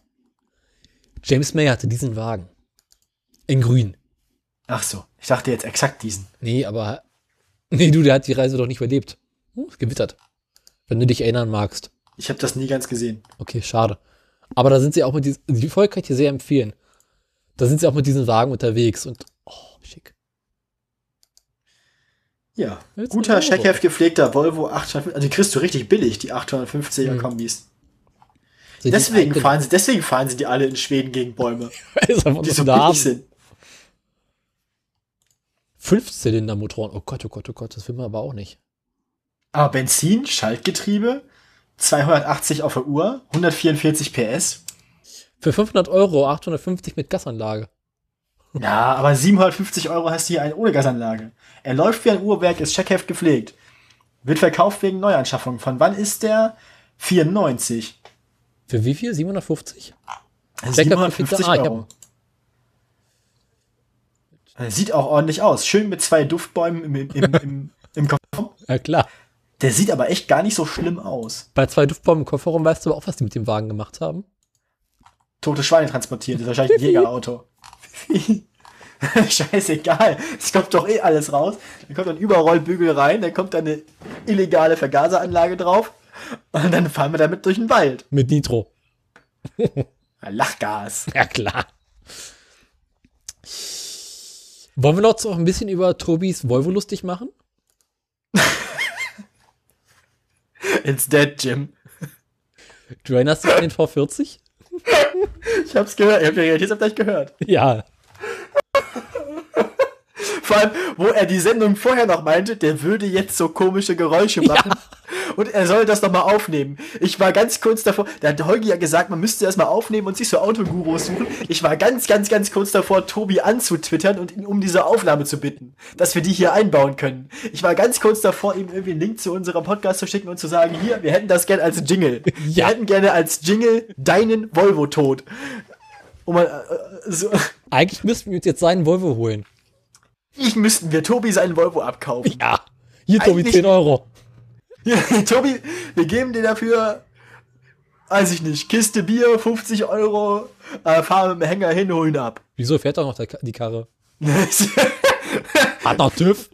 James May hatte diesen Wagen. In grün. Ach so, ich dachte jetzt exakt diesen. Nee, aber. Nee, du, der hat die Reise doch nicht überlebt. Hm, gewittert. Wenn du dich erinnern magst. Ich habe das nie ganz gesehen. Okay, schade. Aber da sind sie auch mit diesem. Die Folge kann ich dir sehr empfehlen. Da sind sie auch mit diesem Wagen unterwegs und. Oh, schick. Ja, Jetzt guter, Scheckheft gepflegter Volvo 850. Also die kriegst du richtig billig, die 850er Kombis. Hm. Deswegen fahren, sie, deswegen fahren sie die alle in Schweden gegen Bäume. die so billig sind. Fünfzylinder-Motoren. Oh Gott, oh Gott, oh Gott, das will man aber auch nicht. Aber Benzin, Schaltgetriebe, 280 auf der Uhr, 144 PS. Für 500 Euro 850 mit Gasanlage. Ja, aber 750 Euro hast du hier einen ohne Gasanlage. Er läuft wie ein Uhrwerk, ist Checkheft gepflegt. Wird verkauft wegen Neuanschaffung. Von wann ist der? 94. Für wie viel? 750? 750 Euro. Sieht auch ordentlich aus. Schön mit zwei Duftbäumen im, im, im, im Kofferraum. Ja, klar. Der sieht aber echt gar nicht so schlimm aus. Bei zwei Duftbäumen im Kofferraum weißt du aber auch, was die mit dem Wagen gemacht haben. Tote Schweine transportiert. Das ist wahrscheinlich ein Jägerauto. Scheißegal. Es kommt doch eh alles raus. Da kommt ein Überrollbügel rein, da kommt eine illegale Vergaseranlage drauf. Und dann fahren wir damit durch den Wald. Mit Nitro. Lachgas. Ja, klar. Wollen wir noch ein bisschen über Tobis Volvo lustig machen? It's dead, Jim. Du erinnerst dich an den V40? ich hab's gehört, ich hab ja jetzt gleich gehört. Ja. Vor allem, wo er die Sendung vorher noch meinte, der würde jetzt so komische Geräusche machen. Ja. Und er soll das nochmal aufnehmen. Ich war ganz kurz davor, da hat Holgi ja gesagt, man müsste das mal aufnehmen und sich so Autogurus suchen. Ich war ganz, ganz, ganz kurz davor, Tobi anzutwittern und ihn um diese Aufnahme zu bitten, dass wir die hier einbauen können. Ich war ganz kurz davor, ihm irgendwie einen Link zu unserem Podcast zu schicken und zu sagen, hier, wir hätten das gerne als Jingle. Ja. Wir hätten gerne als Jingle deinen Volvo-Tod. Um mal, äh, so. Eigentlich müssten wir uns jetzt seinen Volvo holen. Ich müssten wir Tobi seinen Volvo abkaufen. Ja. Hier, Tobi, Eigentlich, 10 Euro. Ja, Tobi, wir geben dir dafür, weiß ich nicht, Kiste Bier, 50 Euro, äh, fahren mit dem Hänger hin, holen ab. Wieso fährt doch noch der, die Karre? Hat noch TÜV?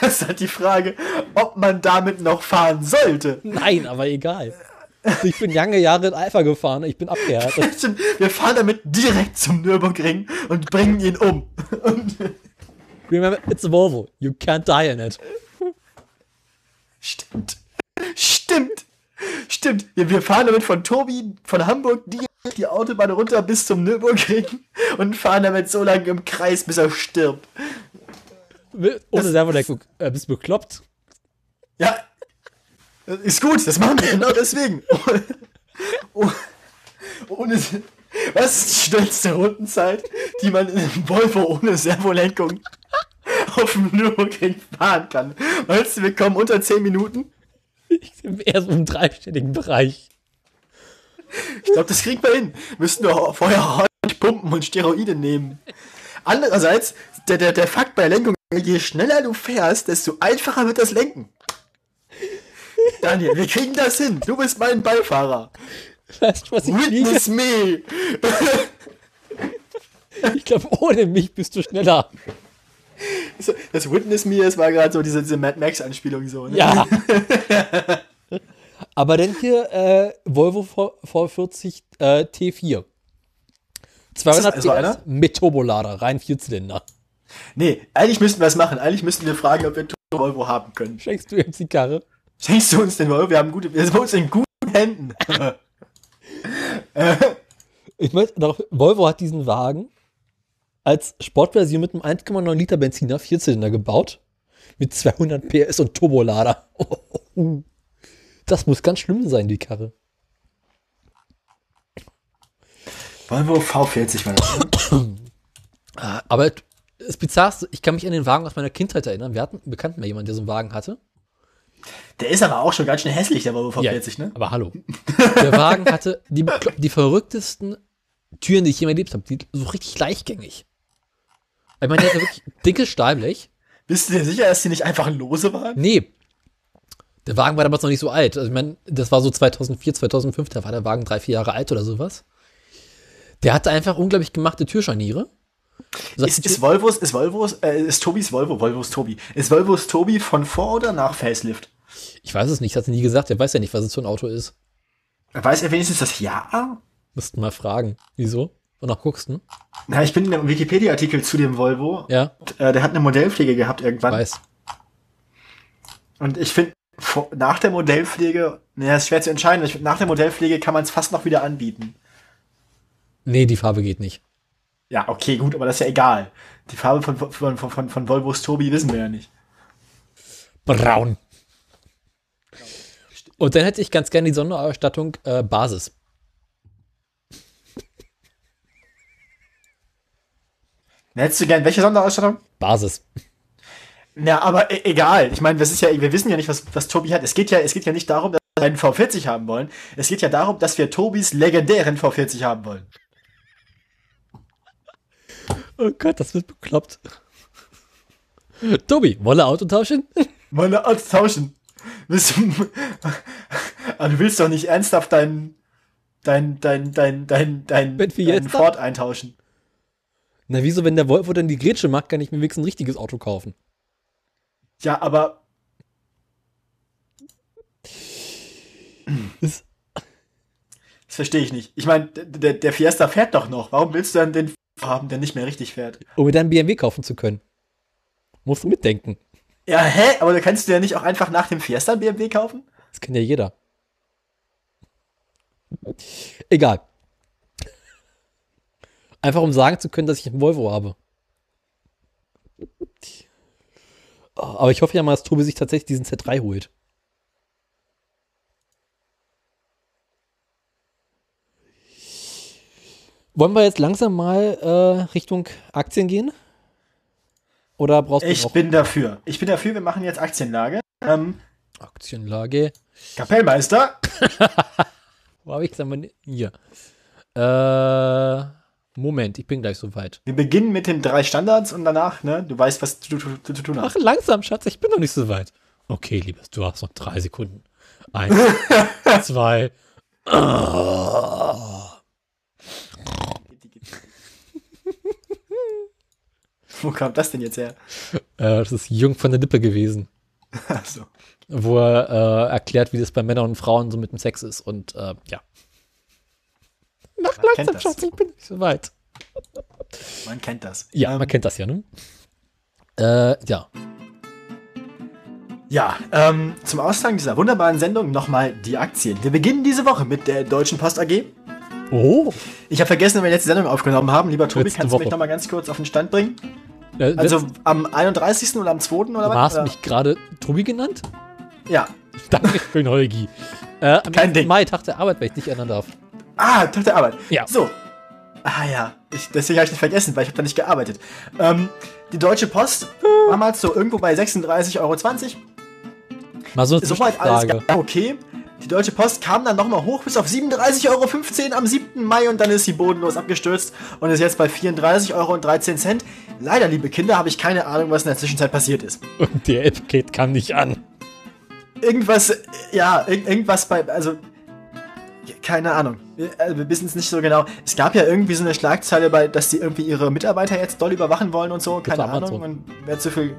Das ist halt die Frage, ob man damit noch fahren sollte. Nein, aber egal. Ich bin lange Jahre in Alpha gefahren, ich bin abgehärtet. Wir fahren damit direkt zum Nürburgring und bringen ihn um. Remember, it's a Volvo. You can't die in it. Stimmt. Stimmt. Stimmt. Wir fahren damit von Tobi, von Hamburg direkt die Autobahn runter bis zum Nürburgring und fahren damit so lange im Kreis, bis er stirbt. Ohne Servolenkung. Äh, bist du bekloppt? Ja, ist gut, das machen wir genau deswegen. Oh, ohne, was ist die schnellste Rundenzeit, die man in einem Volvo ohne Servolenkung auf dem Nürburgring fahren kann? Weißt du, wir kommen unter 10 Minuten? Ich bin eher so im dreistelligen Bereich. Ich glaube, das kriegen wir hin. Müssten wir vorher ordentlich pumpen und Steroide nehmen. Andererseits, der, der, der Fakt bei Lenkung, je schneller du fährst, desto einfacher wird das Lenken. Daniel, wir kriegen das hin. Du bist mein Beifahrer. Weißt du, was ich Witness me. ich glaube, ohne mich bist du schneller. Das Witness Me, das war gerade so diese, diese Mad Max-Anspielung so. Ne? Ja. Aber dann hier äh, Volvo V40 äh, T4. 200 also PS einer? mit Turbolader, rein Vierzylinder. Nee, eigentlich müssten wir es machen. Eigentlich müssten wir fragen, ob wir Volvo haben können. Schenkst du jetzt die Karre? Schenkst du uns den Volvo? Wir haben gute, wir sind bei uns in guten Händen. Ich möchte noch, Volvo hat diesen Wagen als Sportversion mit einem 1,9 Liter Benziner Vierzylinder gebaut. Mit 200 PS und Turbolader. Das muss ganz schlimm sein, die Karre. Volvo V40 war das. ne? Ah, Aber das Bizarrste, ich kann mich an den Wagen aus meiner Kindheit erinnern. Wir hatten einen Bekannten mehr jemanden, der so einen Wagen hatte. Der ist aber auch schon ganz schön hässlich, der Volvo V40, ne? Aber hallo. Der Wagen hatte die, die verrücktesten Türen, die ich je erlebt habe. Die, so richtig leichtgängig. Ich meine, der hatte wirklich dickes Stahlblech. Bist du dir sicher, dass die nicht einfach lose waren? Nee. Der Wagen war damals noch nicht so alt. Also ich meine, das war so 2004, 2005, da war der Wagen drei, vier Jahre alt oder sowas. Der hatte einfach unglaublich gemachte Türscharniere. So, Ist, ist Volvos, ist Volvos, äh, ist Tobis Volvo, Volvos Tobi. Ist Volvos Tobi von vor oder nach Facelift? ich weiß es nicht, hat er nie gesagt. Er weiß ja nicht, was es für ein Auto ist. Weiß er wenigstens das Jahr? Müssten mal fragen. Wieso? Und nach guckst du? Na, ich bin in einem Wikipedia-Artikel zu dem Volvo. Ja, Und, äh, der hat eine Modellpflege gehabt irgendwann. weiß. Und ich finde, nach der Modellpflege, naja, ist schwer zu entscheiden. Ich find, nach der Modellpflege kann man es fast noch wieder anbieten. Nee, die Farbe geht nicht. Ja, okay, gut, aber das ist ja egal. Die Farbe von, von, von, von, von Volvos Tobi wissen wir ja nicht. Braun. Und dann hätte ich ganz gerne die Sonderausstattung äh, Basis. Hättest du gern welche Sonderausstattung? Basis. Ja, aber e egal. Ich meine, das ist ja, wir wissen ja nicht, was, was Tobi hat. Es geht ja, es geht ja nicht darum, dass wir einen V40 haben wollen. Es geht ja darum, dass wir Tobis legendären V40 haben wollen. Oh Gott, das wird bekloppt. Tobi, wolle Auto tauschen? Meine Art tauschen. Willst du, aber du willst doch nicht ernsthaft dein, dein, dein, dein, dein, dein, dein Fiesta? Ford eintauschen. Na, wieso, wenn der Volvo dann die Grätsche macht, kann ich mir wenigstens ein richtiges Auto kaufen? Ja, aber Das, das verstehe ich nicht. Ich meine, der, der Fiesta fährt doch noch. Warum willst du dann den haben, der nicht mehr richtig fährt? um mir dann einen BMW kaufen zu können. Musst du mitdenken. Ja, hä? Aber da kannst du ja nicht auch einfach nach dem Fiesta einen BMW kaufen? Das kennt ja jeder. Egal. Einfach um sagen zu können, dass ich einen Volvo habe. Aber ich hoffe ja mal, dass Tobi sich tatsächlich diesen Z3 holt. Wollen wir jetzt langsam mal äh, Richtung Aktien gehen? Oder brauchst du Ich bin dafür. Ich bin dafür, wir machen jetzt Aktienlage. Ähm, Aktienlage? Kapellmeister. Wo habe ich gesagt? Meine- Hier. Äh, Moment, ich bin gleich soweit. Wir beginnen mit den drei Standards und danach, ne, du weißt, was du, du, du, zu tun Ach, hast. langsam, Schatz, ich bin noch nicht so weit. Okay, Liebes, du hast noch drei Sekunden. Eins, zwei. Wo kam das denn jetzt her? Äh, das ist Jung von der Lippe gewesen, Achso. wo er äh, erklärt, wie das bei Männern und Frauen so mit dem Sex ist. Und äh, ja. Mach kennt langsam. Schatz, ich bin nicht so weit. Man kennt das. Ja, Ähm, man kennt das ja, ne? Äh, ja. Ja, ähm, zum Ausklang dieser wunderbaren Sendung nochmal die Aktien. Wir beginnen diese Woche mit der Deutschen Post AG. Oh. Ich habe vergessen, wenn wir letzte Sendung aufgenommen haben. Lieber Tobi, Letzte kannst du Woche. mich nochmal ganz kurz auf den Stand bringen? Äh, Also am 31. oder am 2. oder du was? hast Oder? mich gerade Tobi genannt? Ja. Danke, ich bin Holgi. Äh, am Kein 1. Ding. Mai, Tag der Arbeit, wenn ich dich ändern darf. Ah, Tag der Arbeit. Ja. So. Ah ja, ich, deswegen habe ich nicht vergessen, weil ich habe da nicht gearbeitet. Ähm, die Deutsche Post, damals so irgendwo bei 36,20 Euro. Mal so Soweit alles okay. Die Deutsche Post kam dann nochmal hoch bis auf 37,15 Euro am 7. Mai und dann ist sie bodenlos abgestürzt und ist jetzt bei 34,13 Euro. Leider, liebe Kinder, habe ich keine Ahnung, was in der Zwischenzeit passiert ist. Und der Paket kam nicht an. Irgendwas, ja, ir irgendwas bei, also, keine Ahnung. Wir, also wir wissen es nicht so genau. Es gab ja irgendwie so eine Schlagzeile, bei, dass die irgendwie ihre Mitarbeiter jetzt doll überwachen wollen und so. Keine. Ahnung. Und wer zu viel.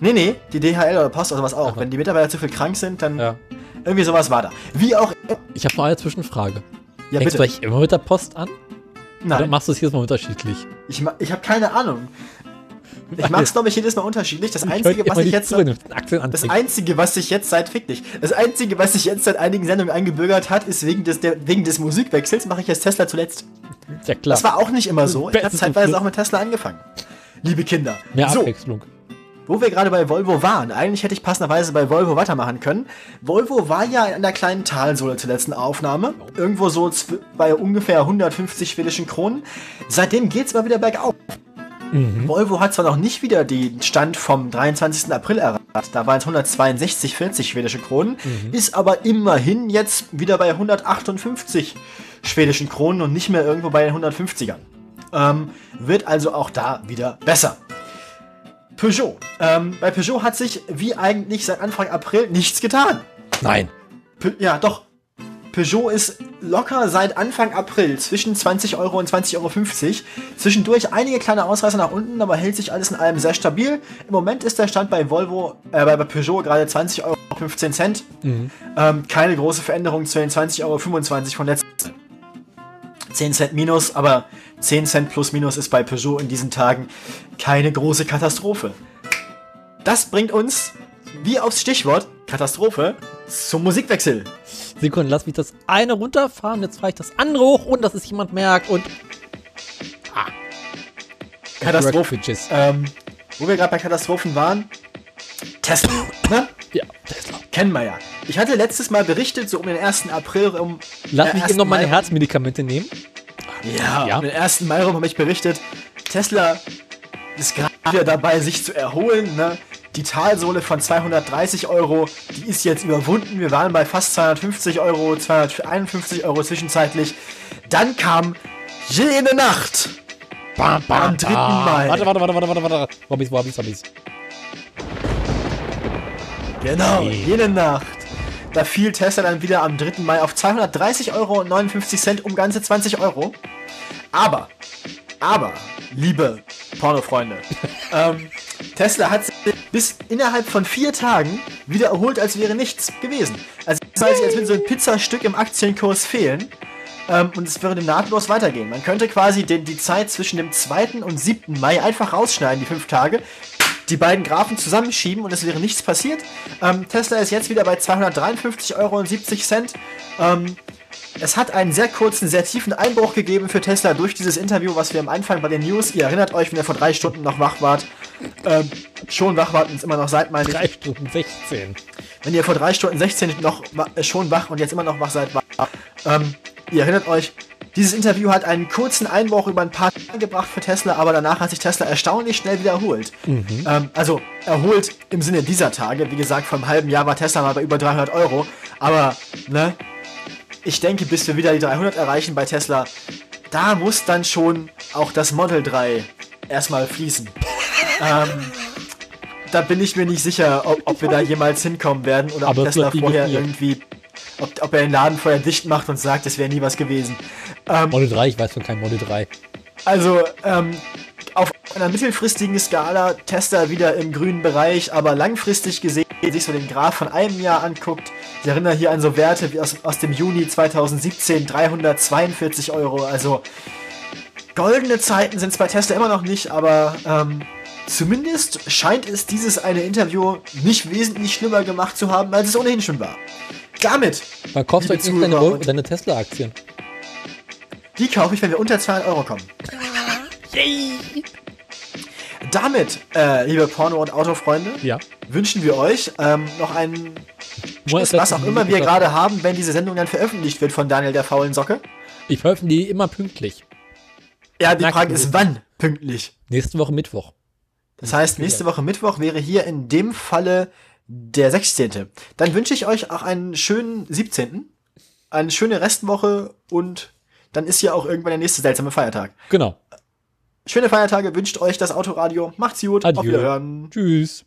Nee, nee, die DHL oder Post oder sowas auch. Aha. Wenn die Mitarbeiter zu viel krank sind, dann Ja. irgendwie sowas war da. Wie auch. Ich habe noch eine Zwischenfrage. Ja, Hängst bitte. du eigentlich immer mit der Post an? Nein. Oder machst du es jedes Mal unterschiedlich? Ich, ich habe keine Ahnung. Ich mache es, glaube ich, jedes Mal unterschiedlich. Das Einzige, was ich jetzt. Das Einzige, was sich jetzt seit. Fick dich. Das Einzige, was sich jetzt seit einigen Sendungen eingebürgert hat, ist wegen des, der, wegen des Musikwechsels, mache ich jetzt Tesla zuletzt. Ja, klar. Das war auch nicht immer so. Ich habe zeitweise auch mit Tesla angefangen. Liebe Kinder. Mehr so, Abwechslung. Wo wir gerade bei Volvo waren, eigentlich hätte ich passenderweise bei Volvo weitermachen können. Volvo war ja in einer kleinen Talsohle zur letzten Aufnahme. Irgendwo so bei ungefähr 150 schwedischen Kronen. Seitdem geht es mal wieder bergauf. Mhm. Volvo hat zwar noch nicht wieder den Stand vom 23. April erreicht, da waren es 162,40 schwedische Kronen, mhm. ist aber immerhin jetzt wieder bei 158 schwedischen Kronen und nicht mehr irgendwo bei den 150ern. Ähm, wird also auch da wieder besser. Peugeot. Ähm, bei Peugeot hat sich wie eigentlich seit Anfang April nichts getan. Nein. Pe ja, doch. Peugeot ist locker seit Anfang April zwischen 20 Euro und 20,50 Euro. Zwischendurch einige kleine Ausreißer nach unten, aber hält sich alles in allem sehr stabil. Im Moment ist der Stand bei Volvo, äh, bei Peugeot gerade 20 Euro 15 Cent. Mhm. Ähm, keine große Veränderung zu den 20,25 Euro von letztem 10 Cent minus, aber 10 Cent plus minus ist bei Peugeot in diesen Tagen keine große Katastrophe. Das bringt uns, wie aufs Stichwort Katastrophe, zum Musikwechsel. Sekunde, lass mich das eine runterfahren, jetzt fahre ich das andere hoch und dass es jemand merkt und. Ah. Katastrophe. Ähm, wo wir gerade bei Katastrophen waren. Tesla, ne? Ja, Tesla. Kennen wir ja. Ich hatte letztes Mal berichtet, so um den 1. April um. Lass mich eben noch meine Herzmedikamente nehmen. Ja, ja, um den 1. Mai rum habe ich berichtet, Tesla ist gerade wieder dabei, sich zu erholen. Ne? Die Talsohle von 230 Euro, die ist jetzt überwunden. Wir waren bei fast 250 Euro, 251 Euro zwischenzeitlich. Dann kam jene Nacht. Bam, bam, am 3. Mai. Warte, warte, warte, warte, warte, warte. Wo hab ich's, wo hab ich's, wo hab ich's? Genau, hey. jene Nacht. Da fiel Tesla dann wieder am 3. Mai auf 230 Euro und 59 Cent um ganze 20 Euro. Aber, aber, liebe Pornofreunde, ähm, Tesla hat sich bis innerhalb von vier Tagen wieder erholt, als wäre nichts gewesen. Also, als würde so ein Pizzastück im Aktienkurs fehlen. Ähm, und es würde nahtlos weitergehen. Man könnte quasi den, die Zeit zwischen dem 2. und 7. Mai einfach rausschneiden, die fünf Tage, die beiden Graphen zusammenschieben und es wäre nichts passiert. Ähm, Tesla ist jetzt wieder bei 253,70 Euro. Ähm, es hat einen sehr kurzen, sehr tiefen Einbruch gegeben für Tesla durch dieses Interview, was wir am Anfang bei den News, ihr erinnert euch, wenn ihr vor drei Stunden noch wach wart, ähm, schon wach wart und es immer noch seid, meine ich. Drei Stunden 16. Wenn ihr vor drei Stunden 16 noch äh, schon wach und jetzt immer noch wach seid, war, ähm, ihr erinnert euch, dieses Interview hat einen kurzen Einbruch über ein paar Tage gebracht für Tesla, aber danach hat sich Tesla erstaunlich schnell wieder erholt. Mhm. Ähm, also erholt im Sinne dieser Tage. Wie gesagt, vor einem halben Jahr war Tesla mal bei über 300 Euro. Aber, ne, ich denke, bis wir wieder die 300 erreichen bei Tesla, da muss dann schon auch das Model 3 erstmal fließen. ähm, da bin ich mir nicht sicher, ob, ob wir da jemals hinkommen werden oder ob Aber Tesla vorher irgendwie ob, ob er den Laden vorher dicht macht und sagt, es wäre nie was gewesen. Ähm, Model 3, ich weiß von keinem Model 3. Also, ähm, auf einer mittelfristigen Skala Tester wieder im grünen Bereich, aber langfristig gesehen, sich so den Graph von einem Jahr anguckt, ich erinnere hier an so Werte wie aus, aus dem Juni 2017, 342 Euro, also goldene Zeiten sind es bei Tesla immer noch nicht, aber ähm, zumindest scheint es dieses eine Interview nicht wesentlich schlimmer gemacht zu haben, als es ohnehin schon war. Damit. Man kauft euch deine, deine Tesla-Aktien. Die kaufe ich, wenn wir unter 200 Euro kommen. Yay! Damit, äh, liebe Porno- und Autofreunde, ja. wünschen wir euch ähm, noch einen Schluss, was auch immer wir gerade haben, wenn diese Sendung dann veröffentlicht wird von Daniel der faulen Socke. Ich veröffentliche die immer pünktlich. Ja, die Frage ist, wann pünktlich? Nächste Woche Mittwoch. Das heißt, nächste Woche Mittwoch wäre hier in dem Falle der 16. Dann wünsche ich euch auch einen schönen 17. Eine schöne Restwoche und dann ist ja auch irgendwann der nächste seltsame Feiertag. Genau. Schöne Feiertage wünscht euch das Autoradio. Macht's gut. Adieu. Auf Wiederhören. Tschüss.